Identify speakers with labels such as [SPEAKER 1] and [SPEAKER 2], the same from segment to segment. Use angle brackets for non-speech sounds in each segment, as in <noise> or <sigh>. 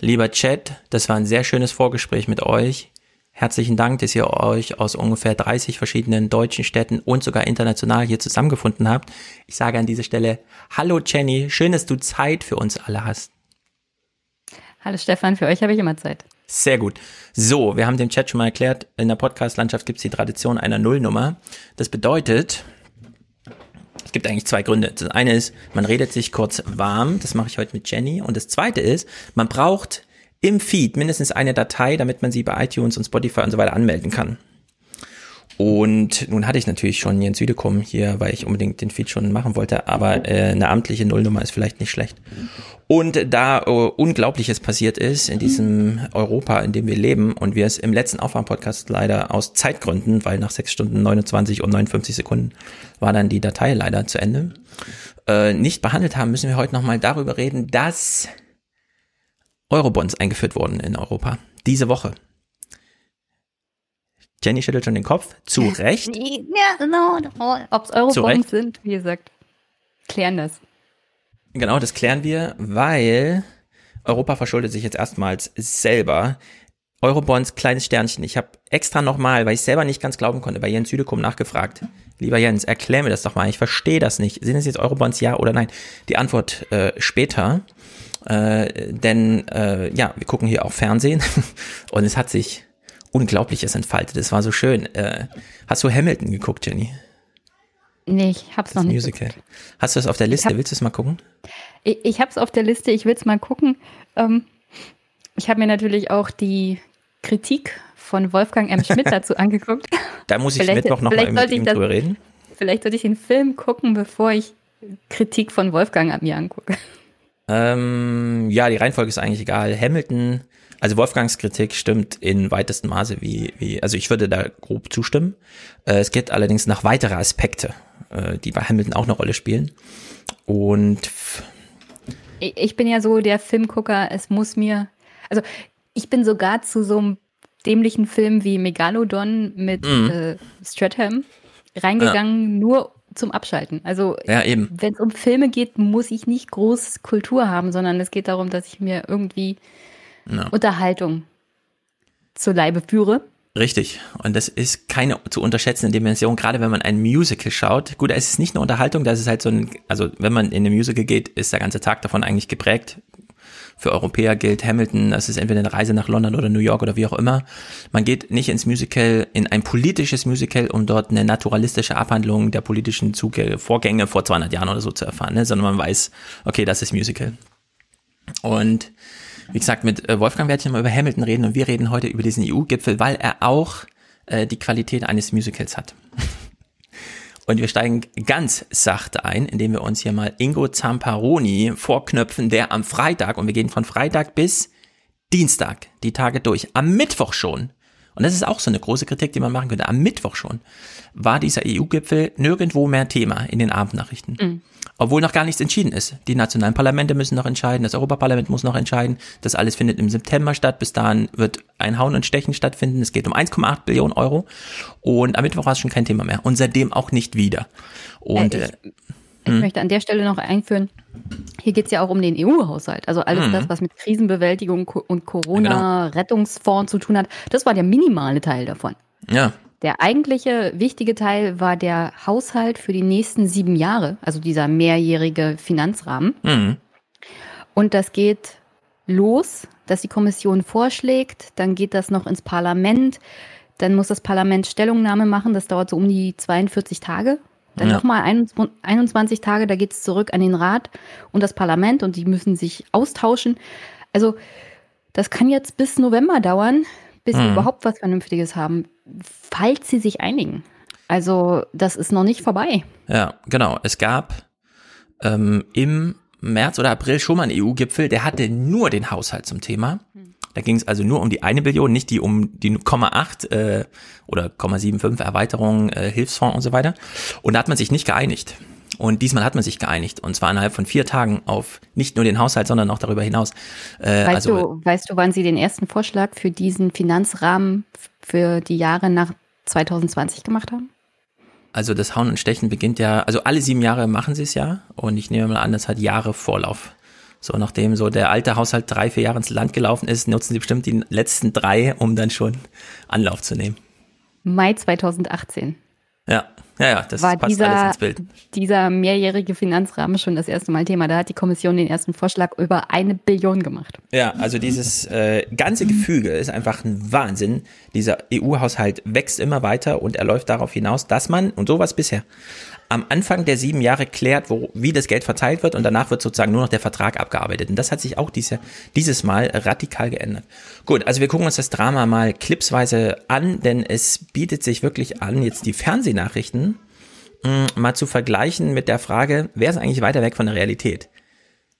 [SPEAKER 1] Lieber Chat, das war ein sehr schönes Vorgespräch mit euch. Herzlichen Dank, dass ihr euch aus ungefähr 30 verschiedenen deutschen Städten und sogar international hier zusammengefunden habt. Ich sage an dieser Stelle, hallo Jenny, schön, dass du Zeit für uns alle hast.
[SPEAKER 2] Hallo Stefan, für euch habe ich immer Zeit.
[SPEAKER 1] Sehr gut. So, wir haben dem Chat schon mal erklärt, in der Podcast-Landschaft gibt es die Tradition einer Nullnummer. Das bedeutet, es gibt eigentlich zwei Gründe. Das eine ist, man redet sich kurz warm, das mache ich heute mit Jenny. Und das zweite ist, man braucht im Feed mindestens eine Datei, damit man sie bei iTunes und Spotify und so weiter anmelden kann. Und nun hatte ich natürlich schon Jens Südekum hier, weil ich unbedingt den Feed schon machen wollte, aber äh, eine amtliche Nullnummer ist vielleicht nicht schlecht. Und da äh, Unglaubliches passiert ist in diesem Europa, in dem wir leben und wir es im letzten Aufwärmpodcast leider aus Zeitgründen, weil nach sechs Stunden 29 und 59 Sekunden war dann die Datei leider zu Ende, äh, nicht behandelt haben, müssen wir heute nochmal darüber reden, dass Eurobonds eingeführt wurden in Europa. Diese Woche. Jenny schüttelt schon den Kopf. Zu <laughs> Recht.
[SPEAKER 2] Ja, no. Ob es Eurobonds sind, wie gesagt, klären das.
[SPEAKER 1] Genau, das klären wir, weil Europa verschuldet sich jetzt erstmals selber. Eurobonds, kleines Sternchen. Ich habe extra nochmal, weil ich selber nicht ganz glauben konnte, bei Jens Südekum nachgefragt. Lieber Jens, erklär mir das doch mal. Ich verstehe das nicht. Sind es jetzt Eurobonds, ja oder nein? Die Antwort äh, später. Äh, denn äh, ja, wir gucken hier auch Fernsehen <laughs> und es hat sich Unglaubliches entfaltet. Es war so schön. Äh, hast du Hamilton geguckt, Jenny?
[SPEAKER 2] Nee, ich hab's das noch nicht.
[SPEAKER 1] Musical. Geguckt. Hast du es auf der Liste? Hab, Willst du es mal gucken?
[SPEAKER 2] Ich, ich hab's auf der Liste, ich will's mal gucken. Ähm, ich habe mir natürlich auch die Kritik von Wolfgang M. Schmidt <laughs> dazu angeguckt.
[SPEAKER 1] Da muss ich vielleicht, Mittwoch nochmal mit ihm das, drüber reden.
[SPEAKER 2] Vielleicht sollte ich den Film gucken, bevor ich Kritik von Wolfgang an mir angucke.
[SPEAKER 1] Ähm, ja, die Reihenfolge ist eigentlich egal. Hamilton, also Wolfgangs Kritik stimmt in weitestem Maße, wie, wie also ich würde da grob zustimmen. Äh, es gibt allerdings noch weitere Aspekte, äh, die bei Hamilton auch eine Rolle spielen. Und
[SPEAKER 2] ich bin ja so der Filmgucker, es muss mir, also ich bin sogar zu so einem dämlichen Film wie Megalodon mit mhm. äh, Stratham reingegangen, ja. nur zum Abschalten. Also
[SPEAKER 1] ja,
[SPEAKER 2] wenn es um Filme geht, muss ich nicht groß Kultur haben, sondern es geht darum, dass ich mir irgendwie ja. Unterhaltung zu Leibe führe.
[SPEAKER 1] Richtig. Und das ist keine zu unterschätzende Dimension, gerade wenn man ein Musical schaut. Gut, es ist nicht eine Unterhaltung, das ist halt so ein, also wenn man in ein Musical geht, ist der ganze Tag davon eigentlich geprägt. Für Europäer gilt Hamilton, das ist entweder eine Reise nach London oder New York oder wie auch immer. Man geht nicht ins Musical, in ein politisches Musical, um dort eine naturalistische Abhandlung der politischen Zuge Vorgänge vor 200 Jahren oder so zu erfahren, ne? sondern man weiß, okay, das ist Musical. Und wie gesagt, mit äh, Wolfgang werde ich mal über Hamilton reden und wir reden heute über diesen EU-Gipfel, weil er auch äh, die Qualität eines Musicals hat. <laughs> Und wir steigen ganz sachte ein, indem wir uns hier mal Ingo Zamparoni vorknöpfen, der am Freitag, und wir gehen von Freitag bis Dienstag, die Tage durch, am Mittwoch schon, und das ist auch so eine große Kritik, die man machen könnte, am Mittwoch schon, war dieser EU-Gipfel nirgendwo mehr Thema in den Abendnachrichten. Mhm. Obwohl noch gar nichts entschieden ist. Die nationalen Parlamente müssen noch entscheiden, das Europaparlament muss noch entscheiden. Das alles findet im September statt. Bis dahin wird ein Hauen und Stechen stattfinden. Es geht um 1,8 Billionen Euro. Und am Mittwoch war es schon kein Thema mehr. Und seitdem auch nicht wieder. Und
[SPEAKER 2] äh, ich, ich hm. möchte an der Stelle noch einführen, hier geht es ja auch um den EU-Haushalt. Also alles mhm. das, was mit Krisenbewältigung und Corona-Rettungsfonds zu tun hat, das war der minimale Teil davon.
[SPEAKER 1] Ja.
[SPEAKER 2] Der eigentliche wichtige Teil war der Haushalt für die nächsten sieben Jahre, also dieser mehrjährige Finanzrahmen. Mhm. Und das geht los, dass die Kommission vorschlägt, dann geht das noch ins Parlament, dann muss das Parlament Stellungnahme machen, das dauert so um die 42 Tage. Dann ja. nochmal 21 Tage, da geht es zurück an den Rat und das Parlament und die müssen sich austauschen. Also das kann jetzt bis November dauern, bis mhm. sie überhaupt was Vernünftiges haben falls sie sich einigen. Also das ist noch nicht vorbei.
[SPEAKER 1] Ja, genau. Es gab ähm, im März oder April schon mal einen EU-Gipfel, der hatte nur den Haushalt zum Thema. Da ging es also nur um die eine Billion, nicht die um die 0,8 äh, oder 0,75 Erweiterung, äh, Hilfsfonds und so weiter. Und da hat man sich nicht geeinigt. Und diesmal hat man sich geeinigt. Und zwar innerhalb von vier Tagen auf nicht nur den Haushalt, sondern auch darüber hinaus.
[SPEAKER 2] Äh, weißt, also, du, weißt du, wann Sie den ersten Vorschlag für diesen Finanzrahmen für die Jahre nach 2020 gemacht haben?
[SPEAKER 1] Also das Hauen und Stechen beginnt ja, also alle sieben Jahre machen sie es ja. Und ich nehme mal an, das hat Jahre Vorlauf. So, nachdem so der alte Haushalt drei, vier Jahre ins Land gelaufen ist, nutzen sie bestimmt die letzten drei, um dann schon Anlauf zu nehmen.
[SPEAKER 2] Mai 2018.
[SPEAKER 1] Ja, ja, ja, das
[SPEAKER 2] war
[SPEAKER 1] passt
[SPEAKER 2] dieser,
[SPEAKER 1] alles ins Bild.
[SPEAKER 2] Dieser mehrjährige Finanzrahmen schon das erste Mal Thema. Da hat die Kommission den ersten Vorschlag über eine Billion gemacht.
[SPEAKER 1] Ja, also dieses äh, ganze Gefüge ist einfach ein Wahnsinn. Dieser EU-Haushalt wächst immer weiter und er läuft darauf hinaus, dass man, und sowas bisher, am Anfang der sieben Jahre klärt, wo, wie das Geld verteilt wird und danach wird sozusagen nur noch der Vertrag abgearbeitet. Und das hat sich auch diese, dieses Mal radikal geändert. Gut, also wir gucken uns das Drama mal clipsweise an, denn es bietet sich wirklich an, jetzt die Fernsehnachrichten mh, mm, mal zu vergleichen mit der Frage, wer ist eigentlich weiter weg von der Realität?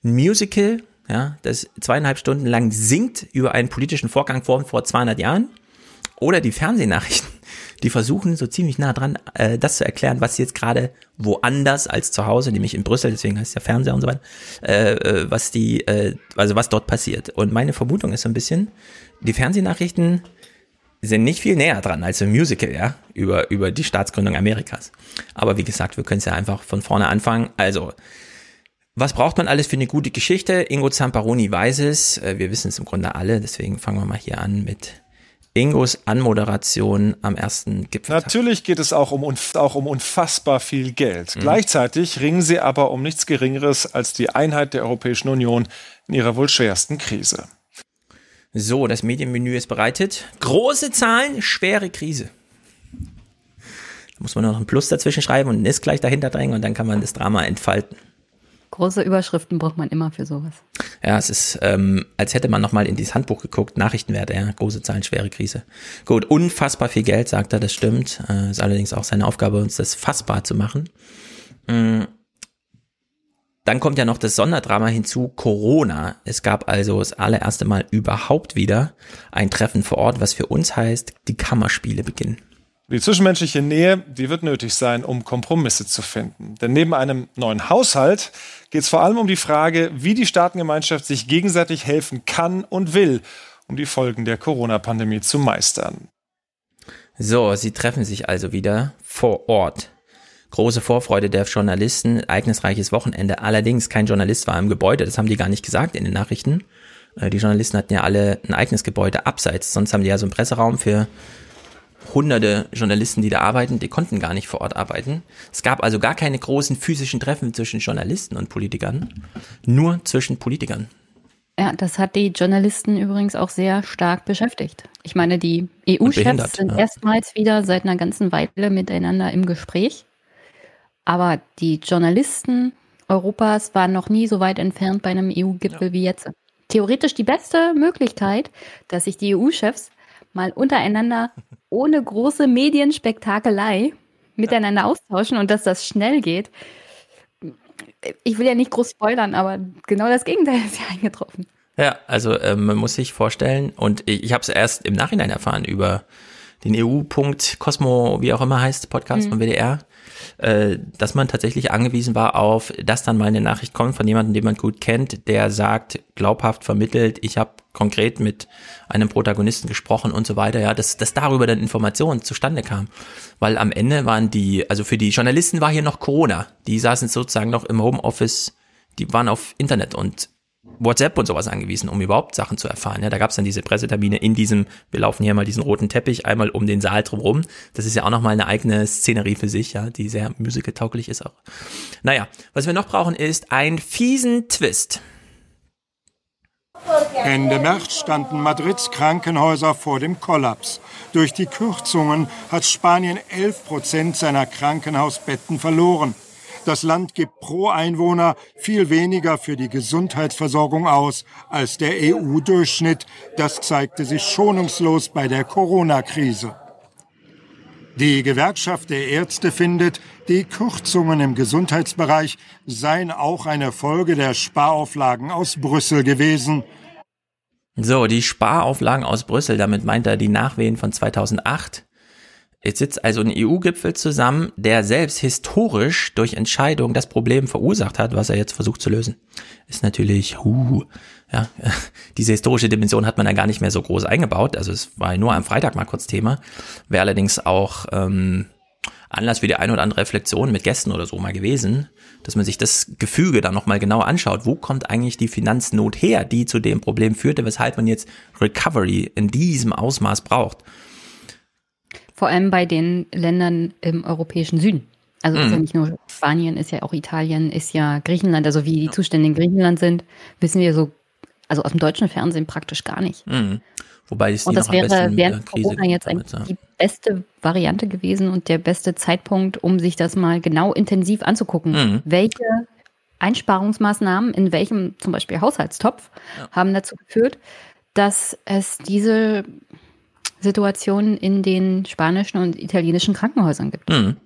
[SPEAKER 1] Ein Musical, ja, das zweieinhalb Stunden lang singt über einen politischen Vorgang vor, vor 200 Jahren oder die Fernsehnachrichten die versuchen so ziemlich nah dran, äh, das zu erklären, was jetzt gerade woanders als zu Hause, nämlich in Brüssel, deswegen heißt es ja Fernseher und so weiter, äh, äh, was die, äh, also was dort passiert. Und meine Vermutung ist so ein bisschen, die Fernsehnachrichten sind nicht viel näher dran als ein Musical, ja, über, über die Staatsgründung Amerikas. Aber wie gesagt, wir können es ja einfach von vorne anfangen. Also, was braucht man alles für eine gute Geschichte? Ingo Zamparoni weiß es. Äh, wir wissen es im Grunde alle. Deswegen fangen wir mal hier an mit Ingos Anmoderation am ersten Gipfel.
[SPEAKER 3] Natürlich geht es auch um, auch um unfassbar viel Geld. Mhm. Gleichzeitig ringen sie aber um nichts Geringeres als die Einheit der Europäischen Union in ihrer wohl schwersten Krise.
[SPEAKER 1] So, das Medienmenü ist bereitet. Große Zahlen, schwere Krise. Da muss man noch ein Plus dazwischen schreiben und ein Ist gleich dahinter drängen und dann kann man das Drama entfalten.
[SPEAKER 2] Große Überschriften braucht man immer für sowas.
[SPEAKER 1] Ja, es ist, ähm, als hätte man nochmal in dieses Handbuch geguckt, Nachrichtenwerte, ja, große Zahlen, schwere Krise. Gut, unfassbar viel Geld, sagt er, das stimmt. Äh, ist allerdings auch seine Aufgabe, uns das fassbar zu machen. Mhm. Dann kommt ja noch das Sonderdrama hinzu, Corona. Es gab also das allererste Mal überhaupt wieder ein Treffen vor Ort, was für uns heißt, die Kammerspiele beginnen.
[SPEAKER 3] Die zwischenmenschliche Nähe, die wird nötig sein, um Kompromisse zu finden. Denn neben einem neuen Haushalt geht es vor allem um die Frage, wie die Staatengemeinschaft sich gegenseitig helfen kann und will, um die Folgen der Corona-Pandemie zu meistern.
[SPEAKER 1] So, sie treffen sich also wieder vor Ort. Große Vorfreude der Journalisten, ereignisreiches Wochenende. Allerdings kein Journalist war im Gebäude, das haben die gar nicht gesagt in den Nachrichten. Äh, die Journalisten hatten ja alle ein eigenes Gebäude abseits, sonst haben die ja so einen Presseraum für hunderte Journalisten, die da arbeiten, die konnten gar nicht vor Ort arbeiten. Es gab also gar keine großen physischen Treffen zwischen Journalisten und Politikern, nur zwischen Politikern.
[SPEAKER 2] Ja, das hat die Journalisten übrigens auch sehr stark beschäftigt. Ich meine, die EU-Chefs sind ja. erstmals wieder seit einer ganzen Weile miteinander im Gespräch. Aber die Journalisten Europas waren noch nie so weit entfernt bei einem EU-Gipfel ja. wie jetzt. Theoretisch die beste Möglichkeit, dass sich die EU-Chefs mal untereinander ohne große Medienspektakelei miteinander austauschen und dass das schnell geht. Ich will ja nicht groß spoilern, aber genau das Gegenteil <laughs> ist ja eingetroffen.
[SPEAKER 1] Ja, also äh, man muss sich vorstellen, und ich, ich habe es erst im Nachhinein erfahren über den EU-Punkt Cosmo, wie auch immer heißt, Podcast mhm. von WDR, äh, dass man tatsächlich angewiesen war auf, dass dann mal eine Nachricht kommt von jemandem, den man gut kennt, der sagt, glaubhaft vermittelt, ich habe konkret mit einem Protagonisten gesprochen und so weiter, ja, dass, dass darüber dann Informationen zustande kam. Weil am Ende waren die, also für die Journalisten war hier noch Corona. Die saßen sozusagen noch im Homeoffice, die waren auf Internet und WhatsApp und sowas angewiesen, um überhaupt Sachen zu erfahren. Ja, da gab es dann diese Pressetermine in diesem, wir laufen hier mal diesen roten Teppich einmal um den Saal drumherum. Das ist ja auch nochmal eine eigene Szenerie für sich, ja, die sehr musical-tauglich ist auch. Naja, was wir noch brauchen ist einen fiesen Twist.
[SPEAKER 4] Ende März standen Madrids Krankenhäuser vor dem Kollaps. Durch die Kürzungen hat Spanien 11 Prozent seiner Krankenhausbetten verloren. Das Land gibt pro Einwohner viel weniger für die Gesundheitsversorgung aus als der EU-Durchschnitt. Das zeigte sich schonungslos bei der Corona-Krise. Die Gewerkschaft der Ärzte findet, die Kürzungen im Gesundheitsbereich seien auch eine Folge der Sparauflagen aus Brüssel gewesen.
[SPEAKER 1] So, die Sparauflagen aus Brüssel, damit meint er die Nachwehen von 2008. Jetzt sitzt also ein EU-Gipfel zusammen, der selbst historisch durch Entscheidung das Problem verursacht hat, was er jetzt versucht zu lösen. Ist natürlich, huh, ja, <laughs> diese historische Dimension hat man ja gar nicht mehr so groß eingebaut. Also es war nur am Freitag mal kurz Thema. Wäre allerdings auch ähm, Anlass für die eine oder andere Reflexion mit Gästen oder so mal gewesen, dass man sich das Gefüge dann nochmal genau anschaut. Wo kommt eigentlich die Finanznot her, die zu dem Problem führte, weshalb man jetzt Recovery in diesem Ausmaß braucht?
[SPEAKER 2] Vor allem bei den Ländern im europäischen Süden. Also ist ja mhm. nicht nur Spanien, ist ja auch Italien, ist ja Griechenland. Also wie die Zustände in Griechenland sind, wissen wir so, also aus dem deutschen Fernsehen praktisch gar nicht. Mhm.
[SPEAKER 1] Wobei es
[SPEAKER 2] und das wäre während Corona jetzt eigentlich die beste Variante gewesen und der beste Zeitpunkt, um sich das mal genau intensiv anzugucken. Mhm. Welche Einsparungsmaßnahmen in welchem zum Beispiel Haushaltstopf ja. haben dazu geführt, dass es diese Situation in den spanischen und italienischen Krankenhäusern gibt. Mhm.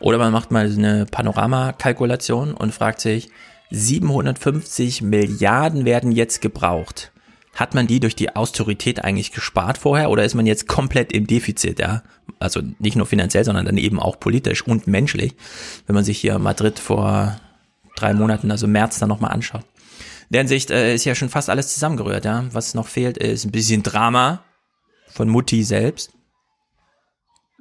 [SPEAKER 1] Oder man macht mal eine Panoramakalkulation und fragt sich, 750 Milliarden werden jetzt gebraucht. Hat man die durch die Austerität eigentlich gespart vorher oder ist man jetzt komplett im Defizit, ja? Also nicht nur finanziell, sondern dann eben auch politisch und menschlich, wenn man sich hier Madrid vor drei Monaten, also März, dann nochmal anschaut. In der Hinsicht äh, ist ja schon fast alles zusammengerührt, ja. Was noch fehlt, ist ein bisschen Drama von Mutti selbst.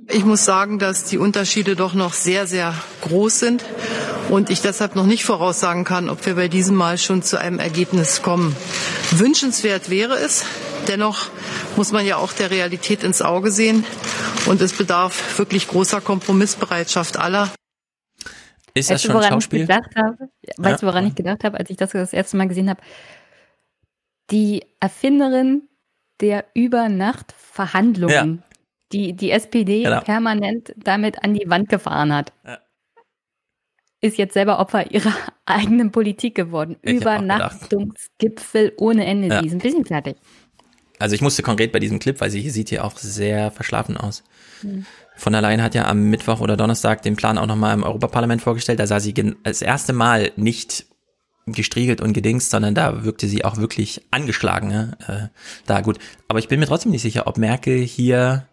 [SPEAKER 5] Ich muss sagen, dass die Unterschiede doch noch sehr, sehr groß sind und ich deshalb noch nicht voraussagen kann, ob wir bei diesem Mal schon zu einem Ergebnis kommen. Wünschenswert wäre es. Dennoch muss man ja auch der Realität ins Auge sehen und es bedarf wirklich großer Kompromissbereitschaft aller.
[SPEAKER 1] Ist das weißt schon ein Schauspiel?
[SPEAKER 2] Habe, weißt du, woran ich gedacht habe, als ich das das erste Mal gesehen habe? Die Erfinderin der Übernachtverhandlungen, ja. die die SPD genau. permanent damit an die Wand gefahren hat. Ja ist jetzt selber Opfer ihrer <laughs> eigenen Politik geworden. Ich Übernachtungsgipfel ohne Ende. Ja. Die sind ein bisschen fertig.
[SPEAKER 1] Also ich musste konkret bei diesem Clip, weil sie sieht hier auch sehr verschlafen aus. Hm. Von der Leyen hat ja am Mittwoch oder Donnerstag den Plan auch nochmal im Europaparlament vorgestellt. Da sah sie das erste Mal nicht gestriegelt und gedingst, sondern da wirkte sie auch wirklich angeschlagen. Ne? Äh, da gut. Aber ich bin mir trotzdem nicht sicher, ob Merkel hier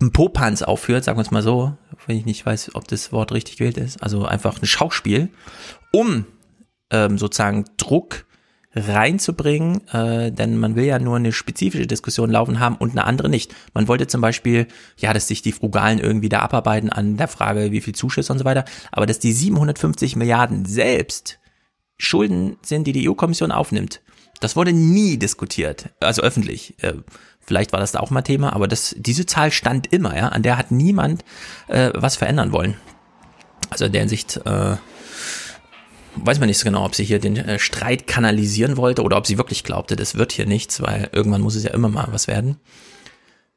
[SPEAKER 1] einen Popanz aufführt, sagen wir es mal so, wenn ich nicht weiß, ob das Wort richtig gewählt ist, also einfach ein Schauspiel, um ähm, sozusagen Druck reinzubringen, äh, denn man will ja nur eine spezifische Diskussion laufen haben und eine andere nicht. Man wollte zum Beispiel, ja, dass sich die Frugalen irgendwie da abarbeiten an der Frage, wie viel Zuschüsse und so weiter, aber dass die 750 Milliarden selbst Schulden sind, die die EU-Kommission aufnimmt. Das wurde nie diskutiert, also öffentlich. Äh, Vielleicht war das da auch mal Thema, aber das, diese Zahl stand immer, ja, an der hat niemand äh, was verändern wollen. Also in der Hinsicht äh, weiß man nicht so genau, ob sie hier den äh, Streit kanalisieren wollte oder ob sie wirklich glaubte, das wird hier nichts, weil irgendwann muss es ja immer mal was werden.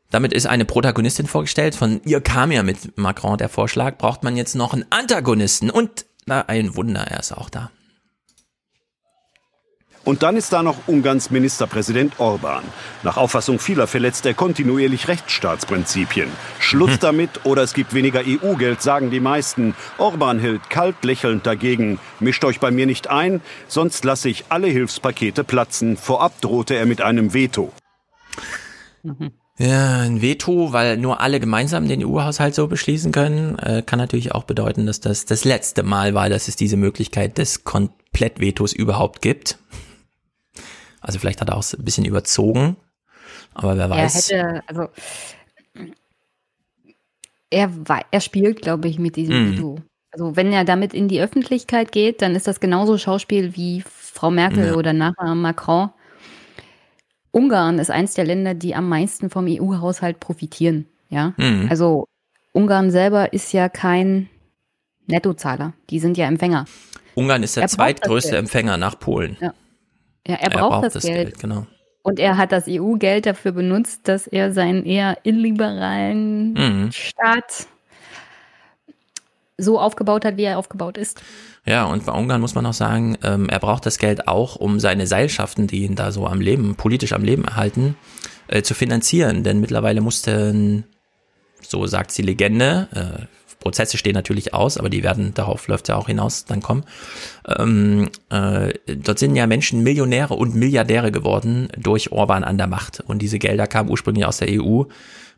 [SPEAKER 1] Damit ist eine Protagonistin vorgestellt. Von ihr kam ja mit Macron der Vorschlag, braucht man jetzt noch einen Antagonisten. Und na, ein Wunder, er ist auch da.
[SPEAKER 6] Und dann ist da noch Ungarns Ministerpräsident Orban. Nach Auffassung vieler verletzt er kontinuierlich Rechtsstaatsprinzipien. Schluss hm. damit oder es gibt weniger EU-Geld, sagen die meisten. Orban hält kalt lächelnd dagegen. Mischt euch bei mir nicht ein, sonst lasse ich alle Hilfspakete platzen. Vorab drohte er mit einem Veto.
[SPEAKER 1] Ja, ein Veto, weil nur alle gemeinsam den EU-Haushalt so beschließen können, äh, kann natürlich auch bedeuten, dass das das letzte Mal war, dass es diese Möglichkeit des Komplettvetos überhaupt gibt. Also vielleicht hat er auch ein bisschen überzogen, aber wer weiß.
[SPEAKER 2] Er hätte, also er, er spielt, glaube ich, mit diesem mm. Video. Also wenn er damit in die Öffentlichkeit geht, dann ist das genauso Schauspiel wie Frau Merkel ja. oder nachher Macron. Ungarn ist eins der Länder, die am meisten vom EU-Haushalt profitieren. Ja, mm. also Ungarn selber ist ja kein Nettozahler. Die sind ja Empfänger.
[SPEAKER 1] Ungarn ist der zweitgrößte Empfänger nach Polen.
[SPEAKER 2] Ja. Ja, er, er braucht, braucht, das, das Geld. Geld.
[SPEAKER 1] Genau.
[SPEAKER 2] Und er hat das EU-Geld dafür benutzt, dass er seinen eher illiberalen mhm. Staat so aufgebaut hat, wie er aufgebaut ist.
[SPEAKER 1] Ja, und bei Ungarn muss man auch sagen, ähm, er braucht das Geld auch, um seine Seilschaften, die ihn da so am Leben, politisch am Leben erhalten, äh, zu finanzieren. Denn mittlerweile mussten, so sagt die Legende, äh, Prozesse stehen natürlich aus, aber die werden, darauf läuft ja auch hinaus, dann kommen. Ähm, äh, dort sind ja Menschen Millionäre und Milliardäre geworden durch Orban an der Macht. Und diese Gelder kamen ursprünglich aus der EU.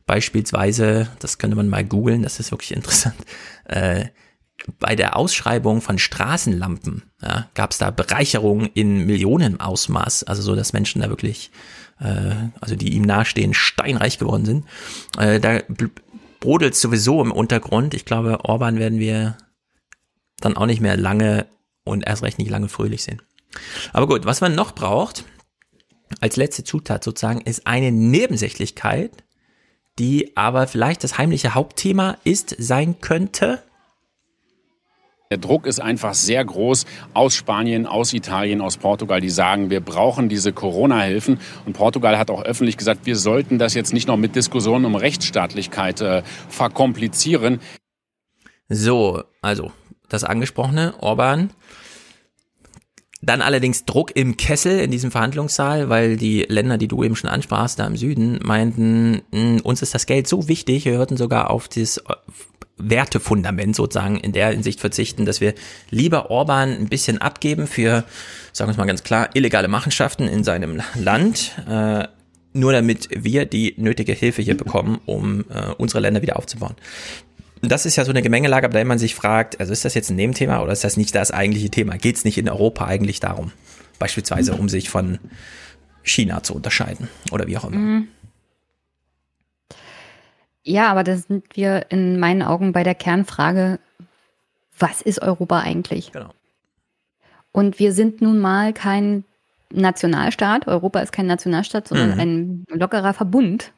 [SPEAKER 1] Beispielsweise, das könnte man mal googeln, das ist wirklich <laughs> interessant. Äh, bei der Ausschreibung von Straßenlampen ja, gab es da Bereicherungen in Millionenausmaß, also so, dass Menschen da wirklich, äh, also die ihm nahestehen, steinreich geworden sind. Äh, da brodelt sowieso im Untergrund. Ich glaube, Orban werden wir dann auch nicht mehr lange und erst recht nicht lange fröhlich sehen. Aber gut, was man noch braucht, als letzte Zutat sozusagen, ist eine Nebensächlichkeit, die aber vielleicht das heimliche Hauptthema ist, sein könnte.
[SPEAKER 7] Der Druck ist einfach sehr groß aus Spanien, aus Italien, aus Portugal, die sagen, wir brauchen diese Corona-Hilfen. Und Portugal hat auch öffentlich gesagt, wir sollten das jetzt nicht noch mit Diskussionen um Rechtsstaatlichkeit äh, verkomplizieren.
[SPEAKER 1] So, also das angesprochene Orban. Dann allerdings Druck im Kessel in diesem Verhandlungssaal, weil die Länder, die du eben schon ansprachst, da im Süden, meinten, hm, uns ist das Geld so wichtig, wir hörten sogar auf das Wertefundament sozusagen in der Hinsicht verzichten, dass wir lieber Orban ein bisschen abgeben für, sagen wir es mal ganz klar, illegale Machenschaften in seinem Land, äh, nur damit wir die nötige Hilfe hier bekommen, um äh, unsere Länder wieder aufzubauen. Das ist ja so eine Gemengelage, bei der man sich fragt, also ist das jetzt ein Nebenthema oder ist das nicht das eigentliche Thema? Geht es nicht in Europa eigentlich darum? Beispielsweise, um sich von China zu unterscheiden oder wie auch immer. Mhm.
[SPEAKER 2] Ja, aber da sind wir in meinen Augen bei der Kernfrage, was ist Europa eigentlich? Genau. Und wir sind nun mal kein Nationalstaat. Europa ist kein Nationalstaat, sondern mhm. ein lockerer Verbund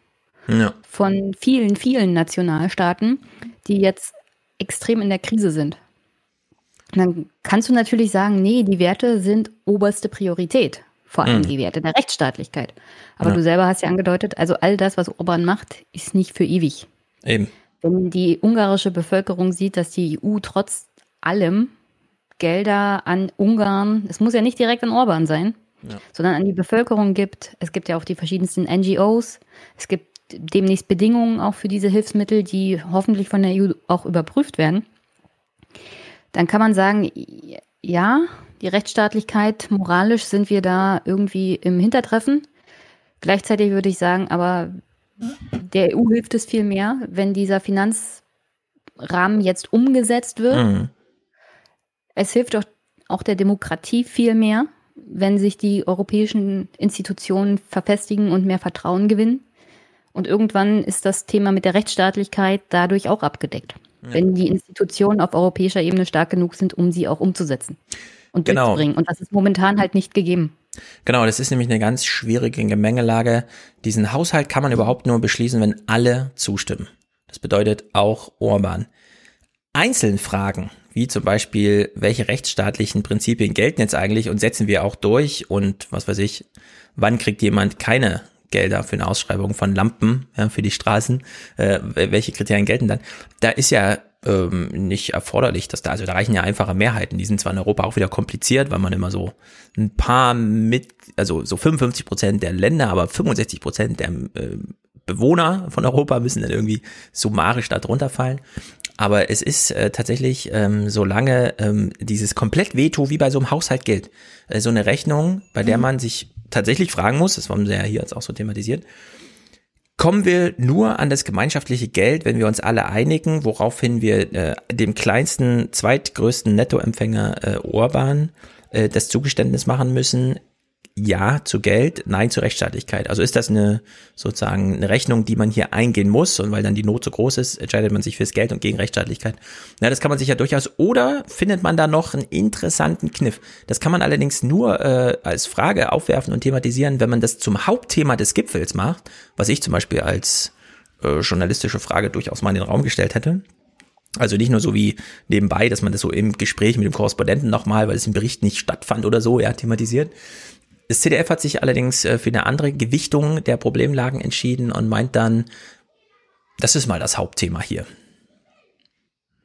[SPEAKER 2] ja. von vielen, vielen Nationalstaaten, die jetzt extrem in der Krise sind. Und dann kannst du natürlich sagen, nee, die Werte sind oberste Priorität vor allem mhm. die Werte der Rechtsstaatlichkeit. Aber ja. du selber hast ja angedeutet, also all das, was Orban macht, ist nicht für ewig.
[SPEAKER 1] Eben.
[SPEAKER 2] Wenn die ungarische Bevölkerung sieht, dass die EU trotz allem Gelder an Ungarn, es muss ja nicht direkt an Orban sein, ja. sondern an die Bevölkerung gibt. Es gibt ja auch die verschiedensten NGOs. Es gibt demnächst Bedingungen auch für diese Hilfsmittel, die hoffentlich von der EU auch überprüft werden. Dann kann man sagen, ja, die Rechtsstaatlichkeit, moralisch sind wir da irgendwie im Hintertreffen. Gleichzeitig würde ich sagen, aber der EU hilft es viel mehr, wenn dieser Finanzrahmen jetzt umgesetzt wird. Mhm. Es hilft auch, auch der Demokratie viel mehr, wenn sich die europäischen Institutionen verfestigen und mehr Vertrauen gewinnen. Und irgendwann ist das Thema mit der Rechtsstaatlichkeit dadurch auch abgedeckt, ja. wenn die Institutionen auf europäischer Ebene stark genug sind, um sie auch umzusetzen und genau. durchzubringen. Und das ist momentan halt nicht gegeben.
[SPEAKER 1] Genau, das ist nämlich eine ganz schwierige Gemengelage. Diesen Haushalt kann man überhaupt nur beschließen, wenn alle zustimmen. Das bedeutet auch Orban. Einzelne Fragen, wie zum Beispiel, welche rechtsstaatlichen Prinzipien gelten jetzt eigentlich und setzen wir auch durch und was weiß ich, wann kriegt jemand keine Gelder für eine Ausschreibung von Lampen ja, für die Straßen, äh, welche Kriterien gelten dann? Da ist ja ähm, nicht erforderlich, dass da, also da reichen ja einfache Mehrheiten. Die sind zwar in Europa auch wieder kompliziert, weil man immer so ein paar mit, also so 55 Prozent der Länder, aber 65 Prozent der äh, Bewohner von Europa müssen dann irgendwie summarisch da drunter fallen. Aber es ist äh, tatsächlich, ähm, solange ähm, dieses komplett Veto wie bei so einem Haushalt gilt, äh, so eine Rechnung, bei der mhm. man sich tatsächlich fragen muss, das haben sie ja hier jetzt auch so thematisiert, kommen wir nur an das gemeinschaftliche Geld, wenn wir uns alle einigen, woraufhin wir äh, dem kleinsten, zweitgrößten Nettoempfänger äh, Orban äh, das Zugeständnis machen müssen, ja zu Geld, nein zur Rechtsstaatlichkeit. Also ist das eine sozusagen eine Rechnung, die man hier eingehen muss und weil dann die Not so groß ist, entscheidet man sich fürs Geld und gegen Rechtsstaatlichkeit. Na, das kann man sich ja durchaus. Oder findet man da noch einen interessanten Kniff? Das kann man allerdings nur äh, als Frage aufwerfen und thematisieren, wenn man das zum Hauptthema des Gipfels macht, was ich zum Beispiel als äh, journalistische Frage durchaus mal in den Raum gestellt hätte. Also nicht nur so wie nebenbei, dass man das so im Gespräch mit dem Korrespondenten nochmal, weil es im Bericht nicht stattfand oder so, ja, thematisiert, das CDF hat sich allerdings äh, für eine andere Gewichtung der Problemlagen entschieden und meint dann, das ist mal das Hauptthema hier.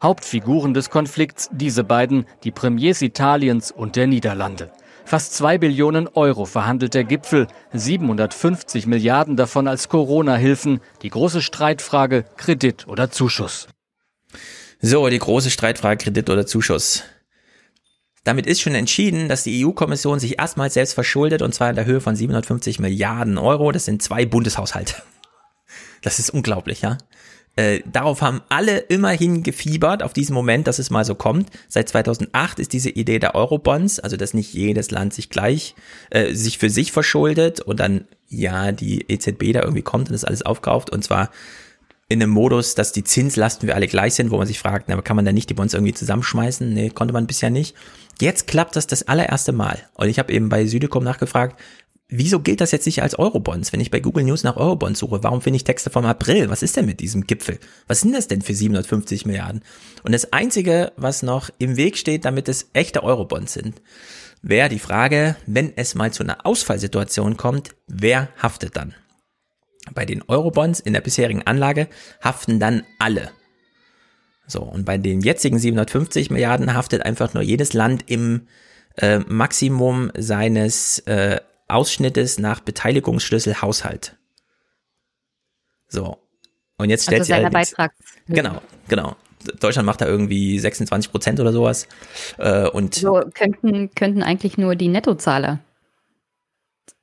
[SPEAKER 8] Hauptfiguren des Konflikts diese beiden, die Premiers Italiens und der Niederlande. Fast zwei Billionen Euro verhandelt der Gipfel, 750 Milliarden davon als Corona-Hilfen. Die große Streitfrage Kredit oder Zuschuss.
[SPEAKER 1] So, die große Streitfrage Kredit oder Zuschuss. Damit ist schon entschieden, dass die EU-Kommission sich erstmals selbst verschuldet und zwar in der Höhe von 750 Milliarden Euro. Das sind zwei Bundeshaushalte. <laughs> Das ist unglaublich, ja. Äh, darauf haben alle immerhin gefiebert, auf diesen Moment, dass es mal so kommt. Seit 2008 ist diese Idee der Eurobonds, also dass nicht jedes Land sich gleich, äh, sich für sich verschuldet und dann, ja, die EZB da irgendwie kommt und das alles aufkauft und zwar in einem Modus, dass die Zinslasten für alle gleich sind, wo man sich fragt, na, kann man da nicht die Bonds irgendwie zusammenschmeißen? Nee, konnte man bisher nicht. Jetzt klappt das das allererste Mal. Und ich habe eben bei Südecom nachgefragt, wieso gilt das jetzt nicht als Eurobonds? Wenn ich bei Google News nach Eurobonds suche, warum finde ich Texte vom April? Was ist denn mit diesem Gipfel? Was sind das denn für 750 Milliarden? Und das Einzige, was noch im Weg steht, damit es echte Eurobonds sind, wäre die Frage, wenn es mal zu einer Ausfallsituation kommt, wer haftet dann? Bei den Eurobonds in der bisherigen Anlage haften dann alle. So, und bei den jetzigen 750 Milliarden haftet einfach nur jedes Land im äh, Maximum seines äh, Ausschnittes nach Beteiligungsschlüssel Haushalt. So. Und jetzt stellt also
[SPEAKER 2] sich Beitrag.
[SPEAKER 1] Genau, genau. Deutschland macht da irgendwie 26 Prozent oder sowas. Äh, und
[SPEAKER 2] so könnten, könnten eigentlich nur die Nettozahler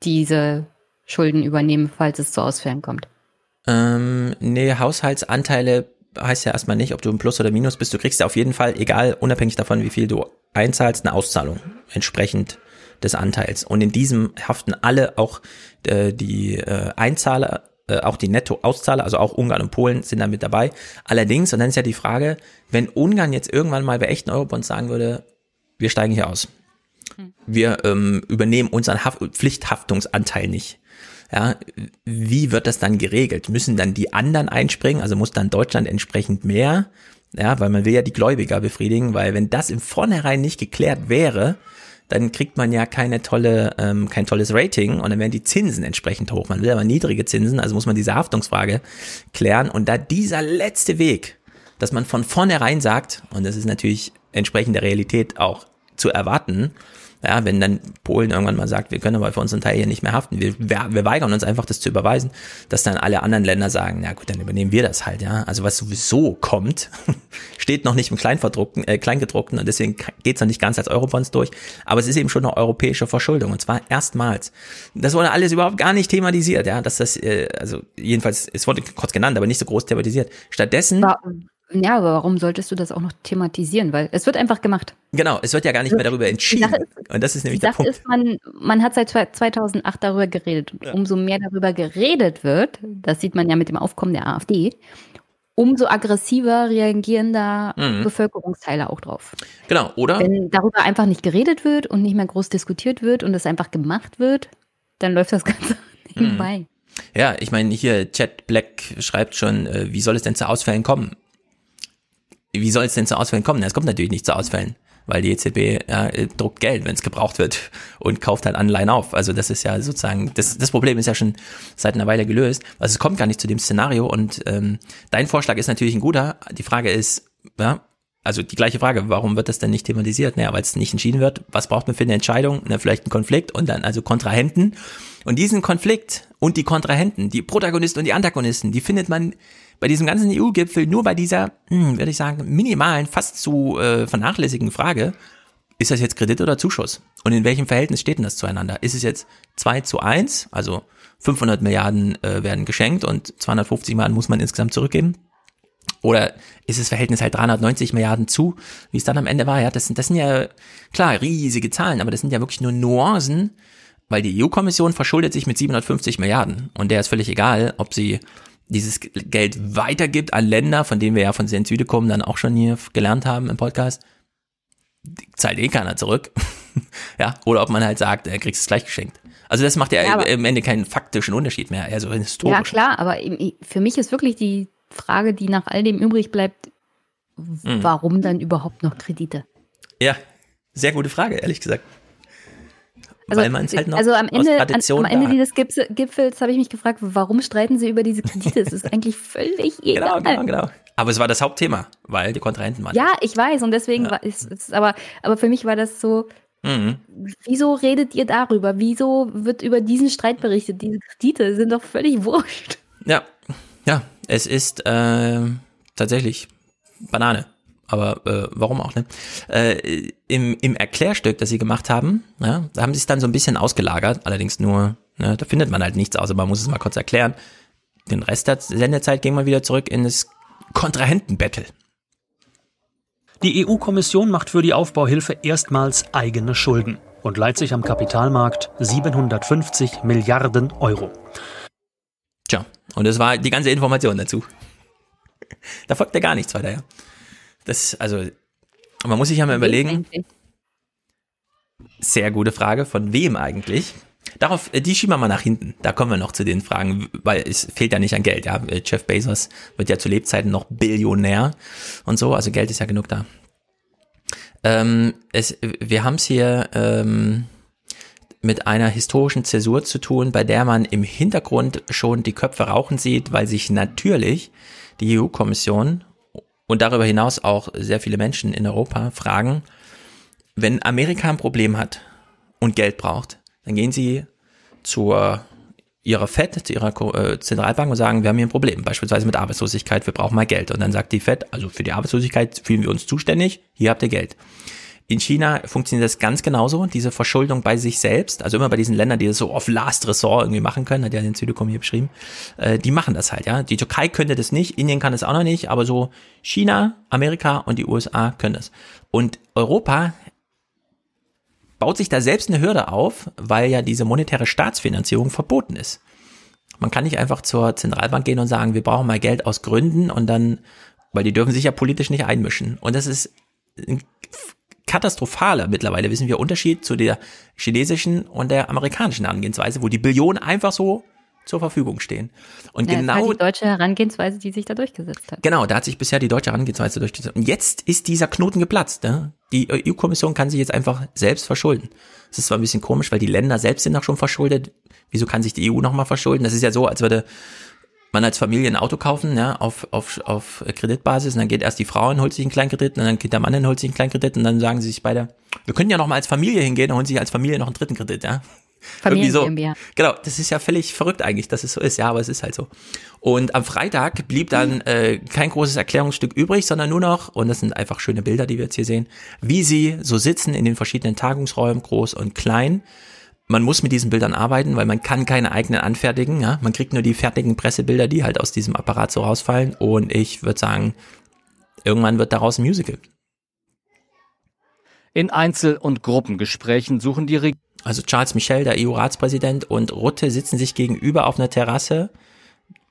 [SPEAKER 2] diese Schulden übernehmen, falls es zu Ausfällen kommt.
[SPEAKER 1] Ähm, nee, Haushaltsanteile heißt ja erstmal nicht, ob du im Plus oder Minus bist. Du kriegst ja auf jeden Fall, egal, unabhängig davon, wie viel du einzahlst, eine Auszahlung entsprechend des Anteils. Und in diesem haften alle, auch äh, die äh, Einzahler, äh, auch die Netto-Auszahler, also auch Ungarn und Polen sind da mit dabei. Allerdings, und dann ist ja die Frage, wenn Ungarn jetzt irgendwann mal bei echten Eurobonds sagen würde, wir steigen hier aus. Hm. Wir ähm, übernehmen unseren Haft Pflichthaftungsanteil nicht. Ja, wie wird das dann geregelt? Müssen dann die anderen einspringen? Also muss dann Deutschland entsprechend mehr? Ja, weil man will ja die Gläubiger befriedigen, weil wenn das im Vornherein nicht geklärt wäre, dann kriegt man ja keine tolle, ähm, kein tolles Rating und dann werden die Zinsen entsprechend hoch. Man will aber niedrige Zinsen, also muss man diese Haftungsfrage klären. Und da dieser letzte Weg, dass man von vornherein sagt, und das ist natürlich entsprechend der Realität auch zu erwarten, ja, wenn dann Polen irgendwann mal sagt, wir können aber für unseren Teil hier nicht mehr haften, wir, wir, weigern uns einfach, das zu überweisen, dass dann alle anderen Länder sagen, na gut, dann übernehmen wir das halt, ja. Also was sowieso kommt, <laughs> steht noch nicht im Kleinverdruckten, äh, Kleingedruckten und deswegen geht's noch nicht ganz als Eurobonds durch. Aber es ist eben schon eine europäische Verschuldung und zwar erstmals. Das wurde alles überhaupt gar nicht thematisiert, ja, dass das, äh, also jedenfalls, es wurde kurz genannt, aber nicht so groß thematisiert. Stattdessen.
[SPEAKER 2] Ja, aber warum solltest du das auch noch thematisieren? Weil es wird einfach gemacht.
[SPEAKER 1] Genau, es wird ja gar nicht mehr darüber entschieden. Ist, und das ist nämlich
[SPEAKER 2] der
[SPEAKER 1] Punkt.
[SPEAKER 2] Ist, man, man hat seit 2008 darüber geredet. Und ja. umso mehr darüber geredet wird, das sieht man ja mit dem Aufkommen der AfD, umso aggressiver reagieren da mhm. Bevölkerungsteile auch drauf.
[SPEAKER 1] Genau, oder?
[SPEAKER 2] Wenn darüber einfach nicht geredet wird und nicht mehr groß diskutiert wird und es einfach gemacht wird, dann läuft das <laughs> Ganze mhm. nebenbei.
[SPEAKER 1] Ja, ich meine, hier Chat Black schreibt schon, äh, wie soll es denn zu Ausfällen kommen? Wie soll es denn zu Ausfällen kommen? Es kommt natürlich nicht zu Ausfällen, weil die EZB ja, druckt Geld, wenn es gebraucht wird <laughs> und kauft halt Anleihen auf. Also das ist ja sozusagen, das, das Problem ist ja schon seit einer Weile gelöst. Also es kommt gar nicht zu dem Szenario und ähm, dein Vorschlag ist natürlich ein guter. Die Frage ist, ja, also die gleiche Frage, warum wird das denn nicht thematisiert? Naja, weil es nicht entschieden wird. Was braucht man für eine Entscheidung? Na, vielleicht einen Konflikt und dann also Kontrahenten. Und diesen Konflikt und die Kontrahenten, die Protagonisten und die Antagonisten, die findet man bei diesem ganzen EU-Gipfel nur bei dieser, hm, würde ich sagen, minimalen, fast zu äh, vernachlässigen Frage, ist das jetzt Kredit oder Zuschuss? Und in welchem Verhältnis steht denn das zueinander? Ist es jetzt 2 zu 1, also 500 Milliarden äh, werden geschenkt und 250 Milliarden muss man insgesamt zurückgeben? Oder ist das Verhältnis halt 390 Milliarden zu, wie es dann am Ende war? Ja, das sind, das sind ja, klar, riesige Zahlen, aber das sind ja wirklich nur Nuancen, weil die EU-Kommission verschuldet sich mit 750 Milliarden und der ist völlig egal, ob sie dieses Geld weitergibt an Länder, von denen wir ja von Süde kommen, dann auch schon hier gelernt haben im Podcast, zahlt eh keiner zurück. <laughs> ja, oder ob man halt sagt, er kriegt es gleich geschenkt. Also das macht ja, ja im Ende keinen faktischen Unterschied mehr, eher so historisch.
[SPEAKER 2] Ja, klar, aber für mich ist wirklich die Frage, die nach all dem übrig bleibt, mhm. warum dann überhaupt noch Kredite?
[SPEAKER 1] Ja, sehr gute Frage, ehrlich gesagt.
[SPEAKER 2] Also, weil man es halt noch also am Ende, an, am Ende dieses Gipfels habe ich mich gefragt, warum streiten sie über diese Kredite? Es ist <laughs> eigentlich völlig
[SPEAKER 1] egal. Genau, genau, genau. Aber es war das Hauptthema, weil die Kontrahenten waren.
[SPEAKER 2] Ja, ich weiß und deswegen ja. war es, es aber, aber für mich war das so, mhm. wieso redet ihr darüber? Wieso wird über diesen Streit berichtet? Diese Kredite sind doch völlig wurscht.
[SPEAKER 1] Ja, ja, es ist äh, tatsächlich Banane aber äh, warum auch, ne? Äh, im, Im Erklärstück, das sie gemacht haben, ja, da haben sie es dann so ein bisschen ausgelagert, allerdings nur, ne, da findet man halt nichts, außer man muss es mal kurz erklären. Den Rest der Sendezeit ging man wieder zurück in das Kontrahentenbattle.
[SPEAKER 9] Die EU-Kommission macht für die Aufbauhilfe erstmals eigene Schulden und leiht sich am Kapitalmarkt 750 Milliarden Euro.
[SPEAKER 1] Tja, und das war die ganze Information dazu. Da folgt ja gar nichts weiter, ja. Das, also, man muss sich ja mal überlegen. Sehr gute Frage. Von wem eigentlich? Darauf, äh, die schieben wir mal nach hinten. Da kommen wir noch zu den Fragen, weil es fehlt ja nicht an Geld. Ja, Jeff Bezos wird ja zu Lebzeiten noch Billionär und so. Also Geld ist ja genug da. Ähm, es, wir haben es hier ähm, mit einer historischen Zäsur zu tun, bei der man im Hintergrund schon die Köpfe rauchen sieht, weil sich natürlich die EU-Kommission und darüber hinaus auch sehr viele Menschen in Europa fragen, wenn Amerika ein Problem hat und Geld braucht, dann gehen sie zur ihrer FED, zu ihrer äh, Zentralbank und sagen, wir haben hier ein Problem, beispielsweise mit Arbeitslosigkeit, wir brauchen mal Geld. Und dann sagt die FED, also für die Arbeitslosigkeit fühlen wir uns zuständig, hier habt ihr Geld. In China funktioniert das ganz genauso, diese Verschuldung bei sich selbst, also immer bei diesen Ländern, die das so auf Last Resort irgendwie machen können, hat ja den Südekom hier beschrieben, äh, die machen das halt, ja. Die Türkei könnte das nicht, Indien kann das auch noch nicht, aber so China, Amerika und die USA können das. Und Europa baut sich da selbst eine Hürde auf, weil ja diese monetäre Staatsfinanzierung verboten ist. Man kann nicht einfach zur Zentralbank gehen und sagen, wir brauchen mal Geld aus Gründen und dann, weil die dürfen sich ja politisch nicht einmischen. Und das ist ein katastrophaler mittlerweile, wissen wir, Unterschied zu der chinesischen und der amerikanischen Herangehensweise, wo die Billionen einfach so zur Verfügung stehen. Und
[SPEAKER 2] ja,
[SPEAKER 1] genau
[SPEAKER 2] die deutsche Herangehensweise, die sich da durchgesetzt hat.
[SPEAKER 1] Genau, da hat sich bisher die deutsche Herangehensweise durchgesetzt. Und jetzt ist dieser Knoten geplatzt. Ne? Die EU-Kommission kann sich jetzt einfach selbst verschulden. Das ist zwar ein bisschen komisch, weil die Länder selbst sind auch schon verschuldet. Wieso kann sich die EU nochmal verschulden? Das ist ja so, als würde man als Familie ein Auto kaufen, ja, auf, auf, auf Kreditbasis und dann geht erst die Frau und holt sich einen kleinen Kredit und dann geht der Mann und holt sich einen kleinen Kredit und dann sagen sie sich beide, wir können ja noch mal als Familie hingehen und holen sich als Familie noch einen dritten Kredit, ja. Irgendwie so. Genau, das ist ja völlig verrückt eigentlich, dass es so ist, ja, aber es ist halt so. Und am Freitag blieb dann äh, kein großes Erklärungsstück übrig, sondern nur noch, und das sind einfach schöne Bilder, die wir jetzt hier sehen, wie sie so sitzen in den verschiedenen Tagungsräumen, groß und klein. Man muss mit diesen Bildern arbeiten, weil man kann keine eigenen anfertigen. Ja? Man kriegt nur die fertigen Pressebilder, die halt aus diesem Apparat so rausfallen. Und ich würde sagen, irgendwann wird daraus ein Musical.
[SPEAKER 8] In Einzel- und Gruppengesprächen suchen die Regierungen
[SPEAKER 1] also Charles Michel, der EU-Ratspräsident, und Rutte sitzen sich gegenüber auf einer Terrasse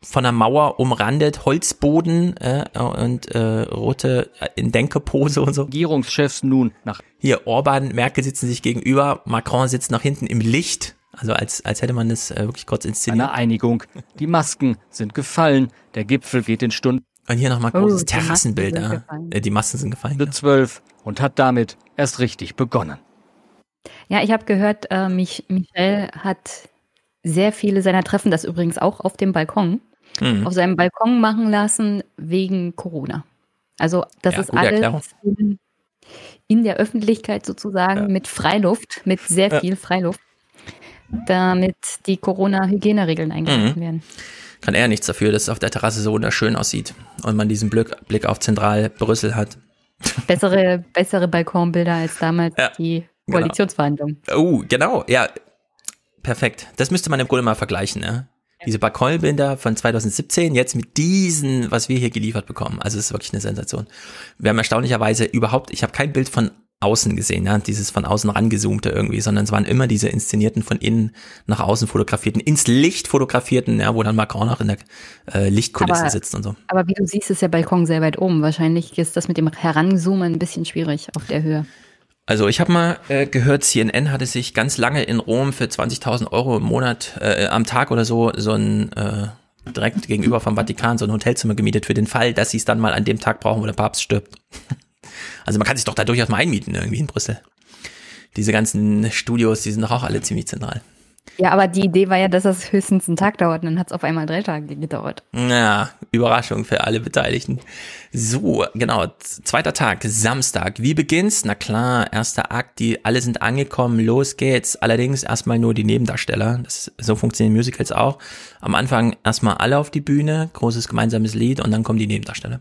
[SPEAKER 1] von einer Mauer umrandet, Holzboden äh, und äh, Rutte in Denkepose und so.
[SPEAKER 8] Regierungschefs nun nach.
[SPEAKER 1] Hier Orban, Merkel sitzen sich gegenüber, Macron sitzt nach hinten im Licht. Also als, als hätte man das äh, wirklich kurz inszeniert.
[SPEAKER 8] Eine Einigung. Die Masken sind gefallen. Der Gipfel geht in Stunden.
[SPEAKER 1] Und hier nochmal großes oh, Terrassenbild. Äh, die Masken sind gefallen.
[SPEAKER 8] Ja. Zwölf und hat damit erst richtig begonnen.
[SPEAKER 2] Ja, ich habe gehört, äh, mich, Michel hat sehr viele seiner Treffen, das übrigens auch auf dem Balkon, mhm. auf seinem Balkon machen lassen wegen Corona. Also das ja, ist alles in, in, der Öffentlichkeit sozusagen ja. mit Freiluft, mit sehr viel ja. Freiluft, damit die Corona-Hygieneregeln eingehalten mhm. werden.
[SPEAKER 1] Kann er nichts dafür, dass es auf der Terrasse so wunderschön aussieht und man diesen Blick, Blick auf Zentral Brüssel hat. <laughs>
[SPEAKER 2] Bessere, bessere Balkonbilder als damals die Genau. Koalitionsverhandlungen.
[SPEAKER 1] Genau. Oh, genau, ja. Perfekt. Das müsste man im Grunde mal vergleichen, ne? Diese Balkonbilder von 2017 jetzt mit diesen, was wir hier geliefert bekommen. Also es ist wirklich eine Sensation. Wir haben erstaunlicherweise überhaupt, ich habe kein Bild von außen gesehen, ne? dieses von außen rangezoomte irgendwie, sondern es waren immer diese inszenierten von innen nach außen fotografierten, ins Licht fotografierten, ja, wo dann Macron auch in der äh, Lichtkulisse aber, sitzt und so.
[SPEAKER 2] Aber wie du siehst, ist der Balkon sehr weit oben. Wahrscheinlich ist das mit dem Heranzoomen ein bisschen schwierig auf der Höhe.
[SPEAKER 1] Also ich habe mal äh, gehört, CNN hatte sich ganz lange in Rom für 20.000 Euro im Monat, äh, am Tag oder so, so ein äh, direkt gegenüber vom Vatikan so ein Hotelzimmer gemietet für den Fall, dass sie es dann mal an dem Tag brauchen, wo der Papst stirbt. <laughs> Also man kann sich doch da durchaus mal einmieten irgendwie in Brüssel. Diese ganzen Studios, die sind doch auch alle ziemlich zentral.
[SPEAKER 2] Ja, aber die Idee war ja, dass das höchstens einen Tag dauert und dann hat es auf einmal drei Tage gedauert.
[SPEAKER 1] Ja, Überraschung für alle Beteiligten. So, genau, zweiter Tag, Samstag. Wie beginnt's? Na klar, erster Akt, die alle sind angekommen, los geht's. Allerdings erstmal nur die Nebendarsteller. Das, so funktionieren Musicals auch. Am Anfang erstmal alle auf die Bühne, großes gemeinsames Lied und dann kommen die Nebendarsteller.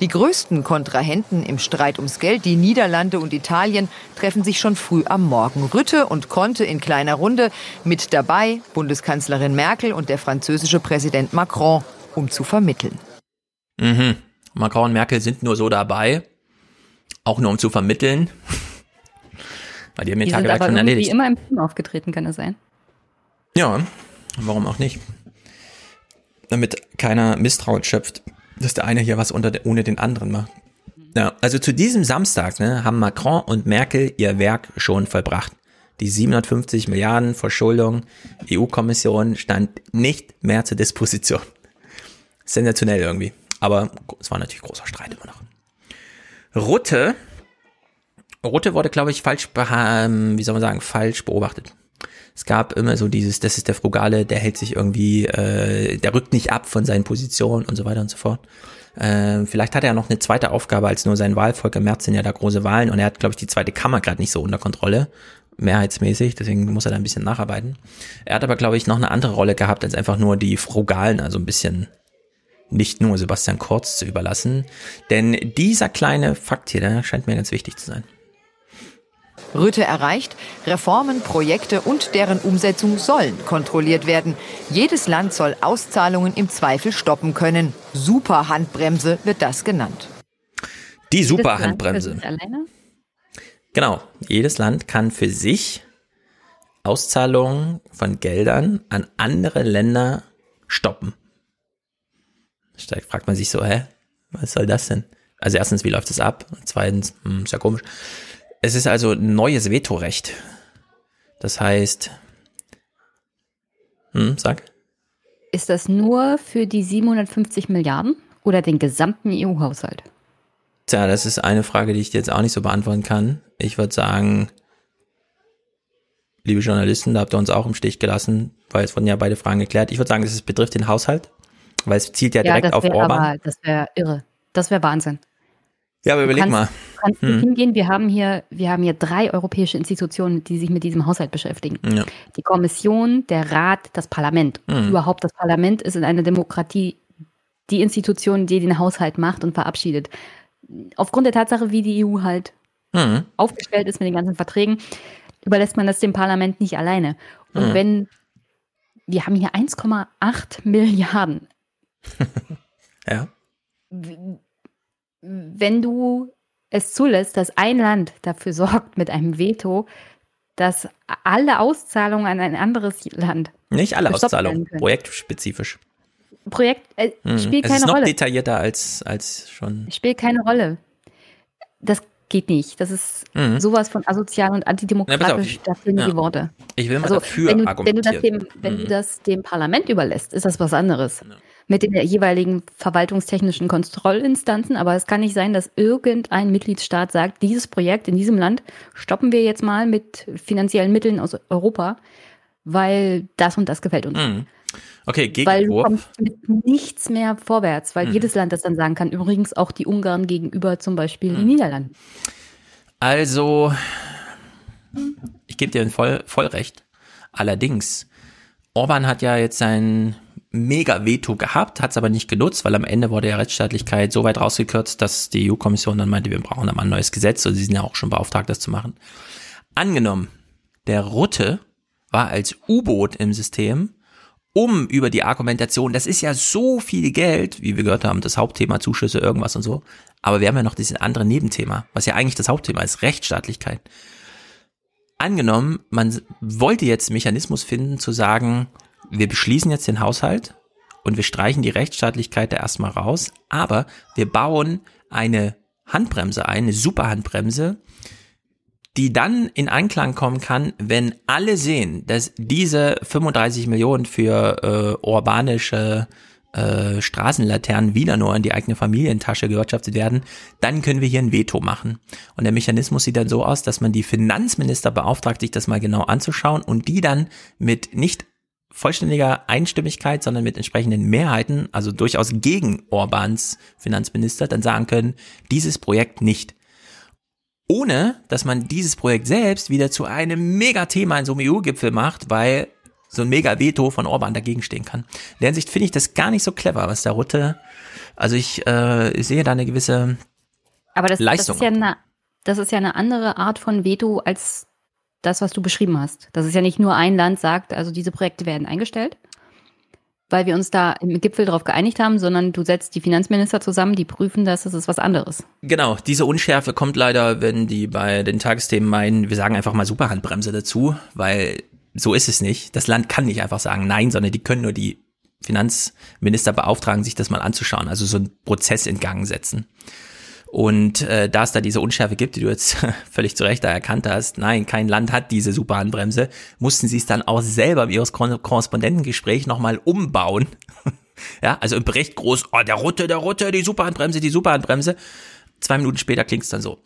[SPEAKER 10] Die größten Kontrahenten im Streit ums Geld, die Niederlande und Italien, treffen sich schon früh am Morgen. Rütte und Conte in kleiner Runde. Mit dabei Bundeskanzlerin Merkel und der französische Präsident Macron, um zu vermitteln.
[SPEAKER 1] Mhm. Macron und Merkel sind nur so dabei, auch nur um zu vermitteln. <laughs>
[SPEAKER 2] Weil die haben den Tag schon erledigt. immer im Team aufgetreten, kann es sein?
[SPEAKER 1] Ja, warum auch nicht? Damit keiner Misstrauen schöpft dass der eine hier was unter ohne den anderen macht. Ja, also zu diesem Samstag ne, haben Macron und Merkel ihr Werk schon vollbracht. Die 750 Milliarden Verschuldung EU-Kommission stand nicht mehr zur Disposition. Sensationell irgendwie. Aber es war natürlich großer Streit immer noch. Rutte, Rutte wurde, glaube ich, falsch, wie soll man sagen, falsch beobachtet. Es gab immer so dieses, das ist der Frugale, der hält sich irgendwie, äh, der rückt nicht ab von seinen Positionen und so weiter und so fort. Äh, vielleicht hat er noch eine zweite Aufgabe als nur sein Wahlvolk. Im März sind ja da große Wahlen und er hat, glaube ich, die zweite Kammer gerade nicht so unter Kontrolle, mehrheitsmäßig, deswegen muss er da ein bisschen nacharbeiten. Er hat aber, glaube ich, noch eine andere Rolle gehabt, als einfach nur die Frugalen, also ein bisschen nicht nur Sebastian Kurz zu überlassen. Denn dieser kleine Fakt hier, der scheint mir ganz wichtig zu sein.
[SPEAKER 10] Rütte erreicht, Reformen, Projekte und deren Umsetzung sollen kontrolliert werden. Jedes Land soll Auszahlungen im Zweifel stoppen können. Superhandbremse wird das genannt.
[SPEAKER 1] Die Superhandbremse. Genau, jedes Land kann für sich Auszahlungen von Geldern an andere Länder stoppen. Da fragt man sich so, hä, was soll das denn? Also erstens, wie läuft das ab? Zweitens, hm, ist ja komisch. Es ist also ein neues Vetorecht. Das heißt, hm, sag.
[SPEAKER 2] Ist das nur für die 750 Milliarden oder den gesamten EU-Haushalt?
[SPEAKER 1] Tja, das ist eine Frage, die ich jetzt auch nicht so beantworten kann. Ich würde sagen, liebe Journalisten, da habt ihr uns auch im Stich gelassen, weil es wurden ja beide Fragen geklärt. Ich würde sagen, es betrifft den Haushalt, weil es zielt ja direkt ja, auf Orban. Aber,
[SPEAKER 2] das wäre irre. Das wäre Wahnsinn.
[SPEAKER 1] Ja, aber überleg kannst, mal.
[SPEAKER 2] Kannst hm. hingehen. Wir haben hier, wir haben hier drei europäische Institutionen, die sich mit diesem Haushalt beschäftigen. Ja. Die Kommission, der Rat, das Parlament. Hm. Überhaupt das Parlament ist in einer Demokratie die Institution, die den Haushalt macht und verabschiedet. Aufgrund der Tatsache, wie die EU halt hm. aufgestellt ist mit den ganzen Verträgen, überlässt man das dem Parlament nicht alleine. Und hm. wenn wir haben hier 1,8 Milliarden. <laughs>
[SPEAKER 1] ja
[SPEAKER 2] wenn du es zulässt, dass ein Land dafür sorgt mit einem Veto, dass alle Auszahlungen an ein anderes Land.
[SPEAKER 1] Nicht alle Auszahlungen, projektspezifisch.
[SPEAKER 2] Projekt äh, hm. spielt keine Rolle. Es ist noch
[SPEAKER 1] Rolle. detaillierter als, als schon.
[SPEAKER 2] Spielt keine Rolle. Das geht nicht. Das ist mhm. sowas von asozial und antidemokratisch. Da fehlen ja. die Worte.
[SPEAKER 1] Ich will mal also, dafür
[SPEAKER 2] wenn du,
[SPEAKER 1] argumentieren.
[SPEAKER 2] Wenn du, das dem, wenn mhm. du das dem Parlament überlässt, ist das was anderes. Ja mit den jeweiligen verwaltungstechnischen Kontrollinstanzen. Aber es kann nicht sein, dass irgendein Mitgliedstaat sagt, dieses Projekt in diesem Land stoppen wir jetzt mal mit finanziellen Mitteln aus Europa, weil das und das gefällt uns. Mhm.
[SPEAKER 1] Okay, Gegenwurf. Weil
[SPEAKER 2] mit nichts mehr vorwärts, weil mhm. jedes Land das dann sagen kann. Übrigens auch die Ungarn gegenüber zum Beispiel mhm. den Niederlanden.
[SPEAKER 1] Also, ich gebe dir voll, voll recht. Allerdings, Orban hat ja jetzt sein mega Veto gehabt, hat es aber nicht genutzt, weil am Ende wurde ja Rechtsstaatlichkeit so weit rausgekürzt, dass die EU-Kommission dann meinte, wir brauchen mal ein neues Gesetz und sie sind ja auch schon beauftragt, das zu machen. Angenommen, der Rutte war als U-Boot im System, um über die Argumentation, das ist ja so viel Geld, wie wir gehört haben, das Hauptthema Zuschüsse, irgendwas und so, aber wir haben ja noch dieses andere Nebenthema, was ja eigentlich das Hauptthema ist, Rechtsstaatlichkeit. Angenommen, man wollte jetzt Mechanismus finden, zu sagen, wir beschließen jetzt den Haushalt und wir streichen die Rechtsstaatlichkeit da erstmal raus, aber wir bauen eine Handbremse ein, eine Superhandbremse, die dann in Einklang kommen kann, wenn alle sehen, dass diese 35 Millionen für äh, urbanische äh, Straßenlaternen wieder nur in die eigene Familientasche gewirtschaftet werden, dann können wir hier ein Veto machen. Und der Mechanismus sieht dann so aus, dass man die Finanzminister beauftragt, sich das mal genau anzuschauen und die dann mit nicht vollständiger Einstimmigkeit, sondern mit entsprechenden Mehrheiten, also durchaus gegen Orbans Finanzminister, dann sagen können, dieses Projekt nicht. Ohne, dass man dieses Projekt selbst wieder zu einem Megathema in so einem EU-Gipfel macht, weil so ein Mega-Veto von Orban dagegen stehen kann. In der Hinsicht finde ich das gar nicht so clever, was der Rutte, also ich, äh, ich sehe da eine gewisse
[SPEAKER 2] Aber das,
[SPEAKER 1] Leistung.
[SPEAKER 2] Das ist, ja eine, das ist ja eine andere Art von Veto als das, was du beschrieben hast. Dass es ja nicht nur ein Land sagt, also diese Projekte werden eingestellt, weil wir uns da im Gipfel darauf geeinigt haben, sondern du setzt die Finanzminister zusammen, die prüfen das, das ist was anderes.
[SPEAKER 1] Genau, diese Unschärfe kommt leider, wenn die bei den Tagesthemen meinen, wir sagen einfach mal Superhandbremse dazu, weil so ist es nicht. Das Land kann nicht einfach sagen nein, sondern die können nur die Finanzminister beauftragen, sich das mal anzuschauen, also so einen Prozess in Gang setzen. Und äh, da es da diese Unschärfe gibt, die du jetzt <laughs> völlig zu Recht da erkannt hast, nein, kein Land hat diese Superhandbremse, mussten sie es dann auch selber im ihres Korrespondentengespräch nochmal umbauen. <laughs> ja, also im Bericht groß, oh, der Rutte, der Rutte, die Superhandbremse, die Superhandbremse. Zwei Minuten später klingt es dann so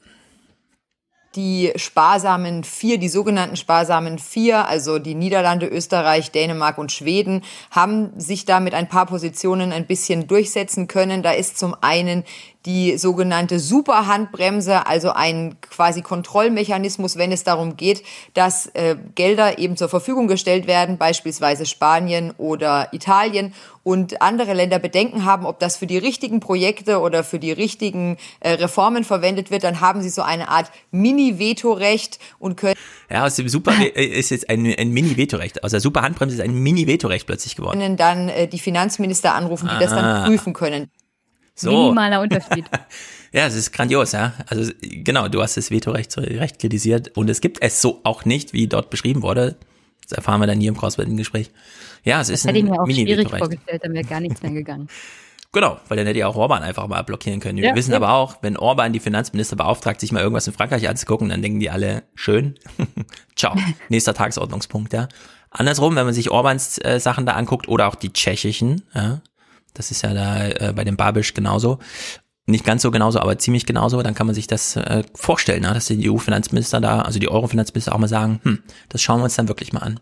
[SPEAKER 10] die sparsamen vier, die sogenannten sparsamen vier, also die Niederlande, Österreich, Dänemark und Schweden, haben sich da mit ein paar Positionen ein bisschen durchsetzen können. Da ist zum einen die sogenannte Superhandbremse, also ein quasi Kontrollmechanismus, wenn es darum geht, dass äh, Gelder eben zur Verfügung gestellt werden, beispielsweise Spanien oder Italien und andere Länder Bedenken haben, ob das für die richtigen Projekte oder für die richtigen äh, Reformen verwendet wird, dann haben sie so eine Art Mini-Vetorecht und können.
[SPEAKER 1] Ja, aus dem Super <laughs> äh, ist jetzt ein, ein Mini-Vetorecht. Aus der Superhandbremse ist ein Mini-Vetorecht plötzlich geworden.
[SPEAKER 10] Können dann äh, die Finanzminister anrufen, die ah. das dann ah. prüfen können.
[SPEAKER 2] So. Minimaler Unterschied. <laughs>
[SPEAKER 1] ja, es ist grandios, ja. Also genau, du hast das Vetorecht so recht kritisiert und es gibt es so auch nicht, wie dort beschrieben wurde. Das erfahren wir dann hier im Crossword-Gespräch. Ja, es ist
[SPEAKER 2] das hätte ich mir auch schwierig vorgestellt, dann wäre gar nichts mehr gegangen. <laughs>
[SPEAKER 1] Genau, weil dann hätte ja auch Orban einfach mal blockieren können. Wir ja, wissen ja. aber auch, wenn Orban die Finanzminister beauftragt, sich mal irgendwas in Frankreich anzugucken, dann denken die alle, schön, <laughs> ciao, nächster Tagesordnungspunkt, ja. Andersrum, wenn man sich Orbans äh, Sachen da anguckt oder auch die tschechischen, ja, das ist ja da äh, bei dem Babisch genauso. Nicht ganz so genauso, aber ziemlich genauso. Dann kann man sich das äh, vorstellen, ne? dass die EU-Finanzminister da, also die Euro-Finanzminister auch mal sagen, hm, das schauen wir uns dann wirklich mal an.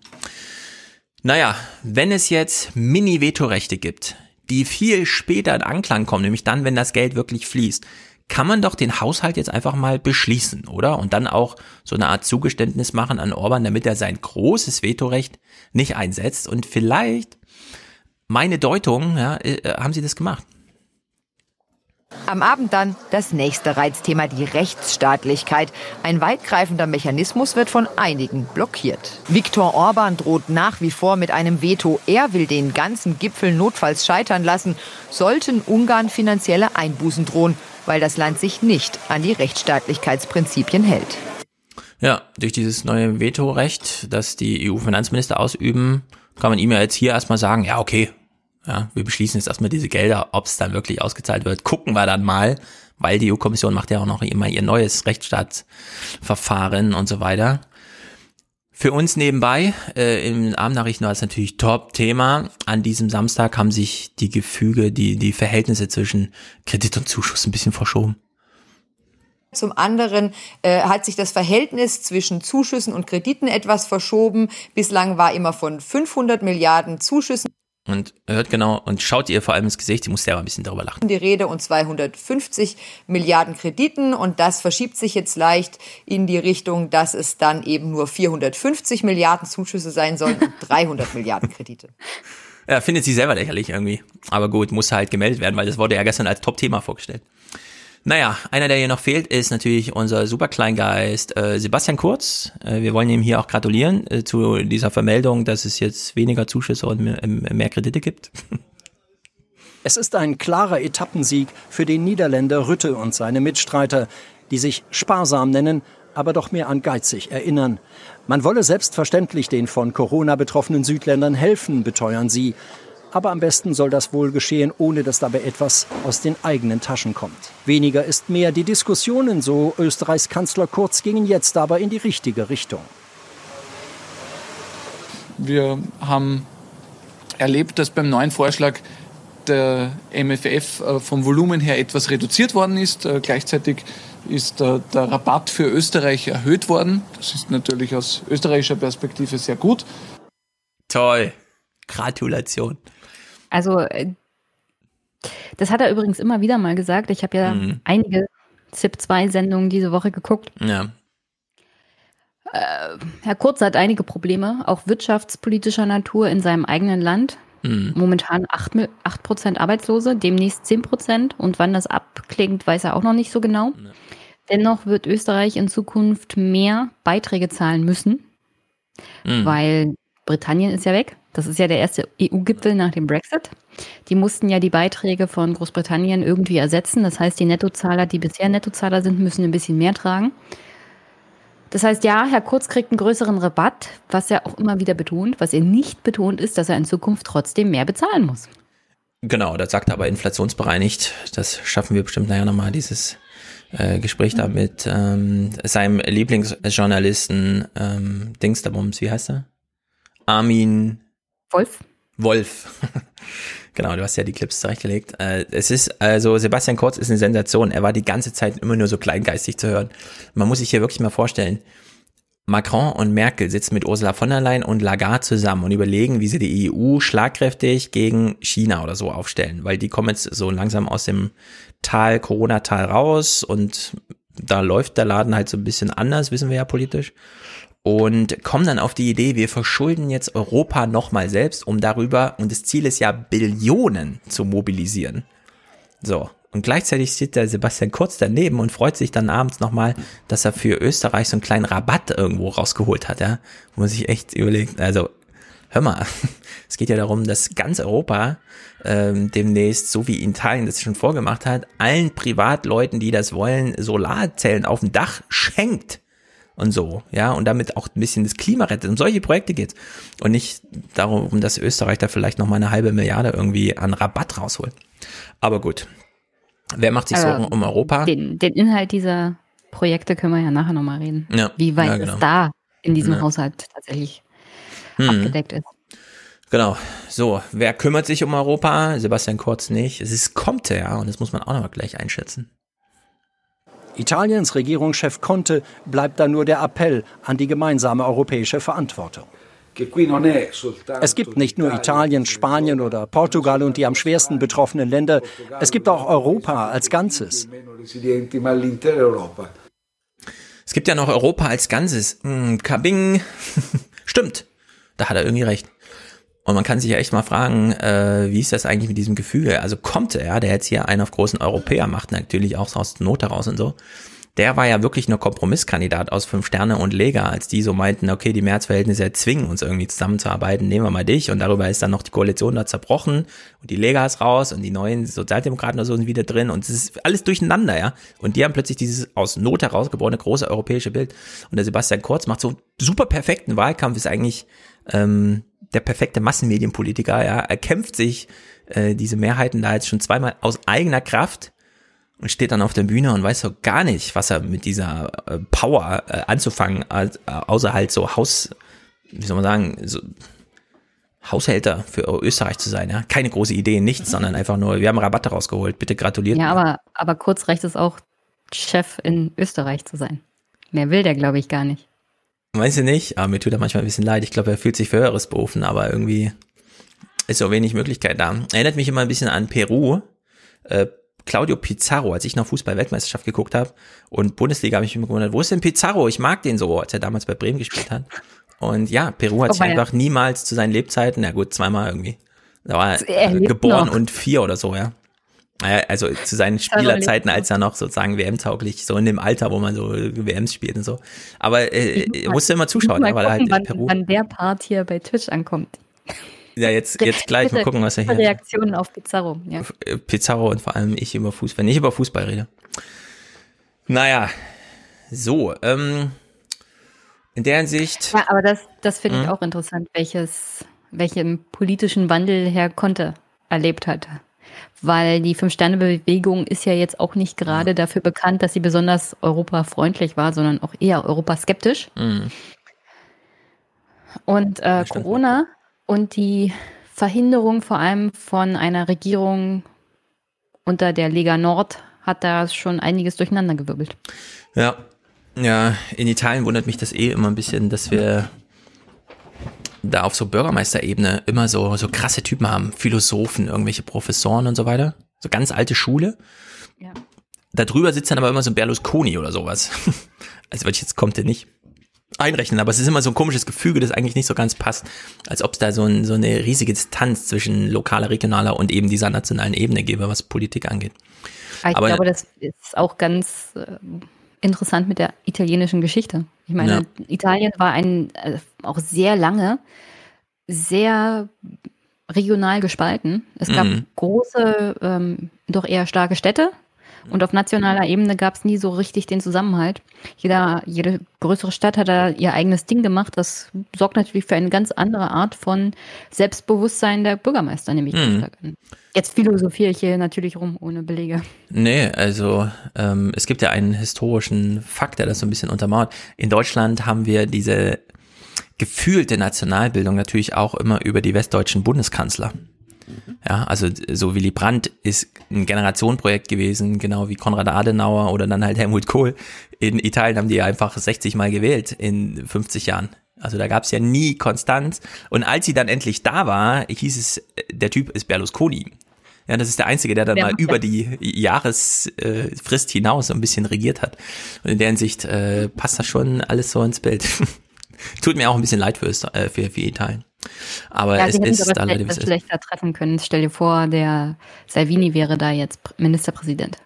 [SPEAKER 1] Naja, wenn es jetzt Mini-Vetorechte gibt, die viel später in Anklang kommen, nämlich dann, wenn das Geld wirklich fließt, kann man doch den Haushalt jetzt einfach mal beschließen, oder? Und dann auch so eine Art Zugeständnis machen an Orban, damit er sein großes Vetorecht nicht einsetzt und vielleicht meine Deutung, ja, äh, haben sie das gemacht.
[SPEAKER 10] Am Abend dann das nächste Reizthema, die Rechtsstaatlichkeit. Ein weitgreifender Mechanismus wird von einigen blockiert. Viktor Orban droht nach wie vor mit einem Veto. Er will den ganzen Gipfel notfalls scheitern lassen, sollten Ungarn finanzielle Einbußen drohen, weil das Land sich nicht an die Rechtsstaatlichkeitsprinzipien hält.
[SPEAKER 1] Ja, durch dieses neue Vetorecht, das die EU-Finanzminister ausüben, kann man ihm ja jetzt hier erstmal sagen, ja, okay, ja, wir beschließen jetzt erstmal diese Gelder, ob es dann wirklich ausgezahlt wird, gucken wir dann mal, weil die EU-Kommission macht ja auch noch immer ihr neues Rechtsstaatsverfahren und so weiter. Für uns nebenbei, äh, im Abendnachrichten war es natürlich Top-Thema. An diesem Samstag haben sich die Gefüge, die, die Verhältnisse zwischen Kredit und Zuschuss ein bisschen verschoben.
[SPEAKER 10] Zum anderen äh, hat sich das Verhältnis zwischen Zuschüssen und Krediten etwas verschoben. Bislang war immer von 500 Milliarden Zuschüssen
[SPEAKER 1] und hört genau und schaut ihr vor allem ins Gesicht, sie muss ja ein bisschen darüber lachen.
[SPEAKER 10] Die Rede und 250 Milliarden Krediten und das verschiebt sich jetzt leicht in die Richtung, dass es dann eben nur 450 Milliarden Zuschüsse sein sollen und <laughs> 300 Milliarden Kredite.
[SPEAKER 1] Ja, findet sie selber lächerlich irgendwie. Aber gut, muss halt gemeldet werden, weil das wurde ja gestern als Top-Thema vorgestellt. Naja, einer, der hier noch fehlt, ist natürlich unser Superkleingeist äh, Sebastian Kurz. Äh, wir wollen ihm hier auch gratulieren äh, zu dieser Vermeldung, dass es jetzt weniger Zuschüsse und mehr, mehr Kredite gibt. <laughs>
[SPEAKER 11] Es ist ein klarer Etappensieg für den Niederländer Rütte und seine Mitstreiter, die sich sparsam nennen, aber doch mehr an geizig erinnern. Man wolle selbstverständlich den von Corona betroffenen Südländern helfen, beteuern sie. Aber am besten soll das wohl geschehen, ohne dass dabei etwas aus den eigenen Taschen kommt. Weniger ist mehr. Die Diskussionen, so Österreichs Kanzler Kurz, gingen jetzt aber in die richtige Richtung.
[SPEAKER 12] Wir haben erlebt, dass beim neuen Vorschlag der MFF äh, vom Volumen her etwas reduziert worden ist. Äh, gleichzeitig ist äh, der Rabatt für Österreich erhöht worden. Das ist natürlich aus österreichischer Perspektive sehr gut.
[SPEAKER 1] Toll. Gratulation.
[SPEAKER 2] Also, äh, das hat er übrigens immer wieder mal gesagt. Ich habe ja mhm. einige ZIP-2-Sendungen diese Woche geguckt.
[SPEAKER 1] Ja.
[SPEAKER 2] Äh, Herr Kurz hat einige Probleme, auch wirtschaftspolitischer Natur in seinem eigenen Land. Mhm. Momentan 8%, 8 Arbeitslose, demnächst 10%. Und wann das abklingt, weiß er auch noch nicht so genau. Ja. Dennoch wird Österreich in Zukunft mehr Beiträge zahlen müssen, mhm. weil Britannien ist ja weg. Das ist ja der erste EU-Gipfel nach dem Brexit. Die mussten ja die Beiträge von Großbritannien irgendwie ersetzen. Das heißt, die Nettozahler, die bisher Nettozahler sind, müssen ein bisschen mehr tragen. Das heißt, ja, Herr Kurz kriegt einen größeren Rabatt, was er auch immer wieder betont. Was er nicht betont, ist, dass er in Zukunft trotzdem mehr bezahlen muss.
[SPEAKER 1] Genau, das sagt er aber inflationsbereinigt. Das schaffen wir bestimmt nachher nochmal, dieses äh, Gespräch da mit ähm, seinem Lieblingsjournalisten ähm, Dingsterbums, wie heißt er? Armin
[SPEAKER 2] Wolf.
[SPEAKER 1] Wolf. <laughs> genau, du hast ja die Clips zurechtgelegt. Äh, es ist, also Sebastian Kurz ist eine Sensation. Er war die ganze Zeit immer nur so kleingeistig zu hören. Man muss sich hier wirklich mal vorstellen, Macron und Merkel sitzen mit Ursula von der Leyen und Lagarde zusammen und überlegen, wie sie die EU schlagkräftig gegen China oder so aufstellen, weil die kommen jetzt so langsam aus dem Tal, Corona-Tal raus und da läuft der Laden halt so ein bisschen anders, wissen wir ja politisch. Und kommen dann auf die Idee, wir verschulden jetzt Europa nochmal selbst, um darüber, und das Ziel ist ja Billionen zu mobilisieren. So. Und gleichzeitig steht der Sebastian Kurz daneben und freut sich dann abends nochmal, dass er für Österreich so einen kleinen Rabatt irgendwo rausgeholt hat, ja. Wo man sich echt überlegt, also, hör mal, <laughs> es geht ja darum, dass ganz Europa ähm, demnächst, so wie Italien das schon vorgemacht hat, allen Privatleuten, die das wollen, Solarzellen auf dem Dach schenkt und so, ja, und damit auch ein bisschen das Klima rettet. Um solche Projekte geht's. Und nicht darum, dass Österreich da vielleicht noch mal eine halbe Milliarde irgendwie an Rabatt rausholt. Aber gut, Wer macht sich Sorgen um Europa?
[SPEAKER 2] Den, den, Inhalt dieser Projekte können wir ja nachher nochmal reden.
[SPEAKER 1] Ja,
[SPEAKER 2] Wie weit
[SPEAKER 1] ja, genau.
[SPEAKER 2] es da in diesem ja. Haushalt tatsächlich hm. abgedeckt ist.
[SPEAKER 1] Genau. So, wer kümmert sich um Europa? Sebastian Kurz nicht. Es ist Conte, ja, und das muss man auch nochmal gleich einschätzen.
[SPEAKER 11] Italiens Regierungschef Conte bleibt da nur der Appell an die gemeinsame europäische Verantwortung. Es gibt nicht nur Italien, Spanien oder Portugal und die am schwersten betroffenen Länder, es gibt auch Europa als Ganzes.
[SPEAKER 1] Es gibt ja noch Europa als Ganzes. Hm, Kabing. <laughs> Stimmt. Da hat er irgendwie recht. Und man kann sich ja echt mal fragen, äh, wie ist das eigentlich mit diesem Gefühl? Also kommt er, der jetzt hier einen auf großen Europäer macht, natürlich auch aus Not heraus und so. Der war ja wirklich nur Kompromisskandidat aus fünf Sterne und Lega, als die so meinten, okay, die Mehrheitsverhältnisse erzwingen uns irgendwie zusammenzuarbeiten, nehmen wir mal dich. Und darüber ist dann noch die Koalition da zerbrochen. Und die Lega ist raus und die neuen Sozialdemokraten oder so sind wieder drin. Und es ist alles durcheinander, ja. Und die haben plötzlich dieses aus Not herausgeborene große europäische Bild. Und der Sebastian Kurz macht so super perfekten Wahlkampf, ist eigentlich ähm, der perfekte Massenmedienpolitiker, ja. Er kämpft sich äh, diese Mehrheiten da jetzt schon zweimal aus eigener Kraft und steht dann auf der Bühne und weiß so gar nicht, was er mit dieser äh, Power äh, anzufangen, äh, außer halt so Haus, wie soll man sagen, so Haushälter für Österreich zu sein, ja. Keine große Idee, nichts, sondern einfach nur, wir haben Rabatte rausgeholt, bitte gratuliert.
[SPEAKER 2] Ja, aber, aber kurz reicht es auch, Chef in Österreich zu sein. Mehr will der, glaube ich, gar nicht.
[SPEAKER 1] Weiß ich nicht, aber mir tut er manchmal ein bisschen leid. Ich glaube, er fühlt sich für Höheres berufen, aber irgendwie ist so wenig Möglichkeit da. Erinnert mich immer ein bisschen an Peru. Äh, Claudio Pizarro, als ich noch Fußball-Weltmeisterschaft geguckt habe und Bundesliga, habe ich mich immer gewundert, wo ist denn Pizarro? Ich mag den so, als er damals bei Bremen gespielt hat. Und ja, Peru hat oh, sich einfach niemals zu seinen Lebzeiten, na gut, zweimal irgendwie. Da war er geboren noch. und vier oder so, ja. Also zu seinen <laughs> Spielerzeiten, als er noch sozusagen WM-tauglich, so in dem Alter, wo man so WMs spielt und so. Aber äh, er musste immer zuschauen,
[SPEAKER 2] weil
[SPEAKER 1] er halt
[SPEAKER 2] wann, Peru. Wann der Part hier bei Twitch ankommt.
[SPEAKER 1] Ja, jetzt, jetzt gleich Bitte, mal gucken, was er hier
[SPEAKER 2] Reaktionen auf Pizarro, ja.
[SPEAKER 1] Äh, Pizarro und vor allem ich über Fußball, wenn ich über Fußball rede. Naja, so, ähm, in der Hinsicht.
[SPEAKER 2] Ja, aber das, das finde ich hm? auch interessant, welches, welchen politischen Wandel Herr Conte erlebt hat. Weil die Fünf-Sterne-Bewegung ist ja jetzt auch nicht gerade dafür bekannt, dass sie besonders europafreundlich war, sondern auch eher europaskeptisch. Mhm. Und äh, Corona und die Verhinderung vor allem von einer Regierung unter der Lega Nord hat da schon einiges durcheinandergewirbelt.
[SPEAKER 1] Ja, ja, in Italien wundert mich das eh immer ein bisschen, dass wir da auf so Bürgermeisterebene immer so, so krasse Typen haben, Philosophen, irgendwelche Professoren und so weiter. So ganz alte Schule. Ja. Da drüber sitzt dann aber immer so ein Berlusconi oder sowas. <laughs> Also, weil ich jetzt kommt der nicht einrechnen, aber es ist immer so ein komisches Gefüge, das eigentlich nicht so ganz passt, als ob es da so, ein, so eine riesige Distanz zwischen lokaler, regionaler und eben dieser nationalen Ebene gäbe, was Politik angeht.
[SPEAKER 2] Ich aber, glaube, das ist auch ganz äh, interessant mit der italienischen Geschichte. Ich meine, ja. Italien war ein äh, auch sehr lange sehr regional gespalten. Es gab mhm. große, ähm, doch eher starke Städte Und auf nationaler Ebene gab es nie so richtig den Zusammenhalt. Jeder, jede größere Stadt hat da ihr eigenes Ding gemacht. Das sorgt natürlich für eine ganz andere Art von Selbstbewusstsein der Bürgermeister, nämlich mhm. Jetzt philosophiere ich hier natürlich rum, ohne Belege.
[SPEAKER 1] Nee, also ähm, es gibt ja einen historischen Fakt, der das so ein bisschen untermauert. In Deutschland haben wir diese gefühlte Nationalbildung natürlich auch immer über die westdeutschen Bundeskanzler. Ja, also so Willy Brandt ist ein Generationenprojekt gewesen, genau wie Konrad Adenauer oder dann halt Helmut Kohl. In Italien haben die einfach 60 Mal gewählt in 50 Jahren. Also da gab es ja nie Konstanz. Und als sie dann endlich da war, hieß es, der Typ ist Berlusconi. Ja, das ist der Einzige, der dann Wer mal über die Jahresfrist hinaus so ein bisschen regiert hat. Und in der Hinsicht äh, passt das schon alles so ins Bild. <laughs> Tut mir auch ein bisschen leid für, äh, für, für Italien. Aber ja, es ist
[SPEAKER 2] aber leider, das schlechter treffen können. Stell dir vor, der Salvini wäre da jetzt Ministerpräsident.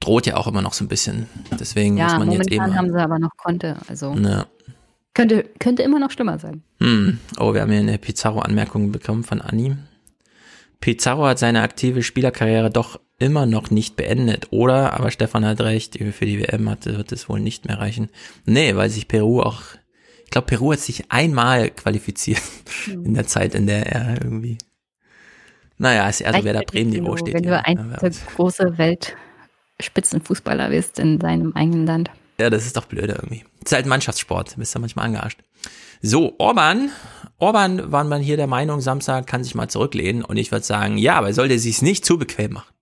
[SPEAKER 1] Droht ja auch immer noch so ein bisschen. Deswegen ja, muss man jetzt eben.
[SPEAKER 2] haben sie aber noch Konte. Also ja. könnte, könnte immer noch schlimmer sein.
[SPEAKER 1] Hm. Oh, wir haben hier eine Pizarro-Anmerkung bekommen von Anni. Pizarro hat seine aktive Spielerkarriere doch immer noch nicht beendet, oder? Aber Stefan hat recht, für die WM hat, wird es wohl nicht mehr reichen. Nee, weil sich Peru auch ich glaube, Peru hat sich einmal qualifiziert mhm. in der Zeit, in der er irgendwie. Naja, ist eher so, wer da Bremen-Niveau steht.
[SPEAKER 2] Wenn ja, du ein ja, große Weltspitzenfußballer bist in deinem eigenen Land.
[SPEAKER 1] Ja, das ist doch blöd irgendwie. Das ist halt Mannschaftssport, bist du manchmal angearscht. So, Orban. Orban war man hier der Meinung, Samstag kann sich mal zurücklehnen und ich würde sagen, ja, aber sollte sich nicht zu bequem machen.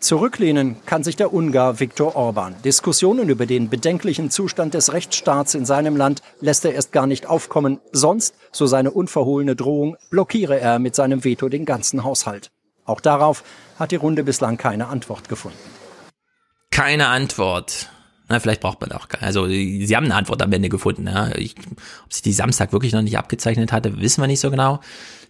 [SPEAKER 11] Zurücklehnen kann sich der Ungar Viktor Orban. Diskussionen über den bedenklichen Zustand des Rechtsstaats in seinem Land lässt er erst gar nicht aufkommen. Sonst, so seine unverhohlene Drohung, blockiere er mit seinem Veto den ganzen Haushalt. Auch darauf hat die Runde bislang keine Antwort gefunden.
[SPEAKER 1] Keine Antwort. Na, vielleicht braucht man auch keine. Also, sie haben eine Antwort am Ende gefunden. Ja. Ich, ob sich die Samstag wirklich noch nicht abgezeichnet hatte, wissen wir nicht so genau.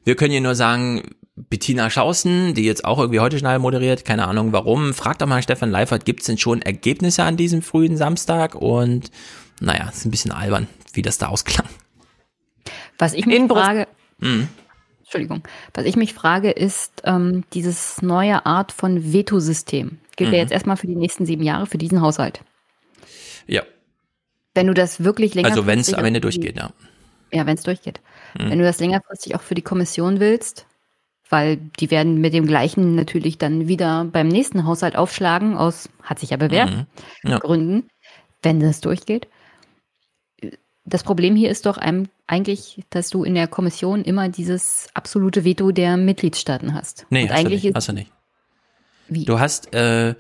[SPEAKER 1] Wir können hier nur sagen, Bettina Schausen, die jetzt auch irgendwie heute schnell moderiert, keine Ahnung warum, fragt doch mal Stefan Leifert, gibt es denn schon Ergebnisse an diesem frühen Samstag? Und naja, ist ein bisschen albern, wie das da ausklang.
[SPEAKER 2] Was ich mich In frage, mhm. Entschuldigung, was ich mich frage, ist ähm, dieses neue Art von Vetosystem. Gilt mhm. ja jetzt erstmal für die nächsten sieben Jahre, für diesen Haushalt.
[SPEAKER 1] Ja.
[SPEAKER 2] Wenn du das wirklich länger.
[SPEAKER 1] Also wenn es am Ende durchgeht, ja.
[SPEAKER 2] Ja, wenn es durchgeht. Mhm. Wenn du das längerfristig auch für die Kommission willst, weil die werden mit dem gleichen natürlich dann wieder beim nächsten Haushalt aufschlagen, aus, hat sich ja bewährt, mhm. ja. Gründen, wenn das durchgeht. Das Problem hier ist doch eigentlich, dass du in der Kommission immer dieses absolute Veto der Mitgliedstaaten hast.
[SPEAKER 1] Nee, Und hast, eigentlich du nicht, hast du nicht. Wie? Du hast, äh,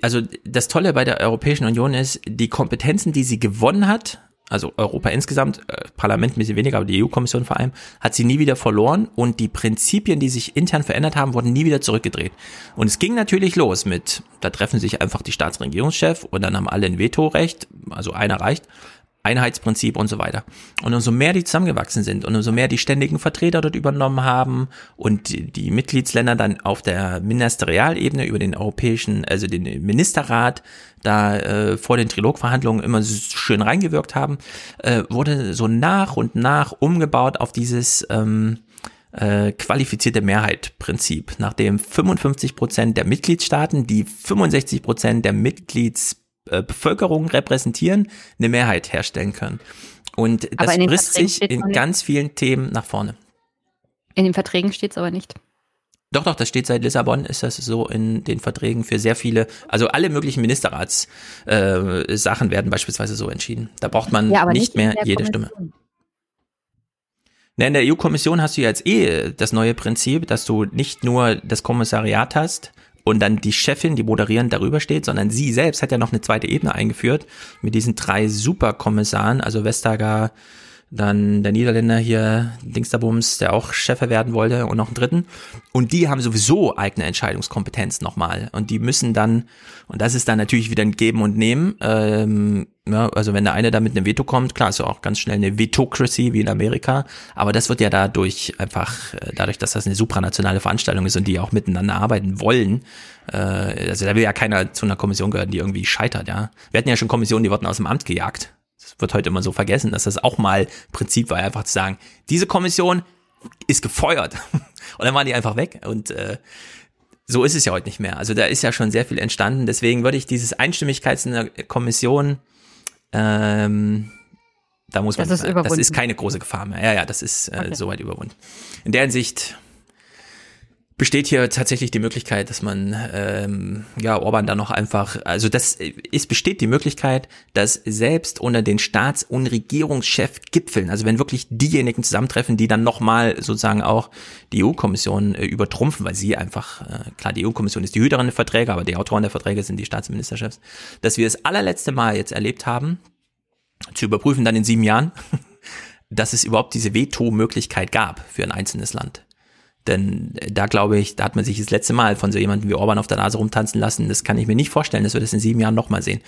[SPEAKER 1] also das Tolle bei der Europäischen Union ist, die Kompetenzen, die sie gewonnen hat, also Europa insgesamt, äh, Parlament ein bisschen weniger, aber die EU-Kommission vor allem, hat sie nie wieder verloren und die Prinzipien, die sich intern verändert haben, wurden nie wieder zurückgedreht. Und es ging natürlich los mit, da treffen sich einfach die Staatsregierungschef und dann haben alle ein Vetorecht, also einer reicht. Einheitsprinzip und so weiter. Und umso mehr die zusammengewachsen sind und umso mehr die ständigen Vertreter dort übernommen haben und die, die Mitgliedsländer dann auf der Ministerialebene über den europäischen, also den Ministerrat da äh, vor den Trilogverhandlungen immer schön reingewirkt haben, äh, wurde so nach und nach umgebaut auf dieses ähm, äh, qualifizierte Mehrheit-Prinzip, nachdem 55 Prozent der Mitgliedstaaten die 65 Prozent der Mitglieds äh, Bevölkerung repräsentieren, eine Mehrheit herstellen können. Und das frisst sich in ganz vielen Themen nach vorne.
[SPEAKER 2] In den Verträgen steht es aber nicht.
[SPEAKER 1] Doch, doch, das steht seit Lissabon, ist das so in den Verträgen für sehr viele, also alle möglichen Ministerratssachen äh, werden beispielsweise so entschieden. Da braucht man ja, nicht, nicht mehr jede Kommission. Stimme. Na, in der EU-Kommission hast du jetzt eh das neue Prinzip, dass du nicht nur das Kommissariat hast, und dann die Chefin, die moderierend darüber steht, sondern sie selbst hat ja noch eine zweite Ebene eingeführt mit diesen drei Superkommissaren, also Vestager, dann der Niederländer hier, Dingsterbums, der auch Chef werden wollte und noch einen dritten. Und die haben sowieso eigene Entscheidungskompetenz nochmal. Und die müssen dann, und das ist dann natürlich wieder ein Geben und Nehmen, ähm, ja, also wenn der eine da mit einem Veto kommt, klar ist ja auch ganz schnell eine Vetocracy wie in Amerika, aber das wird ja dadurch einfach, äh, dadurch, dass das eine supranationale Veranstaltung ist und die auch miteinander arbeiten wollen, äh, also da will ja keiner zu einer Kommission gehören, die irgendwie scheitert, ja. Wir hatten ja schon Kommissionen, die wurden aus dem Amt gejagt wird heute immer so vergessen, dass das auch mal Prinzip war, einfach zu sagen, diese Kommission ist gefeuert. <laughs> Und dann waren die einfach weg. Und äh, so ist es ja heute nicht mehr. Also da ist ja schon sehr viel entstanden. Deswegen würde ich dieses Einstimmigkeits in der Kommission, ähm, da muss man
[SPEAKER 2] das ist,
[SPEAKER 1] sagen, das ist keine große Gefahr mehr. Ja, ja, das ist äh, okay. soweit überwunden. In der Hinsicht besteht hier tatsächlich die Möglichkeit, dass man ähm, ja Orban da noch einfach, also das es besteht die Möglichkeit, dass selbst unter den Staats- und Regierungschef-Gipfeln, also wenn wirklich diejenigen zusammentreffen, die dann nochmal sozusagen auch die EU-Kommission äh, übertrumpfen, weil sie einfach, äh, klar, die EU-Kommission ist die Hüterin der Verträge, aber die Autoren der Verträge sind die Staatsministerchefs, dass wir das allerletzte Mal jetzt erlebt haben, zu überprüfen dann in sieben Jahren, <laughs> dass es überhaupt diese Veto-Möglichkeit gab für ein einzelnes Land. Denn da glaube ich, da hat man sich das letzte Mal von so jemandem wie Orban auf der Nase rumtanzen lassen. Das kann ich mir nicht vorstellen, dass wir das in sieben Jahren nochmal sehen.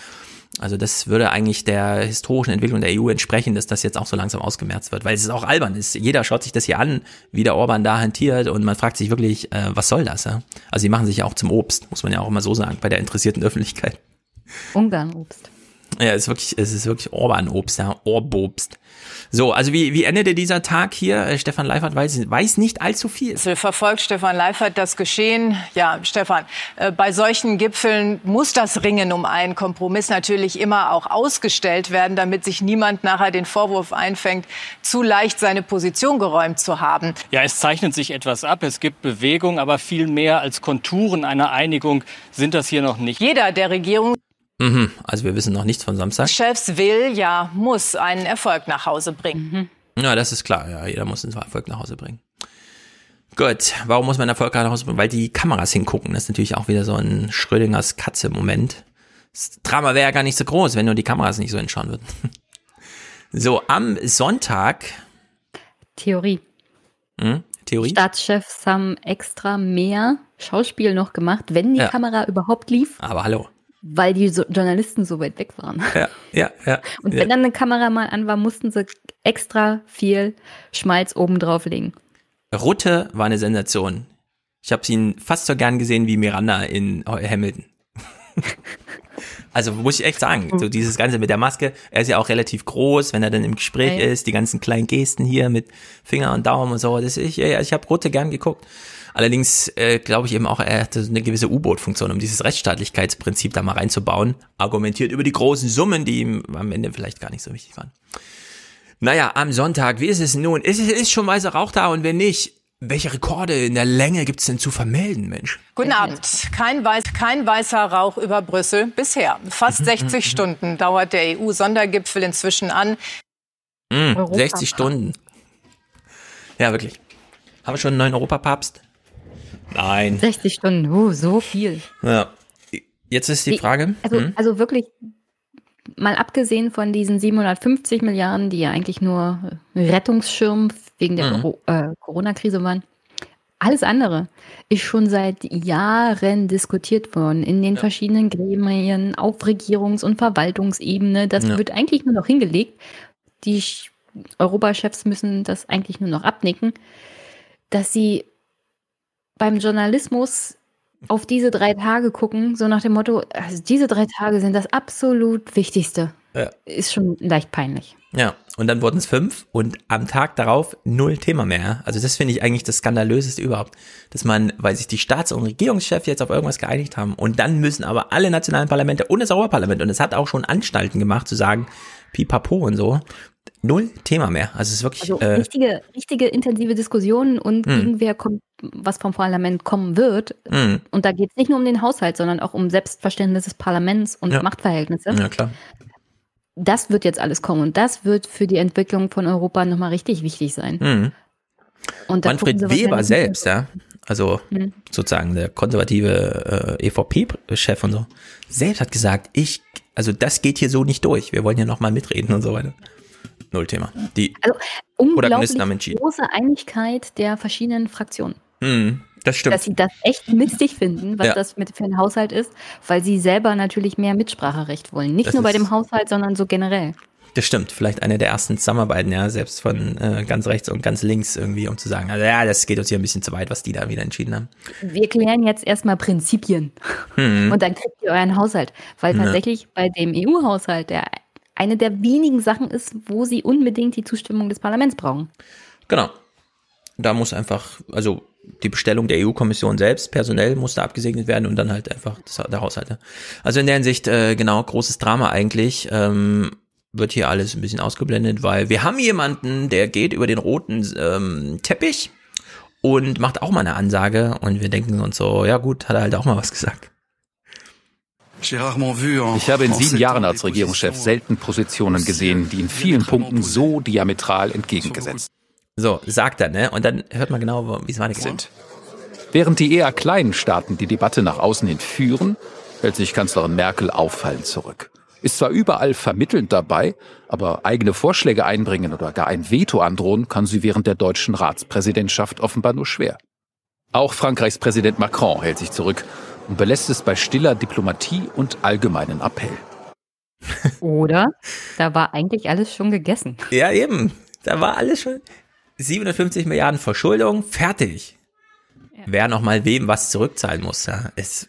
[SPEAKER 1] Also das würde eigentlich der historischen Entwicklung der EU entsprechen, dass das jetzt auch so langsam ausgemerzt wird, weil es ist auch albern ist. Jeder schaut sich das hier an, wie der Orban da hantiert und man fragt sich wirklich, äh, was soll das? Ja? Also sie machen sich ja auch zum Obst, muss man ja auch immer so sagen, bei der interessierten Öffentlichkeit.
[SPEAKER 2] Ungarn-Obst.
[SPEAKER 1] Ja, es ist wirklich, es ist wirklich Orban-Obst, ja, Orbobst. So, also wie, wie endete dieser Tag hier? Äh, Stefan Leifert weiß, weiß nicht allzu viel.
[SPEAKER 10] Verfolgt Stefan Leifert das Geschehen? Ja, Stefan, äh, bei solchen Gipfeln muss das Ringen um einen Kompromiss natürlich immer auch ausgestellt werden, damit sich niemand nachher den Vorwurf einfängt, zu leicht seine Position geräumt zu haben.
[SPEAKER 13] Ja, es zeichnet sich etwas ab. Es gibt Bewegung, aber viel mehr als Konturen einer Einigung sind das hier noch nicht.
[SPEAKER 10] Jeder der Regierung
[SPEAKER 1] Mhm, also wir wissen noch nichts von Samstag.
[SPEAKER 10] Chefs will, ja, muss einen Erfolg nach Hause bringen.
[SPEAKER 1] Mhm. Ja, das ist klar. Ja, jeder muss einen Erfolg nach Hause bringen. Gut, warum muss man Erfolg nach Hause bringen? Weil die Kameras hingucken. Das ist natürlich auch wieder so ein Schrödingers Katze-Moment. Das Drama wäre ja gar nicht so groß, wenn nur die Kameras nicht so hinschauen würden. <laughs> So, am Sonntag.
[SPEAKER 2] Theorie.
[SPEAKER 1] Hm? Theorie?
[SPEAKER 2] Staatschefs haben extra mehr Schauspiel noch gemacht, wenn die ja. Kamera überhaupt lief.
[SPEAKER 1] Aber hallo
[SPEAKER 2] weil die so Journalisten so weit weg waren.
[SPEAKER 1] Ja, ja, ja.
[SPEAKER 2] Und wenn
[SPEAKER 1] ja.
[SPEAKER 2] dann eine Kamera mal an war, mussten sie extra viel Schmalz oben drauf legen.
[SPEAKER 1] Rutte war eine Sensation. Ich habe ihn fast so gern gesehen wie Miranda in Hamilton. <laughs> also muss ich echt sagen, so dieses Ganze mit der Maske, er ist ja auch relativ groß, wenn er dann im Gespräch ja. ist, die ganzen kleinen Gesten hier mit Finger und Daumen und so, das ich, ich habe Rutte gern geguckt. Allerdings äh, glaube ich eben auch, er hatte eine gewisse U-Boot-Funktion, um dieses Rechtsstaatlichkeitsprinzip da mal reinzubauen. Argumentiert über die großen Summen, die ihm am Ende vielleicht gar nicht so wichtig waren. Naja, am Sonntag, wie ist es nun? Ist, ist schon weißer Rauch da und wenn nicht, welche Rekorde in der Länge gibt es denn zu vermelden, Mensch?
[SPEAKER 10] Guten Abend. Kein, weiß, kein weißer Rauch über Brüssel bisher. Fast 60 Stunden dauert der EU-Sondergipfel inzwischen an.
[SPEAKER 1] Mm, 60 Stunden. Ja, wirklich. Haben wir schon einen neuen Europapapst? Nein.
[SPEAKER 2] 60 Stunden, uh, so viel.
[SPEAKER 1] Ja. Jetzt ist die Frage.
[SPEAKER 2] Also, hm? also wirklich, mal abgesehen von diesen 750 Milliarden, die ja eigentlich nur Rettungsschirm wegen der mhm. äh, Corona-Krise waren, alles andere ist schon seit Jahren diskutiert worden in den ja. verschiedenen Gremien, auf Regierungs- und Verwaltungsebene. Das ja. wird eigentlich nur noch hingelegt. Die Europachefs müssen das eigentlich nur noch abnicken, dass sie beim Journalismus auf diese drei Tage gucken, so nach dem Motto, also diese drei Tage sind das absolut Wichtigste. Ja. Ist schon leicht peinlich.
[SPEAKER 1] Ja, und dann wurden es fünf und am Tag darauf null Thema mehr. Also das finde ich eigentlich das Skandalöseste überhaupt, dass man, weil sich die Staats- und Regierungschefs jetzt auf irgendwas geeinigt haben und dann müssen aber alle nationalen Parlamente und das Europaparlament und es hat auch schon Anstalten gemacht zu sagen, pipapo und so, null Thema mehr. Also es ist wirklich
[SPEAKER 2] also äh, richtige, richtige intensive Diskussionen und mh. irgendwer kommt, was vom Parlament kommen wird. Mh. Und da geht es nicht nur um den Haushalt, sondern auch um Selbstverständnis des Parlaments und
[SPEAKER 1] ja.
[SPEAKER 2] Machtverhältnisse.
[SPEAKER 1] Ja, klar.
[SPEAKER 2] Das wird jetzt alles kommen und das wird für die Entwicklung von Europa nochmal richtig wichtig sein.
[SPEAKER 1] Mhm. Und Manfred Weber selbst, ja, also mhm. sozusagen der konservative äh, EVP-Chef und so, selbst hat gesagt, ich, also das geht hier so nicht durch. Wir wollen ja nochmal mitreden und so weiter. Null Thema. Die
[SPEAKER 2] also unglaublich große Einigkeit der verschiedenen Fraktionen.
[SPEAKER 1] Hm, das stimmt.
[SPEAKER 2] Dass sie das echt mistig finden, was ja. das mit für ein Haushalt ist, weil sie selber natürlich mehr Mitspracherecht wollen. Nicht das nur bei dem Haushalt, sondern so generell.
[SPEAKER 1] Das stimmt, vielleicht eine der ersten Zusammenarbeiten, ja, selbst von äh, ganz rechts und ganz links irgendwie, um zu sagen, also ja, das geht uns hier ein bisschen zu weit, was die da wieder entschieden haben.
[SPEAKER 2] Wir klären jetzt erstmal Prinzipien hm. und dann kriegt ihr euren Haushalt. Weil tatsächlich ja. bei dem EU-Haushalt, der eine der wenigen Sachen ist, wo sie unbedingt die Zustimmung des Parlaments brauchen.
[SPEAKER 1] Genau. Da muss einfach, also die Bestellung der EU-Kommission selbst, personell musste abgesegnet werden und dann halt einfach das, der Haushalt. Also in der Hinsicht, äh, genau, großes Drama eigentlich. Ähm, wird hier alles ein bisschen ausgeblendet, weil wir haben jemanden, der geht über den roten ähm, Teppich und macht auch mal eine Ansage und wir denken uns so, ja gut, hat er halt auch mal was gesagt.
[SPEAKER 14] Ich habe in sieben Jahren als Regierungschef selten Positionen gesehen, die in vielen Punkten so diametral entgegengesetzt
[SPEAKER 1] So, sagt er, ne? Und dann hört man genau, wie es weitergeht. Sind.
[SPEAKER 14] Während die eher kleinen Staaten die Debatte nach außen hin führen, hält sich Kanzlerin Merkel auffallend zurück. Ist zwar überall vermittelnd dabei, aber eigene Vorschläge einbringen oder gar ein Veto androhen kann sie während der deutschen Ratspräsidentschaft offenbar nur schwer. Auch Frankreichs Präsident Macron hält sich zurück und belässt es bei stiller Diplomatie und allgemeinen Appell.
[SPEAKER 2] Oder da war eigentlich alles schon gegessen.
[SPEAKER 1] Ja, eben. Da war alles schon. 750 Milliarden Verschuldung, fertig. Ja. Wer noch mal wem was zurückzahlen muss, ja, ist.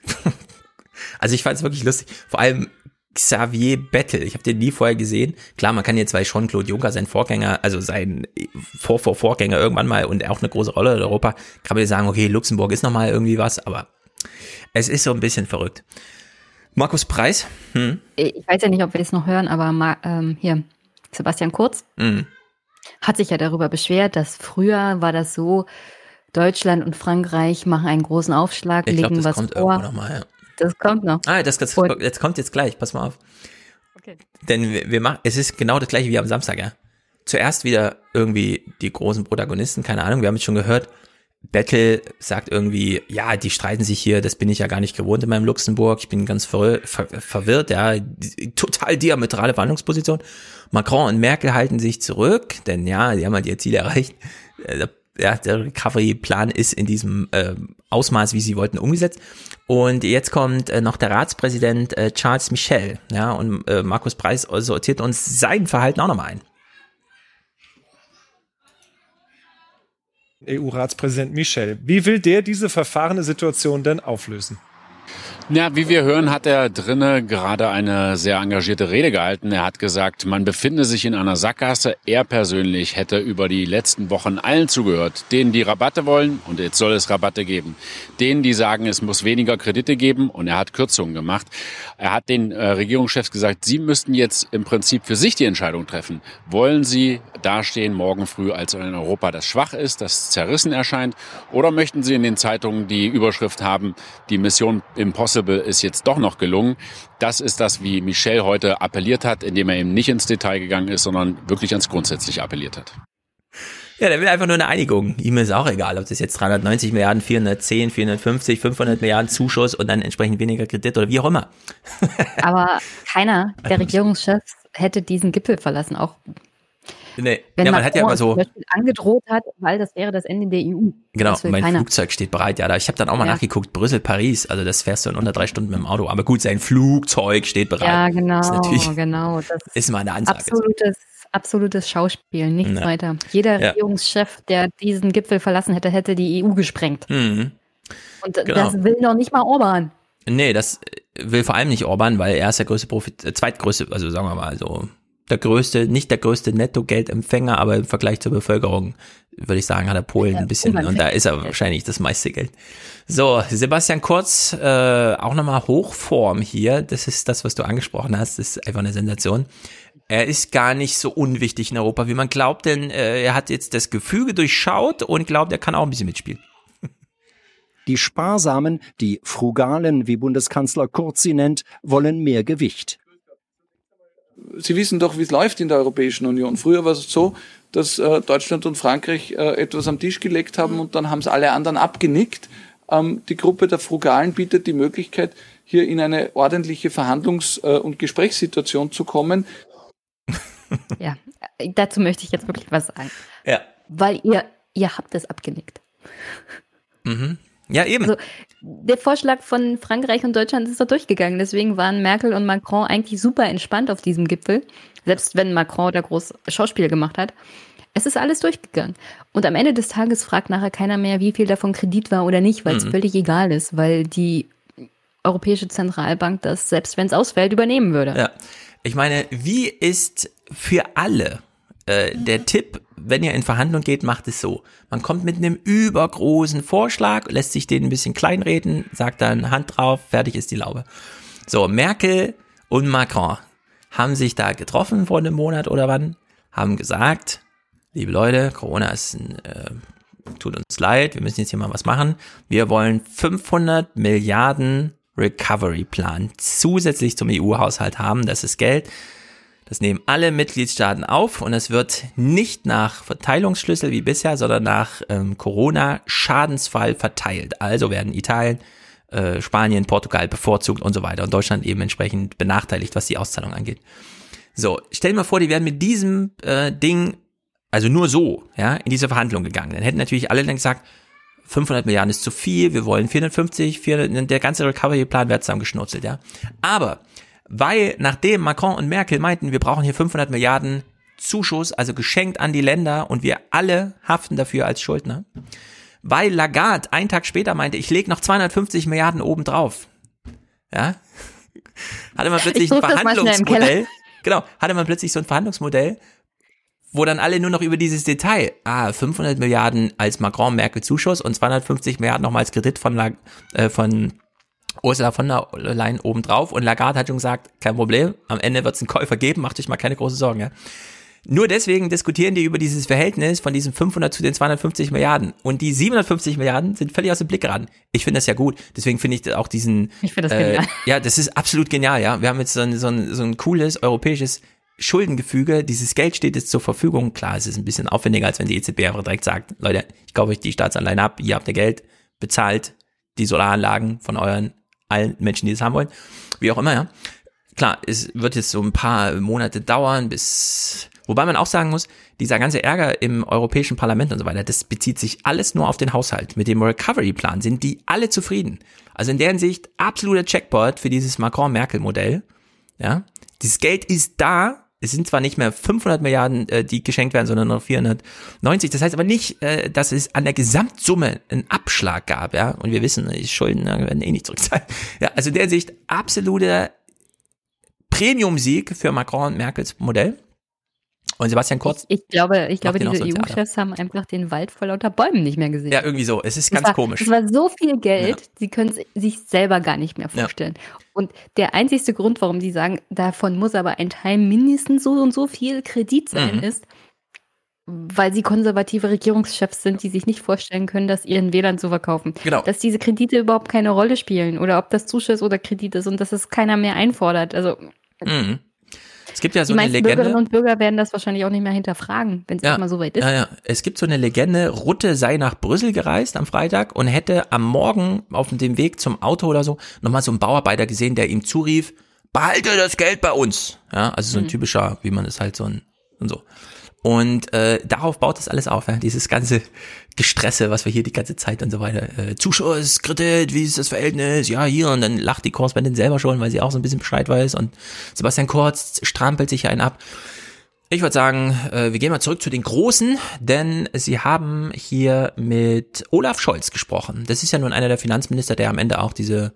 [SPEAKER 1] <laughs> also ich fand es wirklich lustig. Vor allem Xavier Bettel. Ich habe den nie vorher gesehen. Klar, man kann jetzt bei Jean-Claude Juncker, sein Vorgänger, also sein Vor-Vor-Vorgänger irgendwann mal und auch eine große Rolle in Europa, kann man jetzt sagen, okay, Luxemburg ist noch mal irgendwie was, aber es ist so ein bisschen verrückt. Markus Preis? Hm?
[SPEAKER 2] Ich weiß ja nicht, ob wir es noch hören, aber ähm, hier, Sebastian Kurz hm. Hat sich ja darüber beschwert, dass früher war das so, Deutschland und Frankreich machen einen großen Aufschlag, ich legen glaub, was vor. Noch mal, ja. Das kommt noch.
[SPEAKER 1] Ah, das, das, das kommt jetzt gleich, pass mal auf. Okay. Denn wir, wir machen, es ist genau das gleiche wie am Samstag, ja. Zuerst wieder irgendwie die großen Protagonisten, keine Ahnung, wir haben jetzt schon gehört, Bettel sagt irgendwie, ja, die streiten sich hier, das bin ich ja gar nicht gewohnt in meinem Luxemburg, ich bin ganz ver ver verwirrt, ja, total diametrale Verhandlungsposition. Macron und Merkel halten sich zurück, denn ja, die haben halt ihr Ziel erreicht. Äh, ja, der Recovery-Plan ist in diesem äh, Ausmaß, wie sie wollten, umgesetzt. Und jetzt kommt äh, noch der Ratspräsident äh, Charles Michel, ja, und äh, Markus Preis sortiert uns sein Verhalten auch nochmal ein.
[SPEAKER 3] EU-Ratspräsident Michel. Wie will der diese verfahrene Situation denn auflösen?
[SPEAKER 7] Ja, wie wir hören, hat er drinnen gerade eine sehr engagierte Rede gehalten. Er hat gesagt, man befinde sich in einer Sackgasse. Er persönlich hätte über die letzten Wochen allen zugehört, denen die Rabatte wollen und jetzt soll es Rabatte geben. Denen, die sagen, es muss weniger Kredite geben und er hat Kürzungen gemacht. Er hat den äh, Regierungschefs gesagt, sie müssten jetzt im Prinzip für sich die Entscheidung treffen. Wollen sie dastehen morgen früh als ein Europa, das schwach ist, das zerrissen erscheint? Oder möchten sie in den Zeitungen die Überschrift haben, die Mission Impossible Impossible ist jetzt doch noch gelungen. Das ist das, wie Michel heute appelliert hat, indem er eben nicht ins Detail gegangen ist, sondern wirklich ans Grundsätzliche appelliert hat.
[SPEAKER 1] Ja, der will einfach nur eine Einigung. Ihm ist auch egal, ob das jetzt 390 Milliarden, 410, 450, 500 Milliarden Zuschuss und dann entsprechend weniger Kredit oder wie auch immer.
[SPEAKER 2] Aber <laughs> keiner der <laughs> Regierungschefs hätte diesen Gipfel verlassen, auch
[SPEAKER 1] Nee, Wenn ja, man hat ja immer so
[SPEAKER 2] angedroht hat, weil das wäre das Ende der EU.
[SPEAKER 1] Genau, mein keiner. Flugzeug steht bereit. Ja, da, ich habe dann auch mal ja. nachgeguckt, Brüssel, Paris, also das fährst du in unter drei Stunden mit dem Auto. Aber gut, sein Flugzeug steht bereit.
[SPEAKER 2] Ja, genau, das genau. Das <laughs>
[SPEAKER 1] ist mal eine Ansage.
[SPEAKER 2] Absolutes, absolutes Schauspiel, nichts ja. weiter. Jeder ja. Regierungschef, der diesen Gipfel verlassen hätte, hätte die EU gesprengt. Mhm. Und genau. das will noch nicht mal Orban.
[SPEAKER 1] Nee, das will vor allem nicht Orban, weil er ist der größte Profit, äh, zweitgrößte, also sagen wir mal so der größte, nicht der größte Nettogeldempfänger, aber im Vergleich zur Bevölkerung, würde ich sagen, hat er Polen ein bisschen und da ist er wahrscheinlich das meiste Geld. So, Sebastian Kurz, äh, auch nochmal Hochform hier. Das ist das, was du angesprochen hast. Das ist einfach eine Sensation. Er ist gar nicht so unwichtig in Europa, wie man glaubt, denn äh, er hat jetzt das Gefüge durchschaut und glaubt, er kann auch ein bisschen mitspielen.
[SPEAKER 11] Die Sparsamen, die Frugalen, wie Bundeskanzler Kurz sie nennt, wollen mehr Gewicht.
[SPEAKER 12] Sie wissen doch, wie es läuft in der Europäischen Union. Früher war es so, dass äh, Deutschland und Frankreich äh, etwas am Tisch gelegt haben und dann haben es alle anderen abgenickt. Ähm, die Gruppe der Frugalen bietet die Möglichkeit, hier in eine ordentliche Verhandlungs- äh, und Gesprächssituation zu kommen. <laughs>
[SPEAKER 2] Ja, dazu möchte ich jetzt wirklich was sagen.
[SPEAKER 1] Ja.
[SPEAKER 2] Weil ihr, ihr habt es abgenickt.
[SPEAKER 1] Mhm. Ja, eben. Also,
[SPEAKER 2] der Vorschlag von Frankreich und Deutschland ist da durchgegangen. Deswegen waren Merkel und Macron eigentlich super entspannt auf diesem Gipfel. Selbst wenn Macron da groß Schauspiel gemacht hat. Es ist alles durchgegangen. Und am Ende des Tages fragt nachher keiner mehr, wie viel davon Kredit war oder nicht, weil es mhm. völlig egal ist, weil die Europäische Zentralbank das, selbst wenn es ausfällt, übernehmen würde.
[SPEAKER 1] Ja. Ich meine, wie ist für alle äh, der Tipp, wenn ihr in Verhandlung geht, macht es so. Man kommt mit einem übergroßen Vorschlag, lässt sich den ein bisschen kleinreden, sagt dann Hand drauf, fertig ist die Laube. So, Merkel und Macron haben sich da getroffen vor einem Monat oder wann, haben gesagt, liebe Leute, Corona ist ein, äh, tut uns leid, wir müssen jetzt hier mal was machen. Wir wollen 500 Milliarden Recovery Plan zusätzlich zum EU-Haushalt haben. Das ist Geld, das nehmen alle Mitgliedstaaten auf und es wird nicht nach Verteilungsschlüssel wie bisher, sondern nach ähm, Corona-Schadensfall verteilt. Also werden Italien, äh, Spanien, Portugal bevorzugt und so weiter und Deutschland eben entsprechend benachteiligt, was die Auszahlung angeht. So, stell dir mal vor, die wären mit diesem äh, Ding, also nur so, ja, in diese Verhandlung gegangen. Dann hätten natürlich alle dann gesagt, 500 Milliarden ist zu viel, wir wollen 450, 400, der ganze Recovery-Plan wird zusammengeschnurzelt, ja. Aber weil nachdem Macron und Merkel meinten, wir brauchen hier 500 Milliarden Zuschuss, also geschenkt an die Länder und wir alle haften dafür als Schuldner, weil Lagarde einen Tag später meinte, ich lege noch 250 Milliarden obendrauf. Ja? Hatte man plötzlich ein Verhandlungsmodell. Genau, hatte man plötzlich so ein Verhandlungsmodell, wo dann alle nur noch über dieses Detail, ah, 500 Milliarden als Macron-Merkel-Zuschuss und 250 Milliarden nochmal als Kredit von, äh, von Ursula von der Leyen obendrauf und Lagarde hat schon gesagt, kein Problem, am Ende wird es einen Käufer geben, macht euch mal keine große Sorgen. Ja. Nur deswegen diskutieren die über dieses Verhältnis von diesen 500 zu den 250 Milliarden. Und die 750 Milliarden sind völlig aus dem Blick geraten. Ich finde das ja gut. Deswegen finde ich auch diesen.
[SPEAKER 2] Ich finde das äh, genial. <laughs>
[SPEAKER 1] Ja, das ist absolut genial, ja. Wir haben jetzt so ein, so ein, so ein cooles europäisches Schuldengefüge. Dieses Geld steht jetzt zur Verfügung. Klar, es ist ein bisschen aufwendiger, als wenn die EZB einfach direkt sagt, Leute, ich kaufe euch die Staatsanleihen ab, ihr habt ihr Geld, bezahlt die Solaranlagen von euren allen Menschen, die es haben wollen. Wie auch immer, ja. Klar, es wird jetzt so ein paar Monate dauern, bis, wobei man auch sagen muss, dieser ganze Ärger im Europäischen Parlament und so weiter, das bezieht sich alles nur auf den Haushalt. Mit dem Recovery-Plan sind die alle zufrieden. Also in deren Sicht absoluter Checkpoint für dieses Macron-Merkel-Modell. Ja. Dieses Geld ist da, es sind zwar nicht mehr 500 Milliarden, äh, die geschenkt werden, sondern nur 490. Das heißt aber nicht, äh, dass es an der Gesamtsumme einen Abschlag gab, ja. Und wir wissen, die Schulden werden eh nicht zurückzahlen. <laughs> Ja, also in der Sicht absoluter Premium-Sieg für Macron und Merkels Modell. Und Sebastian Kurz.
[SPEAKER 2] Ich, ich glaube, ich glaube, diese EU-Chefs haben einfach den Wald vor lauter Bäumen nicht mehr gesehen.
[SPEAKER 1] Ja, irgendwie so. Es ist ganz
[SPEAKER 2] war,
[SPEAKER 1] komisch.
[SPEAKER 2] Es war so viel Geld, ja. sie können es sich selber gar nicht mehr vorstellen. Ja. Und der einzigste Grund, warum sie sagen, davon muss aber ein Teil mindestens so und so viel Kredit sein, mhm. ist, weil sie konservative Regierungschefs sind, die sich nicht vorstellen können, das ihren Wählern zu verkaufen.
[SPEAKER 1] Genau.
[SPEAKER 2] Dass diese Kredite überhaupt keine Rolle spielen oder ob das Zuschuss oder Kredit ist und dass es keiner mehr einfordert. Also
[SPEAKER 1] mhm. Es gibt ja so
[SPEAKER 2] die
[SPEAKER 1] eine Legende.
[SPEAKER 2] Bürgerinnen und Bürger werden das wahrscheinlich auch nicht mehr hinterfragen, wenn es ja, mal so weit ist.
[SPEAKER 1] Ja, ja. Es gibt so eine Legende, Rutte sei nach Brüssel gereist am Freitag und hätte am Morgen auf dem Weg zum Auto oder so nochmal so einen Bauarbeiter gesehen, der ihm zurief, behalte das Geld bei uns. Ja, also so ein mhm. typischer, wie man es halt so ein, und so. Und äh, darauf baut das alles auf, ja? dieses ganze Gestresse, was wir hier die ganze Zeit und so weiter. Äh, Zuschuss, Kredit, wie ist das Verhältnis? Ja, hier. Und dann lacht die Korrespondentin selber schon, weil sie auch so ein bisschen Bescheid weiß. Und Sebastian Kurz strampelt sich einen ab. Ich würde sagen, äh, wir gehen mal zurück zu den Großen, denn sie haben hier mit Olaf Scholz gesprochen. Das ist ja nun einer der Finanzminister, der am Ende auch diese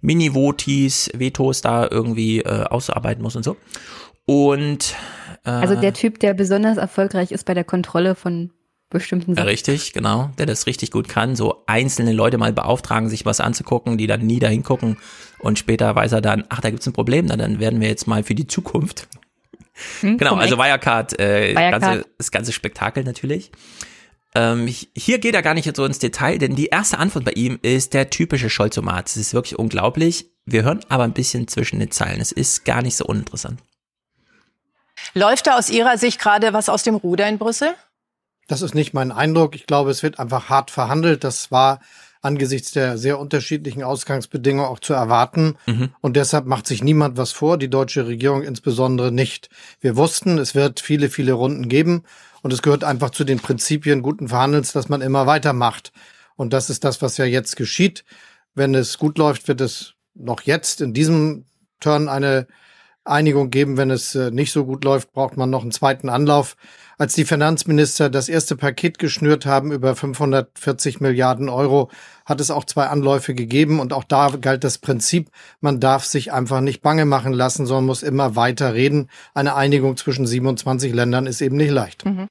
[SPEAKER 1] Mini-Votis, Vetos da irgendwie äh, ausarbeiten muss und so. Und
[SPEAKER 2] also der Typ, der besonders erfolgreich ist bei der Kontrolle von bestimmten
[SPEAKER 1] Sachen. Richtig, genau, der das richtig gut kann. So einzelne Leute mal beauftragen, sich was anzugucken, die dann nie dahin gucken und später weiß er dann, ach, da gibt's ein Problem, na, dann werden wir jetzt mal für die Zukunft. Hm, genau, also Wirecard, äh, Wirecard. Ganze, das ganze Spektakel natürlich. Ähm, hier geht er gar nicht so ins Detail, denn die erste Antwort bei ihm ist der typische Scholzomat. Es ist wirklich unglaublich. Wir hören aber ein bisschen zwischen den Zeilen. Es ist gar nicht so uninteressant.
[SPEAKER 10] Läuft da aus Ihrer Sicht gerade was aus dem Ruder in Brüssel?
[SPEAKER 15] Das ist nicht mein Eindruck. Ich glaube, es wird einfach hart verhandelt. Das war angesichts der sehr unterschiedlichen Ausgangsbedingungen auch zu erwarten. Mhm. Und deshalb macht sich niemand was vor, die deutsche Regierung insbesondere nicht. Wir wussten, es wird viele, viele Runden geben. Und es gehört einfach zu den Prinzipien guten Verhandelns, dass man immer weitermacht. Und das ist das, was ja jetzt geschieht. Wenn es gut läuft, wird es noch jetzt in diesem Turn eine Einigung geben. Wenn es äh, nicht so gut läuft, braucht man noch einen zweiten Anlauf. Als die Finanzminister das erste Paket geschnürt haben über 540 Milliarden Euro, hat es auch zwei Anläufe gegeben und auch da galt das Prinzip, man darf sich einfach nicht bange machen lassen, sondern muss immer weiter reden. Eine Einigung zwischen 27 Ländern ist eben nicht leicht.
[SPEAKER 2] Mhm.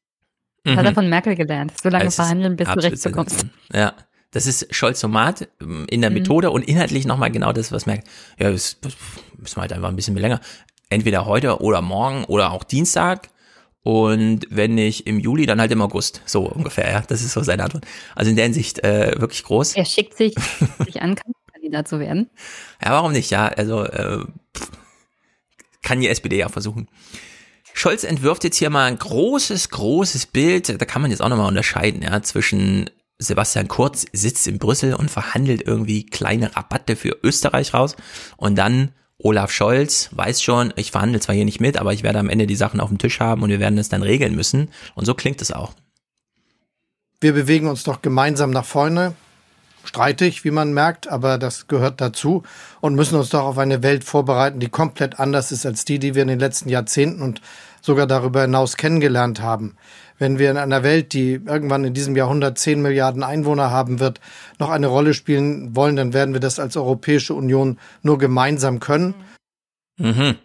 [SPEAKER 2] Mhm. Hat er von Merkel gelernt. So lange verhandeln, bis du rechts bekommst.
[SPEAKER 1] Ja. Das ist Scholz-Somat ähm, in der mhm. Methode und inhaltlich nochmal genau das, was Merkel, ja, das, das müssen wir halt einfach ein bisschen länger. Entweder heute oder morgen oder auch Dienstag und wenn nicht im Juli, dann halt im August. So ungefähr, ja. Das ist so seine Antwort. Also in der Hinsicht äh, wirklich groß.
[SPEAKER 2] Er schickt sich, <laughs> sich an, Kandidat zu werden.
[SPEAKER 1] Ja, warum nicht? Ja, also äh, kann die SPD ja versuchen. Scholz entwirft jetzt hier mal ein großes, großes Bild. Da kann man jetzt auch nochmal unterscheiden, ja, zwischen Sebastian Kurz sitzt in Brüssel und verhandelt irgendwie kleine Rabatte für Österreich raus und dann Olaf Scholz weiß schon, ich verhandle zwar hier nicht mit, aber ich werde am Ende die Sachen auf dem Tisch haben und wir werden es dann regeln müssen. Und so klingt es auch.
[SPEAKER 15] Wir bewegen uns doch gemeinsam nach vorne. Streitig, wie man merkt, aber das gehört dazu und müssen uns doch auf eine Welt vorbereiten, die komplett anders ist als die, die wir in den letzten Jahrzehnten und sogar darüber hinaus kennengelernt haben wenn wir in einer Welt, die irgendwann in diesem Jahrhundert 10 Milliarden Einwohner haben wird, noch eine Rolle spielen wollen, dann werden wir das als Europäische Union nur gemeinsam können.
[SPEAKER 1] Mhm.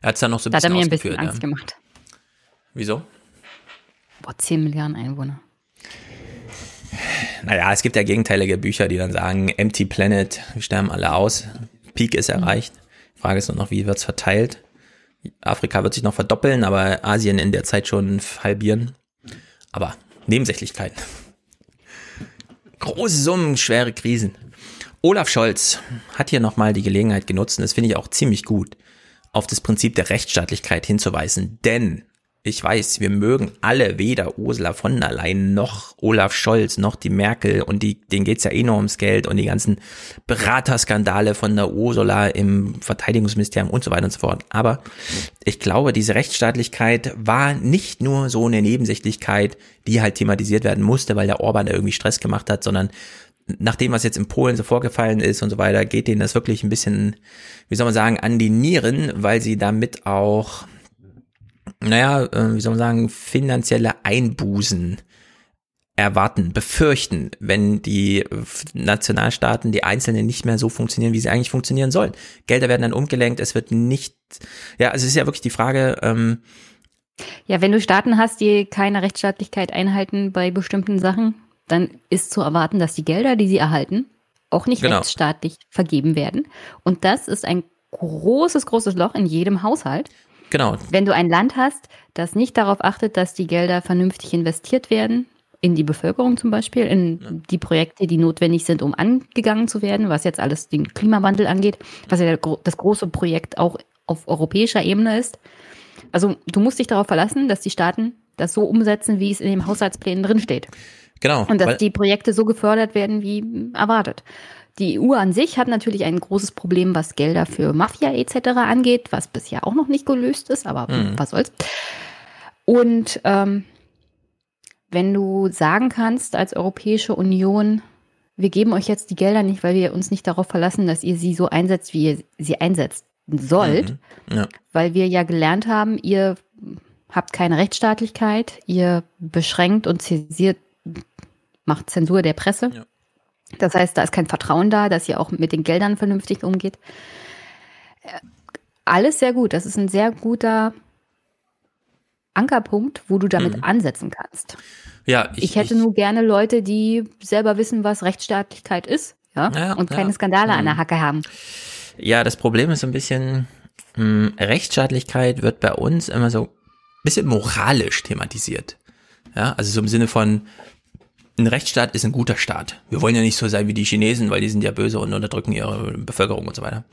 [SPEAKER 1] Er hat es ja noch so ein
[SPEAKER 2] da
[SPEAKER 1] bisschen
[SPEAKER 2] hat er mir ein bisschen Angst
[SPEAKER 1] ja.
[SPEAKER 2] gemacht.
[SPEAKER 1] Wieso?
[SPEAKER 2] Boah, 10 Milliarden Einwohner.
[SPEAKER 1] Naja, es gibt ja gegenteilige Bücher, die dann sagen, Empty Planet, wir sterben alle aus, Peak ist erreicht. Die Frage ist nur noch, wie wird es verteilt? Afrika wird sich noch verdoppeln, aber Asien in der Zeit schon halbieren. Aber Nebensächlichkeiten. Große Summen, schwere Krisen. Olaf Scholz hat hier nochmal die Gelegenheit genutzt, und das finde ich auch ziemlich gut, auf das Prinzip der Rechtsstaatlichkeit hinzuweisen. Denn ich weiß, wir mögen alle weder Ursula von der Leyen noch Olaf Scholz noch die Merkel und die, denen geht's ja eh nur ums Geld und die ganzen Beraterskandale von der Ursula im Verteidigungsministerium und so weiter und so fort. Aber ich glaube, diese Rechtsstaatlichkeit war nicht nur so eine Nebensächlichkeit, die halt thematisiert werden musste, weil der Orban da irgendwie Stress gemacht hat, sondern nach dem, was jetzt in Polen so vorgefallen ist und so weiter, geht denen das wirklich ein bisschen, wie soll man sagen, an die Nieren, weil sie damit auch naja, äh, wie soll man sagen, finanzielle Einbußen erwarten, befürchten, wenn die Nationalstaaten, die Einzelnen nicht mehr so funktionieren, wie sie eigentlich funktionieren sollen. Gelder werden dann umgelenkt, es wird nicht, ja, also es ist ja wirklich die Frage, ähm,
[SPEAKER 2] ja, wenn du Staaten hast, die keine Rechtsstaatlichkeit einhalten bei bestimmten Sachen, dann ist zu erwarten, dass die Gelder, die sie erhalten, auch nicht genau. rechtsstaatlich vergeben werden. Und das ist ein großes, großes Loch in jedem Haushalt.
[SPEAKER 1] Genau.
[SPEAKER 2] Wenn du ein Land hast, das nicht darauf achtet, dass die Gelder vernünftig investiert werden, in die Bevölkerung zum Beispiel, in ja. die Projekte, die notwendig sind, um angegangen zu werden, was jetzt alles den Klimawandel angeht, was ja das große Projekt auch auf europäischer Ebene ist. Also du musst dich darauf verlassen, dass die Staaten das so umsetzen, wie es in den Haushaltsplänen drinsteht.
[SPEAKER 1] Genau.
[SPEAKER 2] Und dass die Projekte so gefördert werden, wie erwartet. Die EU an sich hat natürlich ein großes Problem, was Gelder für Mafia etc. angeht, was bisher auch noch nicht gelöst ist, aber mhm. was soll's. Und ähm, wenn du sagen kannst als Europäische Union, wir geben euch jetzt die Gelder nicht, weil wir uns nicht darauf verlassen, dass ihr sie so einsetzt, wie ihr sie einsetzen sollt, mhm. ja. weil wir ja gelernt haben, ihr habt keine Rechtsstaatlichkeit, ihr beschränkt und zensiert, macht Zensur der Presse. Ja. Das heißt, da ist kein Vertrauen da, dass ihr auch mit den Geldern vernünftig umgeht. Äh, alles sehr gut. Das ist ein sehr guter Ankerpunkt, wo du damit mhm. ansetzen kannst.
[SPEAKER 1] Ja,
[SPEAKER 2] ich, ich hätte ich, nur gerne Leute, die selber wissen, was Rechtsstaatlichkeit ist, ja, ja und keine ja. Skandale mhm. an der mhm. Hacke haben.
[SPEAKER 1] Ja, das Problem ist ein bisschen, mh, hm, Rechtsstaatlichkeit wird bei uns immer so ein bisschen moralisch thematisiert. Ja, also so im Sinne von, ein Rechtsstaat ist ein guter Staat. Wir wollen ja nicht so sein wie die Chinesen, weil die sind ja böse und unterdrücken ihre Bevölkerung und so weiter.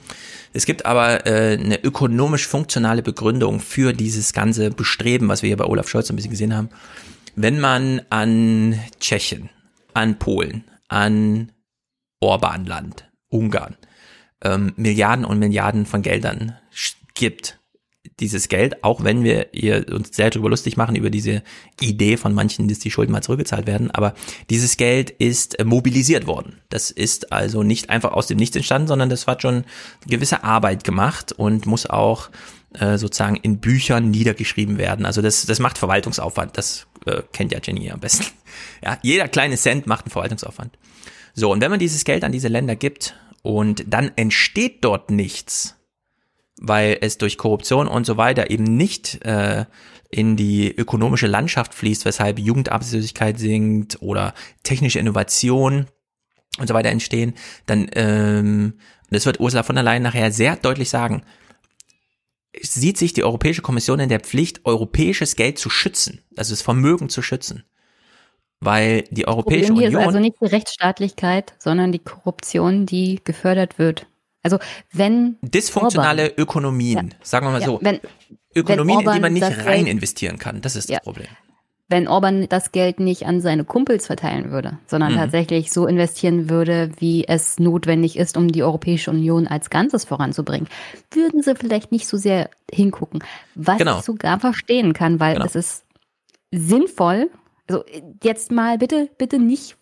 [SPEAKER 1] Es gibt aber äh, eine ökonomisch funktionale Begründung für dieses ganze Bestreben, was wir hier bei Olaf Scholz ein bisschen gesehen haben. Wenn man an Tschechien, an Polen, an Orbanland, Ungarn ähm, Milliarden und Milliarden von Geldern gibt, dieses Geld, auch wenn wir ihr uns sehr darüber lustig machen, über diese Idee von manchen, dass die Schulden mal zurückgezahlt werden, aber dieses Geld ist äh, mobilisiert worden. Das ist also nicht einfach aus dem Nichts entstanden, sondern das hat schon gewisse Arbeit gemacht und muss auch äh, sozusagen in Büchern niedergeschrieben werden. Also das, das macht Verwaltungsaufwand. Das äh, kennt ja Jenny am besten. <laughs> Ja, jeder kleine Cent macht einen Verwaltungsaufwand. So, und wenn man dieses Geld an diese Länder gibt und dann entsteht dort nichts, weil es durch Korruption und so weiter eben nicht äh, in die ökonomische Landschaft fließt, weshalb Jugendarbeitslosigkeit sinkt oder technische Innovation und so weiter entstehen, dann, ähm, das wird Ursula von der Leyen nachher sehr deutlich sagen, sieht sich die Europäische Kommission in der Pflicht, europäisches Geld zu schützen, also das Vermögen zu schützen. Weil die Europäische
[SPEAKER 2] Problem hier
[SPEAKER 1] Union.
[SPEAKER 2] ist also nicht die Rechtsstaatlichkeit, sondern die Korruption, die gefördert wird. Also wenn
[SPEAKER 1] Dysfunktionale
[SPEAKER 2] Orban,
[SPEAKER 1] Ökonomien,
[SPEAKER 2] Ja.
[SPEAKER 1] sagen wir mal
[SPEAKER 2] Ja,
[SPEAKER 1] so.
[SPEAKER 2] wenn-
[SPEAKER 1] Ökonomien,
[SPEAKER 2] wenn
[SPEAKER 1] in die man nicht rein
[SPEAKER 2] Geld-
[SPEAKER 1] investieren kann, das ist
[SPEAKER 2] Ja.
[SPEAKER 1] das Problem.
[SPEAKER 2] wenn Orban das Geld nicht an seine Kumpels verteilen würde, sondern
[SPEAKER 1] Mhm.
[SPEAKER 2] tatsächlich so investieren würde, wie es notwendig ist, um die Europäische Union als Ganzes voranzubringen, würden sie vielleicht nicht so sehr hingucken. Was
[SPEAKER 1] Genau.
[SPEAKER 2] ich sogar verstehen kann, weil
[SPEAKER 1] Genau.
[SPEAKER 2] es ist sinnvoll, also jetzt mal bitte, bitte nicht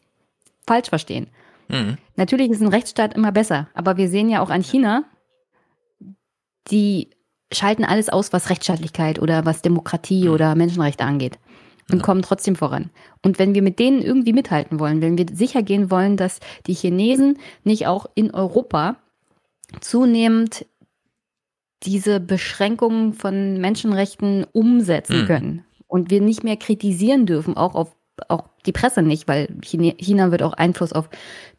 [SPEAKER 2] falsch verstehen.
[SPEAKER 1] Mhm.
[SPEAKER 2] Natürlich ist ein Rechtsstaat immer besser, aber wir sehen ja auch an China, die schalten alles aus, was Rechtsstaatlichkeit oder was Demokratie oder Menschenrechte angeht und kommen trotzdem voran. Und wenn wir mit denen irgendwie mithalten wollen, wenn wir sicher gehen wollen, dass die Chinesen nicht auch in Europa zunehmend diese Beschränkungen von Menschenrechten umsetzen
[SPEAKER 1] Mhm.
[SPEAKER 2] können und wir nicht mehr kritisieren dürfen, auch auf auch die Presse nicht, weil China wird auch Einfluss auf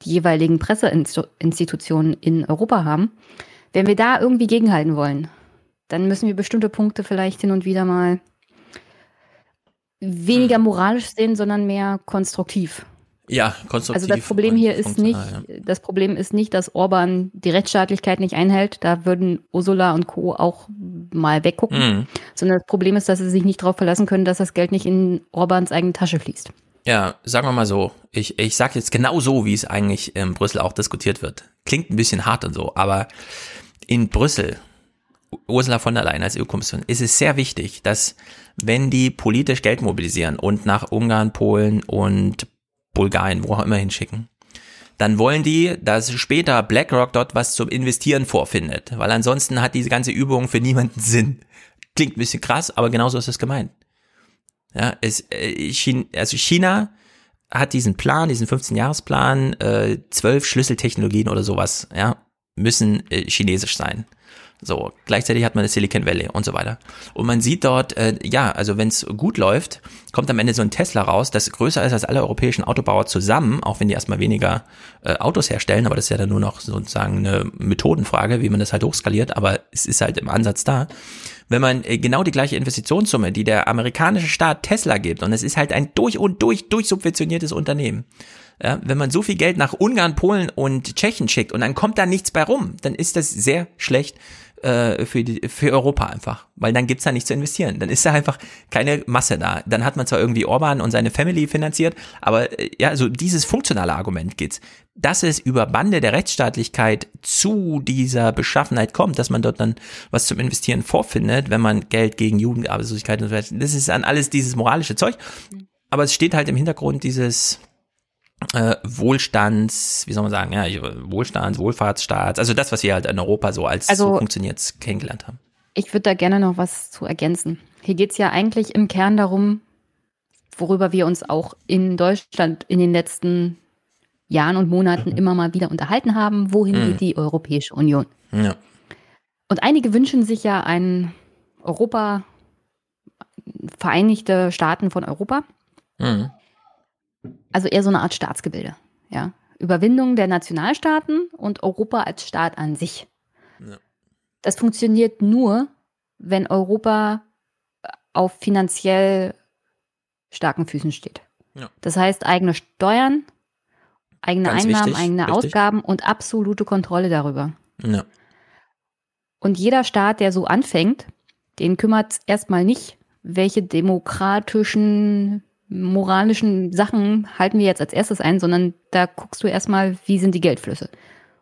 [SPEAKER 2] die jeweiligen Presseinstitutionen in Europa haben. Wenn wir da irgendwie gegenhalten wollen, dann müssen wir bestimmte Punkte vielleicht hin und wieder mal weniger moralisch sehen, sondern mehr konstruktiv.
[SPEAKER 1] Ja, konstruktiv.
[SPEAKER 2] Also das Problem hier ist nicht,
[SPEAKER 1] funktional,
[SPEAKER 2] das Problem ist nicht, dass Orban die Rechtsstaatlichkeit nicht einhält. Da würden Ursula und Co. auch mal weggucken.
[SPEAKER 1] Mhm.
[SPEAKER 2] Sondern das Problem ist, dass sie sich nicht darauf verlassen können, dass das Geld nicht in Orbans eigene Tasche fließt.
[SPEAKER 1] Ja, sagen wir mal so. Ich, ich sage jetzt genau so, wie es eigentlich in Brüssel auch diskutiert wird. Klingt ein bisschen hart und so, aber in Brüssel, Ursula von der Leyen als EU-Kommission, ist es sehr wichtig, dass wenn die politisch Geld mobilisieren und nach Ungarn, Polen und Bulgarien, wo auch immer hinschicken, dann wollen die, dass später BlackRock dort was zum Investieren vorfindet, weil ansonsten hat diese ganze Übung für niemanden <laughs> Sinn. Klingt ein bisschen krass, aber genauso ist es gemeint. Ja, es, äh, China, also China hat diesen Plan, diesen 15-Jahres-Plan, äh, zwölf Schlüsseltechnologien oder sowas, ja, müssen äh, chinesisch sein. So, gleichzeitig hat man das Silicon Valley und so weiter. Und man sieht dort, äh, ja, also wenn es gut läuft, kommt am Ende so ein Tesla raus, das größer ist als alle europäischen Autobauer zusammen, auch wenn die erstmal weniger äh, Autos herstellen, aber das ist ja dann nur noch sozusagen eine Methodenfrage, wie man das halt hochskaliert, aber es ist halt im Ansatz da. Wenn man äh, genau die gleiche Investitionssumme, die der amerikanische Staat Tesla gibt, und es ist halt ein durch und durch durchsubventioniertes Unternehmen, ja, wenn man so viel Geld nach Ungarn, Polen und Tschechien schickt und dann kommt da nichts bei rum, dann ist das sehr schlecht äh, für, die, für Europa einfach, weil dann gibt's da nichts zu investieren. Dann ist da einfach keine Masse da. Dann hat man zwar irgendwie Orban und seine Family finanziert, aber äh, ja, so dieses funktionale Argument geht's. Dass es über Bande der Rechtsstaatlichkeit zu dieser Beschaffenheit kommt, dass man dort dann was zum Investieren vorfindet, wenn man Geld gegen Jugendarbeitslosigkeit und so weiter, das ist an alles dieses moralische Zeug. Aber es steht halt im Hintergrund dieses, äh, Wohlstands, wie soll man sagen, ja, Wohlstands, Wohlfahrtsstaats, also das, was wir halt in Europa so als
[SPEAKER 2] Also-
[SPEAKER 1] so funktioniert kennengelernt haben.
[SPEAKER 2] Ich würde da gerne noch was zu ergänzen. Hier geht's ja eigentlich im Kern darum, worüber wir uns auch in Deutschland in den letzten Jahren und Monaten <clears throat> immer mal wieder unterhalten haben. Wohin
[SPEAKER 1] Mhm.
[SPEAKER 2] geht die Europäische Union?
[SPEAKER 1] Ja.
[SPEAKER 2] Und einige wünschen sich ja ein Europa, Vereinigte Staaten von Europa.
[SPEAKER 1] Mhm.
[SPEAKER 2] Also eher so eine Art Staatsgebilde. Ja. Überwindung der Nationalstaaten und Europa als Staat an sich.
[SPEAKER 1] Ja.
[SPEAKER 2] Das funktioniert nur, wenn Europa auf finanziell starken Füßen steht.
[SPEAKER 1] Ja.
[SPEAKER 2] Das heißt, eigene Steuern, eigene
[SPEAKER 1] Ganz
[SPEAKER 2] Einnahmen,
[SPEAKER 1] wichtig,
[SPEAKER 2] eigene
[SPEAKER 1] richtig.
[SPEAKER 2] Ausgaben und absolute Kontrolle darüber.
[SPEAKER 1] Ja.
[SPEAKER 2] Und jeder Staat, der so anfängt, den kümmert erstmal nicht, welche demokratischen, moralischen Sachen halten wir jetzt als erstes ein, sondern da guckst du erstmal, wie sind die Geldflüsse.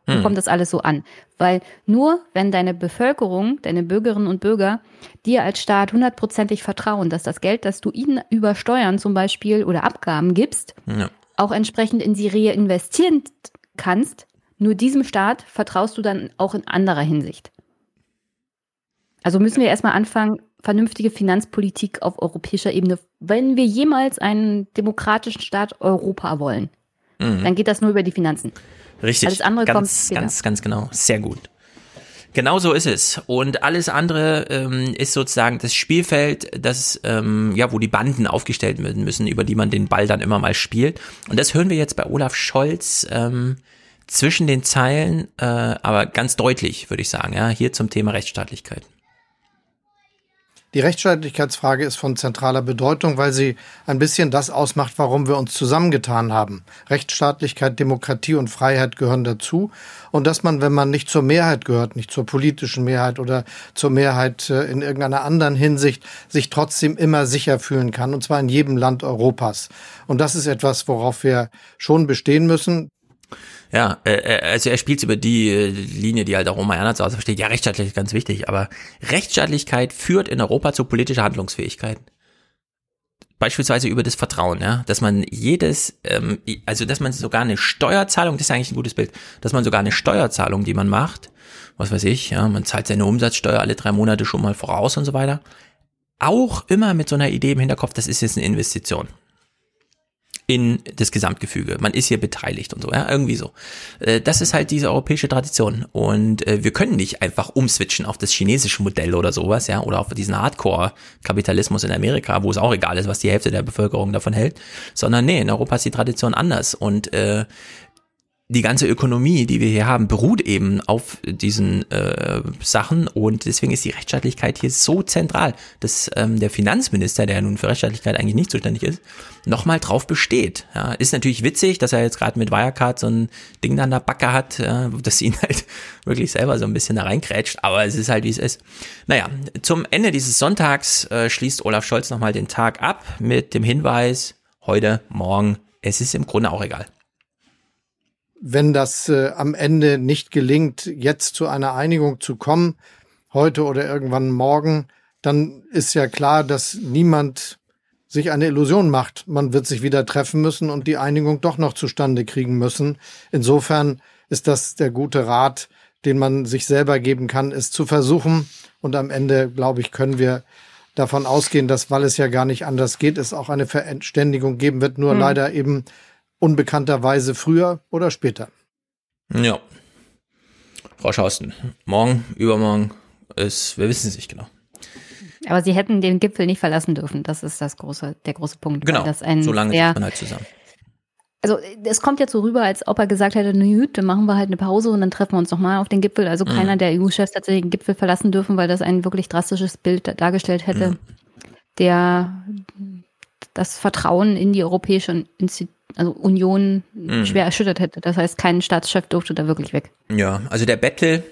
[SPEAKER 2] Wo
[SPEAKER 1] Hm.
[SPEAKER 2] kommt das alles so an? Weil nur wenn deine Bevölkerung, deine Bürgerinnen und Bürger dir als Staat hundertprozentig vertrauen, dass das Geld, das du ihnen über Steuern zum Beispiel oder Abgaben gibst,
[SPEAKER 1] Ja.
[SPEAKER 2] auch entsprechend in sie reinvestieren kannst, nur diesem Staat vertraust du dann auch in anderer Hinsicht. Also müssen wir erstmal anfangen, vernünftige Finanzpolitik auf europäischer Ebene. Wenn wir jemals einen demokratischen Staat Europa wollen, mhm. dann geht das nur über die Finanzen.
[SPEAKER 1] Richtig.
[SPEAKER 2] Alles andere
[SPEAKER 1] ganz,
[SPEAKER 2] kommt später.
[SPEAKER 1] ganz, ganz genau. Sehr gut. Genau so ist es. Und alles andere ähm, ist sozusagen das Spielfeld, das, ähm, ja, wo die Banden aufgestellt werden müssen, über die man den Ball dann immer mal spielt. Und das hören wir jetzt bei Olaf Scholz ähm, zwischen den Zeilen, äh, aber ganz deutlich, würde ich sagen, ja, hier zum Thema Rechtsstaatlichkeit.
[SPEAKER 15] Die Rechtsstaatlichkeitsfrage ist von zentraler Bedeutung, weil sie ein bisschen das ausmacht, warum wir uns zusammengetan haben. Rechtsstaatlichkeit, Demokratie und Freiheit gehören dazu. Und dass man, wenn man nicht zur Mehrheit gehört, nicht zur politischen Mehrheit oder zur Mehrheit äh, in irgendeiner anderen Hinsicht, sich trotzdem immer sicher fühlen kann, und zwar in jedem Land Europas. Und das ist etwas, worauf wir schon bestehen müssen.
[SPEAKER 1] Ja, äh, also er spielt über die äh, Linie, die halt auch Oma Erna zu Hause versteht. Ja, Rechtsstaatlichkeit ist ganz wichtig, aber Rechtsstaatlichkeit führt in Europa zu politischer Handlungsfähigkeit. Beispielsweise über das Vertrauen, ja, dass man jedes, ähm, also dass man sogar eine Steuerzahlung, das ist eigentlich ein gutes Bild, dass man sogar eine Steuerzahlung, die man macht, was weiß ich, ja, man zahlt seine Umsatzsteuer alle drei Monate schon mal voraus und so weiter, auch immer mit so einer Idee im Hinterkopf, das ist jetzt eine Investition in das Gesamtgefüge. Man ist hier beteiligt und so, ja, irgendwie so. Äh, das ist halt diese europäische Tradition. Und äh, wir können nicht einfach umswitchen auf das chinesische Modell oder sowas, ja, oder auf diesen Hardcore-Kapitalismus in Amerika, wo es auch egal ist, was die Hälfte der Bevölkerung davon hält, sondern nee, in Europa ist die Tradition anders. Und äh, die ganze Ökonomie, die wir hier haben, beruht eben auf diesen äh, Sachen und deswegen ist die Rechtsstaatlichkeit hier so zentral, dass ähm, der Finanzminister, der nun für Rechtsstaatlichkeit eigentlich nicht zuständig ist, nochmal drauf besteht. Ja, ist natürlich witzig, dass er jetzt gerade mit Wirecard so ein Ding an der Backe hat, äh, dass ihn halt <laughs> wirklich selber so ein bisschen da reinkrätscht, aber es ist halt wie es ist. Naja, zum Ende dieses Sonntags äh, schließt Olaf Scholz nochmal den Tag ab mit dem Hinweis, heute, morgen, es ist im Grunde auch egal
[SPEAKER 15] wenn das äh, am Ende nicht gelingt, jetzt zu einer Einigung zu kommen, heute oder irgendwann morgen, dann ist ja klar, dass niemand sich eine Illusion macht. Man wird sich wieder treffen müssen und die Einigung doch noch zustande kriegen müssen. Insofern ist das der gute Rat, den man sich selber geben kann, es zu versuchen. Und am Ende, glaube ich, können wir davon ausgehen, dass, weil es ja gar nicht anders geht, es auch eine Verständigung geben wird, nur hm. leider eben unbekannterweise früher oder später.
[SPEAKER 1] Ja. Frau Schausten, morgen, übermorgen ist, wir wissen es nicht genau.
[SPEAKER 2] Aber sie hätten den Gipfel nicht verlassen dürfen. Das ist das große, der große Punkt.
[SPEAKER 1] Genau.
[SPEAKER 2] Das ein
[SPEAKER 1] so lange
[SPEAKER 2] sehr,
[SPEAKER 1] ist man halt zusammen.
[SPEAKER 2] Also es kommt jetzt so rüber, als ob er gesagt hätte, na gut, dann machen wir halt eine Pause und dann treffen wir uns nochmal auf den Gipfel. Also mhm. keiner der EU-Chefs hat den Gipfel verlassen dürfen, weil das ein wirklich drastisches Bild dargestellt hätte, mhm. der das Vertrauen in die europäische also Union mhm. schwer erschüttert hätte. Das heißt, kein Staatschef durfte da wirklich weg.
[SPEAKER 1] Ja, also der Bettel,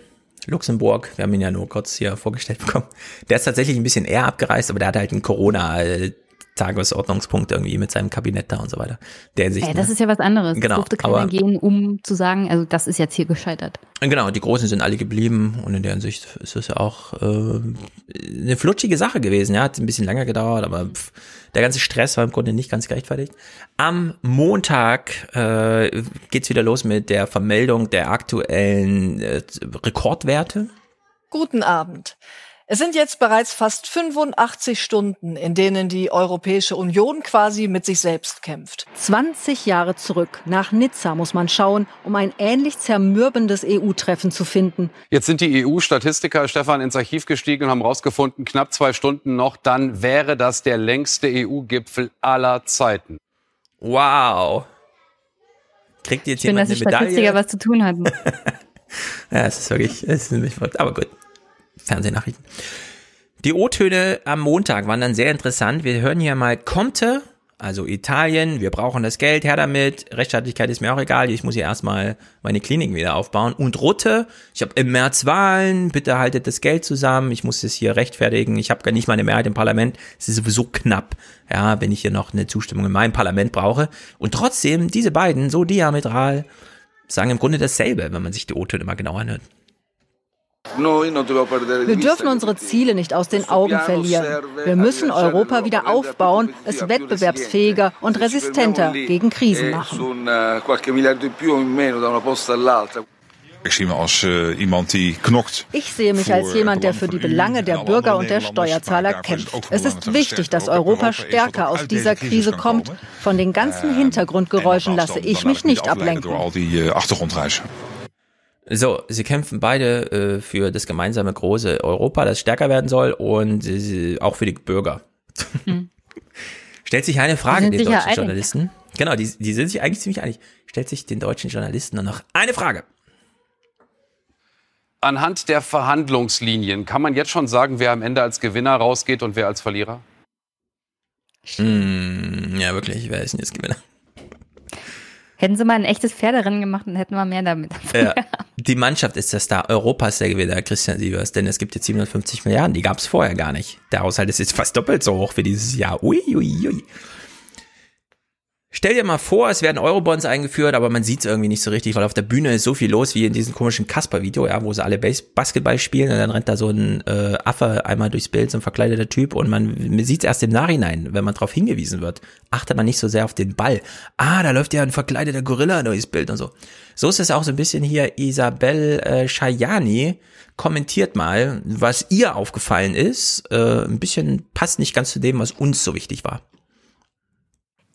[SPEAKER 1] Luxemburg, wir haben ihn ja nur kurz hier vorgestellt bekommen, der ist tatsächlich ein bisschen eher abgereist, aber der hat halt einen Corona- Tagesordnungspunkt irgendwie mit seinem Kabinett da und so weiter. Der sich,
[SPEAKER 2] ja, das ne? ist ja was anderes.
[SPEAKER 1] Genau,
[SPEAKER 2] das durfte keiner
[SPEAKER 1] aber,
[SPEAKER 2] gehen, um zu sagen, also das ist jetzt hier gescheitert.
[SPEAKER 1] Genau, die Großen sind alle geblieben und in deren Sicht ist es ja auch äh, eine flutschige Sache gewesen. Ja, hat ein bisschen länger gedauert, aber pff, der ganze Stress war im Grunde nicht ganz gerechtfertigt. Am Montag äh, geht's wieder los mit der Vermeldung der aktuellen äh, Rekordwerte.
[SPEAKER 16] Guten Abend. Es sind jetzt bereits fast 85 Stunden, in denen die Europäische Union quasi mit sich selbst kämpft.
[SPEAKER 17] 20 Jahre zurück, nach Nizza muss man schauen, um ein ähnlich zermürbendes EU-Treffen zu finden.
[SPEAKER 18] Jetzt sind die EU-Statistiker, Stefan, ins Archiv gestiegen und haben herausgefunden, knapp zwei Stunden noch, dann wäre das der längste EU-Gipfel aller Zeiten.
[SPEAKER 1] Wow. Kriegt jetzt
[SPEAKER 2] Schön,
[SPEAKER 1] jemand
[SPEAKER 2] dass die
[SPEAKER 1] eine Medaille?
[SPEAKER 2] Statistiker was zu tun hatten. <laughs>
[SPEAKER 1] ja, es ist wirklich, es ist nämlich verrückt, aber gut. Fernsehnachrichten. Die O-Töne am Montag waren dann sehr interessant. Wir hören hier mal Conte, also Italien, wir brauchen das Geld, her damit. Rechtsstaatlichkeit ist mir auch egal, ich muss hier erstmal meine Kliniken wieder aufbauen. Und Rutte, ich habe im März Wahlen, bitte haltet das Geld zusammen, ich muss es hier rechtfertigen, ich habe gar nicht mal eine Mehrheit im Parlament, es ist sowieso knapp, ja, wenn ich hier noch eine Zustimmung in meinem Parlament brauche. Und trotzdem, diese beiden, so diametral, sagen im Grunde dasselbe, wenn man sich die O-Töne mal genau anhört.
[SPEAKER 17] Wir dürfen unsere Ziele nicht aus den Augen verlieren. Wir müssen Europa wieder aufbauen, es wettbewerbsfähiger und resistenter gegen Krisen machen.
[SPEAKER 19] Uh, iemand die knokt.
[SPEAKER 17] Ich sehe mich als jemand, der für die Belange der Bürger und der Steuerzahler kämpft. Es ist wichtig, dass Europa stärker aus dieser Krise kommt. Von den ganzen Hintergrundgeräuschen lasse ich mich nicht ablenken.
[SPEAKER 1] So, sie kämpfen beide äh, für das gemeinsame große Europa, das stärker werden soll und äh, auch für die Bürger. Hm. <laughs> Stellt sich eine Frage den deutschen Journalisten. Genau, die, die sind sich eigentlich ziemlich einig. Stellt sich den deutschen Journalisten nur noch eine Frage.
[SPEAKER 18] Anhand der Verhandlungslinien kann man jetzt schon sagen, wer am Ende als Gewinner rausgeht und wer als Verlierer?
[SPEAKER 1] Hm, ja, wirklich, wer ist denn jetzt Gewinner?
[SPEAKER 2] Hätten sie mal ein echtes Pferderennen gemacht, dann hätten wir mehr damit. <laughs>
[SPEAKER 1] Ja. Die Mannschaft ist der Star. Europa ist der Gewinner, Christian Sievers, denn es gibt jetzt 750 Milliarden, die gab es vorher gar nicht. Der Haushalt ist jetzt fast doppelt so hoch wie dieses Jahr. Ui, ui, ui. Stell dir mal vor, es werden Eurobonds eingeführt, aber man sieht es irgendwie nicht so richtig, weil auf der Bühne ist so viel los wie in diesem komischen Kasper-Video, ja, wo sie alle Base Basketball spielen und dann rennt da so ein äh, Affe einmal durchs Bild, so ein verkleideter Typ und man, man sieht es erst im Nachhinein, wenn man darauf hingewiesen wird. Achtet man nicht so sehr auf den Ball. Ah, da läuft ja ein verkleideter Gorilla durchs Bild und so. So ist es auch so ein bisschen hier. Isabel äh, Shayani kommentiert mal, was ihr aufgefallen ist. Äh, ein bisschen passt nicht ganz zu dem, was uns so wichtig war.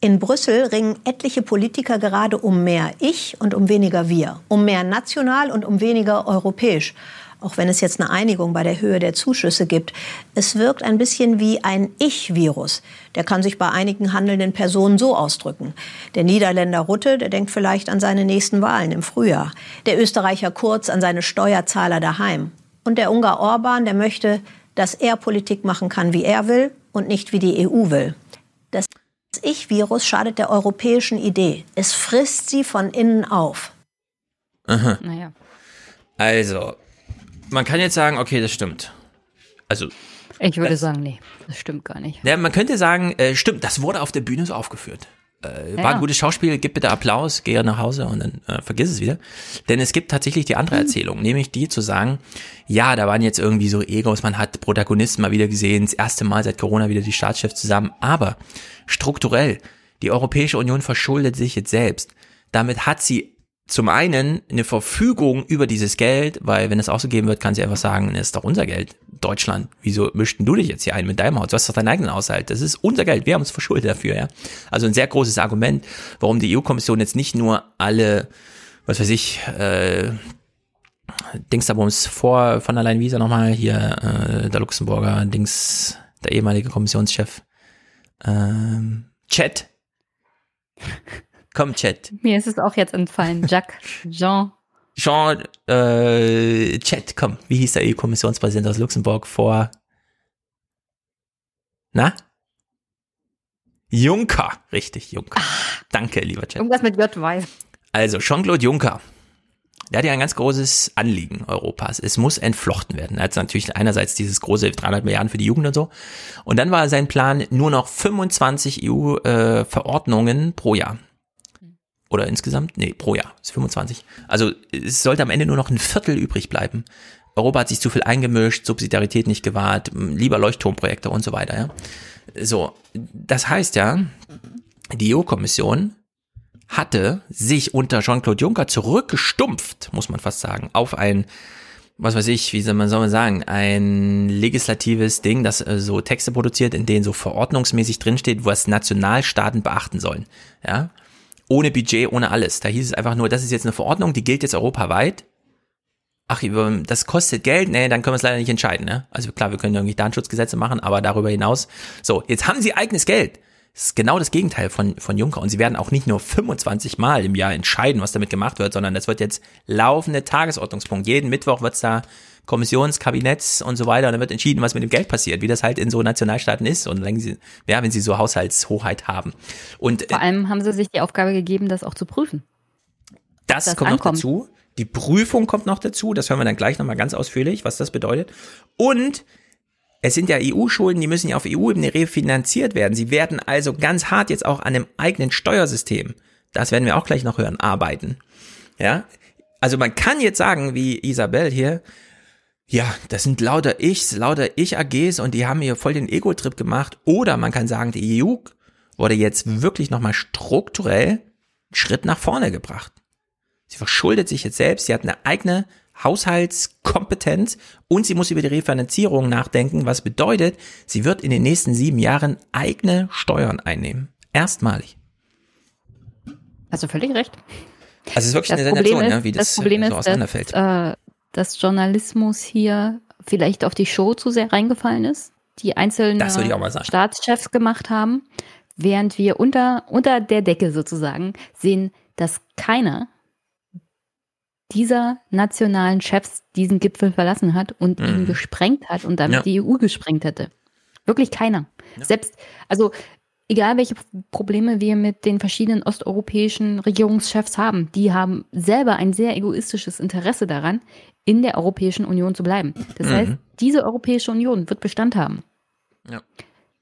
[SPEAKER 20] In Brüssel ringen etliche Politiker gerade um mehr Ich und um weniger Wir, um mehr national und um weniger europäisch. Auch wenn es jetzt eine Einigung bei der Höhe der Zuschüsse gibt. Es wirkt ein bisschen wie ein Ich-Virus. Der kann sich bei einigen handelnden Personen so ausdrücken. Der Niederländer Rutte, der denkt vielleicht an seine nächsten Wahlen im Frühjahr. Der Österreicher Kurz an seine Steuerzahler daheim. Und der Ungar Orban, der möchte, dass er Politik machen kann, wie er will und nicht wie die EU will. Das das Ich-Virus schadet der europäischen Idee. Es frisst sie von innen auf.
[SPEAKER 1] Aha.
[SPEAKER 2] Naja.
[SPEAKER 1] Also, man kann jetzt sagen, okay, das stimmt. Also.
[SPEAKER 2] Ich würde das, sagen, nee, das stimmt gar nicht.
[SPEAKER 1] Ja, man könnte sagen, äh, stimmt, das wurde auf der Bühne so aufgeführt. Äh, war ein gutes Schauspiel, gib bitte Applaus, gehe nach Hause und dann äh, vergiss es wieder. Denn es gibt tatsächlich die andere Erzählung, nämlich die zu sagen, ja, da waren jetzt irgendwie so Egos, man hat Protagonisten mal wieder gesehen, das erste Mal seit Corona wieder die Staatschefs zusammen, aber strukturell, die Europäische Union verschuldet sich jetzt selbst. Damit hat sie zum einen eine Verfügung über dieses Geld, weil wenn es auch so geben wird, kann sie einfach sagen, das ist doch unser Geld. Deutschland, wieso mischten du dich jetzt hier ein mit deinem Haus? Du hast doch deinen eigenen Haushalt. Das ist unser Geld. Wir haben uns verschuldet dafür, ja. Also ein sehr großes Argument, warum die EU-Kommission jetzt nicht nur alle, was weiß ich, äh, Dingsabums vor von allein Visa nochmal hier, äh, der Luxemburger Dings, der ehemalige Kommissionschef, ähm, Chat. Komm, Chat.
[SPEAKER 2] Mir ist es auch jetzt entfallen. <laughs> Jacques, Jean.
[SPEAKER 1] Jean, äh, Chat, komm. Wie hieß der EU-Kommissionspräsident aus Luxemburg vor? Na? Juncker. Richtig, Juncker. Ach, Danke, lieber Chat.
[SPEAKER 2] Irgendwas mit J weiß.
[SPEAKER 1] Also, Jean-Claude Juncker. Der hat ja ein ganz großes Anliegen Europas. Es muss entflochten werden. Er hat natürlich einerseits dieses große 300 Milliarden für die Jugend und so. Und dann war sein Plan nur noch 25 EU-Verordnungen äh, pro Jahr oder insgesamt? Nee, pro Jahr. Ist 25. Also es sollte am Ende nur noch ein Viertel übrig bleiben. Europa hat sich zu viel eingemischt, Subsidiarität nicht gewahrt, lieber Leuchtturmprojekte und so weiter. Ja. So, das heißt ja, die EU-Kommission hatte sich unter Jean-Claude Juncker zurückgestumpft, muss man fast sagen, auf ein, was weiß ich, wie soll man, soll man sagen, ein legislatives Ding, das äh, so Texte produziert, in denen so verordnungsmäßig drinsteht, was Nationalstaaten beachten sollen. Ja, ohne Budget, ohne alles. Da hieß es einfach nur, das ist jetzt eine Verordnung, die gilt jetzt europaweit. Ach, das kostet Geld? Nee, dann können wir es leider nicht entscheiden. Ne? Also klar, wir können irgendwie Datenschutzgesetze machen, aber darüber hinaus. So, jetzt haben sie eigenes Geld. Das ist genau das Gegenteil von, von Juncker. Und sie werden auch nicht nur 25 Mal im Jahr entscheiden, was damit gemacht wird, sondern das wird jetzt laufende Tagesordnungspunkt. Jeden Mittwoch wird's da Kommissionskabinetts und so weiter und dann wird entschieden, was mit dem Geld passiert, wie das halt in so Nationalstaaten ist und wenn sie, ja, wenn sie so Haushaltshoheit haben. Und
[SPEAKER 2] vor allem haben sie sich die Aufgabe gegeben, das auch zu prüfen.
[SPEAKER 1] Das, das kommt ankommt. noch dazu. Die Prüfung kommt noch dazu. Das hören wir dann gleich nochmal ganz ausführlich, was das bedeutet. Und es sind ja EU-Schulden, die müssen ja auf EU-Ebene refinanziert werden. Sie werden also ganz hart jetzt auch an dem eigenen Steuersystem, das werden wir auch gleich noch hören, arbeiten. Ja, also man kann jetzt sagen, wie Isabel hier, ja, das sind lauter Ichs, lauter Ich-AGs und die haben hier voll den Ego-Trip gemacht. Oder man kann sagen, die EU wurde jetzt wirklich nochmal strukturell einen Schritt nach vorne gebracht. Sie verschuldet sich jetzt selbst, sie hat eine eigene Haushaltskompetenz und sie muss über die Refinanzierung nachdenken, was bedeutet, sie wird in den nächsten sieben Jahren eigene Steuern einnehmen. Erstmalig.
[SPEAKER 2] Hast du völlig recht.
[SPEAKER 1] Also es ist wirklich
[SPEAKER 2] Das
[SPEAKER 1] eine
[SPEAKER 2] Problem
[SPEAKER 1] Sensation,
[SPEAKER 2] ist,
[SPEAKER 1] ja, wie das,
[SPEAKER 2] das Problem
[SPEAKER 1] so
[SPEAKER 2] ist,
[SPEAKER 1] auseinanderfällt.
[SPEAKER 2] dass, äh, dass Journalismus hier vielleicht auf die Show zu sehr reingefallen ist, die einzelnen. Staatschefs gemacht haben, während wir unter, unter der Decke sozusagen sehen, dass keiner dieser nationalen Chefs diesen Gipfel verlassen hat und ihn
[SPEAKER 1] Mhm.
[SPEAKER 2] gesprengt hat und damit
[SPEAKER 1] Ja.
[SPEAKER 2] die EU gesprengt hätte. Wirklich keiner. Selbst, also egal welche Probleme wir mit den verschiedenen osteuropäischen Regierungschefs haben, die haben selber ein sehr egoistisches Interesse daran, in der Europäischen Union zu bleiben. Das
[SPEAKER 1] Mhm.
[SPEAKER 2] heißt, diese Europäische Union wird Bestand haben.
[SPEAKER 1] Ja.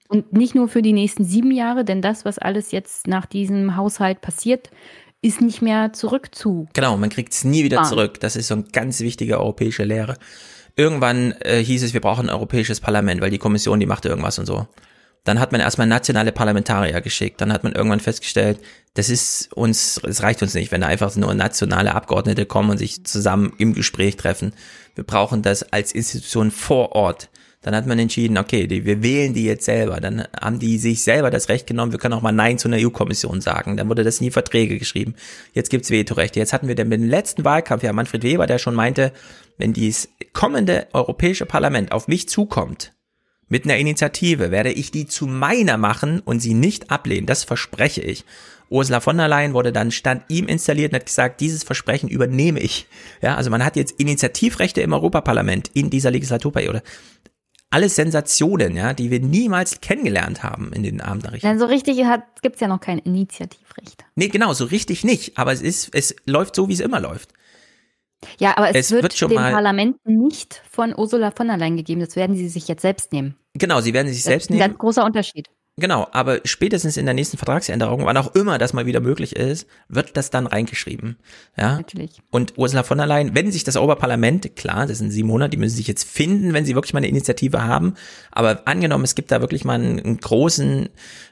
[SPEAKER 2] Und nicht nur für die nächsten sieben Jahre, denn das, was alles jetzt nach diesem Haushalt passiert, ist nicht mehr zurückzu.
[SPEAKER 1] Genau, man kriegt es nie wieder
[SPEAKER 2] Ah.
[SPEAKER 1] zurück. Das ist so eine ganz wichtige europäische Lehre. Irgendwann äh, hieß es, wir brauchen ein europäisches Parlament, weil die Kommission, die macht irgendwas und so. Dann hat man erstmal nationale Parlamentarier geschickt. Dann hat man irgendwann festgestellt, das ist uns, es reicht uns nicht, wenn da einfach nur nationale Abgeordnete kommen und sich zusammen im Gespräch treffen. Wir brauchen das als Institution vor Ort. Dann hat man entschieden, okay, die, wir wählen die jetzt selber. Dann haben die sich selber das Recht genommen, wir können auch mal Nein zu einer EU-Kommission sagen. Dann wurde das in die Verträge geschrieben. Jetzt gibt's Vetorechte. Jetzt hatten wir mit dem letzten Wahlkampf ja Manfred Weber, der schon meinte, wenn dieses kommende Europäische Parlament auf mich zukommt, mit einer Initiative werde ich die zu meiner machen und sie nicht ablehnen. Das verspreche ich. Ursula von der Leyen wurde dann stand ihm installiert und hat gesagt, dieses Versprechen übernehme ich. Ja, also man hat jetzt Initiativrechte im Europaparlament in dieser Legislaturperiode. Alles Sensationen, ja, die wir niemals kennengelernt haben in den Abendnachrichten.
[SPEAKER 2] Denn so richtig gibt es ja noch kein Initiativrecht.
[SPEAKER 1] Nee, genau, so richtig nicht. Aber es ist, es läuft so, wie es immer läuft.
[SPEAKER 2] Ja, aber es,
[SPEAKER 1] Es
[SPEAKER 2] wird,
[SPEAKER 1] wird schon
[SPEAKER 2] dem
[SPEAKER 1] mal-
[SPEAKER 2] Parlament nicht von Ursula von der Leyen gegeben. Das werden sie sich jetzt selbst nehmen.
[SPEAKER 1] Genau, sie werden sich
[SPEAKER 2] Das
[SPEAKER 1] selbst
[SPEAKER 2] ist ein
[SPEAKER 1] nehmen.
[SPEAKER 2] ganz großer Unterschied.
[SPEAKER 1] Genau, aber spätestens in der nächsten Vertragsänderung, wann auch immer das mal wieder möglich ist, wird das dann reingeschrieben. Ja.
[SPEAKER 2] Natürlich.
[SPEAKER 1] Und Ursula von der Leyen, wenn sich das Europaparlament, klar, das sind sieben Monate, die müssen sich jetzt finden, wenn sie wirklich mal eine Initiative haben. Aber angenommen, es gibt da wirklich mal einen, einen großen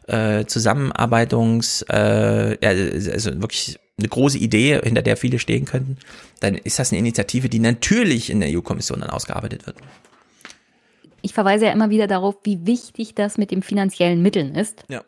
[SPEAKER 1] äh, Zusammenarbeitungs, äh, ja, also wirklich eine große Idee, hinter der viele stehen könnten, dann ist das eine Initiative, die natürlich in der EU-Kommission dann ausgearbeitet wird.
[SPEAKER 2] Ich verweise ja immer wieder darauf, wie wichtig das mit den finanziellen Mitteln ist.
[SPEAKER 1] Ja.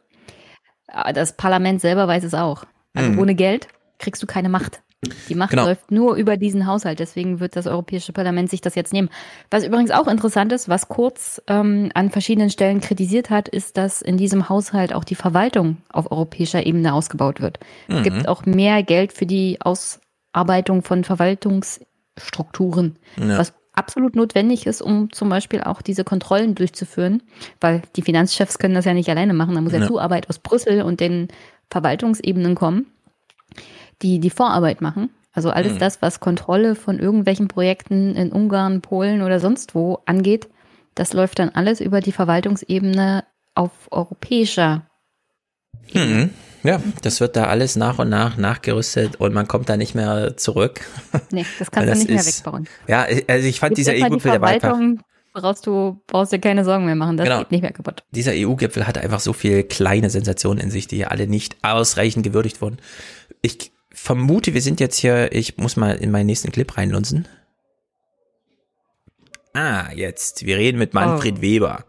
[SPEAKER 2] Aber Das Parlament selber weiß es auch. Also
[SPEAKER 1] Mhm.
[SPEAKER 2] ohne Geld kriegst du keine Macht. Die Macht
[SPEAKER 1] Genau.
[SPEAKER 2] läuft nur über diesen Haushalt. Deswegen wird das Europäische Parlament sich das jetzt nehmen. Was übrigens auch interessant ist, was Kurz ähm, an verschiedenen Stellen kritisiert hat, ist, dass in diesem Haushalt auch die Verwaltung auf europäischer Ebene ausgebaut wird.
[SPEAKER 1] Mhm.
[SPEAKER 2] Es gibt auch mehr Geld für die Ausarbeitung von Verwaltungsstrukturen,
[SPEAKER 1] Ja.
[SPEAKER 2] was absolut notwendig ist, um zum Beispiel auch diese Kontrollen durchzuführen, weil die Finanzchefs können das ja nicht alleine machen. Da muss ja,
[SPEAKER 1] Ja.
[SPEAKER 2] Zuarbeit aus Brüssel und den Verwaltungsebenen kommen, die die Vorarbeit machen. Also alles
[SPEAKER 1] Mhm.
[SPEAKER 2] das, was Kontrolle von irgendwelchen Projekten in Ungarn, Polen oder sonst wo angeht, das läuft dann alles über die Verwaltungsebene auf europäischer.
[SPEAKER 1] Mhm. Ja, das wird da alles nach und nach nachgerüstet und man kommt da nicht mehr zurück.
[SPEAKER 2] Nee, das kannst
[SPEAKER 1] Das
[SPEAKER 2] du nicht mehr
[SPEAKER 1] ist-
[SPEAKER 2] wegbauen.
[SPEAKER 1] Ja, also ich fand
[SPEAKER 2] Jetzt
[SPEAKER 1] dieser
[SPEAKER 2] erstmal die
[SPEAKER 1] EU-Gipfel der Wahlkampf.
[SPEAKER 2] Brauchst du brauchst dir keine Sorgen mehr machen, das
[SPEAKER 1] Genau.
[SPEAKER 2] geht nicht mehr kaputt.
[SPEAKER 1] Dieser EU-Gipfel hatte einfach so viele kleine Sensationen in sich, die alle nicht ausreichend gewürdigt wurden. Ich vermute, wir sind jetzt hier, ich muss mal in meinen nächsten Clip reinlunzen. Ah, jetzt. Wir reden mit Manfred
[SPEAKER 2] Oh.
[SPEAKER 1] Weber.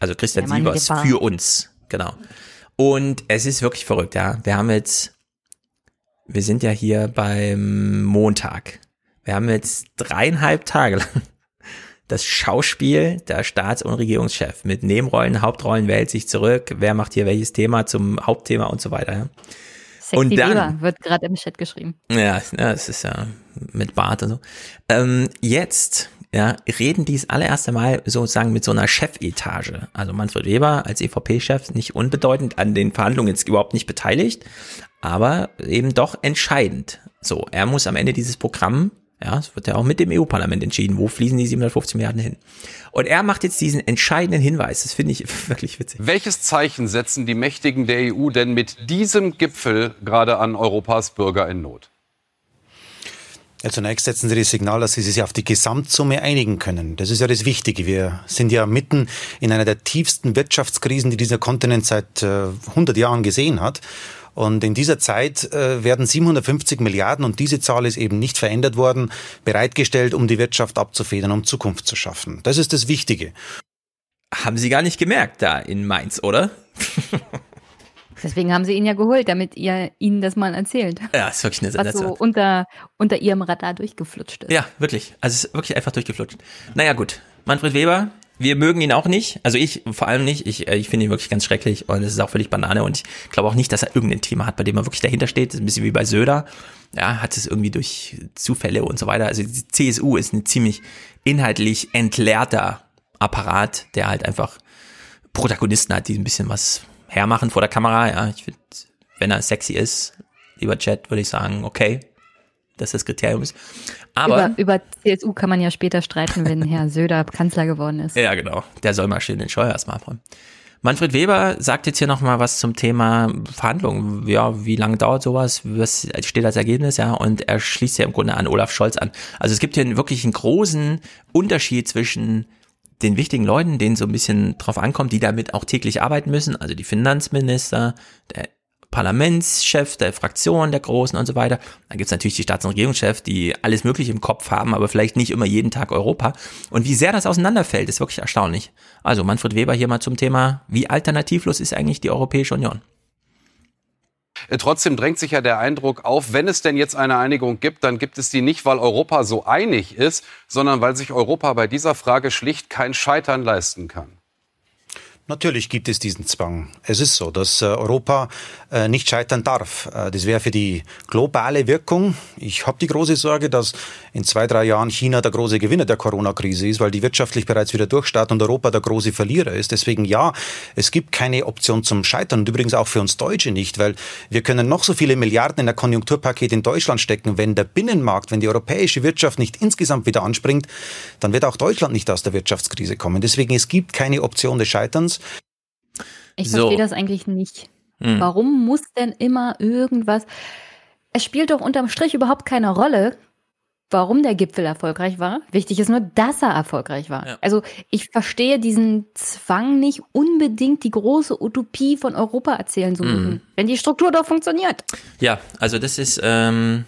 [SPEAKER 1] Also Christian
[SPEAKER 2] Der
[SPEAKER 1] Sievers für uns. Genau. Und es ist wirklich verrückt, ja. Wir haben jetzt, wir sind ja hier beim Montag. Wir haben jetzt dreieinhalb Tage lang das Schauspiel der Staats- und Regierungschef mit Nebenrollen, Hauptrollen wählt sich zurück, wer macht hier welches Thema zum Hauptthema und so weiter. Ja.
[SPEAKER 2] Sexy
[SPEAKER 1] Und dann-
[SPEAKER 2] Weber wird gerade im Chat geschrieben.
[SPEAKER 1] Ja, ja, es ist ja mit Bart und so. Ähm, jetzt, ja, reden die das allererste Mal sozusagen mit so einer Chefetage. Also Manfred Weber als EVP-Chef nicht unbedeutend an den Verhandlungen jetzt überhaupt nicht beteiligt, aber eben doch entscheidend. So, er muss am Ende dieses Programm, ja, es wird ja auch mit dem EU-Parlament entschieden, wo fließen die 750 Milliarden hin. Und er macht jetzt diesen entscheidenden Hinweis, das finde ich <laughs> wirklich witzig.
[SPEAKER 18] Welches Zeichen setzen die Mächtigen der EU denn mit diesem Gipfel gerade an Europas Bürger in Not?
[SPEAKER 21] Ja, zunächst setzen Sie das Signal, dass Sie sich auf die Gesamtsumme einigen können. Das ist ja das Wichtige. Wir sind ja mitten in einer der tiefsten Wirtschaftskrisen, die dieser Kontinent seit äh, 100 Jahren gesehen hat. Und in dieser Zeit äh, werden 750 Milliarden, und diese Zahl ist eben nicht verändert worden, bereitgestellt, um die Wirtschaft abzufedern, um Zukunft zu schaffen. Das ist das Wichtige.
[SPEAKER 1] Haben Sie gar nicht gemerkt da in Mainz, oder? <laughs>
[SPEAKER 2] Deswegen haben sie ihn ja geholt, damit ihr ihnen das mal erzählt.
[SPEAKER 1] Ja, ist wirklich eine
[SPEAKER 2] Sensation. Was so unter, unter ihrem Radar durchgeflutscht ist.
[SPEAKER 1] Ja, wirklich. Also es ist wirklich einfach durchgeflutscht. Naja, gut. Manfred Weber, wir mögen ihn auch nicht. Also ich vor allem nicht. Ich, äh, ich finde ihn wirklich ganz schrecklich und es ist auch völlig Banane und ich glaube auch nicht, dass er irgendein Thema hat, bei dem er wirklich dahinter steht. Das ist ein bisschen wie bei Söder. Ja, hat es irgendwie durch Zufälle und so weiter. Also die CSU ist ein ziemlich inhaltlich entleerter Apparat, der halt einfach Protagonisten hat, die ein bisschen was hermachen vor der Kamera. Ja, ich finde, wenn er sexy ist, lieber Chat, würde ich sagen, okay, dass das Kriterium ist. Aber
[SPEAKER 2] über, über CSU kann man ja später streiten, wenn Herr <laughs> Söder Kanzler geworden ist.
[SPEAKER 1] Ja, genau. Der soll mal schön den Scheuer erstmal abräumen. Manfred Weber sagt jetzt hier nochmal was zum Thema Verhandlungen. Ja, wie lange dauert sowas? Was steht als Ergebnis? Ja, und er schließt ja im Grunde an Olaf Scholz an. Also es gibt hier wirklich einen großen Unterschied zwischen den wichtigen Leuten, denen so ein bisschen drauf ankommt, die damit auch täglich arbeiten müssen, also die Finanzminister, der Parlamentschef der Fraktion, der Großen und so weiter. Dann gibt's natürlich die Staats- und Regierungschefs, die alles Mögliche im Kopf haben, aber vielleicht nicht immer jeden Tag Europa. Und wie sehr das auseinanderfällt, ist wirklich erstaunlich. Also Manfred Weber hier mal zum Thema, wie alternativlos ist eigentlich die Europäische Union?
[SPEAKER 18] Äh, trotzdem drängt sich ja der Eindruck auf, wenn es denn jetzt eine Einigung gibt, dann gibt es die nicht, weil Europa so einig ist, sondern weil sich Europa bei dieser Frage schlicht kein Scheitern leisten kann.
[SPEAKER 21] Natürlich gibt es diesen Zwang. Es ist so, dass äh, Europa äh, nicht scheitern darf. Äh, das wäre für die globale Wirkung. Ich habe die große Sorge, dass in zwei, drei Jahren China der große Gewinner der Corona-Krise ist, weil die wirtschaftlich bereits wieder durchstarten und Europa der große Verlierer ist. Deswegen ja, es gibt keine Option zum Scheitern und übrigens auch für uns Deutsche nicht, weil wir können noch so viele Milliarden in ein Konjunkturpaket in Deutschland stecken. Wenn der Binnenmarkt, wenn die europäische Wirtschaft nicht insgesamt wieder anspringt, dann wird auch Deutschland nicht aus der Wirtschaftskrise kommen. Deswegen es gibt keine Option des Scheiterns.
[SPEAKER 2] Ich so. verstehe das eigentlich nicht. Hm. Warum muss denn immer irgendwas? Es spielt doch unterm Strich überhaupt keine Rolle, warum der Gipfel erfolgreich war. Wichtig ist nur, dass er erfolgreich war. Ja. Also ich verstehe diesen Zwang nicht unbedingt die große Utopie von Europa erzählen zu müssen, mhm. wenn die Struktur doch funktioniert.
[SPEAKER 1] Ja, also das ist ähm,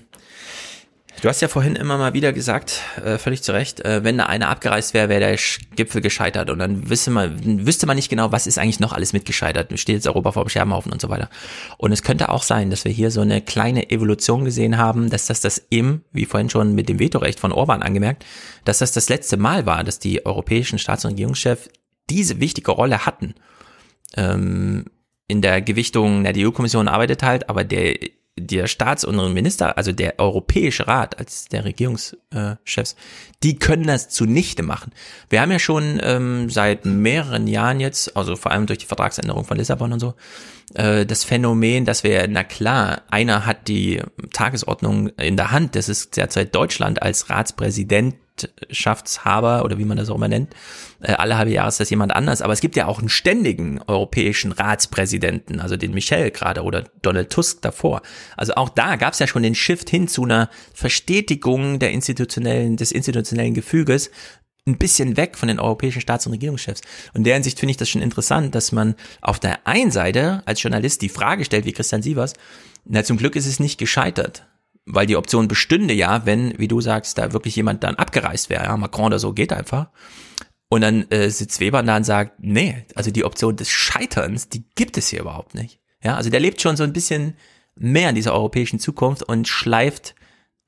[SPEAKER 1] Du hast ja vorhin immer mal wieder gesagt, äh, völlig zu Recht, äh, wenn da einer abgereist wäre, wäre der Gipfel gescheitert. Und dann wüsste man, wüsste man nicht genau, was ist eigentlich noch alles mitgescheitert. Steht jetzt Europa vor dem Scherbenhaufen und so weiter. Und es könnte auch sein, dass wir hier so eine kleine Evolution gesehen haben, dass das das eben, wie vorhin schon mit dem Vetorecht von Orban angemerkt, dass das das letzte Mal war, dass die europäischen Staats- und Regierungschefs diese wichtige Rolle hatten. Ähm, in der Gewichtung, na, die EU-Kommission arbeitet halt, aber der der Staats- und Minister, also der Europäische Rat als der Regierungschefs, die können das zunichte machen. Wir haben ja schon ähm, seit mehreren Jahren jetzt, also vor allem durch die Vertragsänderung von Lissabon und so, äh, das Phänomen, dass wir, na klar, einer hat die Tagesordnung in der Hand, das ist derzeit Deutschland als Ratspräsident Präsidentschaftshaber oder wie man das auch immer nennt. Äh, alle halbe Jahre ist das jemand anders. Aber es gibt ja auch einen ständigen europäischen Ratspräsidenten, also den Michel gerade oder Donald Tusk davor. Also auch da gab es ja schon den Shift hin zu einer Verstetigung der institutionellen, des institutionellen Gefüges ein bisschen weg von den europäischen Staats- und Regierungschefs. Und in der Hinsicht finde ich das schon interessant, dass man auf der einen Seite als Journalist die Frage stellt, wie Christian Sievers, na zum Glück ist es nicht gescheitert weil die Option bestünde ja, wenn, wie du sagst, da wirklich jemand dann abgereist wäre, ja, Macron oder so geht einfach. Und dann äh, sitzt Weber da und sagt, nee, also die Option des Scheiterns, die gibt es hier überhaupt nicht. Ja, also der lebt schon so ein bisschen mehr in dieser europäischen Zukunft und schleift,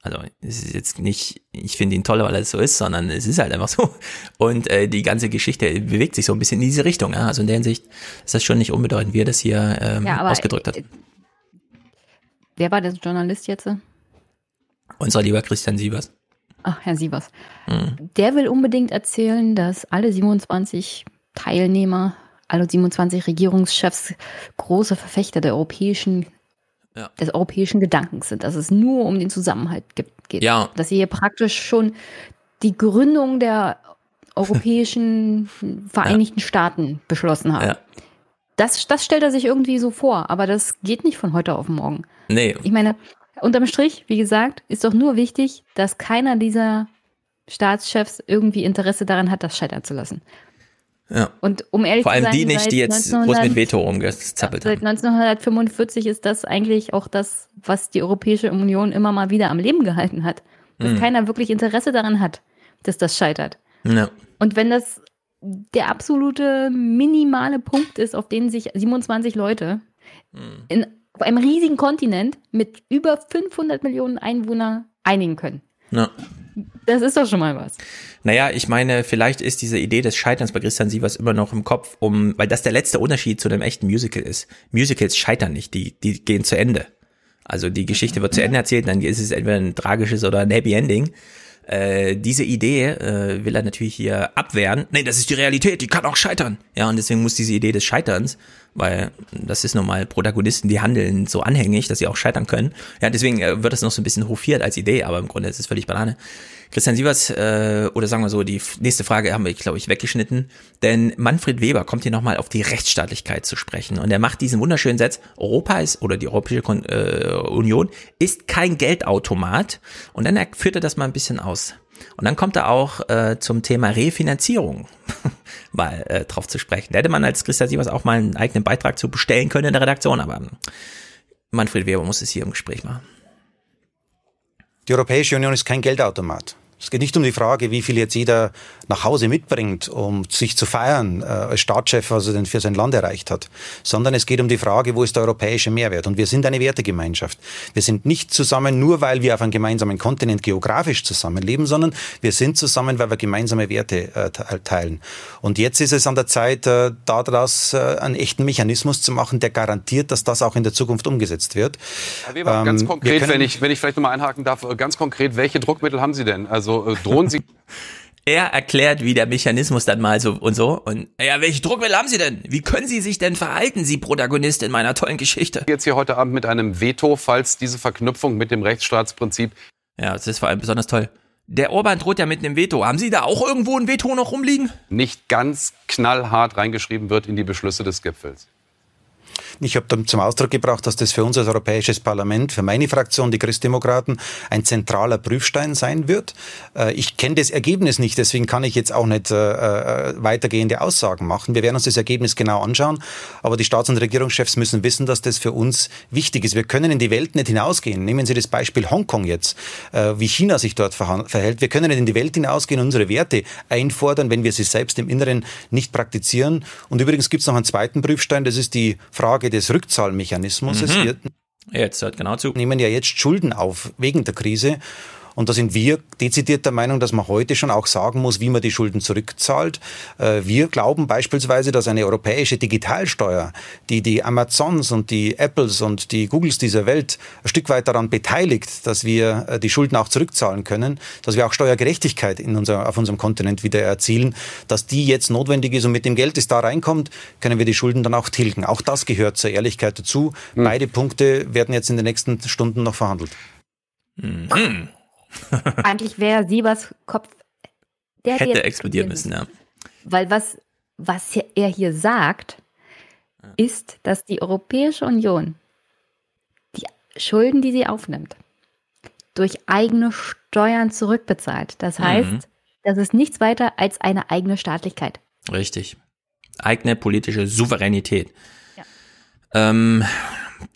[SPEAKER 1] also es ist jetzt nicht, ich finde ihn toll, weil er so ist, sondern es ist halt einfach so. Und äh, die ganze Geschichte bewegt sich so ein bisschen in diese Richtung. Ja? Also in der Hinsicht ist das schon nicht unbedeutend, wie er das hier ähm, ja, ausgedrückt hat. Äh,
[SPEAKER 2] wer war der Journalist jetzt?
[SPEAKER 1] Unser lieber Christian Sievers.
[SPEAKER 2] Ach, Herr Sievers. Mhm. Der will unbedingt erzählen, dass alle 27 Teilnehmer, alle 27 Regierungschefs große Verfechter der europäischen, ja. des europäischen Gedankens sind, dass es nur um den Zusammenhalt geht. Ja. Dass sie hier praktisch schon die Gründung der europäischen <laughs> Vereinigten ja. Staaten beschlossen haben. Ja. Das, das stellt er sich irgendwie so vor, aber das geht nicht von heute auf morgen. Nee. Ich meine, Unterm Strich, wie gesagt, ist doch nur wichtig, dass keiner dieser Staatschefs irgendwie Interesse daran hat, das scheitern zu lassen.
[SPEAKER 1] Ja.
[SPEAKER 2] Und um ehrlich
[SPEAKER 1] Vor allem
[SPEAKER 2] zu sein,
[SPEAKER 1] die nicht, die jetzt, wo es mit Veto rumgezappelt
[SPEAKER 2] Seit
[SPEAKER 1] haben.
[SPEAKER 2] 1945 ist das eigentlich auch das, was die Europäische Union immer mal wieder am Leben gehalten hat. Dass
[SPEAKER 1] Hm.
[SPEAKER 2] keiner wirklich Interesse daran hat, dass das scheitert.
[SPEAKER 1] Ja.
[SPEAKER 2] Und wenn das der absolute minimale Punkt ist, auf den sich 27 Leute
[SPEAKER 1] Hm.
[SPEAKER 2] in, auf einem riesigen Kontinent mit über 500 Millionen Einwohnern einigen können.
[SPEAKER 1] Ja.
[SPEAKER 2] Das ist doch schon mal was.
[SPEAKER 1] Naja, ich meine, vielleicht ist diese Idee des Scheiterns bei Christian Sievers immer noch im Kopf, um, weil das der letzte Unterschied zu einem echten Musical ist. Musicals scheitern nicht, die, die gehen zu Ende. Also die Geschichte wird zu Ende erzählt, dann ist es entweder ein tragisches oder ein Happy Ending. Äh, diese Idee äh, will er natürlich hier abwehren. Nee, das ist die Realität, die kann auch scheitern. Ja, und deswegen muss diese Idee des Scheiterns, weil das ist nun mal Protagonisten, die handeln so anhängig, dass sie auch scheitern können. Ja, deswegen äh, wird es noch so ein bisschen hofiert als Idee, aber im Grunde ist es völlig Banane. Christian Sievers, äh, oder sagen wir so, die nächste Frage haben wir, glaube ich, weggeschnitten. Denn Manfred Weber kommt hier nochmal auf die Rechtsstaatlichkeit zu sprechen. Und er macht diesen wunderschönen Satz, Europa ist, oder die Europäische Kon äh, Union ist kein Geldautomat. Und dann führt er das mal ein bisschen aus. Und dann kommt er auch äh, zum Thema Refinanzierung <laughs> mal äh, drauf zu sprechen. Da hätte man als Christian Sievers auch mal einen eigenen Beitrag zu bestellen können in der Redaktion, aber ähm, Manfred Weber muss es hier im Gespräch machen.
[SPEAKER 21] Die Europäische Union ist kein Geldautomat. Es geht nicht um die Frage, wie viel jetzt jeder nach Hause mitbringt, um sich zu feiern äh, als Staatschef, was er denn für sein Land erreicht hat, sondern es geht um die Frage, wo ist der europäische Mehrwert? Und wir sind eine Wertegemeinschaft. Wir sind nicht zusammen nur, weil wir auf einem gemeinsamen Kontinent geografisch zusammenleben, sondern wir sind zusammen, weil wir gemeinsame Werte äh, te- teilen. Und jetzt ist es an der Zeit, äh, daraus äh, einen echten Mechanismus zu machen, der garantiert, dass das auch in der Zukunft umgesetzt wird.
[SPEAKER 18] Herr Weber, ganz
[SPEAKER 21] Ähm, wir
[SPEAKER 18] konkret, wenn ich, wenn ich vielleicht nochmal einhaken darf, äh, ganz konkret, welche Druckmittel haben Sie denn? Also äh, drohen Sie <laughs>
[SPEAKER 1] Er erklärt, wie der Mechanismus dann mal so und so. Und ja, welche Druckmittel haben Sie denn? Wie können Sie sich denn verhalten, Sie Protagonist in meiner tollen Geschichte?
[SPEAKER 18] jetzt hier heute Abend mit einem Veto, falls diese Verknüpfung mit dem Rechtsstaatsprinzip
[SPEAKER 1] Ja, das ist vor allem besonders toll. Der Orban droht ja mit einem Veto. Haben Sie da auch irgendwo ein Veto noch rumliegen?
[SPEAKER 18] nicht ganz knallhart reingeschrieben wird in die Beschlüsse des Gipfels.
[SPEAKER 21] Ich habe dann zum Ausdruck gebracht, dass das für uns als Europäisches Parlament, für meine Fraktion, die Christdemokraten, ein zentraler Prüfstein sein wird. Äh, Ich kenne das Ergebnis nicht, deswegen kann ich jetzt auch nicht äh, äh, weitergehende Aussagen machen. Wir werden uns das Ergebnis genau anschauen, aber die Staats- und Regierungschefs müssen wissen, dass das für uns wichtig ist. Wir können in die Welt nicht hinausgehen. Nehmen Sie das Beispiel Hongkong jetzt, wie China sich dort verhält. Wir können nicht in die Welt hinausgehen und unsere Werte einfordern, wenn wir sie selbst im Inneren nicht praktizieren. Und übrigens gibt es noch einen zweiten Prüfstein, das ist die Frage des Rückzahlmechanismus.
[SPEAKER 1] Mhm.
[SPEAKER 21] wird
[SPEAKER 1] Jetzt hört genau zu.
[SPEAKER 21] nehmen ja jetzt Schulden auf wegen der Krise. Und da sind wir dezidiert der Meinung, dass man heute schon auch sagen muss, wie man die Schulden zurückzahlt. Äh, Wir glauben beispielsweise, dass eine europäische Digitalsteuer, die die Amazons und die Apples und die Googles dieser Welt ein Stück weit daran beteiligt, dass wir äh, die Schulden auch zurückzahlen können, dass wir auch Steuergerechtigkeit in unser, auf unserem Kontinent wieder erzielen, dass die jetzt notwendig ist und mit dem Geld, das da reinkommt, können wir die Schulden dann auch tilgen. Auch das gehört zur Ehrlichkeit dazu. Beide Punkte werden jetzt in den nächsten Stunden noch verhandelt.
[SPEAKER 1] Mhm. <laughs>
[SPEAKER 2] Eigentlich wäre Siebers Kopf, der hätte
[SPEAKER 1] Hätte explodieren müssen, ja.
[SPEAKER 2] Weil was, was er hier sagt, ist, dass die Europäische Union die Schulden, die sie aufnimmt, durch eigene Steuern zurückbezahlt. Das heißt,
[SPEAKER 1] Mhm.
[SPEAKER 2] das ist nichts weiter als eine eigene Staatlichkeit.
[SPEAKER 1] Richtig. Eigene politische Souveränität. Ähm,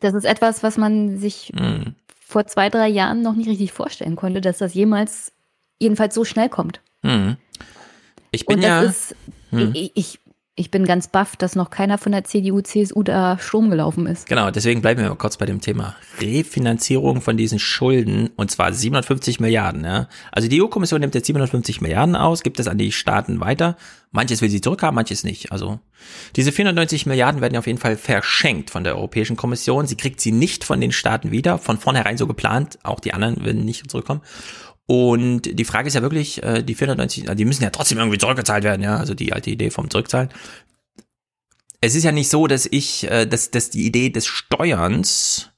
[SPEAKER 2] Das ist etwas, was man sich
[SPEAKER 1] mh.
[SPEAKER 2] Vor zwei, drei Jahren noch nicht richtig vorstellen konnte, dass das jemals, jedenfalls so schnell kommt.
[SPEAKER 1] Hm. Ich bin ja.
[SPEAKER 2] ist,
[SPEAKER 1] Hm.
[SPEAKER 2] ich, ich, ich bin ganz baff, dass noch keiner von der CDU, CSU da Strom gelaufen ist.
[SPEAKER 1] Genau, deswegen bleiben wir mal kurz bei dem Thema Refinanzierung von diesen Schulden und zwar 750 Milliarden. Ja? Also die EU-Kommission nimmt jetzt 750 Milliarden aus, gibt es an die Staaten weiter. Manches will sie zurückhaben, manches nicht. Also diese 490 Milliarden werden auf jeden Fall verschenkt von der Europäischen Kommission. Sie kriegt sie nicht von den Staaten wieder, von vornherein so geplant. Auch die anderen werden nicht zurückkommen. Und die Frage ist ja wirklich, äh, die 490, die müssen ja trotzdem irgendwie zurückgezahlt werden, ja, also die alte Idee vom Zurückzahlen. Es ist ja nicht so, dass ich, äh, dass, dass die Idee des Steuerns,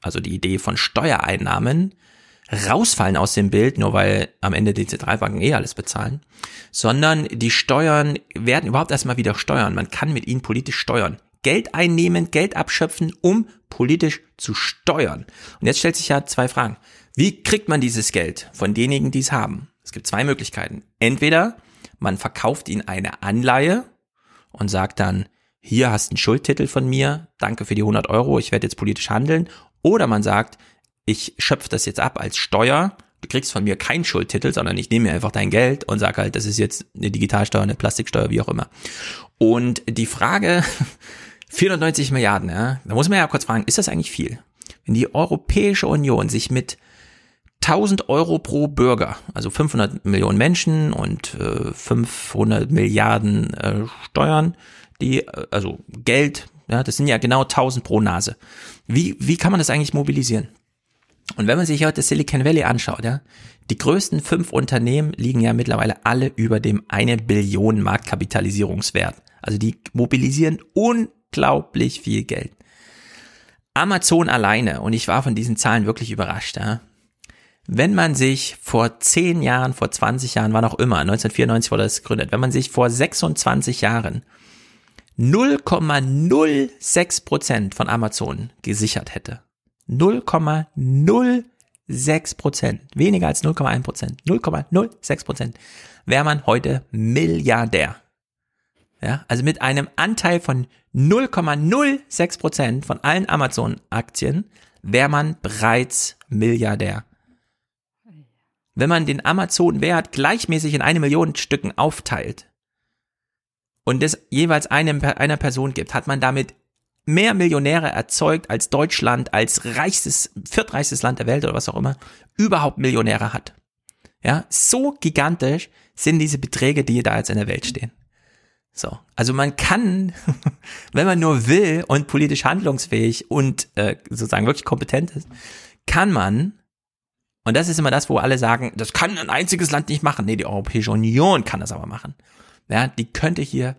[SPEAKER 1] also die Idee von Steuereinnahmen, rausfallen aus dem Bild, nur weil am Ende die Zentralbanken eh alles bezahlen, sondern die Steuern werden überhaupt erstmal wieder steuern. Man kann mit ihnen politisch steuern. Geld einnehmen, Geld abschöpfen, um politisch zu steuern. Und jetzt stellt sich ja zwei Fragen. Wie kriegt man dieses Geld von denjenigen, die es haben? Es gibt zwei Möglichkeiten. Entweder man verkauft ihnen eine Anleihe und sagt dann, hier hast du einen Schuldtitel von mir, danke für die 100 Euro, ich werde jetzt politisch handeln. Oder man sagt, ich schöpfe das jetzt ab als Steuer, du kriegst von mir keinen Schuldtitel, sondern ich nehme mir einfach dein Geld und sage halt, das ist jetzt eine Digitalsteuer, eine Plastiksteuer, wie auch immer. Und die Frage, <laughs> 490 Milliarden, ja, da muss man ja kurz fragen, ist das eigentlich viel? Wenn die Europäische Union sich mit 1000 Euro pro Bürger, also 500 Millionen Menschen und äh, 500 Milliarden äh, Steuern, die, äh, also Geld, ja, das sind ja genau 1000 pro Nase. Wie, wie kann man das eigentlich mobilisieren? Und wenn man sich heute Silicon Valley anschaut, ja, die größten fünf Unternehmen liegen ja mittlerweile alle über dem eine Billion Marktkapitalisierungswert. Also die mobilisieren unglaublich viel Geld. Amazon alleine, und ich war von diesen Zahlen wirklich überrascht, ja, wenn man sich vor 10 Jahren, vor 20 Jahren, wann auch immer, 1994 wurde das gegründet, wenn man sich vor 26 Jahren 0,06 Prozent von Amazon gesichert hätte, 0,06 Prozent, weniger als 0,1 Prozent, 0,06 Prozent, wäre man heute Milliardär. Ja, also mit einem Anteil von 0,06 Prozent von allen Amazon-Aktien wäre man bereits Milliardär. Wenn man den Amazon-Wert gleichmäßig in eine Million Stücken aufteilt und es jeweils einem, einer Person gibt, hat man damit mehr Millionäre erzeugt, als Deutschland als reichstes, viertreichstes Land der Welt oder was auch immer, überhaupt Millionäre hat. Ja, so gigantisch sind diese Beträge, die da jetzt in der Welt stehen. So, also man kann, <laughs> wenn man nur will und politisch handlungsfähig und äh, sozusagen wirklich kompetent ist, kann man, und das ist immer das, wo alle sagen, das kann ein einziges Land nicht machen. Nee, die Europäische Union kann das aber machen. Ja, die könnte hier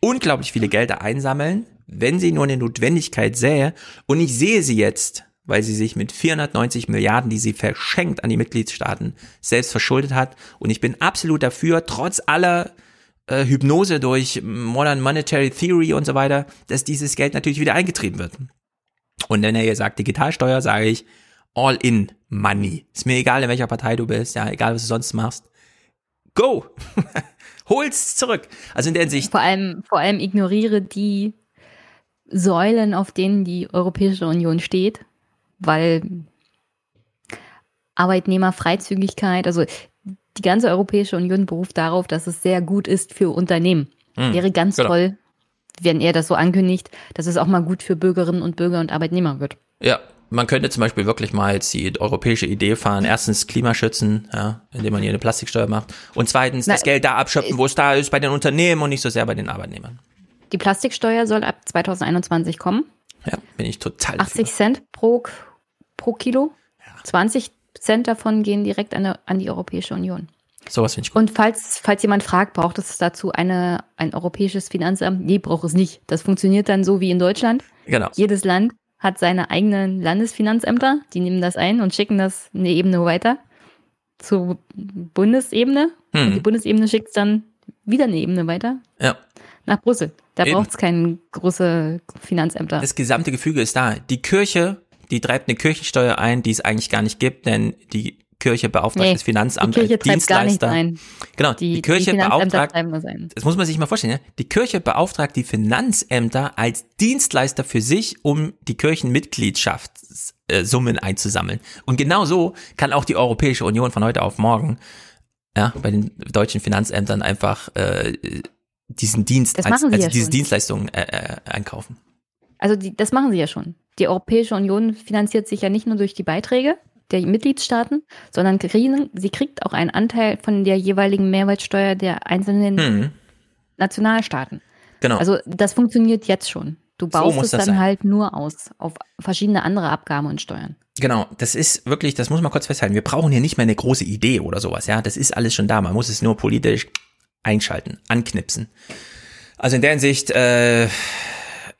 [SPEAKER 1] unglaublich viele Gelder einsammeln, wenn sie nur eine Notwendigkeit sähe. Und ich sehe sie jetzt, weil sie sich mit 490 Milliarden, die sie verschenkt an die Mitgliedstaaten, selbst verschuldet hat. Und ich bin absolut dafür, trotz aller äh, Hypnose durch Modern Monetary Theory und so weiter, dass dieses Geld natürlich wieder eingetrieben wird. Und wenn er hier sagt Digitalsteuer, sage ich all in money. Ist mir egal, in welcher Partei du bist, ja, egal, was du sonst machst. Go! <laughs> Hol's zurück. Also in der Hinsicht.
[SPEAKER 2] Vor allem, vor allem ignoriere die Säulen, auf denen die Europäische Union steht, weil Arbeitnehmerfreizügigkeit, also die ganze Europäische Union beruft darauf, dass es sehr gut ist für Unternehmen. Hm, Wäre ganz genau. toll, wenn er das so ankündigt, dass es auch mal gut für Bürgerinnen und Bürger und Arbeitnehmer wird.
[SPEAKER 1] Ja, man könnte zum Beispiel wirklich mal jetzt die europäische Idee fahren. Erstens Klimaschützen, ja, indem man hier eine Plastiksteuer macht. Und zweitens Na, das Geld da abschöpfen, wo es da ist, bei den Unternehmen und nicht so sehr bei den Arbeitnehmern.
[SPEAKER 2] Die Plastiksteuer soll ab 2021 kommen.
[SPEAKER 1] Ja, bin ich total.
[SPEAKER 2] 80 dafür. Cent pro, pro Kilo. Ja. 20 Cent davon gehen direkt an, an die Europäische Union.
[SPEAKER 1] Sowas finde ich
[SPEAKER 2] gut. Und falls, falls jemand fragt, braucht es dazu eine, ein europäisches Finanzamt? Nee, braucht es nicht. Das funktioniert dann so wie in Deutschland.
[SPEAKER 1] Genau.
[SPEAKER 2] Jedes Land hat seine eigenen Landesfinanzämter, die nehmen das ein und schicken das eine Ebene weiter zur Bundesebene. Hm. Und die Bundesebene schickt es dann wieder eine Ebene weiter.
[SPEAKER 1] Ja.
[SPEAKER 2] Nach Brüssel. Da braucht es keine große Finanzämter.
[SPEAKER 1] Das gesamte Gefüge ist da. Die Kirche die treibt eine Kirchensteuer ein, die es eigentlich gar nicht gibt, denn die Kirche beauftragt nee, das Finanzamt
[SPEAKER 2] die Kirche als Dienstleister. Gar
[SPEAKER 1] ein. Genau, die, die Kirche die beauftragt. Das muss man sich mal vorstellen. Ja? Die Kirche beauftragt die Finanzämter als Dienstleister für sich, um die Kirchenmitgliedschaftssummen einzusammeln. Und genau so kann auch die Europäische Union von heute auf morgen ja, bei den deutschen Finanzämtern einfach äh, diesen Dienst, als, also ja diese schon. Dienstleistungen äh, äh, einkaufen.
[SPEAKER 2] Also die, das machen sie ja schon. Die Europäische Union finanziert sich ja nicht nur durch die Beiträge der Mitgliedstaaten, sondern kriegen, sie kriegt auch einen Anteil von der jeweiligen Mehrwertsteuer der einzelnen hm. Nationalstaaten.
[SPEAKER 1] Genau.
[SPEAKER 2] Also das funktioniert jetzt schon. Du baust so es dann sein. halt nur aus auf verschiedene andere Abgaben und Steuern.
[SPEAKER 1] Genau, das ist wirklich, das muss man kurz festhalten. Wir brauchen hier nicht mehr eine große Idee oder sowas, ja. Das ist alles schon da. Man muss es nur politisch einschalten, anknipsen. Also in der Hinsicht, äh,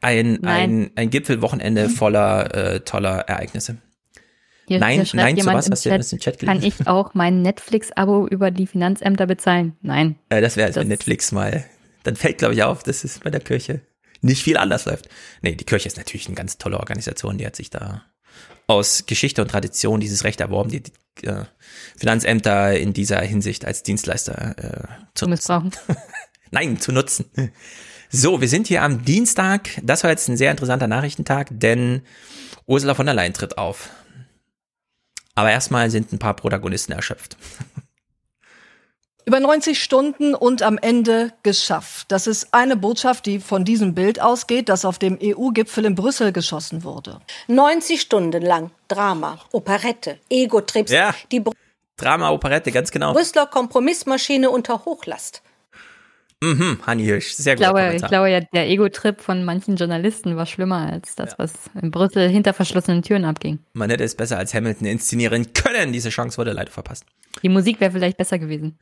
[SPEAKER 1] ein, ein, ein Gipfelwochenende mhm. <laughs> voller äh, toller Ereignisse.
[SPEAKER 2] Hier, nein, hier nein, zu was hast du das im Chat gelesen? Kann ich auch mein Netflix-Abo über die Finanzämter bezahlen? Nein.
[SPEAKER 1] Äh, das wäre also Netflix mal. Dann fällt, glaube ich, auf, dass es bei der Kirche nicht viel anders läuft. Nee, die Kirche ist natürlich eine ganz tolle Organisation, die hat sich da aus Geschichte und Tradition dieses Recht erworben, die, die äh, Finanzämter in dieser Hinsicht als Dienstleister äh, zu,
[SPEAKER 2] zu missbrauchen. <laughs>
[SPEAKER 1] Nein, zu nutzen. So, wir sind hier am Dienstag. Das war jetzt ein sehr interessanter Nachrichtentag, denn Ursula von der Leyen tritt auf. Aber erstmal sind ein paar Protagonisten erschöpft. <laughs>
[SPEAKER 16] Über 90 Stunden und am Ende geschafft. Das ist eine Botschaft, die von diesem Bild ausgeht, das auf dem EU-Gipfel in Brüssel geschossen wurde.
[SPEAKER 22] 90 Stunden lang Drama, Operette, Ego-Trips,
[SPEAKER 1] Ja.
[SPEAKER 22] die
[SPEAKER 1] Drama, Operette, ganz genau.
[SPEAKER 22] Brüsseler Kompromissmaschine unter Hochlast.
[SPEAKER 1] Mhm, Hanni Hirsch, sehr
[SPEAKER 2] Ich glaube, ich glaube ja, der Ego-Trip von manchen Journalisten war schlimmer als das, was in Brüssel hinter verschlossenen Türen abging.
[SPEAKER 1] Man hätte es besser als Hamilton inszenieren können. Diese Chance wurde leider verpasst.
[SPEAKER 2] Die Musik wäre vielleicht besser gewesen.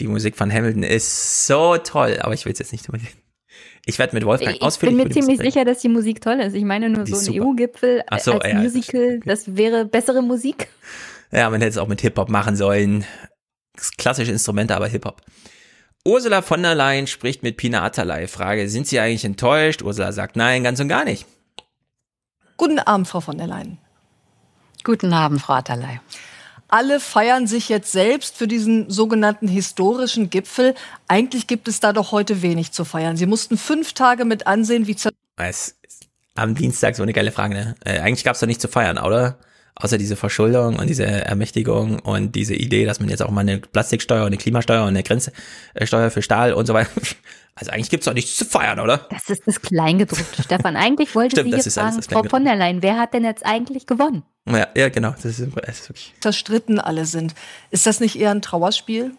[SPEAKER 1] Die Musik von Hamilton ist so toll, aber ich will es jetzt nicht unbedingt. Ich werde mit Wolfgang
[SPEAKER 2] Ich
[SPEAKER 1] ausführlich
[SPEAKER 2] bin mir ziemlich sicher, dass die Musik toll ist. Ich meine nur
[SPEAKER 1] Die
[SPEAKER 2] so ein. EU-Gipfel
[SPEAKER 1] Ach so,
[SPEAKER 2] als
[SPEAKER 1] ja,
[SPEAKER 2] Musical, das wäre bessere Musik.
[SPEAKER 1] Ja, man hätte es auch mit Hip-Hop machen sollen. Klassische Instrumente, aber Hip-Hop. Ursula von der Leyen spricht mit Pina Atalay. Frage, sind Sie eigentlich enttäuscht? Ursula sagt nein, ganz und gar nicht.
[SPEAKER 16] Guten Abend, Frau von der Leyen.
[SPEAKER 22] Guten Abend, Frau Atterlei.
[SPEAKER 16] Alle feiern sich jetzt selbst für diesen sogenannten historischen Gipfel. Eigentlich gibt es da doch heute wenig zu feiern. Sie mussten fünf Tage mit ansehen, wie zer
[SPEAKER 1] Es am Dienstag so eine geile Frage, ne? Äh, eigentlich gab es doch nichts zu feiern, oder? Außer diese Verschuldung und diese Ermächtigung und diese Idee, dass man jetzt auch mal eine Plastiksteuer und eine Klimasteuer und eine Grenzsteuer für Stahl und so weiter. <laughs> Also eigentlich gibt's doch nichts zu feiern, oder?
[SPEAKER 2] Das ist das Kleingedruckte, Stefan. Eigentlich wollte <laughs>
[SPEAKER 1] Stimmt,
[SPEAKER 2] sie
[SPEAKER 1] das
[SPEAKER 2] jetzt
[SPEAKER 1] ist alles
[SPEAKER 2] fragen, Frau von der Leyen, wer hat denn jetzt eigentlich gewonnen?
[SPEAKER 1] Ja, ja genau. Das ist, das ist wirklich.
[SPEAKER 16] zerstritten alle sind. Ist das nicht eher ein Trauerspiel?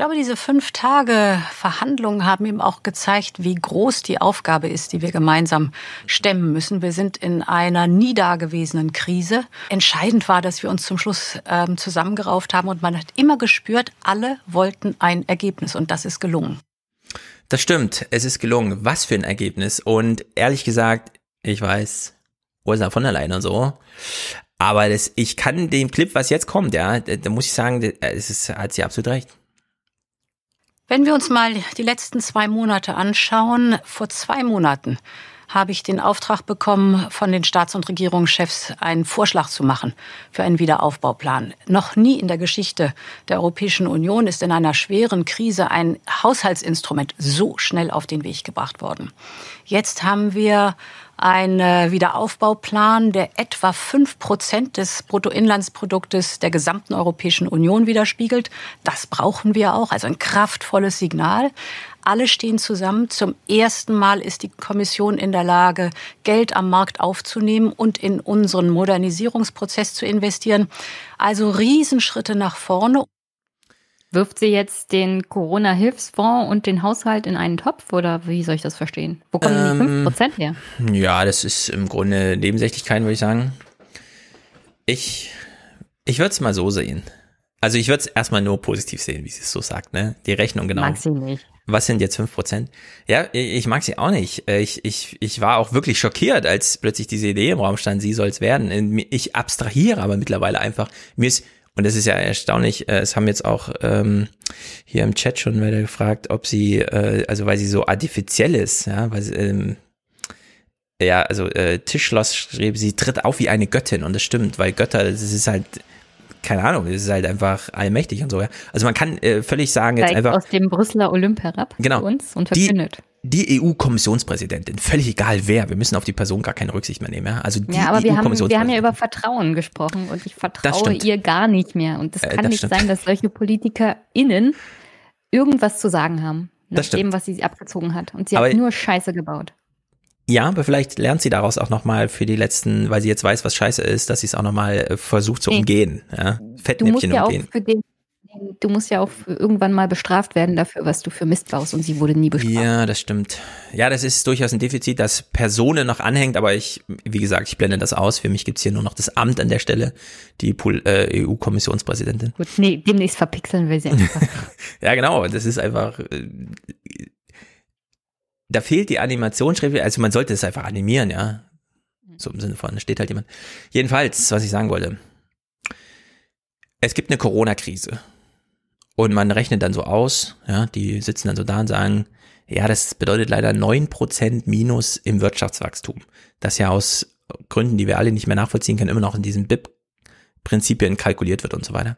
[SPEAKER 22] Ich glaube, diese fünf Tage Verhandlungen haben ihm auch gezeigt, wie groß die Aufgabe ist, die wir gemeinsam stemmen müssen. Wir sind in einer nie dagewesenen Krise. Entscheidend war, dass wir uns zum Schluss ähm, zusammengerauft haben und man hat immer gespürt, alle wollten ein Ergebnis und das ist gelungen.
[SPEAKER 1] Das stimmt. Es ist gelungen. Was für ein Ergebnis. Und ehrlich gesagt, ich weiß, Ursula von der Leyen und so. Aber das, ich kann dem Clip, was jetzt kommt, ja, da, da muss ich sagen, es hat sie absolut recht.
[SPEAKER 22] Wenn wir uns mal die letzten zwei Monate anschauen, vor zwei Monaten habe ich den Auftrag bekommen, von den Staats- und Regierungschefs einen Vorschlag zu machen für einen Wiederaufbauplan. Noch nie in der Geschichte der Europäischen Union ist in einer schweren Krise ein Haushaltsinstrument so schnell auf den Weg gebracht worden. Jetzt haben wir einen Wiederaufbauplan, der etwa fünf Prozent des Bruttoinlandsproduktes der gesamten Europäischen Union widerspiegelt. Das brauchen wir auch, also ein kraftvolles Signal. Alle stehen zusammen. Zum ersten Mal ist die Kommission in der Lage, Geld am Markt aufzunehmen und in unseren Modernisierungsprozess zu investieren. Also Riesenschritte nach vorne.
[SPEAKER 2] Wirft sie jetzt den Corona-Hilfsfonds und den Haushalt in einen Topf oder wie soll ich das verstehen? Wo kommen
[SPEAKER 1] Ähm,
[SPEAKER 2] die 5% her?
[SPEAKER 1] Ja, das ist im Grunde Nebensächlichkeit, würde ich sagen. Ich, ich würde es mal so sehen. Also ich würde es erstmal nur positiv sehen, wie sie es so sagt, ne? Die Rechnung genau.
[SPEAKER 2] Mag sie nicht.
[SPEAKER 1] Was sind jetzt 5%? Ja, ich mag sie auch nicht. Ich, ich, ich war auch wirklich schockiert, als plötzlich diese Idee im Raum stand, sie soll es werden. Ich abstrahiere aber mittlerweile einfach. Mir ist, und das ist ja erstaunlich, äh, es haben jetzt auch ähm, hier im Chat schon wieder gefragt, ob sie, äh, also weil sie so artifiziell ist, ja, weil sie, ähm, ja, also äh, Tischschloss schrieb, sie tritt auf wie eine Göttin und das stimmt, weil Götter, das ist halt, keine Ahnung, das ist halt einfach allmächtig und so, ja. Also man kann äh, völlig sagen, jetzt
[SPEAKER 2] Steigt
[SPEAKER 1] einfach.
[SPEAKER 2] aus dem Brüsseler Olymp herab
[SPEAKER 1] Genau.
[SPEAKER 2] zu uns und verkündet.
[SPEAKER 1] die EU-Kommissionspräsidentin, völlig egal wer, wir müssen auf die Person gar keine Rücksicht mehr nehmen. Ja? Also die
[SPEAKER 2] Ja, aber wir haben, wir haben ja
[SPEAKER 1] EU-Kommissionspräsidentin.
[SPEAKER 2] über Vertrauen gesprochen und ich vertraue ihr gar nicht mehr. Und es
[SPEAKER 1] Äh,
[SPEAKER 2] kann
[SPEAKER 1] das
[SPEAKER 2] nicht
[SPEAKER 1] stimmt.
[SPEAKER 2] sein, dass solche PolitikerInnen irgendwas zu sagen haben. Nach dem, was sie abgezogen hat. Und sie
[SPEAKER 1] Aber-
[SPEAKER 2] hat nur Scheiße gebaut.
[SPEAKER 1] Ja, aber vielleicht lernt sie daraus auch nochmal für die letzten, weil sie jetzt weiß, was scheiße ist, dass sie es auch nochmal äh, versucht zu umgehen. Ja?
[SPEAKER 2] Du musst
[SPEAKER 1] Fettnäpfchen
[SPEAKER 2] ja auch
[SPEAKER 1] umgehen.
[SPEAKER 2] für den, du musst ja auch irgendwann mal bestraft werden dafür, was du für Mist baust. Und sie wurde nie bestraft.
[SPEAKER 1] Ja, das stimmt. Ja, das ist durchaus ein Defizit, das Personen noch anhängt, aber ich, wie gesagt, ich blende das aus. Für mich gibt's hier nur noch das Amt an der Stelle, die äh, EU-Kommissionspräsidentin.
[SPEAKER 2] Gut, nee, demnächst verpixeln wir sie einfach. <laughs>
[SPEAKER 1] Ja, genau. Das ist einfach. äh, Da fehlt die Animationsschrift. Also man sollte es einfach animieren, ja. So im Sinne von, da steht halt jemand. Jedenfalls, was ich sagen wollte. Es gibt eine Corona-Krise. Und man rechnet dann so aus, ja, die sitzen dann so da und sagen, ja, das bedeutet leider 9% Minus im Wirtschaftswachstum. Das ja aus Gründen, die wir alle nicht mehr nachvollziehen können, immer noch in diesen BIP-Prinzipien kalkuliert wird und so weiter.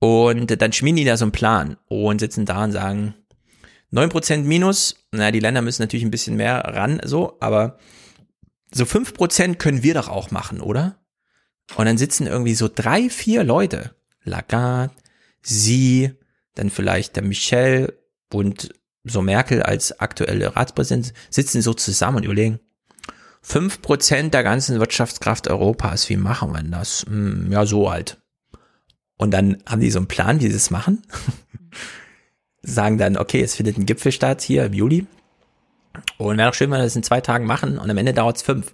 [SPEAKER 1] Und dann schmieden die da so einen Plan und sitzen da und sagen, 9% Minus, naja, die Länder müssen natürlich ein bisschen mehr ran, so, aber so 5% können wir doch auch machen, oder? Und dann sitzen irgendwie so drei, vier Leute. Lagarde, sie, dann vielleicht der Michel und so Merkel als aktuelle Ratspräsident sitzen so zusammen und überlegen, 5% der ganzen Wirtschaftskraft Europas, wie machen wir das? Hm, ja, so halt. Und dann haben die so einen Plan, wie sie es machen. <laughs> Sagen dann, okay, es findet ein Gipfel statt hier im Juli. Und wäre doch schön, wenn wir das in zwei Tagen machen und am Ende dauert es fünf.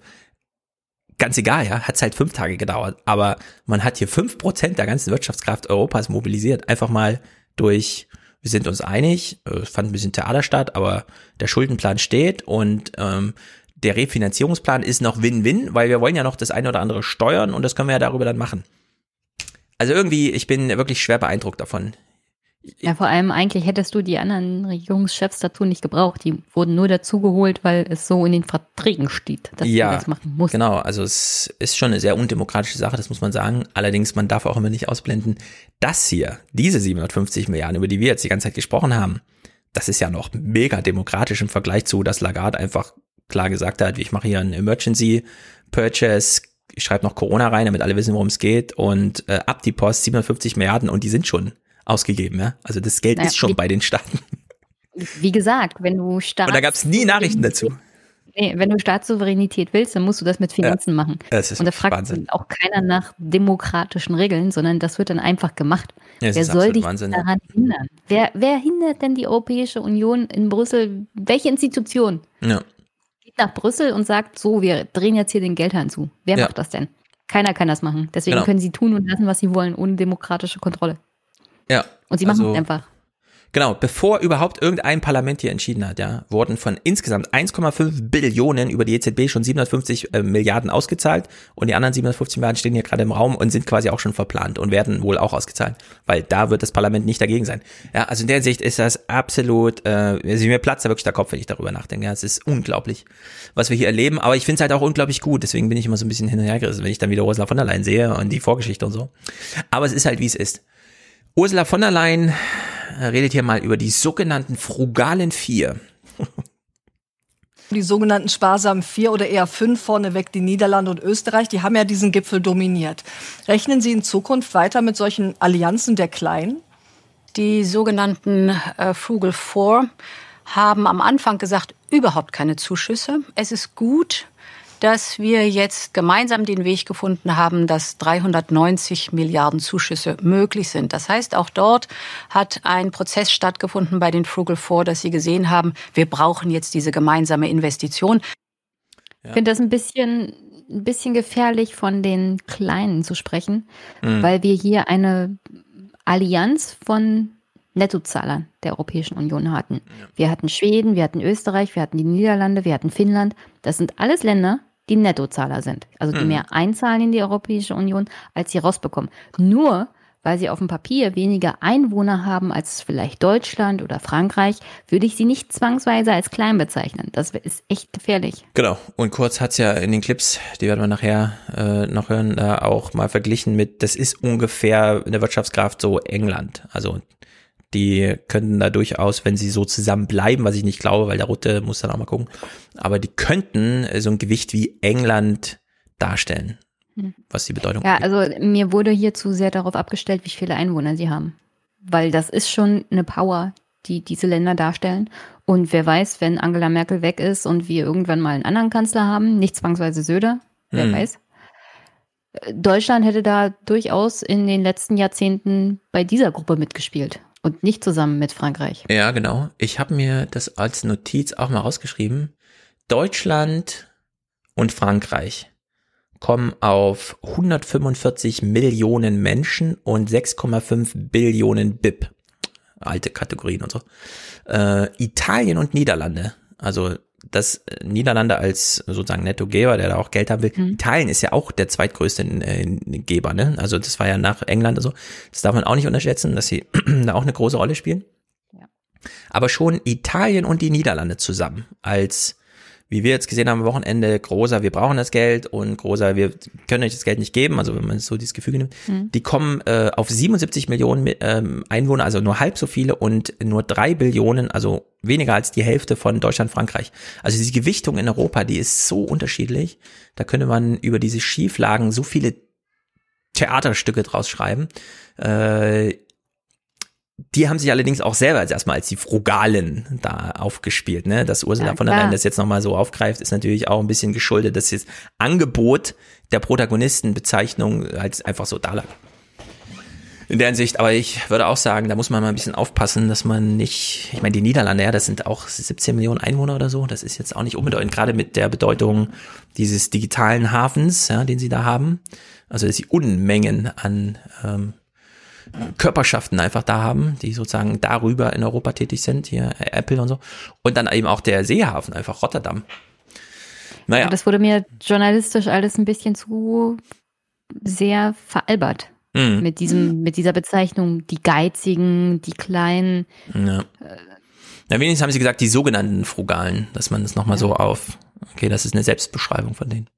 [SPEAKER 1] Ganz egal, ja, hat es halt fünf Tage gedauert. Aber man hat hier fünf Prozent der ganzen Wirtschaftskraft Europas mobilisiert. Einfach mal durch, wir sind uns einig, äh, es fand ein bisschen Theater statt, aber der Schuldenplan steht und ähm, der Refinanzierungsplan ist noch Win-Win, weil wir wollen ja noch das eine oder andere steuern und das können wir ja darüber dann machen. Also irgendwie, ich bin wirklich schwer beeindruckt davon.
[SPEAKER 2] Ja, vor allem eigentlich hättest du die anderen Regierungschefs dazu nicht gebraucht. Die wurden nur dazugeholt, weil es so in den Verträgen steht, dass
[SPEAKER 1] ja,
[SPEAKER 2] du das machen musst.
[SPEAKER 1] Genau, also es ist schon eine sehr undemokratische Sache, das muss man sagen. Allerdings, man darf auch immer nicht ausblenden, das hier, diese 750 Milliarden, über die wir jetzt die ganze Zeit gesprochen haben, das ist ja noch mega demokratisch im Vergleich zu, dass Lagarde einfach klar gesagt hat, ich mache hier einen Emergency Purchase, ich schreibe noch Corona rein, damit alle wissen, worum es geht und äh, ab die Post 750 Milliarden und die sind schon ausgegeben, ja. Also das Geld naja, ist schon bei den Staaten.
[SPEAKER 2] Wie gesagt, wenn du
[SPEAKER 1] Staats <laughs> Und da gab es nie Nachrichten dazu.
[SPEAKER 2] Nee, wenn du Staatssouveränität willst, dann musst du das mit Finanzen ja, machen. Und da fragt
[SPEAKER 1] Wahnsinn.
[SPEAKER 2] auch keiner nach demokratischen Regeln, sondern das wird dann einfach gemacht.
[SPEAKER 1] Ja,
[SPEAKER 2] wer soll dich Wahnsinn, daran ja. hindern? Wer, wer hindert denn die Europäische Union in Brüssel? Welche Institution?
[SPEAKER 1] Ja.
[SPEAKER 2] Geht nach Brüssel und sagt, so, wir drehen jetzt hier den Geldhahn zu. Wer macht das denn? Keiner kann das machen. Deswegen genau. können sie tun und lassen, was sie wollen, ohne demokratische Kontrolle.
[SPEAKER 1] Ja.
[SPEAKER 2] Und sie machen also, es einfach.
[SPEAKER 1] Genau, bevor überhaupt irgendein Parlament hier entschieden hat, ja, wurden von insgesamt 1,5 Billionen über die EZB schon 750 äh, Milliarden ausgezahlt und die anderen 750 Milliarden stehen hier gerade im Raum und sind quasi auch schon verplant und werden wohl auch ausgezahlt, weil da wird das Parlament nicht dagegen sein. Ja, also in der Sicht ist das absolut, äh, also mir platzt da wirklich der Kopf, wenn ich darüber nachdenke. Ja, es ist unglaublich, was wir hier erleben, aber ich finde es halt auch unglaublich gut, deswegen bin ich immer so ein bisschen hinterhergerissen, wenn ich dann wieder Ursula von der Leyen sehe und die Vorgeschichte und so. Aber es ist halt, wie es ist. Ursula von der Leyen redet hier mal über die sogenannten frugalen Vier.
[SPEAKER 16] Die sogenannten sparsamen vier oder eher fünf vorneweg, die Niederlande und Österreich, die haben ja diesen Gipfel dominiert. Rechnen Sie in Zukunft weiter mit solchen Allianzen der Kleinen?
[SPEAKER 22] Die sogenannten äh, Frugal Four haben am Anfang gesagt, überhaupt keine Zuschüsse. Es ist gut, dass wir jetzt gemeinsam den Weg gefunden haben, dass 390 Milliarden Zuschüsse möglich sind. Das heißt, auch dort hat ein Prozess stattgefunden bei den Frugal Four, dass sie gesehen haben, wir brauchen jetzt diese gemeinsame Investition.
[SPEAKER 2] Ich finde das ein bisschen, ein bisschen gefährlich, von den Kleinen zu sprechen, mhm. weil wir hier eine Allianz von Nettozahlern der Europäischen Union hatten. Wir hatten Schweden, wir hatten Österreich, wir hatten die Niederlande, wir hatten Finnland. Das sind alles Länder, die Nettozahler sind. Also die mhm. mehr einzahlen in die Europäische Union, als sie rausbekommen. Nur weil sie auf dem Papier weniger Einwohner haben als vielleicht Deutschland oder Frankreich, würde ich sie nicht zwangsweise als klein bezeichnen. Das ist echt gefährlich.
[SPEAKER 1] Genau. Und Kurz hat es ja in den Clips, die werden wir nachher äh, noch hören, äh, auch mal verglichen mit, das ist ungefähr eine Wirtschaftskraft so England. Also die könnten da durchaus, wenn sie so zusammen bleiben, was ich nicht glaube, weil der Rutte muss dann auch mal gucken, aber die könnten äh, so ein Gewicht wie England darstellen, hm. was die Bedeutung
[SPEAKER 2] Ja, also mir wurde hier zu sehr darauf abgestellt, wie viele Einwohner sie haben. Weil das ist schon eine Power, die diese Länder darstellen. Und wer weiß, wenn Angela Merkel weg ist und wir irgendwann mal einen anderen Kanzler haben, nicht zwangsweise Söder, wer hm. weiß. Deutschland hätte da durchaus in den letzten Jahrzehnten bei dieser Gruppe mitgespielt. Und nicht zusammen mit Frankreich.
[SPEAKER 1] Ja, genau. Ich habe mir das als Notiz auch mal rausgeschrieben. Deutschland und Frankreich kommen auf 145 Millionen Menschen und 6,5 Billionen BIP. Alte Kategorien und so. Äh, Italien und Niederlande, also dass äh, Niederlande als sozusagen Nettogeber, der da auch Geld haben will, mhm. Italien ist ja auch der zweitgrößte äh, Geber, ne? Also das war ja nach England und so. Das darf man auch nicht unterschätzen, dass sie <clears throat> da auch eine große Rolle spielen. Ja. Aber schon Italien und die Niederlande zusammen als wie wir jetzt gesehen haben am Wochenende, großer, wir brauchen das Geld und großer, wir können euch das Geld nicht geben, also wenn man so dieses Gefühl nimmt, mhm. die kommen äh, auf 77 Millionen ähm, Einwohner, also nur halb so viele und nur drei Billionen, also weniger als die Hälfte von Deutschland, Frankreich. Also diese Gewichtung in Europa, die ist so unterschiedlich, da könnte man über diese Schieflagen so viele Theaterstücke draus schreiben. Äh, die haben sich allerdings auch selber als erstmal als die Frugalen da aufgespielt, ne? Dass Ursula ja, von der Leyen das jetzt nochmal so aufgreift, ist natürlich auch ein bisschen geschuldet, dass das Angebot der Protagonistenbezeichnung als einfach so da lag. In der Hinsicht, aber ich würde auch sagen, da muss man mal ein bisschen aufpassen, dass man nicht, ich meine, die Niederlande, ja, das sind auch 17 Millionen Einwohner oder so, das ist jetzt auch nicht unbedeutend, gerade mit der Bedeutung dieses digitalen Hafens, ja, den sie da haben. Also, dass sie Unmengen an ähm, Körperschaften einfach da haben, die sozusagen darüber in Europa tätig sind, hier Apple und so. Und dann eben auch der Seehafen, einfach Rotterdam.
[SPEAKER 2] Naja. Das wurde mir journalistisch alles ein bisschen zu sehr veralbert. Mhm. Mit diesem, mit dieser Bezeichnung, die Geizigen, die Kleinen.
[SPEAKER 1] Ja. Na, wenigstens haben sie gesagt, die sogenannten Frugalen, dass man das nochmal ja. so auf, okay, das ist eine Selbstbeschreibung von denen.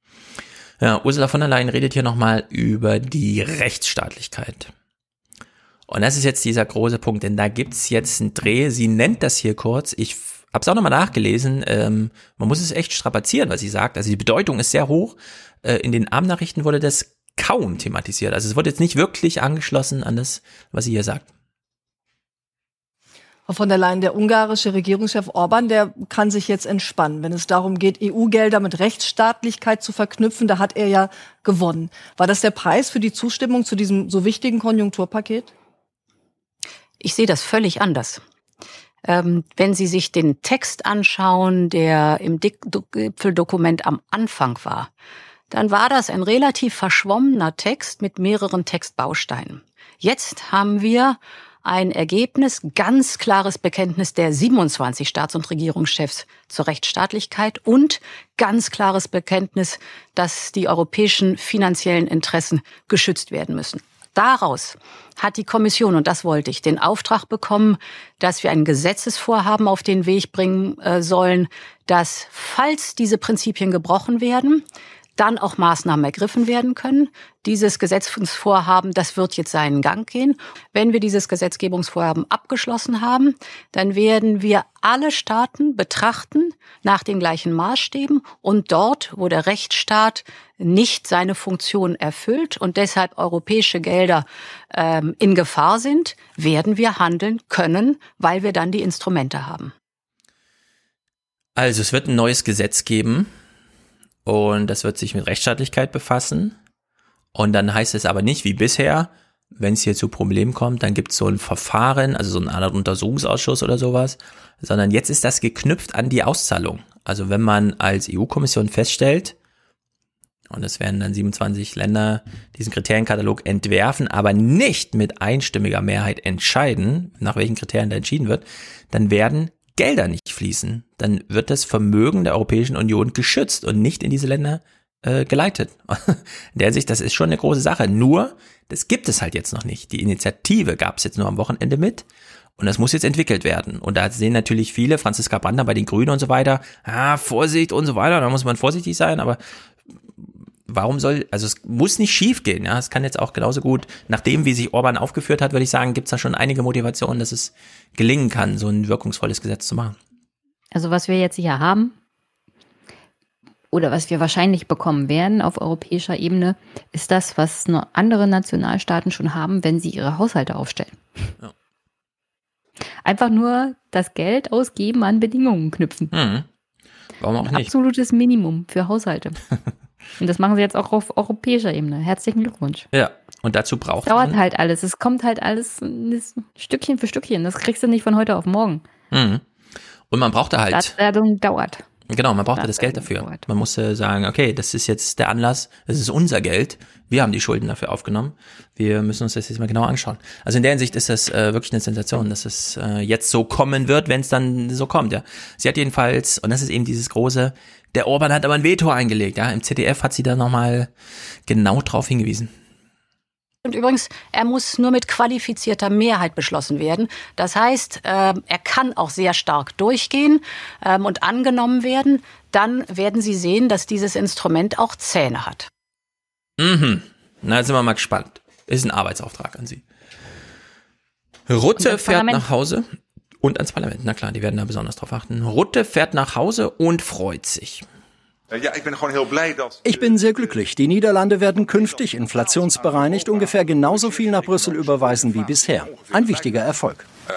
[SPEAKER 1] Ja, Ursula von der Leyen redet hier nochmal über die Rechtsstaatlichkeit. Und das ist jetzt dieser große Punkt, denn da gibt's jetzt einen Dreh. Sie nennt das hier kurz. Ich habe es auch nochmal nachgelesen. Ähm, man muss es echt strapazieren, was sie sagt. Also die Bedeutung ist sehr hoch. Äh, in den Abendnachrichten wurde das kaum thematisiert. Also es wurde jetzt nicht wirklich angeschlossen an das, was sie hier sagt.
[SPEAKER 16] Von der Leyen, der ungarische Regierungschef Orban, der kann sich jetzt entspannen. Wenn es darum geht, EU-Gelder mit Rechtsstaatlichkeit zu verknüpfen, da hat er ja gewonnen. War das der Preis für die Zustimmung zu diesem so wichtigen Konjunkturpaket?
[SPEAKER 22] Ich sehe das völlig anders. Ähm, wenn Sie sich den Text anschauen, der im Gipfeldokument am Anfang war, dann war das ein relativ verschwommener Text mit mehreren Textbausteinen. Jetzt haben wir ein Ergebnis, ganz klares Bekenntnis der 27 Staats- und Regierungschefs zur Rechtsstaatlichkeit und ganz klares Bekenntnis, dass die europäischen finanziellen Interessen geschützt werden müssen. Daraus hat die Kommission, und das wollte ich, den Auftrag bekommen, dass wir ein Gesetzesvorhaben auf den Weg bringen äh, sollen, dass, falls diese Prinzipien gebrochen werden, dann auch Maßnahmen ergriffen werden können. Dieses Gesetzesvorhaben, das wird jetzt seinen Gang gehen. Wenn wir dieses Gesetzgebungsvorhaben abgeschlossen haben, dann werden wir alle Staaten betrachten nach den gleichen Maßstäben und dort, wo der Rechtsstaat nicht seine Funktion erfüllt und deshalb europäische Gelder ähm, in Gefahr sind, werden wir handeln können, weil wir dann die Instrumente haben.
[SPEAKER 1] Also es wird ein neues Gesetz geben, und das wird sich mit Rechtsstaatlichkeit befassen. Und dann heißt es aber nicht wie bisher, wenn es hier zu Problemen kommt, dann gibt es so ein Verfahren, also so eine Art Untersuchungsausschuss oder sowas, sondern jetzt ist das geknüpft an die Auszahlung. Also wenn man als EU-Kommission feststellt, und es werden dann 27 Länder diesen Kriterienkatalog entwerfen, aber nicht mit einstimmiger Mehrheit entscheiden, nach welchen Kriterien da entschieden wird, dann werden Gelder nicht fließen, dann wird das Vermögen der Europäischen Union geschützt und nicht in diese Länder äh, geleitet. <laughs> In der Sicht, das ist schon eine große Sache. Nur, das gibt es halt jetzt noch nicht. Die Initiative gab es jetzt nur am Wochenende mit. Und das muss jetzt entwickelt werden. Und da sehen natürlich viele, Franziska Brander bei den Grünen und so weiter, ah, Vorsicht und so weiter, da muss man vorsichtig sein, aber warum soll, also es muss nicht schief gehen, ja, es kann jetzt auch genauso gut, nachdem wie sich Orban aufgeführt hat, würde ich sagen, gibt es da schon einige Motivationen, dass es gelingen kann, so ein wirkungsvolles Gesetz zu machen.
[SPEAKER 2] Also was wir jetzt hier haben, oder was wir wahrscheinlich bekommen werden auf europäischer Ebene, ist das, was andere Nationalstaaten schon haben, wenn sie ihre Haushalte aufstellen. Ja. Einfach nur das Geld ausgeben an Bedingungen knüpfen. Mhm.
[SPEAKER 1] Warum auch nicht?
[SPEAKER 2] Absolutes Minimum für Haushalte. <laughs> Und das machen sie jetzt auch auf europäischer Ebene. Herzlichen Glückwunsch.
[SPEAKER 1] Ja, und dazu braucht
[SPEAKER 2] es. Dauert halt alles. Es kommt halt alles Stückchen für Stückchen. Das kriegst du nicht von heute auf morgen.
[SPEAKER 1] Mhm. Und man braucht da halt.
[SPEAKER 2] Staatswerdung dauert.
[SPEAKER 1] Genau, man braucht ja das Geld dafür. Man muss sagen, okay, das ist jetzt der Anlass, das ist unser Geld. Wir haben die Schulden dafür aufgenommen. Wir müssen uns das jetzt mal genau anschauen. Also in der Hinsicht ist das äh, wirklich eine Sensation, dass es äh, jetzt so kommen wird, wenn es dann so kommt. Ja, sie hat jedenfalls und das ist eben dieses große. Der Orban hat aber ein Veto eingelegt. Ja, im ZDF hat sie da nochmal genau drauf hingewiesen.
[SPEAKER 22] Und übrigens, er muss nur mit qualifizierter Mehrheit beschlossen werden. Das heißt, äh, er kann auch sehr stark durchgehen ähm, und angenommen werden. Dann werden Sie sehen, dass dieses Instrument auch Zähne hat.
[SPEAKER 1] Mhm. Na, jetzt sind wir mal gespannt. Ist ein Arbeitsauftrag an Sie. Rutte fährt nach Hause und ans Parlament. Na klar, die werden da besonders drauf achten. Rutte fährt nach Hause und freut sich.
[SPEAKER 11] Ich bin sehr glücklich. Die Niederlande werden künftig inflationsbereinigt ungefähr genauso viel nach Brüssel überweisen wie bisher. Ein wichtiger Erfolg.
[SPEAKER 1] Äh,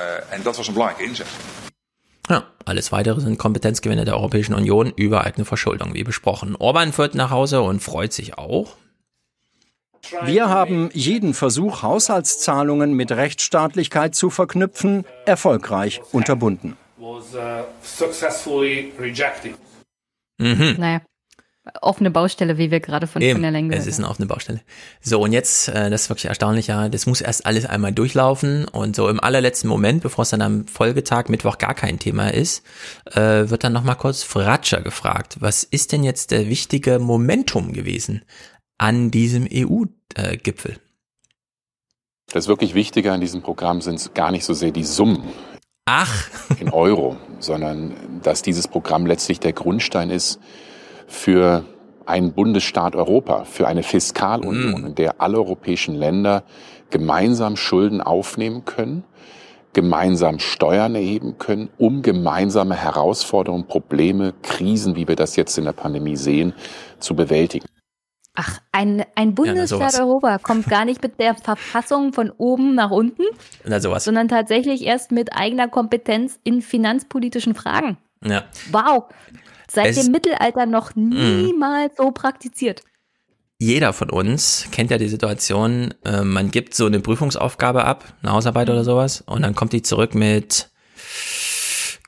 [SPEAKER 1] ja, alles weitere sind Kompetenzgewinne der Europäischen Union über eigene Verschuldung, wie besprochen. Orban fährt nach Hause und freut sich auch.
[SPEAKER 11] Wir haben jeden Versuch, Haushaltszahlungen mit Rechtsstaatlichkeit zu verknüpfen, erfolgreich unterbunden.
[SPEAKER 2] Mhm. Naja. Offene Baustelle, wie wir gerade von,
[SPEAKER 1] Eben,
[SPEAKER 2] von der Länge
[SPEAKER 1] Es ist eine offene Baustelle. So, und jetzt, äh, das ist wirklich erstaunlich, ja, das muss erst alles einmal durchlaufen und so im allerletzten Moment, bevor es dann am Folgetag, Mittwoch gar kein Thema ist, äh, wird dann nochmal kurz Fratscher gefragt. Was ist denn jetzt der wichtige Momentum gewesen an diesem EU-Gipfel?
[SPEAKER 7] Das wirklich Wichtige an diesem Programm sind gar nicht so sehr die Summen,
[SPEAKER 1] Ach.
[SPEAKER 7] in Euro, sondern dass dieses Programm letztlich der Grundstein ist für einen Bundesstaat Europa, für eine Fiskalunion, mm. in der alle europäischen Länder gemeinsam Schulden aufnehmen können, gemeinsam Steuern erheben können, um gemeinsame Herausforderungen, Probleme, Krisen, wie wir das jetzt in der Pandemie sehen, zu bewältigen.
[SPEAKER 2] Ach, ein, ein Bundesstaat ja, Europa kommt gar nicht mit der Verfassung von oben nach unten,
[SPEAKER 1] na, sowas.
[SPEAKER 2] sondern tatsächlich erst mit eigener Kompetenz in finanzpolitischen Fragen.
[SPEAKER 1] Ja.
[SPEAKER 2] Wow. Seit es, dem Mittelalter noch mm. niemals mh. so praktiziert.
[SPEAKER 1] Jeder von uns kennt ja die Situation, äh, man gibt so eine Prüfungsaufgabe ab, eine Hausarbeit oder sowas, und dann kommt die zurück mit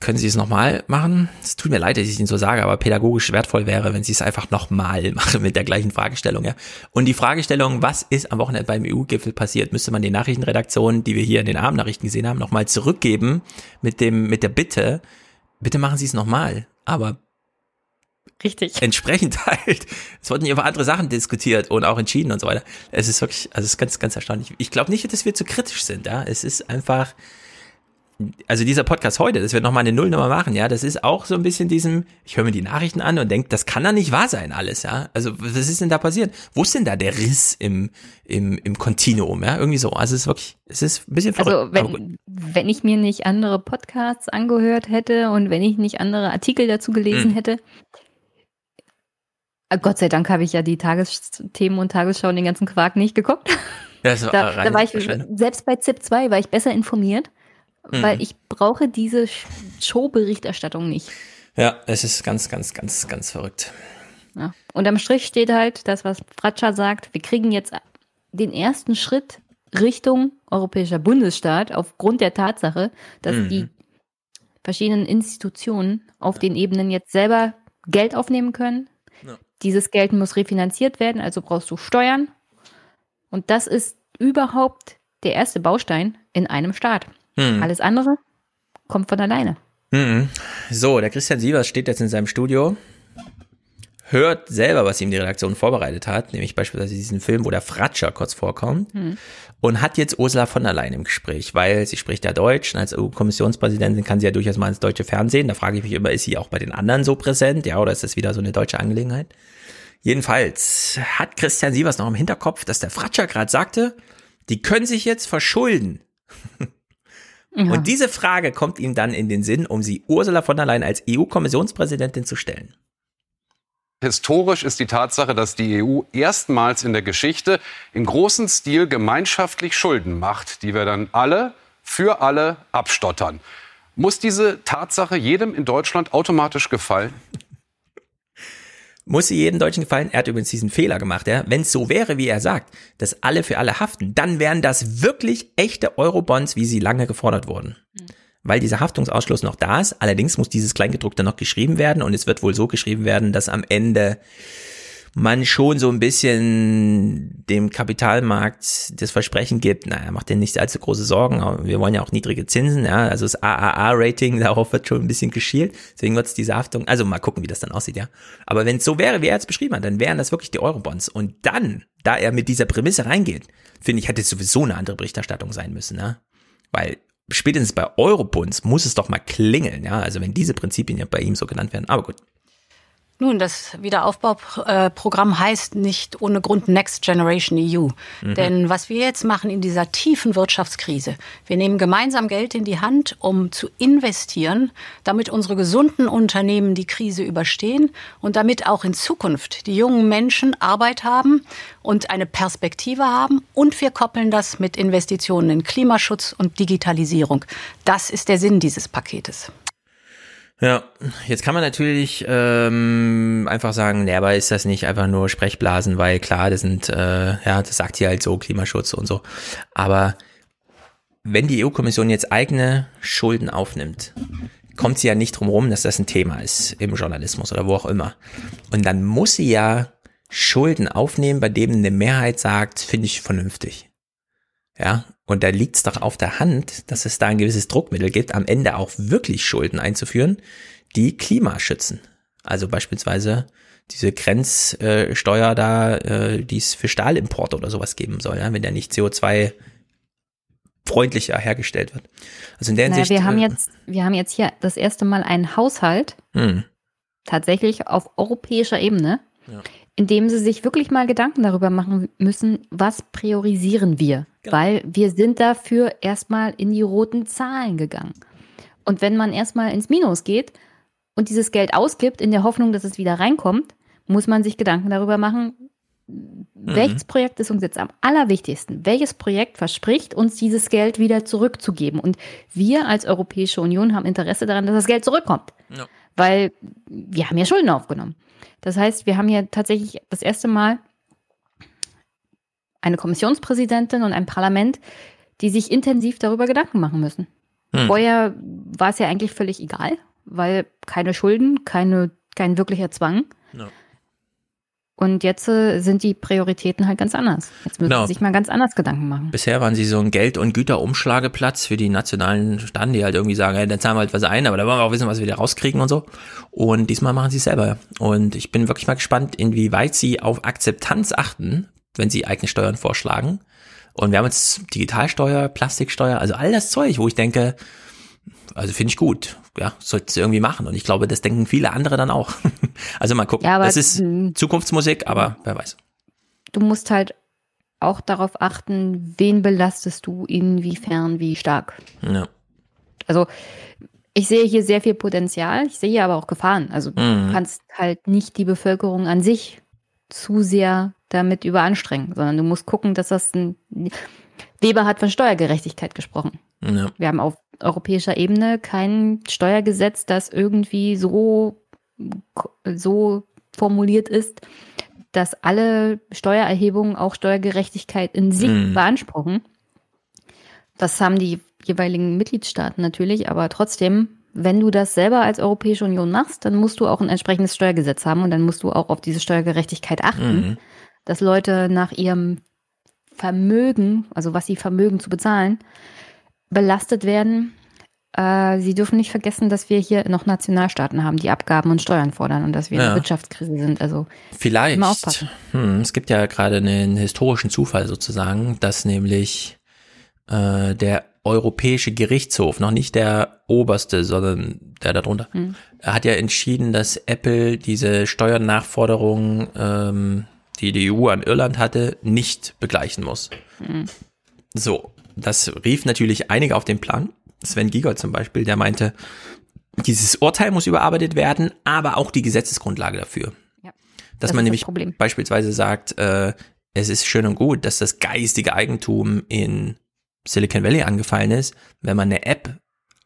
[SPEAKER 1] können Sie es nochmal machen? Es tut mir leid, dass ich Ihnen so sage, aber pädagogisch wertvoll wäre, wenn Sie es einfach nochmal <laughs> machen mit der gleichen Fragestellung. Ja. Und die Fragestellung, was ist am Wochenende beim EU-Gipfel passiert, müsste man den Nachrichtenredaktionen, die wir hier in den Abendnachrichten gesehen haben, nochmal zurückgeben mit dem, mit der Bitte, bitte machen Sie es nochmal, aber
[SPEAKER 2] Richtig.
[SPEAKER 1] Entsprechend <laughs> halt. Es wurden über andere Sachen diskutiert und auch entschieden und so weiter. Es ist wirklich, also es ist ganz, ganz erstaunlich. Ich glaube nicht, dass wir zu kritisch sind, ja. Es ist einfach, also dieser Podcast heute, das wird nochmal eine Nullnummer machen, ja, das ist auch so ein bisschen diesem, ich höre mir die Nachrichten an und denke, das kann doch nicht wahr sein alles, ja. Also was ist denn da passiert? Wo ist denn da der Riss im, im, im Kontinuum, ja? Irgendwie so. Also es ist wirklich, es ist ein bisschen verrückt.
[SPEAKER 2] Also wenn, wenn ich mir nicht andere Podcasts angehört hätte und wenn ich nicht andere Artikel dazu gelesen hm. hätte, äh, Gott sei Dank habe ich ja die Tagesthemen und Tagesschau und den ganzen Quark nicht geguckt. Ja, da, da war ich, selbst bei ZIP 2 war ich besser informiert weil mhm. ich brauche diese Showberichterstattung nicht.
[SPEAKER 1] Ja, es ist ganz, ganz, ganz, ganz verrückt.
[SPEAKER 2] Ja. Und am Strich steht halt das, was Fratscher sagt, wir kriegen jetzt den ersten Schritt Richtung europäischer Bundesstaat aufgrund der Tatsache, dass mhm. die verschiedenen Institutionen auf den Ebenen jetzt selber Geld aufnehmen können. Ja. Dieses Geld muss refinanziert werden, also brauchst du Steuern. Und das ist überhaupt der erste Baustein in einem Staat. Hm. Alles andere kommt von alleine.
[SPEAKER 1] Hm. So, der Christian Sievers steht jetzt in seinem Studio, hört selber, was ihm die Redaktion vorbereitet hat, nämlich beispielsweise diesen Film, wo der Fratscher kurz vorkommt, hm. und hat jetzt Ursula von der Leyen im Gespräch, weil sie spricht ja Deutsch und als EU-Kommissionspräsidentin kann sie ja durchaus mal ins deutsche Fernsehen. Da frage ich mich immer, ist sie auch bei den anderen so präsent, ja, oder ist das wieder so eine deutsche Angelegenheit? Jedenfalls hat Christian Sievers noch im Hinterkopf, dass der Fratscher gerade sagte, die können sich jetzt verschulden. <laughs> Ja. Und diese Frage kommt ihm dann in den Sinn, um sie Ursula von der Leyen als EU-Kommissionspräsidentin zu stellen.
[SPEAKER 18] Historisch ist die Tatsache, dass die EU erstmals in der Geschichte im großen Stil gemeinschaftlich Schulden macht, die wir dann alle für alle abstottern. Muss diese Tatsache jedem in Deutschland automatisch gefallen?
[SPEAKER 1] Muss sie jedem Deutschen gefallen. Er hat übrigens diesen Fehler gemacht. Ja? Wenn es so wäre, wie er sagt, dass alle für alle haften, dann wären das wirklich echte Eurobonds, wie sie lange gefordert wurden. Mhm. Weil dieser Haftungsausschluss noch da ist. Allerdings muss dieses Kleingedruckte noch geschrieben werden und es wird wohl so geschrieben werden, dass am Ende man schon so ein bisschen dem Kapitalmarkt das Versprechen gibt, naja, macht dir nicht allzu große Sorgen, wir wollen ja auch niedrige Zinsen, ja, also das AAA-Rating, <laughs> darauf wird schon ein bisschen geschielt, deswegen wird es diese Haftung, also mal gucken, wie das dann aussieht, ja. Aber wenn es so wäre, wie er jetzt beschrieben hat, dann wären das wirklich die Eurobonds und dann, da er mit dieser Prämisse reingeht, finde ich, hätte es sowieso eine andere Berichterstattung sein müssen, ne? Weil spätestens bei Eurobonds muss es doch mal klingeln, ja, also wenn diese Prinzipien ja bei ihm so genannt werden, aber gut.
[SPEAKER 22] Nun, das Wiederaufbauprogramm heißt nicht ohne Grund Next Generation EU. Mhm. Denn was wir jetzt machen in dieser tiefen Wirtschaftskrise, wir nehmen gemeinsam Geld in die Hand, um zu investieren, damit unsere gesunden Unternehmen die Krise überstehen und damit auch in Zukunft die jungen Menschen Arbeit haben und eine Perspektive haben. Und wir koppeln das mit Investitionen in Klimaschutz und Digitalisierung. Das ist der Sinn dieses Paketes.
[SPEAKER 1] Ja, jetzt kann man natürlich ähm, einfach sagen, nee, aber ist das nicht einfach nur Sprechblasen, weil klar, das sind, äh, ja, das sagt sie halt so, Klimaschutz und so. Aber wenn die EU-Kommission jetzt eigene Schulden aufnimmt, kommt sie ja nicht drum rum, dass das ein Thema ist im Journalismus oder wo auch immer. Und dann muss sie ja Schulden aufnehmen, bei denen eine Mehrheit sagt, finde ich vernünftig. Ja, und da liegt es doch auf der Hand, dass es da ein gewisses Druckmittel gibt, am Ende auch wirklich Schulden einzuführen, die Klima schützen. Also beispielsweise diese Grenzsteuer da, äh, die es für Stahlimport oder sowas geben soll, ja, wenn der nicht CO2 freundlicher hergestellt wird. Also in der
[SPEAKER 2] naja,
[SPEAKER 1] Hinsicht.
[SPEAKER 2] Wir haben
[SPEAKER 1] äh,
[SPEAKER 2] jetzt, wir haben jetzt hier das erste Mal einen Haushalt,
[SPEAKER 1] hm.
[SPEAKER 2] tatsächlich auf europäischer Ebene,
[SPEAKER 1] Ja.
[SPEAKER 2] in dem sie sich wirklich mal Gedanken darüber machen müssen, was priorisieren wir?
[SPEAKER 1] Genau.
[SPEAKER 2] Weil wir sind dafür erstmal in die roten Zahlen gegangen. Und wenn man erstmal ins Minus geht und dieses Geld ausgibt in der Hoffnung, dass es wieder reinkommt, muss man sich Gedanken darüber machen, welches Projekt ist uns jetzt am allerwichtigsten? Welches Projekt verspricht uns dieses Geld wieder zurückzugeben? Und wir als Europäische Union haben Interesse daran, dass das Geld zurückkommt.
[SPEAKER 1] Ja.
[SPEAKER 2] Weil wir haben ja Schulden aufgenommen. Das heißt, wir haben ja tatsächlich das erste Mal eine Kommissionspräsidentin und ein Parlament, die sich intensiv darüber Gedanken machen müssen.
[SPEAKER 1] Hm.
[SPEAKER 2] Vorher war es ja eigentlich völlig egal, weil keine Schulden, keine, kein wirklicher Zwang.
[SPEAKER 1] Ja.
[SPEAKER 2] Und jetzt äh, sind die Prioritäten halt ganz anders. Jetzt müssen
[SPEAKER 1] Genau.
[SPEAKER 2] sie sich mal ganz anders Gedanken machen.
[SPEAKER 1] Bisher waren sie so ein Geld- und Güterumschlageplatz für die nationalen Staaten, die halt irgendwie sagen, hey, dann zahlen wir halt was ein, aber da wollen wir auch wissen, was wir da rauskriegen und so. Und diesmal machen sie es selber. Und ich bin wirklich mal gespannt, inwieweit sie auf Akzeptanz achten, wenn sie eigene Steuern vorschlagen. Und wir haben jetzt Digitalsteuer, Plastiksteuer, also all das Zeug, wo ich denke, also finde ich gut. Ja, sollte es irgendwie machen. Und ich glaube, das denken viele andere dann auch. <laughs> Also mal gucken.
[SPEAKER 2] Ja, aber-
[SPEAKER 1] das ist Zukunftsmusik, aber wer weiß.
[SPEAKER 2] Du musst halt auch darauf achten, wen belastest du inwiefern, wie stark.
[SPEAKER 1] Ja.
[SPEAKER 2] Also ich sehe hier sehr viel Potenzial, ich sehe hier aber auch Gefahren. Also
[SPEAKER 1] Mhm.
[SPEAKER 2] du kannst halt nicht die Bevölkerung an sich zu sehr damit überanstrengen, sondern du musst gucken, dass das ein Weber hat von Steuergerechtigkeit gesprochen.
[SPEAKER 1] Ja.
[SPEAKER 2] Wir haben auf europäischer Ebene kein Steuergesetz, das irgendwie so, so formuliert ist, dass alle Steuererhebungen auch Steuergerechtigkeit in sich
[SPEAKER 1] Mhm.
[SPEAKER 2] beanspruchen. Das haben die jeweiligen Mitgliedstaaten natürlich, aber trotzdem, wenn du das selber als Europäische Union machst, dann musst du auch ein entsprechendes Steuergesetz haben und dann musst du auch auf diese Steuergerechtigkeit achten,
[SPEAKER 1] Mhm.
[SPEAKER 2] Dass Leute nach ihrem Vermögen, also was sie vermögen zu bezahlen, belastet werden. Äh, sie dürfen nicht vergessen, dass wir hier noch Nationalstaaten haben, die Abgaben und Steuern fordern und dass wir in
[SPEAKER 1] Ja.
[SPEAKER 2] einer Wirtschaftskrise sind. Also
[SPEAKER 1] Vielleicht.
[SPEAKER 2] Immer aufpassen.
[SPEAKER 1] Hm, es gibt ja gerade einen historischen Zufall sozusagen, dass nämlich äh, der Europäische Gerichtshof, noch nicht der oberste, sondern der darunter,
[SPEAKER 2] Hm.
[SPEAKER 1] hat ja entschieden, dass Apple diese Steuernachforderungen, ähm, die die EU an Irland hatte, nicht begleichen muss.
[SPEAKER 2] hm.
[SPEAKER 1] So, das rief natürlich einige auf den Plan. Sven Giegold zum Beispiel, der meinte, dieses Urteil muss überarbeitet werden, aber auch die Gesetzesgrundlage dafür.
[SPEAKER 2] Ja,
[SPEAKER 1] Dass
[SPEAKER 2] das
[SPEAKER 1] man
[SPEAKER 2] das
[SPEAKER 1] nämlich
[SPEAKER 2] Problem.
[SPEAKER 1] beispielsweise sagt, äh, es ist schön und gut, dass das geistige Eigentum in Silicon Valley angefallen ist, wenn man eine App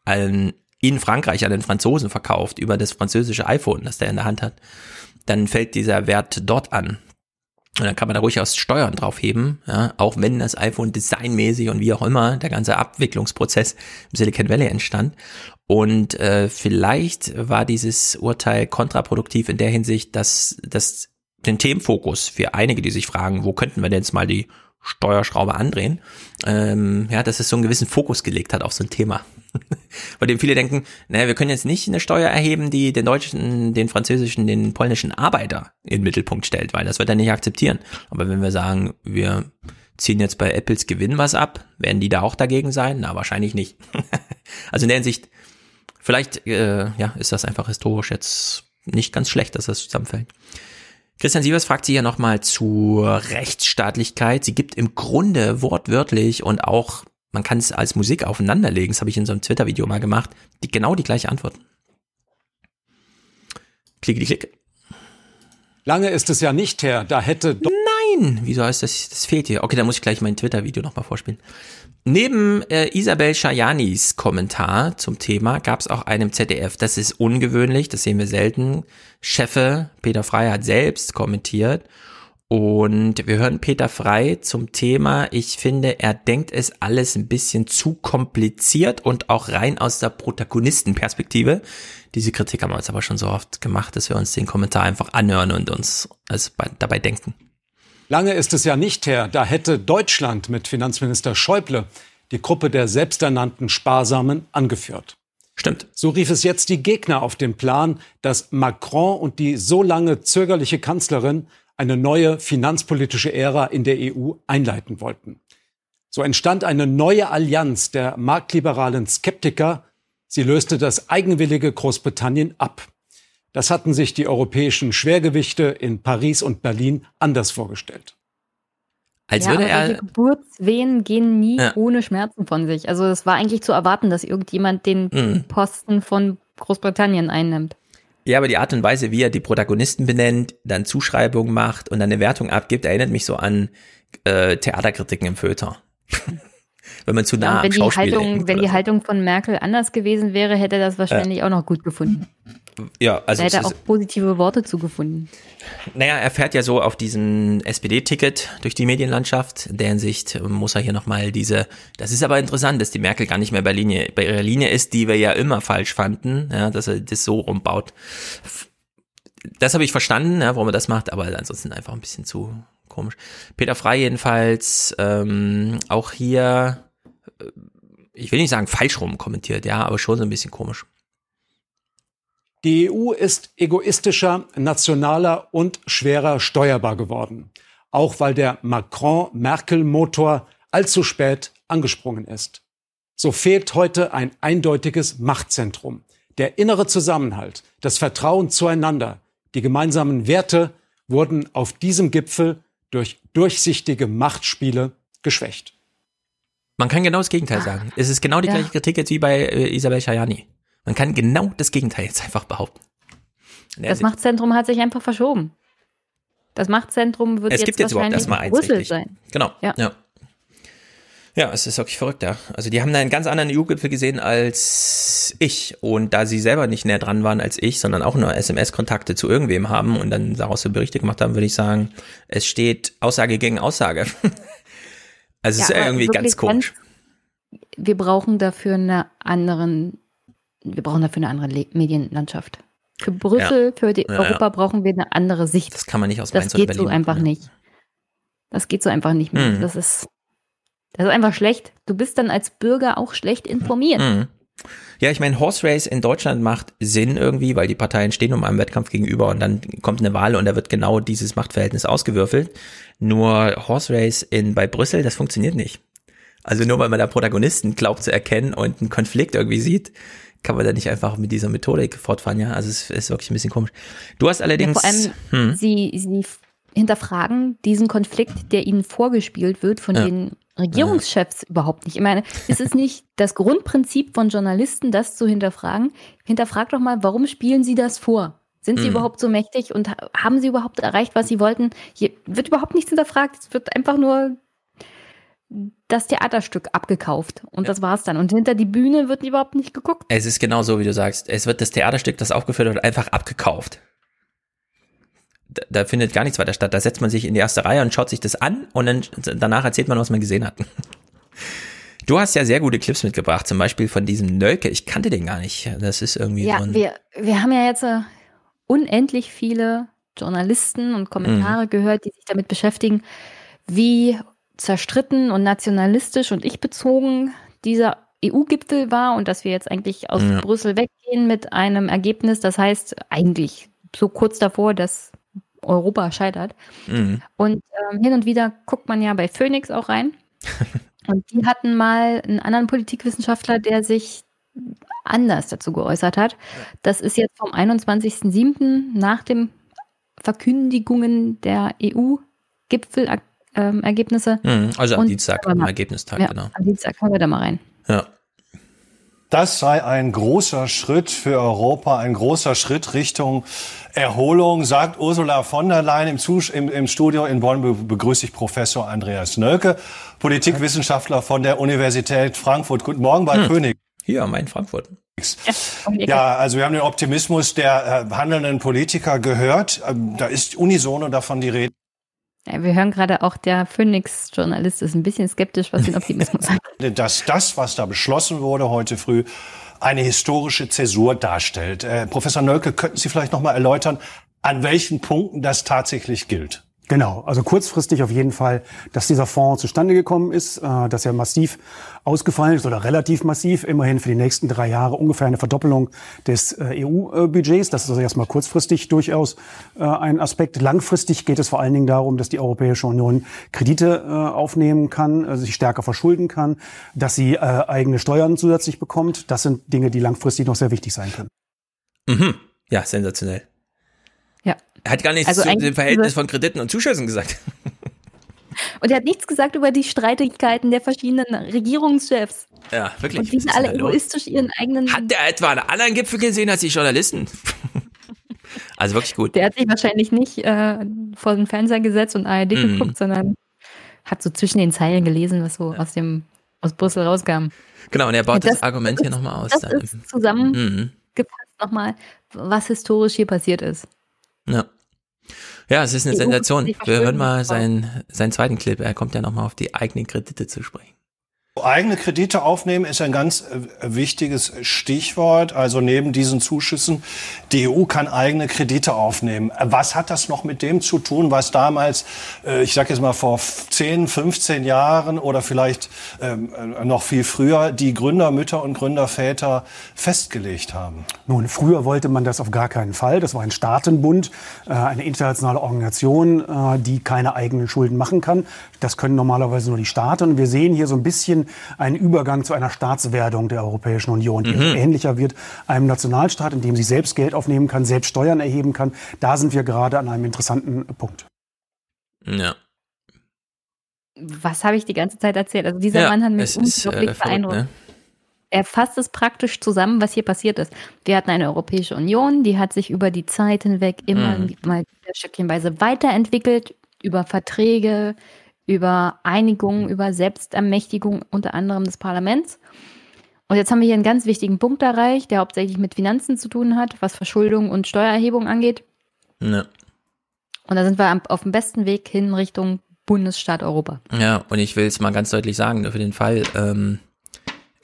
[SPEAKER 1] an, in Frankreich an den Franzosen verkauft über das französische iPhone, das der in der Hand hat, dann fällt dieser Wert dort an. Und dann kann man da ruhig aus Steuern draufheben, ja, auch wenn das iPhone designmäßig und wie auch immer der ganze Abwicklungsprozess im Silicon Valley entstand. Und äh, vielleicht war dieses Urteil kontraproduktiv in der Hinsicht, dass das den Themenfokus für einige, die sich fragen, wo könnten wir denn jetzt mal die Steuerschraube andrehen, ähm, ja, dass es so einen gewissen Fokus gelegt hat auf so ein Thema. <laughs> Bei dem viele denken, naja, wir können jetzt nicht eine Steuer erheben, die den deutschen, den französischen, den polnischen Arbeiter in den Mittelpunkt stellt, weil das wird er nicht akzeptieren. Aber wenn wir sagen, wir ziehen jetzt bei Apples Gewinn was ab, werden die da auch dagegen sein? Na, wahrscheinlich nicht. <laughs> also in der Hinsicht, vielleicht, äh, ja, ist das einfach historisch jetzt nicht ganz schlecht, dass das zusammenfällt. Christian Sievers fragt sie ja nochmal zur Rechtsstaatlichkeit. Sie gibt im Grunde wortwörtlich und auch, man kann es als Musik aufeinanderlegen, das habe ich in so einem Twitter-Video mal gemacht, die, genau die gleiche Antwort. Klicke die Klick.
[SPEAKER 23] Lange ist es ja nicht her, da hätte...
[SPEAKER 1] Nein! Wieso heißt das? Das fehlt hier. Okay, dann muss ich gleich mein Twitter-Video nochmal vorspielen. Neben äh, Isabel Shayanis Kommentar zum Thema gab es auch einen ZDF. Das ist ungewöhnlich, das sehen wir selten. Chefe Peter Frey hat selbst kommentiert. Und wir hören Peter Frey zum Thema. Ich finde, er denkt es alles ein bisschen zu kompliziert und auch rein aus der Protagonistenperspektive. Diese Kritik haben wir uns aber schon so oft gemacht, dass wir uns den Kommentar einfach anhören und uns also dabei denken.
[SPEAKER 23] Lange ist es ja nicht her, da hätte Deutschland mit Finanzminister Schäuble die Gruppe der selbsternannten Sparsamen angeführt.
[SPEAKER 1] Stimmt.
[SPEAKER 23] So rief es jetzt die Gegner auf den Plan, dass Macron und die so lange zögerliche Kanzlerin eine neue finanzpolitische Ära in der EU einleiten wollten. So entstand eine neue Allianz der marktliberalen Skeptiker. Sie löste das eigenwillige Großbritannien ab. Das hatten sich die europäischen Schwergewichte in Paris und Berlin anders vorgestellt.
[SPEAKER 2] Als ja, würde er. Geburtswehen gehen nie ja. ohne Schmerzen von sich. Also es war eigentlich zu erwarten, dass irgendjemand den mhm. Posten von Großbritannien einnimmt.
[SPEAKER 1] Ja, aber die Art und Weise, wie er die Protagonisten benennt, dann Zuschreibungen macht und dann eine Wertung abgibt, erinnert mich so an äh, Theaterkritiken im Feuilleton. <laughs> wenn man zu nah ja,
[SPEAKER 2] wenn am Schauspiel die Haltung, Wenn die. Haltung von Merkel anders gewesen wäre, hätte er das wahrscheinlich ja. auch noch gut gefunden.
[SPEAKER 1] Ja, also.
[SPEAKER 2] Da hätte er auch positive Worte zugefunden.
[SPEAKER 1] Naja, er fährt ja so auf diesem SPD-Ticket durch die Medienlandschaft. In der Hinsicht muss er hier nochmal diese, das ist aber interessant, dass die Merkel gar nicht mehr bei Linie, bei ihrer Linie ist, die wir ja immer falsch fanden, ja, dass er das so rumbaut. Das habe ich verstanden, ja, warum er das macht, aber ansonsten einfach ein bisschen zu komisch. Peter Frey jedenfalls ähm, auch hier, äh, ich will nicht sagen falsch rum kommentiert, ja, aber schon so ein bisschen komisch.
[SPEAKER 23] Die EU ist egoistischer, nationaler und schwerer steuerbar geworden. Auch weil der Macron-Merkel-Motor allzu spät angesprungen ist. So fehlt heute ein eindeutiges Machtzentrum. Der innere Zusammenhalt, das Vertrauen zueinander, die gemeinsamen Werte wurden auf diesem Gipfel durch durchsichtige Machtspiele geschwächt.
[SPEAKER 1] Man kann genau das Gegenteil sagen. Es ist genau die ja. gleiche Kritik jetzt wie bei äh, Isabel Schajani. Man kann genau das Gegenteil jetzt einfach behaupten.
[SPEAKER 2] Das Machtzentrum hat sich einfach verschoben. Das Machtzentrum wird
[SPEAKER 1] es
[SPEAKER 2] jetzt,
[SPEAKER 1] jetzt
[SPEAKER 2] wahrscheinlich
[SPEAKER 1] erstmal
[SPEAKER 2] Brüssel sein.
[SPEAKER 1] Genau. Ja. ja. Ja, es ist wirklich verrückt, ja. Also die haben da einen ganz anderen EU-Gipfel gesehen als ich. Und da sie selber nicht näher dran waren als ich, sondern auch nur SMS-Kontakte zu irgendwem haben und dann daraus so Berichte gemacht haben, würde ich sagen, es steht Aussage gegen Aussage. <laughs> also es ist irgendwie ganz komisch.
[SPEAKER 2] wir brauchen dafür eine anderen wir brauchen dafür eine andere Le Medienlandschaft. Für Brüssel, ja. für ja, Europa brauchen wir eine andere Sicht.
[SPEAKER 1] Das kann man nicht aus
[SPEAKER 2] Das geht so einfach machen, nicht. Das geht so einfach nicht mehr. Mhm. Das ist das ist einfach schlecht. Du bist dann als Bürger auch schlecht informiert. Mhm.
[SPEAKER 1] Ja, ich meine, Horse Race in Deutschland macht Sinn irgendwie, weil die Parteien stehen um einen Wettkampf gegenüber und dann kommt eine Wahl und da wird genau dieses Machtverhältnis ausgewürfelt. Nur Horse Race in, bei Brüssel, das funktioniert nicht. Also nur weil man da Protagonisten glaubt zu erkennen und einen Konflikt irgendwie sieht, kann man da nicht einfach mit dieser Methodik fortfahren, ja? Also es ist wirklich ein bisschen komisch. Du hast allerdings. Ja, vor allem,
[SPEAKER 2] hm. sie, sie hinterfragen diesen Konflikt, der ihnen vorgespielt wird von ja. den Regierungschefs ja. überhaupt nicht. Ich meine, ist es nicht das Grundprinzip von Journalisten, das zu hinterfragen? Hinterfragt doch mal, warum spielen sie das vor? Sind sie hm. überhaupt so mächtig und haben sie überhaupt erreicht, was sie wollten? Hier wird überhaupt nichts hinterfragt. Es wird einfach nur das Theaterstück abgekauft und ja. das war's dann. Und hinter die Bühne wird überhaupt nicht geguckt.
[SPEAKER 1] Es ist genau so, wie du sagst. Es wird das Theaterstück, das aufgeführt wird, einfach abgekauft. Da, da, findet gar nichts weiter statt. Da setzt man sich in die erste Reihe und schaut sich das an und dann danach erzählt man, was man gesehen hat. Du hast ja sehr gute Clips mitgebracht, zum Beispiel von diesem Nölke. Ich kannte den gar nicht. Das ist irgendwie
[SPEAKER 2] ja,
[SPEAKER 1] so ein
[SPEAKER 2] wir, wir haben ja jetzt uh, unendlich viele Journalisten und Kommentare mhm. gehört, die sich damit beschäftigen, wie zerstritten und nationalistisch und ich bezogen dieser EU-Gipfel war und dass wir jetzt eigentlich aus ja. Brüssel weggehen mit einem Ergebnis, das heißt eigentlich so kurz davor, dass Europa scheitert. Mhm. Und ähm, hin und wieder guckt man ja bei Phoenix auch rein. <laughs> und die hatten mal einen anderen Politikwissenschaftler, der sich anders dazu geäußert hat. Das ist jetzt vom 21.07. nach den Verkündigungen der EU-Gipfelergebnisse.
[SPEAKER 1] Mhm, also am und Dienstag, am Ergebnistag,
[SPEAKER 2] ja,
[SPEAKER 1] genau.
[SPEAKER 2] Am Dienstag kommen wir da mal rein.
[SPEAKER 1] Ja.
[SPEAKER 24] Das sei ein großer Schritt für Europa, ein großer Schritt Richtung Erholung, sagt Ursula von der Leyen. Im, im, im Studio in Bonn begrüße ich Professor Andreas Nölke, Politikwissenschaftler von der Universität Frankfurt. Guten Morgen bei hm. König.
[SPEAKER 1] Hier, mein Frankfurt.
[SPEAKER 24] Ja, also wir haben den Optimismus der äh, handelnden Politiker gehört. Ähm, da ist unisono davon die Rede.
[SPEAKER 2] Ja, wir hören gerade auch, der Phoenix-Journalist ist ein bisschen skeptisch, was den Optimismus <laughs>
[SPEAKER 24] angeht. Dass das, was da beschlossen wurde heute früh, eine historische Zäsur darstellt. Äh, Professor Nölke, könnten Sie vielleicht noch mal erläutern, an welchen Punkten das tatsächlich gilt?
[SPEAKER 25] Genau, also kurzfristig auf jeden Fall, dass dieser Fonds zustande gekommen ist, äh, dass er massiv ausgefallen ist oder relativ massiv, immerhin für die nächsten drei Jahre ungefähr eine Verdoppelung des äh, EU-Budgets. Das ist also erstmal kurzfristig durchaus äh, ein Aspekt. Langfristig geht es vor allen Dingen darum, dass die Europäische Union Kredite äh, aufnehmen kann, äh, sich stärker verschulden kann, dass sie äh, eigene Steuern zusätzlich bekommt. Das sind Dinge, die langfristig noch sehr wichtig sein können.
[SPEAKER 1] Mhm. Ja, sensationell. Er hat gar nichts also zu dem Verhältnis von Krediten und Zuschüssen gesagt. <laughs>
[SPEAKER 2] Und er hat nichts gesagt über die Streitigkeiten der verschiedenen Regierungschefs.
[SPEAKER 1] Ja, wirklich.
[SPEAKER 2] Und wie sind alle egoistisch ihren eigenen.
[SPEAKER 1] Hat der etwa einen anderen Gipfel gesehen als die Journalisten? <laughs> also wirklich gut.
[SPEAKER 2] Der hat sich wahrscheinlich nicht äh, vor den Fernseher gesetzt und ARD mm. geguckt, sondern hat so zwischen den Zeilen gelesen, was so ja. aus dem aus Brüssel rauskam.
[SPEAKER 1] Genau, und er baut das, das Argument das hier nochmal aus.
[SPEAKER 2] Das dann. ist zusammengefasst mhm. nochmal, was historisch hier passiert ist.
[SPEAKER 1] Ja. Ja, es ist eine Sensation. Wir hören mal seinen, seinen zweiten Clip. Er kommt ja nochmal auf die eigenen Kredite zu sprechen.
[SPEAKER 24] Eigene Kredite aufnehmen ist ein ganz äh, wichtiges Stichwort. Also neben diesen Zuschüssen, die EU kann eigene Kredite aufnehmen. Was hat das noch mit dem zu tun, was damals, äh, ich sage jetzt mal vor 10, 15 Jahren oder vielleicht ähm, äh, noch viel früher, die Gründermütter und Gründerväter festgelegt haben?
[SPEAKER 25] Nun, früher wollte man das auf gar keinen Fall. Das war ein Staatenbund, eine internationale Organisation, die keine eigenen Schulden machen kann. Das können normalerweise nur die Staaten. Wir sehen hier so ein bisschen ein Übergang zu einer Staatswerdung der Europäischen Union, die mhm. ähnlicher wird einem Nationalstaat, in dem sie selbst Geld aufnehmen kann, selbst Steuern erheben kann. Da sind wir gerade an einem interessanten Punkt.
[SPEAKER 1] Ja.
[SPEAKER 2] Was habe ich die ganze Zeit erzählt? Also dieser ja, Mann hat mich unglaublich äh, beeindruckt. Ne? Er fasst es praktisch zusammen, was hier passiert ist. Wir hatten eine Europäische Union, die hat sich über die Zeit hinweg immer mhm. mal stückchenweise weiterentwickelt, über Verträge, über Einigung, über Selbstermächtigung unter anderem des Parlaments. Und jetzt haben wir hier einen ganz wichtigen Punkt erreicht, der hauptsächlich mit Finanzen zu tun hat, was Verschuldung und Steuererhebung angeht.
[SPEAKER 1] Ja.
[SPEAKER 2] Und da sind wir auf dem besten Weg hin Richtung Bundesstaat Europa.
[SPEAKER 1] Ja, und ich will es mal ganz deutlich sagen, für den Fall, ähm,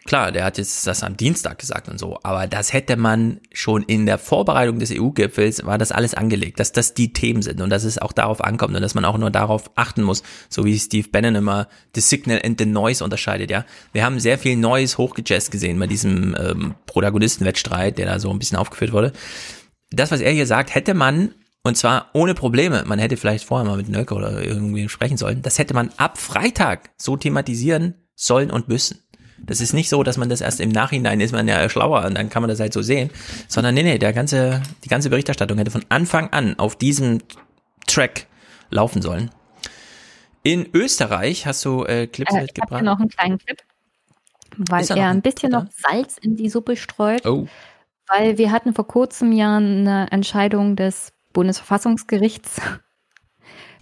[SPEAKER 1] Klar, der hat jetzt das am Dienstag gesagt und so, aber das hätte man schon in der Vorbereitung des EU-Gipfels, war das alles angelegt, dass das die Themen sind und dass es auch darauf ankommt und dass man auch nur darauf achten muss, so wie Steve Bannon immer the signal and the noise unterscheidet, ja. Wir haben sehr viel Neues hochgejazzt gesehen bei diesem ähm, Protagonistenwettstreit, der da so ein bisschen aufgeführt wurde. Das, was er hier sagt, hätte man und zwar ohne Probleme. Man hätte vielleicht vorher mal mit Nöcke oder irgendwie sprechen sollen. Das hätte man ab Freitag so thematisieren sollen und müssen. Das ist nicht so, dass man das erst im Nachhinein ist man ja schlauer und dann kann man das halt so sehen, sondern nee, nee, der ganze, die ganze Berichterstattung hätte von Anfang an auf diesem Track laufen sollen. In Österreich hast du äh, Clips äh, mitgebracht. Ich habe
[SPEAKER 2] noch einen kleinen Clip, weil er, er ein bisschen noch Salz in die Suppe streut.
[SPEAKER 1] Oh.
[SPEAKER 2] Weil wir hatten vor kurzem ja eine Entscheidung des Bundesverfassungsgerichts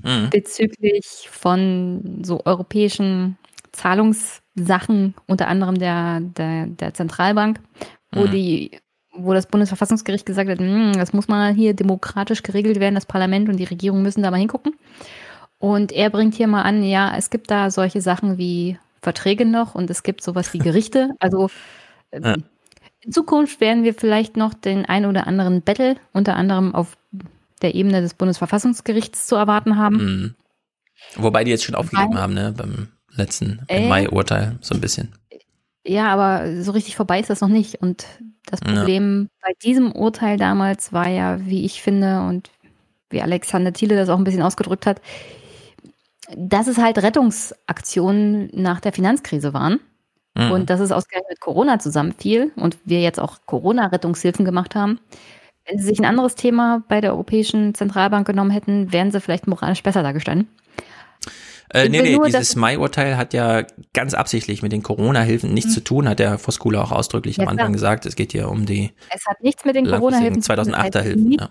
[SPEAKER 2] mhm. bezüglich von so europäischen Zahlungssachen, unter anderem der, der, der Zentralbank, wo mhm. die wo das Bundesverfassungsgericht gesagt hat, hm, das muss mal hier demokratisch geregelt werden, das Parlament und die Regierung müssen da mal hingucken. Und er bringt hier mal an, ja, es gibt da solche Sachen wie Verträge noch und es gibt sowas wie Gerichte. <laughs> Also ja. in Zukunft werden wir vielleicht noch den ein oder anderen Battle, unter anderem auf der Ebene des Bundesverfassungsgerichts zu erwarten haben.
[SPEAKER 1] Mhm. Wobei die jetzt schon aufgegeben haben, ne, beim letzten
[SPEAKER 2] Äh?
[SPEAKER 1] Mai-Urteil, so ein bisschen.
[SPEAKER 2] Ja, aber so richtig vorbei ist das noch nicht. Und das Problem bei diesem Urteil damals war ja, wie ich finde und wie Alexander Thiele das auch ein bisschen ausgedrückt hat, dass es halt Rettungsaktionen nach der Finanzkrise waren.
[SPEAKER 1] Mhm.
[SPEAKER 2] Und dass es ausgerechnet mit Corona zusammenfiel und wir jetzt auch Corona-Rettungshilfen gemacht haben. Wenn sie sich ein anderes Thema bei der Europäischen Zentralbank genommen hätten, wären sie vielleicht moralisch besser dargestanden.
[SPEAKER 1] Äh, nee, nee,
[SPEAKER 2] nur,
[SPEAKER 1] dieses Mai-Urteil hat ja ganz absichtlich mit den Corona-Hilfen nichts
[SPEAKER 2] Mhm.
[SPEAKER 1] zu tun, hat der Voskuhle auch ausdrücklich
[SPEAKER 2] Ja,
[SPEAKER 1] am Anfang
[SPEAKER 2] klar.
[SPEAKER 1] gesagt. Es geht hier um die
[SPEAKER 2] Es hat nichts mit den Corona-Hilfen zu tun. Das
[SPEAKER 1] 2008er
[SPEAKER 2] heißt
[SPEAKER 1] Hilfen.
[SPEAKER 2] nicht-
[SPEAKER 1] Ja.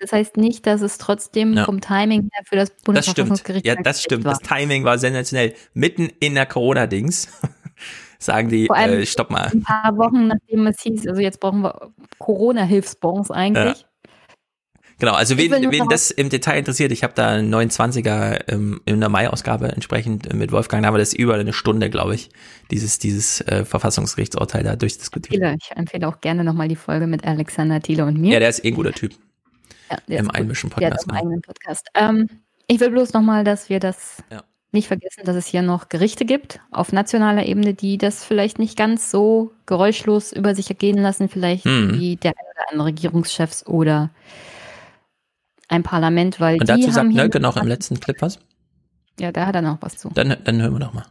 [SPEAKER 2] Das heißt nicht, dass es trotzdem
[SPEAKER 1] Ja.
[SPEAKER 2] vom Timing her für das
[SPEAKER 1] Das stimmt.
[SPEAKER 2] Bundesverfassungsgericht
[SPEAKER 1] Ja,
[SPEAKER 2] halt
[SPEAKER 1] das stimmt.
[SPEAKER 2] war.
[SPEAKER 1] Das Timing war sensationell. Mitten in der Corona-Dings <laughs> sagen die,
[SPEAKER 2] Vor allem
[SPEAKER 1] äh, stopp mal.
[SPEAKER 2] ein paar Wochen, nachdem es hieß, also jetzt brauchen wir Corona-Hilfsbons eigentlich.
[SPEAKER 1] Genau, also wen, wen das im Detail interessiert, ich habe da einen 29er ähm, in der Mai-Ausgabe entsprechend äh, mit Wolfgang, da haben wir das über eine Stunde, glaube ich, dieses, dieses äh, Verfassungsgerichtsurteil da durchdiskutiert.
[SPEAKER 2] Ich empfehle auch gerne nochmal die Folge mit Alexander Thiele und mir.
[SPEAKER 1] Ja, der ist eh ein guter Typ.
[SPEAKER 2] Ja, der
[SPEAKER 1] Im
[SPEAKER 2] ist.
[SPEAKER 1] Einmischen-Podcast,
[SPEAKER 2] einen
[SPEAKER 1] genau.
[SPEAKER 2] eigenen Podcast. Ähm, ich will bloß nochmal, dass wir das
[SPEAKER 1] Ja.
[SPEAKER 2] nicht vergessen, dass es hier noch Gerichte gibt auf nationaler Ebene, die das vielleicht nicht ganz so geräuschlos über sich ergehen lassen, vielleicht
[SPEAKER 1] Hm.
[SPEAKER 2] wie der ein oder andere Regierungschefs oder ein Parlament, weil
[SPEAKER 1] Und
[SPEAKER 2] die
[SPEAKER 1] dazu sagt Nölke noch im letzten Clip was?
[SPEAKER 2] Ja, da hat er noch was zu.
[SPEAKER 1] Dann, dann hören wir doch mal.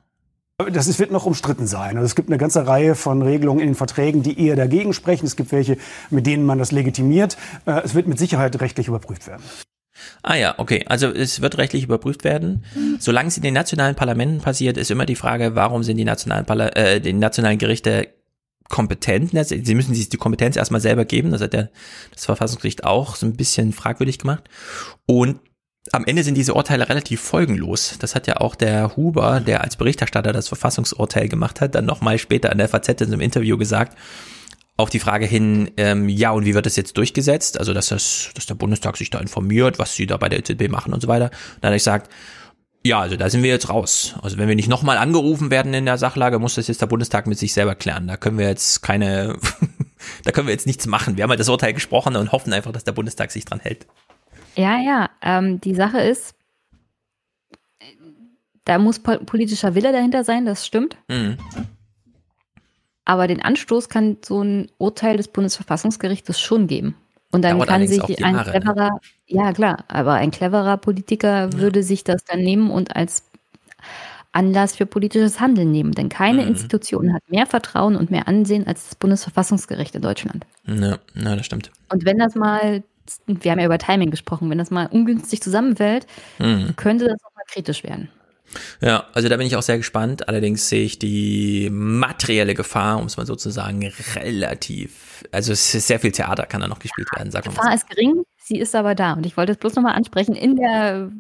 [SPEAKER 25] Das wird noch umstritten sein. Also es gibt eine ganze Reihe von Regelungen in den Verträgen, die eher dagegen sprechen. Es gibt welche, mit denen man das legitimiert. Äh, Es wird mit Sicherheit rechtlich überprüft werden.
[SPEAKER 1] Ah ja, okay. Also es wird rechtlich überprüft werden. Solange es in den nationalen Parlamenten passiert, ist immer die Frage, warum sind die nationalen, Parla äh, die nationalen Gerichte kompetent? Sie müssen sich die Kompetenz erstmal selber geben. Das hat ja das Verfassungsgericht auch so ein bisschen fragwürdig gemacht. Und am Ende sind diese Urteile relativ folgenlos. Das hat ja auch der Huber, der als Berichterstatter das Verfassungsurteil gemacht hat, dann nochmal später an der FAZ in einem Interview gesagt, auf die Frage hin, ähm, ja, und wie wird das jetzt durchgesetzt? Also, dass, das, dass der Bundestag sich da informiert, was sie da bei der EZB machen und so weiter. Dann hat er gesagt, ja, also da sind wir jetzt raus. Also wenn wir nicht nochmal angerufen werden in der Sachlage, muss das jetzt der Bundestag mit sich selber klären. Da können wir jetzt keine, <laughs> da können wir jetzt nichts machen. Wir haben halt das Urteil gesprochen und hoffen einfach, dass der Bundestag sich dran hält.
[SPEAKER 2] Ja, ja. Ähm, die Sache ist, da muss po politischer Wille dahinter sein, das stimmt.
[SPEAKER 1] Mhm.
[SPEAKER 2] Aber den Anstoß kann so ein Urteil des Bundesverfassungsgerichtes schon geben. Und dann
[SPEAKER 1] Dauert
[SPEAKER 2] kann sich ein
[SPEAKER 1] Jahre, ne?
[SPEAKER 2] cleverer, ja klar, aber ein cleverer Politiker würde sich das dann nehmen und als Anlass für politisches Handeln nehmen. Denn keine
[SPEAKER 1] Mhm.
[SPEAKER 2] Institution hat mehr Vertrauen und mehr Ansehen als das Bundesverfassungsgericht in Deutschland.
[SPEAKER 1] Ja, ja, das stimmt.
[SPEAKER 2] Und wenn das mal, wir haben ja über Timing gesprochen, wenn das mal ungünstig zusammenfällt,
[SPEAKER 1] Mhm.
[SPEAKER 2] könnte das auch mal kritisch werden.
[SPEAKER 1] Ja, also da bin ich auch sehr gespannt. Allerdings sehe ich die materielle Gefahr, um es mal so zu sagen, relativ. Also sehr viel Theater kann da noch gespielt werden, sagen wir mal.
[SPEAKER 2] Gefahr ist gering, sie ist aber da. Und ich wollte es bloß nochmal ansprechen, in der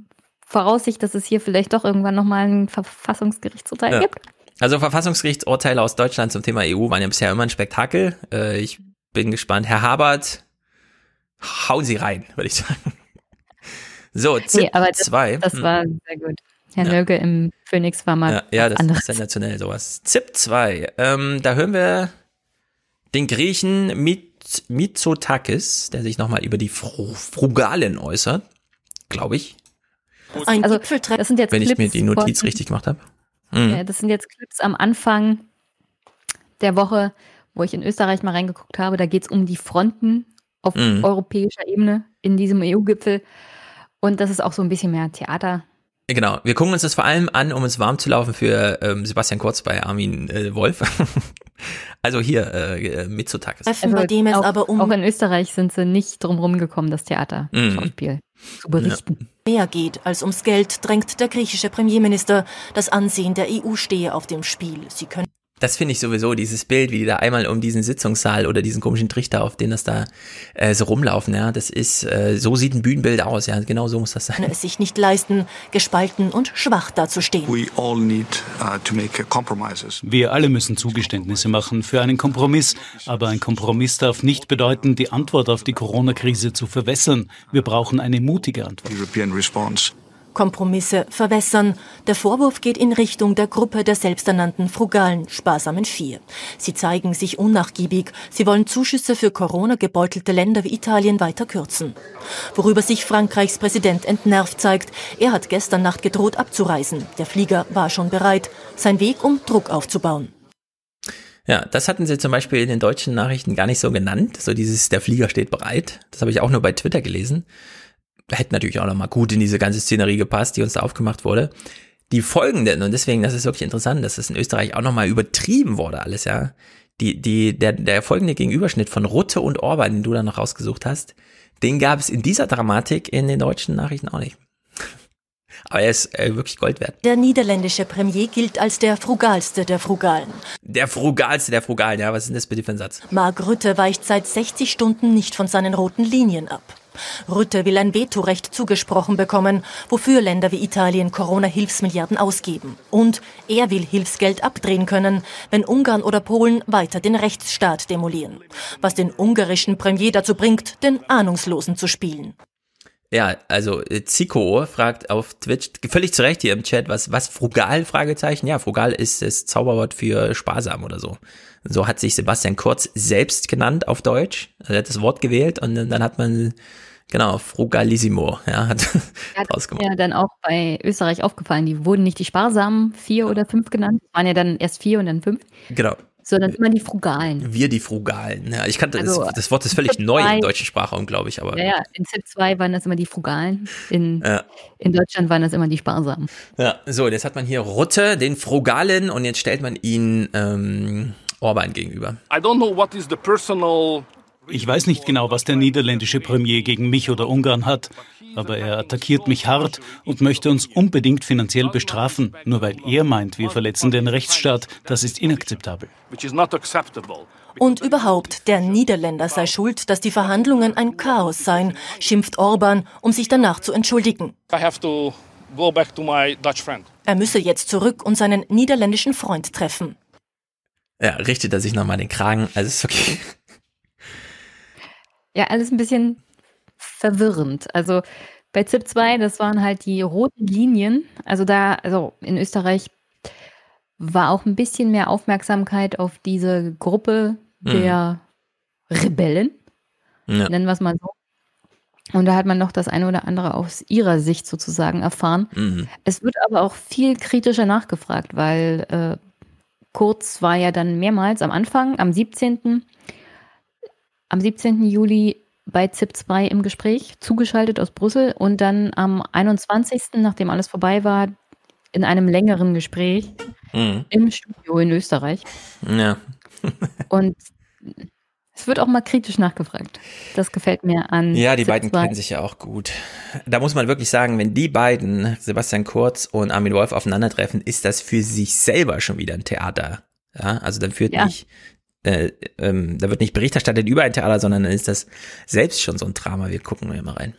[SPEAKER 2] Voraussicht, dass es hier vielleicht doch irgendwann nochmal ein Verfassungsgerichtsurteil
[SPEAKER 1] Ja.
[SPEAKER 2] gibt.
[SPEAKER 1] Also Verfassungsgerichtsurteile aus Deutschland zum Thema EU waren ja bisher immer ein Spektakel. Äh, ich bin gespannt. Herr Habert, hauen Sie rein, würde ich sagen. <laughs> So, ZIP
[SPEAKER 2] Nee, aber das,
[SPEAKER 1] 2.
[SPEAKER 2] das
[SPEAKER 1] Hm.
[SPEAKER 2] war sehr gut. Herr
[SPEAKER 1] Ja.
[SPEAKER 2] Nölke im Phoenix war mal
[SPEAKER 1] Ja, ja das
[SPEAKER 2] anderes.
[SPEAKER 1] ist sensationell sowas. ZIP 2. Ähm, da hören wir den Griechen Mit Mitsotakis, der sich nochmal über die Fru Frugalen äußert, glaube ich,
[SPEAKER 17] Ein
[SPEAKER 2] Also,
[SPEAKER 17] Gipfeltreffen.
[SPEAKER 2] das sind jetzt
[SPEAKER 1] wenn ich
[SPEAKER 2] Clips
[SPEAKER 1] mir die Notiz
[SPEAKER 2] von-
[SPEAKER 1] richtig gemacht habe. Mhm.
[SPEAKER 2] Ja, das sind jetzt Clips am Anfang der Woche, wo ich in Österreich mal reingeguckt habe. Da geht es um die Fronten auf
[SPEAKER 1] Mhm.
[SPEAKER 2] europäischer Ebene in diesem EU-Gipfel. Und das ist auch so ein bisschen mehr Theater.
[SPEAKER 1] Genau, wir gucken uns das vor allem an, um es warm zu laufen für ähm, Sebastian Kurz bei Armin äh, Wolf. Also hier, äh, äh, Mitsotakis.
[SPEAKER 17] Bei dem es
[SPEAKER 2] auch,
[SPEAKER 17] aber um
[SPEAKER 2] auch in Österreich sind sie nicht drum rumgekommen, das Theater,
[SPEAKER 1] Mhm.
[SPEAKER 2] Schauspiel zu berichten.
[SPEAKER 17] mehr geht als ums Geld, drängt der griechische Premierminister. Das Ansehen der EU stehe auf dem Spiel. Sie können
[SPEAKER 1] Das finde ich sowieso, dieses Bild, wie die da einmal um diesen Sitzungssaal oder diesen komischen Trichter, auf den das da äh, so rumlaufen, ja, das ist, äh, so sieht ein Bühnenbild aus, ja, genau so muss das sein.
[SPEAKER 17] es sich nicht leisten, gespalten und schwach dazustehen.
[SPEAKER 26] We all need uh, to make uh, compromises.
[SPEAKER 27] Wir alle müssen Zugeständnisse machen für einen Kompromiss. Aber ein Kompromiss darf nicht bedeuten, die Antwort auf die Corona-Krise zu verwässern. Wir brauchen eine mutige Antwort.
[SPEAKER 28] Kompromisse verwässern. Der Vorwurf geht in Richtung der Gruppe der selbsternannten frugalen, sparsamen Vier. Sie zeigen sich unnachgiebig. Sie wollen Zuschüsse für Corona gebeutelte Länder wie Italien weiter kürzen. Worüber sich Frankreichs Präsident entnervt zeigt. Er hat gestern Nacht gedroht abzureisen. Der Flieger war schon bereit. Sein Weg, um Druck aufzubauen.
[SPEAKER 1] Ja, das hatten sie zum Beispiel in den deutschen Nachrichten gar nicht so genannt. So dieses, der Flieger steht bereit. Das habe ich auch nur bei Twitter gelesen. Hätte natürlich auch nochmal gut in diese ganze Szenerie gepasst, die uns da aufgemacht wurde. Die folgenden, und deswegen, das ist wirklich interessant, dass das in Österreich auch nochmal übertrieben wurde alles, ja. Die, die, der, der folgende Gegenüberschnitt von Rutte und Orban, den du da noch rausgesucht hast, den gab es in dieser Dramatik in den deutschen Nachrichten auch nicht. <laughs> Aber er ist äh, wirklich Gold wert.
[SPEAKER 28] Der niederländische Premier gilt als der frugalste der Frugalen.
[SPEAKER 1] Der frugalste der Frugalen, ja, was ist denn das bitte für ein Satz?
[SPEAKER 28] Mark Rütte weicht seit 60 Stunden nicht von seinen roten Linien ab. Rütte will ein Vetorecht zugesprochen bekommen, wofür Länder wie Italien Corona-Hilfsmilliarden ausgeben. Und er will Hilfsgeld abdrehen können, wenn Ungarn oder Polen weiter den Rechtsstaat demolieren. Was den ungarischen Premier dazu bringt, den Ahnungslosen zu spielen.
[SPEAKER 1] Ja, also äh, Zico fragt auf Twitch völlig zu Recht hier im Chat, was was frugal Fragezeichen. Ja, frugal ist das Zauberwort für sparsam oder so. So hat sich Sebastian Kurz selbst genannt auf Deutsch. Er hat das Wort gewählt und dann hat man genau frugalissimo, ja, hat
[SPEAKER 2] ja, ja dann auch bei Österreich aufgefallen. Die wurden nicht die sparsamen vier oder fünf genannt, waren ja dann erst vier und dann fünf.
[SPEAKER 1] Genau
[SPEAKER 2] sondern immer die Frugalen.
[SPEAKER 1] Wir die Frugalen. Ja, ich kannte also, das, das Wort ist völlig neu im deutschen Sprachraum, glaube ich. Aber
[SPEAKER 2] ja, ja, in ZIP 2 waren das immer die Frugalen. In, ja. in Deutschland waren das immer die Sparsamen.
[SPEAKER 1] Ja, so, jetzt hat man hier Rutte, den Frugalen, und jetzt stellt man ihn ähm, Orban gegenüber. I don't know what is the
[SPEAKER 27] personal ich weiß nicht genau, was der niederländische Premier gegen mich oder Ungarn hat, aber er attackiert mich hart und möchte uns unbedingt finanziell bestrafen, nur weil er meint, wir verletzen den Rechtsstaat. Das ist inakzeptabel.
[SPEAKER 28] Und überhaupt, der Niederländer sei schuld, dass die Verhandlungen ein Chaos seien, schimpft Orban, um sich danach zu entschuldigen. Er müsse jetzt zurück und seinen niederländischen Freund treffen.
[SPEAKER 1] Ja, richtet er sich nochmal den Kragen. Also ist okay.
[SPEAKER 2] Ja, alles ein bisschen verwirrend. Also bei ZIP 2, das waren halt die roten Linien. Also da, also in Österreich war auch ein bisschen mehr Aufmerksamkeit auf diese Gruppe der mhm. Rebellen. Ja. Nennen wir es mal so. Und da hat man noch das eine oder andere aus ihrer Sicht sozusagen erfahren. Mhm. Es wird aber auch viel kritischer nachgefragt, weil äh, Kurz war ja dann mehrmals am Anfang, am 17 am 17. Juli bei ZIP2 im Gespräch, zugeschaltet aus Brüssel und dann am 21., nachdem alles vorbei war, in einem längeren Gespräch mhm. im Studio in Österreich.
[SPEAKER 1] Ja. <laughs>
[SPEAKER 2] und es wird auch mal kritisch nachgefragt. Das gefällt mir an.
[SPEAKER 1] Ja, die ZIP beiden kennen sich ja auch gut. Da muss man wirklich sagen, wenn die beiden, Sebastian Kurz und Armin Wolf, aufeinandertreffen, ist das für sich selber schon wieder ein Theater. Ja, also dann führt ja. nicht äh, ähm, da wird nicht Bericht erstattet über ein Theater, sondern dann ist das selbst schon so ein Drama. Wir gucken mal rein.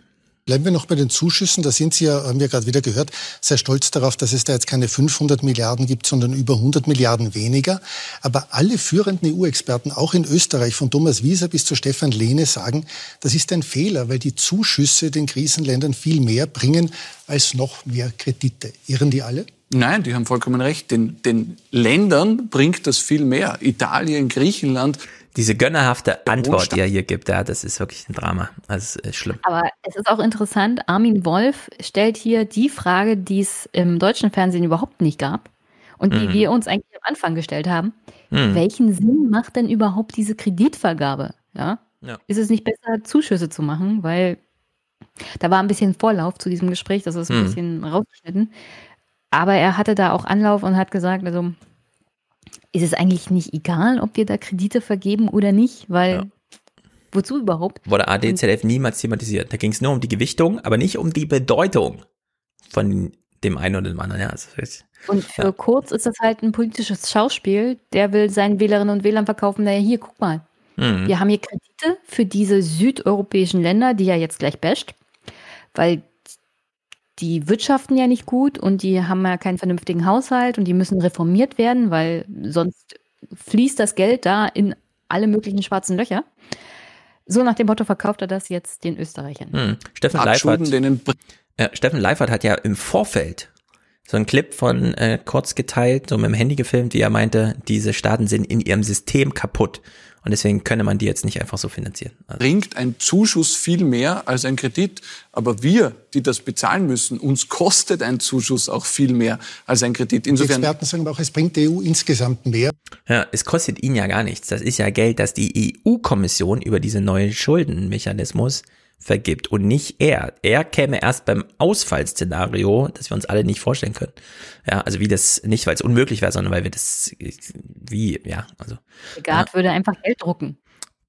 [SPEAKER 29] Bleiben wir noch bei den Zuschüssen. Da sind Sie ja, haben wir gerade wieder gehört, sehr stolz darauf, dass es da jetzt keine 500 Milliarden gibt, sondern über 100 Milliarden weniger. Aber alle führenden EU-Experten, auch in Österreich, von Thomas Wieser bis zu Stefan Lehne, sagen, das ist ein Fehler, weil die Zuschüsse den Krisenländern viel mehr bringen als noch mehr Kredite. Irren die alle?
[SPEAKER 12] Nein, die haben vollkommen recht. Den, den Ländern bringt das viel mehr. Italien, Griechenland.
[SPEAKER 1] Diese gönnerhafte Antwort, die er hier gibt, ja, das ist wirklich ein Drama. Das ist schlimm.
[SPEAKER 2] Aber es ist auch interessant, Armin Wolf stellt hier die Frage, die es im deutschen Fernsehen überhaupt nicht gab und die mhm. wir uns eigentlich am Anfang gestellt haben. Mhm. Welchen Sinn macht denn überhaupt diese Kreditvergabe? Ja? ja? Ist es nicht besser, Zuschüsse zu machen? Weil da war ein bisschen Vorlauf zu diesem Gespräch, das ist ein mhm. bisschen rausgeschnitten. Aber er hatte da auch Anlauf und hat gesagt, also ist es eigentlich nicht egal, ob wir da Kredite vergeben oder nicht, weil ja. wozu überhaupt?
[SPEAKER 1] Wurde ADZF niemals thematisiert. Da ging es nur um die Gewichtung, aber nicht um die Bedeutung von dem einen oder dem anderen. Ja,
[SPEAKER 2] und für ja. Kurz ist das halt ein politisches Schauspiel. Der will seinen Wählerinnen und Wählern verkaufen, naja, hier, guck mal. Mhm. Wir haben hier Kredite für diese südeuropäischen Länder, die er jetzt gleich basht, weil die wirtschaften ja nicht gut und die haben ja keinen vernünftigen Haushalt und die müssen reformiert werden, weil sonst fließt das Geld da in alle möglichen schwarzen Löcher. So nach dem Motto verkauft er das jetzt den Österreichern.
[SPEAKER 1] Hm. Steffen Leifert, ja, Steffen Leifert hat ja im Vorfeld so einen Clip von äh, kurz geteilt, so mit dem Handy gefilmt, wie er meinte, diese Staaten sind in ihrem System kaputt. Und deswegen könne man die jetzt nicht einfach so finanzieren.
[SPEAKER 12] Also bringt ein Zuschuss viel mehr als ein Kredit. Aber wir, die das bezahlen müssen, uns kostet ein Zuschuss auch viel mehr als ein Kredit.
[SPEAKER 29] Insofern, die Experten sagen auch, es bringt die EU insgesamt mehr.
[SPEAKER 1] Ja, es kostet ihnen ja gar nichts. Das ist ja Geld, das die EU-Kommission über diese neue Schuldenmechanismus vergibt und nicht er. Er käme erst beim Ausfallszenario, das wir uns alle nicht vorstellen können. Ja, also wie das, nicht weil es unmöglich wäre, sondern weil wir das, wie, ja, also.
[SPEAKER 2] Gard ja. würde einfach Geld drucken.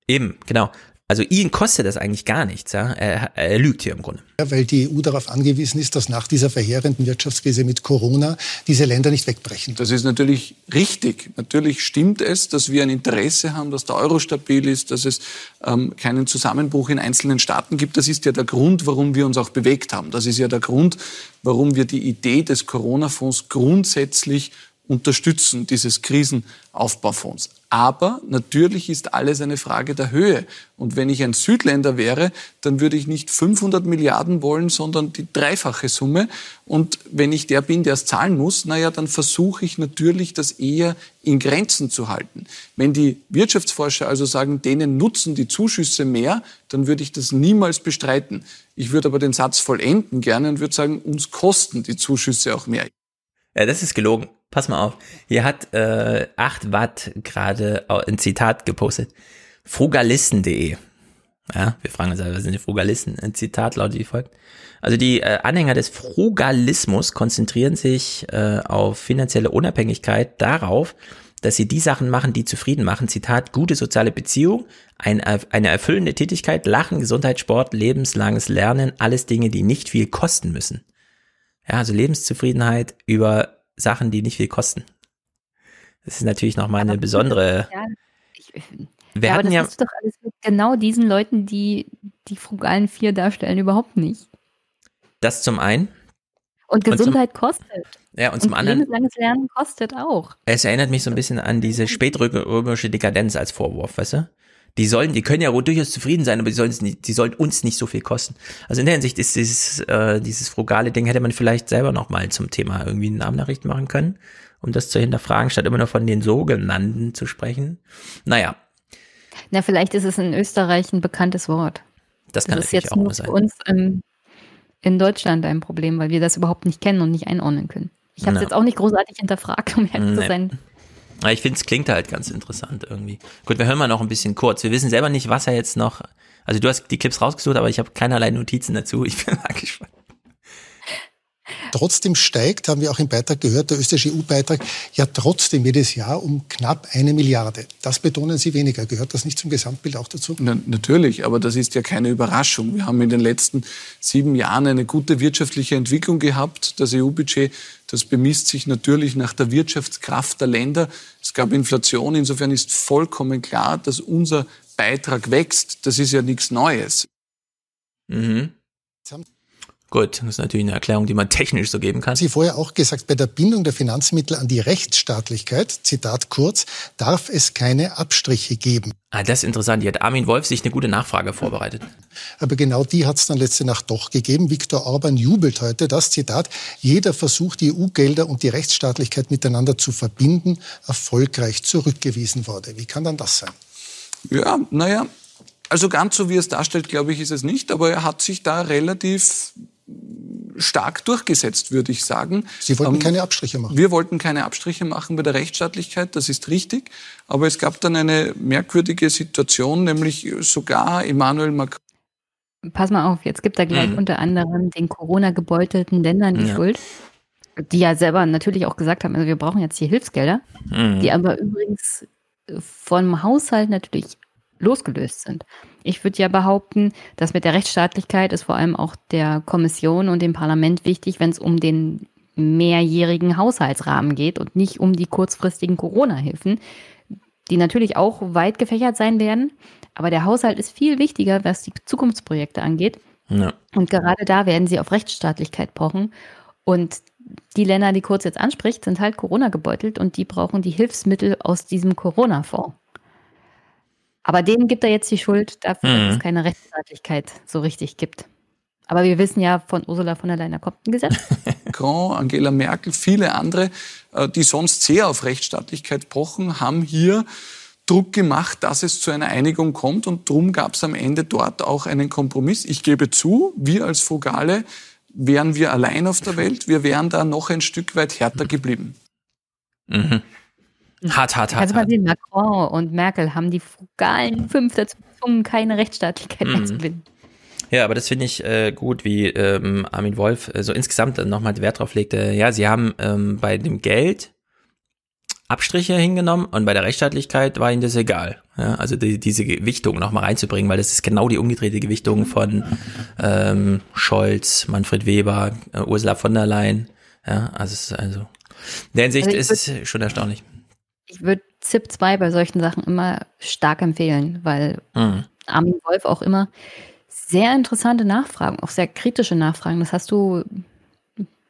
[SPEAKER 1] Eben, genau. Also ihn kostet das eigentlich gar nichts. Ja? Er, er lügt hier im Grunde.
[SPEAKER 29] Ja, weil die EU darauf angewiesen ist, dass nach dieser verheerenden Wirtschaftskrise mit Corona diese Länder nicht wegbrechen.
[SPEAKER 12] Das ist natürlich richtig. Natürlich stimmt es, dass wir ein Interesse haben, dass der Euro stabil ist, dass es ähm, keinen Zusammenbruch in einzelnen Staaten gibt. Das ist ja der Grund, warum wir uns auch bewegt haben. Das ist ja der Grund, warum wir die Idee des Corona-Fonds grundsätzlich unterstützen, dieses Krisenaufbaufonds. Aber natürlich ist alles eine Frage der Höhe. Und wenn ich ein Südländer wäre, dann würde ich nicht 500 Milliarden wollen, sondern die dreifache Summe. Und wenn ich der bin, der es zahlen muss, naja, dann versuche ich natürlich, das eher in Grenzen zu halten. Wenn die Wirtschaftsforscher also sagen, denen nutzen die Zuschüsse mehr, dann würde ich das niemals bestreiten. Ich würde aber den Satz vollenden gerne und würde sagen, uns kosten die Zuschüsse auch mehr.
[SPEAKER 1] Ja, das ist gelogen pass mal auf. Hier hat äh, 8 Watt gerade ein Zitat gepostet. Frugalisten.de. Ja, wir fragen uns, was sind die Frugalisten? Ein Zitat lautet wie folgt. Also die äh, Anhänger des Frugalismus konzentrieren sich äh, auf finanzielle Unabhängigkeit darauf, dass sie die Sachen machen, die zufrieden machen. Zitat, gute soziale Beziehung, ein, eine erfüllende Tätigkeit, Lachen, Gesundheit, Sport, lebenslanges Lernen, alles Dinge, die nicht viel kosten müssen. Ja, also Lebenszufriedenheit über Sachen, die nicht viel kosten. Das ist natürlich nochmal eine besondere. Ja, ich,
[SPEAKER 2] wir ja, hatten das ja, ist doch alles mit genau diesen Leuten, die die frugalen vier darstellen, überhaupt nicht.
[SPEAKER 1] Das zum einen.
[SPEAKER 2] Und Gesundheit und zum, kostet.
[SPEAKER 1] Ja, und zum und anderen.
[SPEAKER 2] Lebenslanges Lernen kostet auch.
[SPEAKER 1] Es erinnert mich so ein bisschen an diese spätrömische Dekadenz als Vorwurf, weißt du? Die sollen, die können ja durchaus zufrieden sein, aber die sollen, nicht, die sollen uns nicht so viel kosten. Also in der Hinsicht ist dieses, äh, dieses frugale Ding hätte man vielleicht selber noch mal zum Thema irgendwie eine Namennachricht machen können, um das zu hinterfragen, statt immer nur von den sogenannten zu sprechen. Naja.
[SPEAKER 2] Na, vielleicht ist es in Österreich ein bekanntes Wort.
[SPEAKER 1] Das kann
[SPEAKER 2] das
[SPEAKER 1] natürlich
[SPEAKER 2] ist jetzt
[SPEAKER 1] auch
[SPEAKER 2] nur
[SPEAKER 1] sein.
[SPEAKER 2] für uns im, in Deutschland ein Problem, weil wir das überhaupt nicht kennen und nicht einordnen können. Ich habe es jetzt auch nicht großartig hinterfragt, um ehrlich nee. zu sein.
[SPEAKER 1] Ich finde, es klingt halt ganz interessant irgendwie. Gut, wir hören mal noch ein bisschen kurz. Wir wissen selber nicht, was er jetzt noch. Also du hast die Clips rausgesucht, aber ich habe keinerlei Notizen dazu. Ich bin mal gespannt.
[SPEAKER 29] Trotzdem steigt, haben wir auch im Beitrag gehört, der österreichische EU-Beitrag ja trotzdem jedes Jahr um knapp eine Milliarde. Das betonen Sie weniger. Gehört das nicht zum Gesamtbild auch dazu?
[SPEAKER 12] Na, natürlich, aber das ist ja keine Überraschung. Wir haben in den letzten sieben Jahren eine gute wirtschaftliche Entwicklung gehabt. Das EU-Budget, das bemisst sich natürlich nach der Wirtschaftskraft der Länder. Es gab Inflation. Insofern ist vollkommen klar, dass unser Beitrag wächst. Das ist ja nichts Neues.
[SPEAKER 1] Mhm. Gut, das ist natürlich eine Erklärung, die man technisch so geben kann.
[SPEAKER 29] Sie vorher auch gesagt, bei der Bindung der Finanzmittel an die Rechtsstaatlichkeit, Zitat kurz, darf es keine Abstriche geben.
[SPEAKER 1] Ah, das ist interessant. Hier hat Armin Wolf sich eine gute Nachfrage vorbereitet.
[SPEAKER 29] Aber genau die hat es dann letzte Nacht doch gegeben. Viktor Orban jubelt heute, das Zitat, jeder Versuch, die EU-Gelder und die Rechtsstaatlichkeit miteinander zu verbinden, erfolgreich zurückgewiesen wurde. Wie kann dann das sein?
[SPEAKER 12] Ja, naja, also ganz so wie er es darstellt, glaube ich, ist es nicht. Aber er hat sich da relativ stark durchgesetzt, würde ich sagen.
[SPEAKER 29] Sie wollten ähm, keine Abstriche machen.
[SPEAKER 12] Wir wollten keine Abstriche machen bei der Rechtsstaatlichkeit, das ist richtig. Aber es gab dann eine merkwürdige Situation, nämlich sogar Emmanuel Macron.
[SPEAKER 2] Pass mal auf, jetzt gibt er gleich mhm. unter anderem den Corona-gebeutelten Ländern die ja. Schuld, die ja selber natürlich auch gesagt haben, also wir brauchen jetzt hier Hilfsgelder, mhm. die aber übrigens vom Haushalt natürlich losgelöst sind. Ich würde ja behaupten, dass mit der Rechtsstaatlichkeit ist vor allem auch der Kommission und dem Parlament wichtig, wenn es um den mehrjährigen Haushaltsrahmen geht und nicht um die kurzfristigen Corona-Hilfen, die natürlich auch weit gefächert sein werden. Aber der Haushalt ist viel wichtiger, was die Zukunftsprojekte angeht. Ja. Und gerade da werden sie auf Rechtsstaatlichkeit pochen. Und die Länder, die Kurz jetzt anspricht, sind halt Corona gebeutelt und die brauchen die Hilfsmittel aus diesem Corona-Fonds. Aber denen gibt er jetzt die Schuld dafür,
[SPEAKER 1] Mhm.
[SPEAKER 2] dass es keine Rechtsstaatlichkeit so richtig gibt. Aber wir wissen ja von Ursula von der Leyen, da kommt ein Gesetz.
[SPEAKER 12] Macron, <laughs> Angela Merkel, viele andere, äh, die sonst sehr auf Rechtsstaatlichkeit pochen, haben hier Druck gemacht, dass es zu einer Einigung kommt. Und darum gab es am Ende dort auch einen Kompromiss. Ich gebe zu, wir als Frugale wären wir allein auf der Welt. Wir wären da noch ein Stück weit härter geblieben.
[SPEAKER 1] Mhm. Hart, hart, hart.
[SPEAKER 2] Also mal sehen, Macron und Merkel haben die frugalen fünf dazu gezwungen, keine Rechtsstaatlichkeit mehr
[SPEAKER 1] Mhm.
[SPEAKER 2] zu gewinnen.
[SPEAKER 1] Ja, aber das finde ich äh, gut, wie ähm, Armin Wolf äh, so insgesamt nochmal Wert drauf legte. Ja, sie haben ähm, bei dem Geld Abstriche hingenommen und bei der Rechtsstaatlichkeit war ihnen das egal. Ja, also die, diese Gewichtung nochmal reinzubringen, weil das ist genau die umgedrehte Gewichtung von ähm, Scholz, Manfred Weber, äh, Ursula von der Leyen. Ja, also, also in der Hinsicht
[SPEAKER 2] Also
[SPEAKER 1] ist es schon erstaunlich.
[SPEAKER 2] Ich würde ZIP 2 bei solchen Sachen immer stark empfehlen, weil
[SPEAKER 1] Mhm.
[SPEAKER 2] Armin Wolf auch immer sehr interessante Nachfragen, auch sehr kritische Nachfragen. Das hast du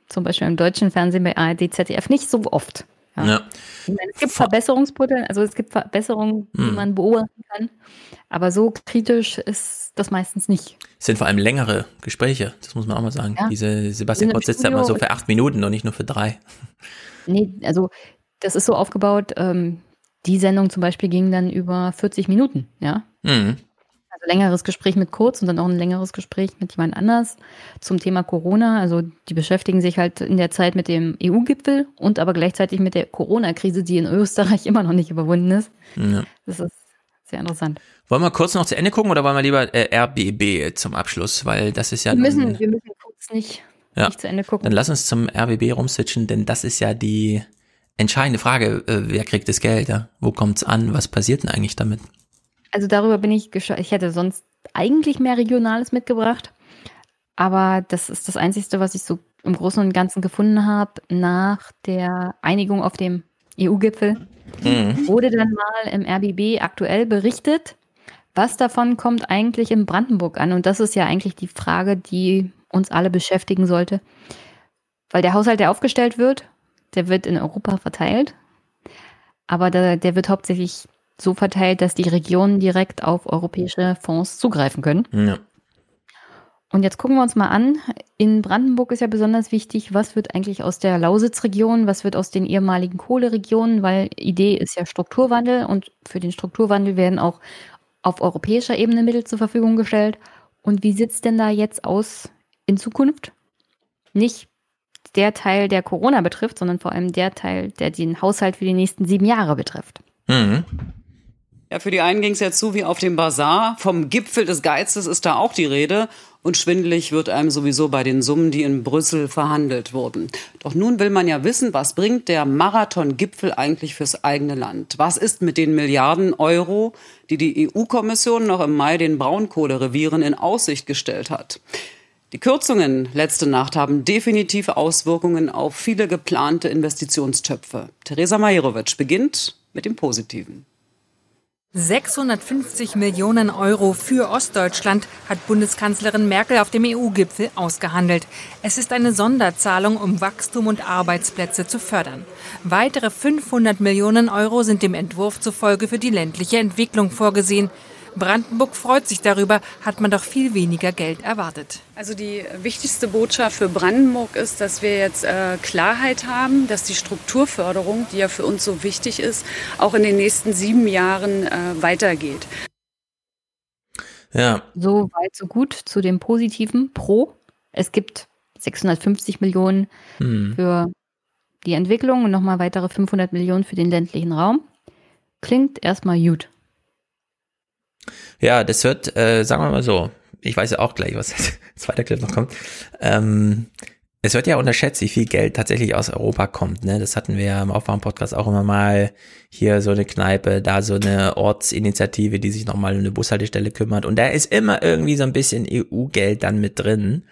[SPEAKER 2] zum Beispiel im deutschen Fernsehen bei ARD, ZDF nicht so oft. Ja.
[SPEAKER 1] Ja.
[SPEAKER 2] Meine, es gibt Verbesserungspotenzial, also es gibt Verbesserungen, die
[SPEAKER 1] Mhm.
[SPEAKER 2] man beobachten kann, aber so kritisch ist das meistens nicht.
[SPEAKER 1] Es sind vor allem längere Gespräche, das muss man auch mal sagen.
[SPEAKER 2] Ja.
[SPEAKER 1] Diese Sebastian Kurz sitzt da immer so für acht Minuten und nicht nur für drei.
[SPEAKER 2] Nee, also das ist so aufgebaut, ähm, die Sendung zum Beispiel ging dann über 40 Minuten, ja.
[SPEAKER 1] Mhm.
[SPEAKER 2] Also längeres Gespräch mit Kurz und dann auch ein längeres Gespräch mit jemand anders zum Thema Corona. Also die beschäftigen sich halt in der Zeit mit dem EU-Gipfel und aber gleichzeitig mit der Corona-Krise, die in Österreich <laughs> immer noch nicht überwunden ist.
[SPEAKER 1] Ja.
[SPEAKER 2] Das ist sehr interessant.
[SPEAKER 1] Wollen wir kurz noch zu Ende gucken oder wollen wir lieber äh, RBB zum Abschluss? Weil das ist ja.
[SPEAKER 2] wir, müssen, wir müssen kurz nicht,
[SPEAKER 1] ja.
[SPEAKER 2] nicht zu Ende gucken.
[SPEAKER 1] Dann lass uns zum RBB rumswitchen, denn das ist ja die entscheidende Frage. Äh, wer kriegt das Geld? Ja? Wo kommt's an? Was passiert denn eigentlich damit?
[SPEAKER 2] Also darüber bin ich gescha Ich hätte sonst eigentlich mehr Regionales mitgebracht. Aber das ist das Einzige, was ich so im Großen und Ganzen gefunden habe nach der Einigung auf dem EU-Gipfel.
[SPEAKER 1] Mhm.
[SPEAKER 2] Wurde dann mal im RBB aktuell berichtet, was davon kommt eigentlich in Brandenburg an? Und das ist ja eigentlich die Frage, die uns alle beschäftigen sollte. Weil der Haushalt, der aufgestellt wird, der wird in Europa verteilt. Aber der, der wird hauptsächlich so verteilt, dass die Regionen direkt auf europäische Fonds zugreifen können.
[SPEAKER 1] Ja.
[SPEAKER 2] Und jetzt gucken wir uns mal an. In Brandenburg ist ja besonders wichtig, was wird eigentlich aus der Lausitzregion, was wird aus den ehemaligen Kohleregionen, weil Idee ist ja Strukturwandel und für den Strukturwandel werden auch auf europäischer Ebene Mittel zur Verfügung gestellt. Und wie sieht's denn da jetzt aus in Zukunft? Nicht der Teil, der Corona betrifft, sondern vor allem der Teil, der den Haushalt für die nächsten sieben Jahre betrifft.
[SPEAKER 1] Mhm.
[SPEAKER 30] Ja, für die einen ging es jetzt so wie auf dem Bazar. Vom Gipfel des Geizes ist da auch die Rede. Und schwindelig wird einem sowieso bei den Summen, die in Brüssel verhandelt wurden. Doch nun will man ja wissen, was bringt der Marathon-Gipfel eigentlich fürs eigene Land? Was ist mit den Milliarden Euro, die die EU-Kommission noch im Mai den Braunkohlerevieren in Aussicht gestellt hat? Die Kürzungen letzte Nacht haben definitiv Auswirkungen auf viele geplante Investitionstöpfe. Theresa Majerovic beginnt mit dem Positiven.
[SPEAKER 31] 650 Millionen Euro für Ostdeutschland hat Bundeskanzlerin Merkel auf dem EU-Gipfel ausgehandelt. Es ist eine Sonderzahlung, um Wachstum und Arbeitsplätze zu fördern. Weitere 500 Millionen Euro sind dem Entwurf zufolge für die ländliche Entwicklung vorgesehen. Brandenburg freut sich darüber, hat man doch viel weniger Geld erwartet.
[SPEAKER 32] Also die wichtigste Botschaft für Brandenburg ist, dass wir jetzt äh, Klarheit haben, dass die Strukturförderung, die ja für uns so wichtig ist, auch in den nächsten sieben Jahren äh, weitergeht.
[SPEAKER 1] Ja.
[SPEAKER 2] So weit, so gut zu dem Positiven pro. Es gibt 650 Millionen
[SPEAKER 1] Hm.
[SPEAKER 2] für die Entwicklung und nochmal weitere 500 Millionen für den ländlichen Raum. Klingt erstmal gut.
[SPEAKER 1] Ja, das wird, äh, sagen wir mal so, ich weiß ja auch gleich, was <laughs> als zweiter Clip noch kommt. Ähm, es wird ja unterschätzt, wie viel Geld tatsächlich aus Europa kommt. Ne? Das hatten wir ja im Aufwachen-Podcast auch immer mal. Hier so eine Kneipe, da so eine Ortsinitiative, die sich nochmal um eine Bushaltestelle kümmert. Und da ist immer irgendwie so ein bisschen EU-Geld dann mit drin.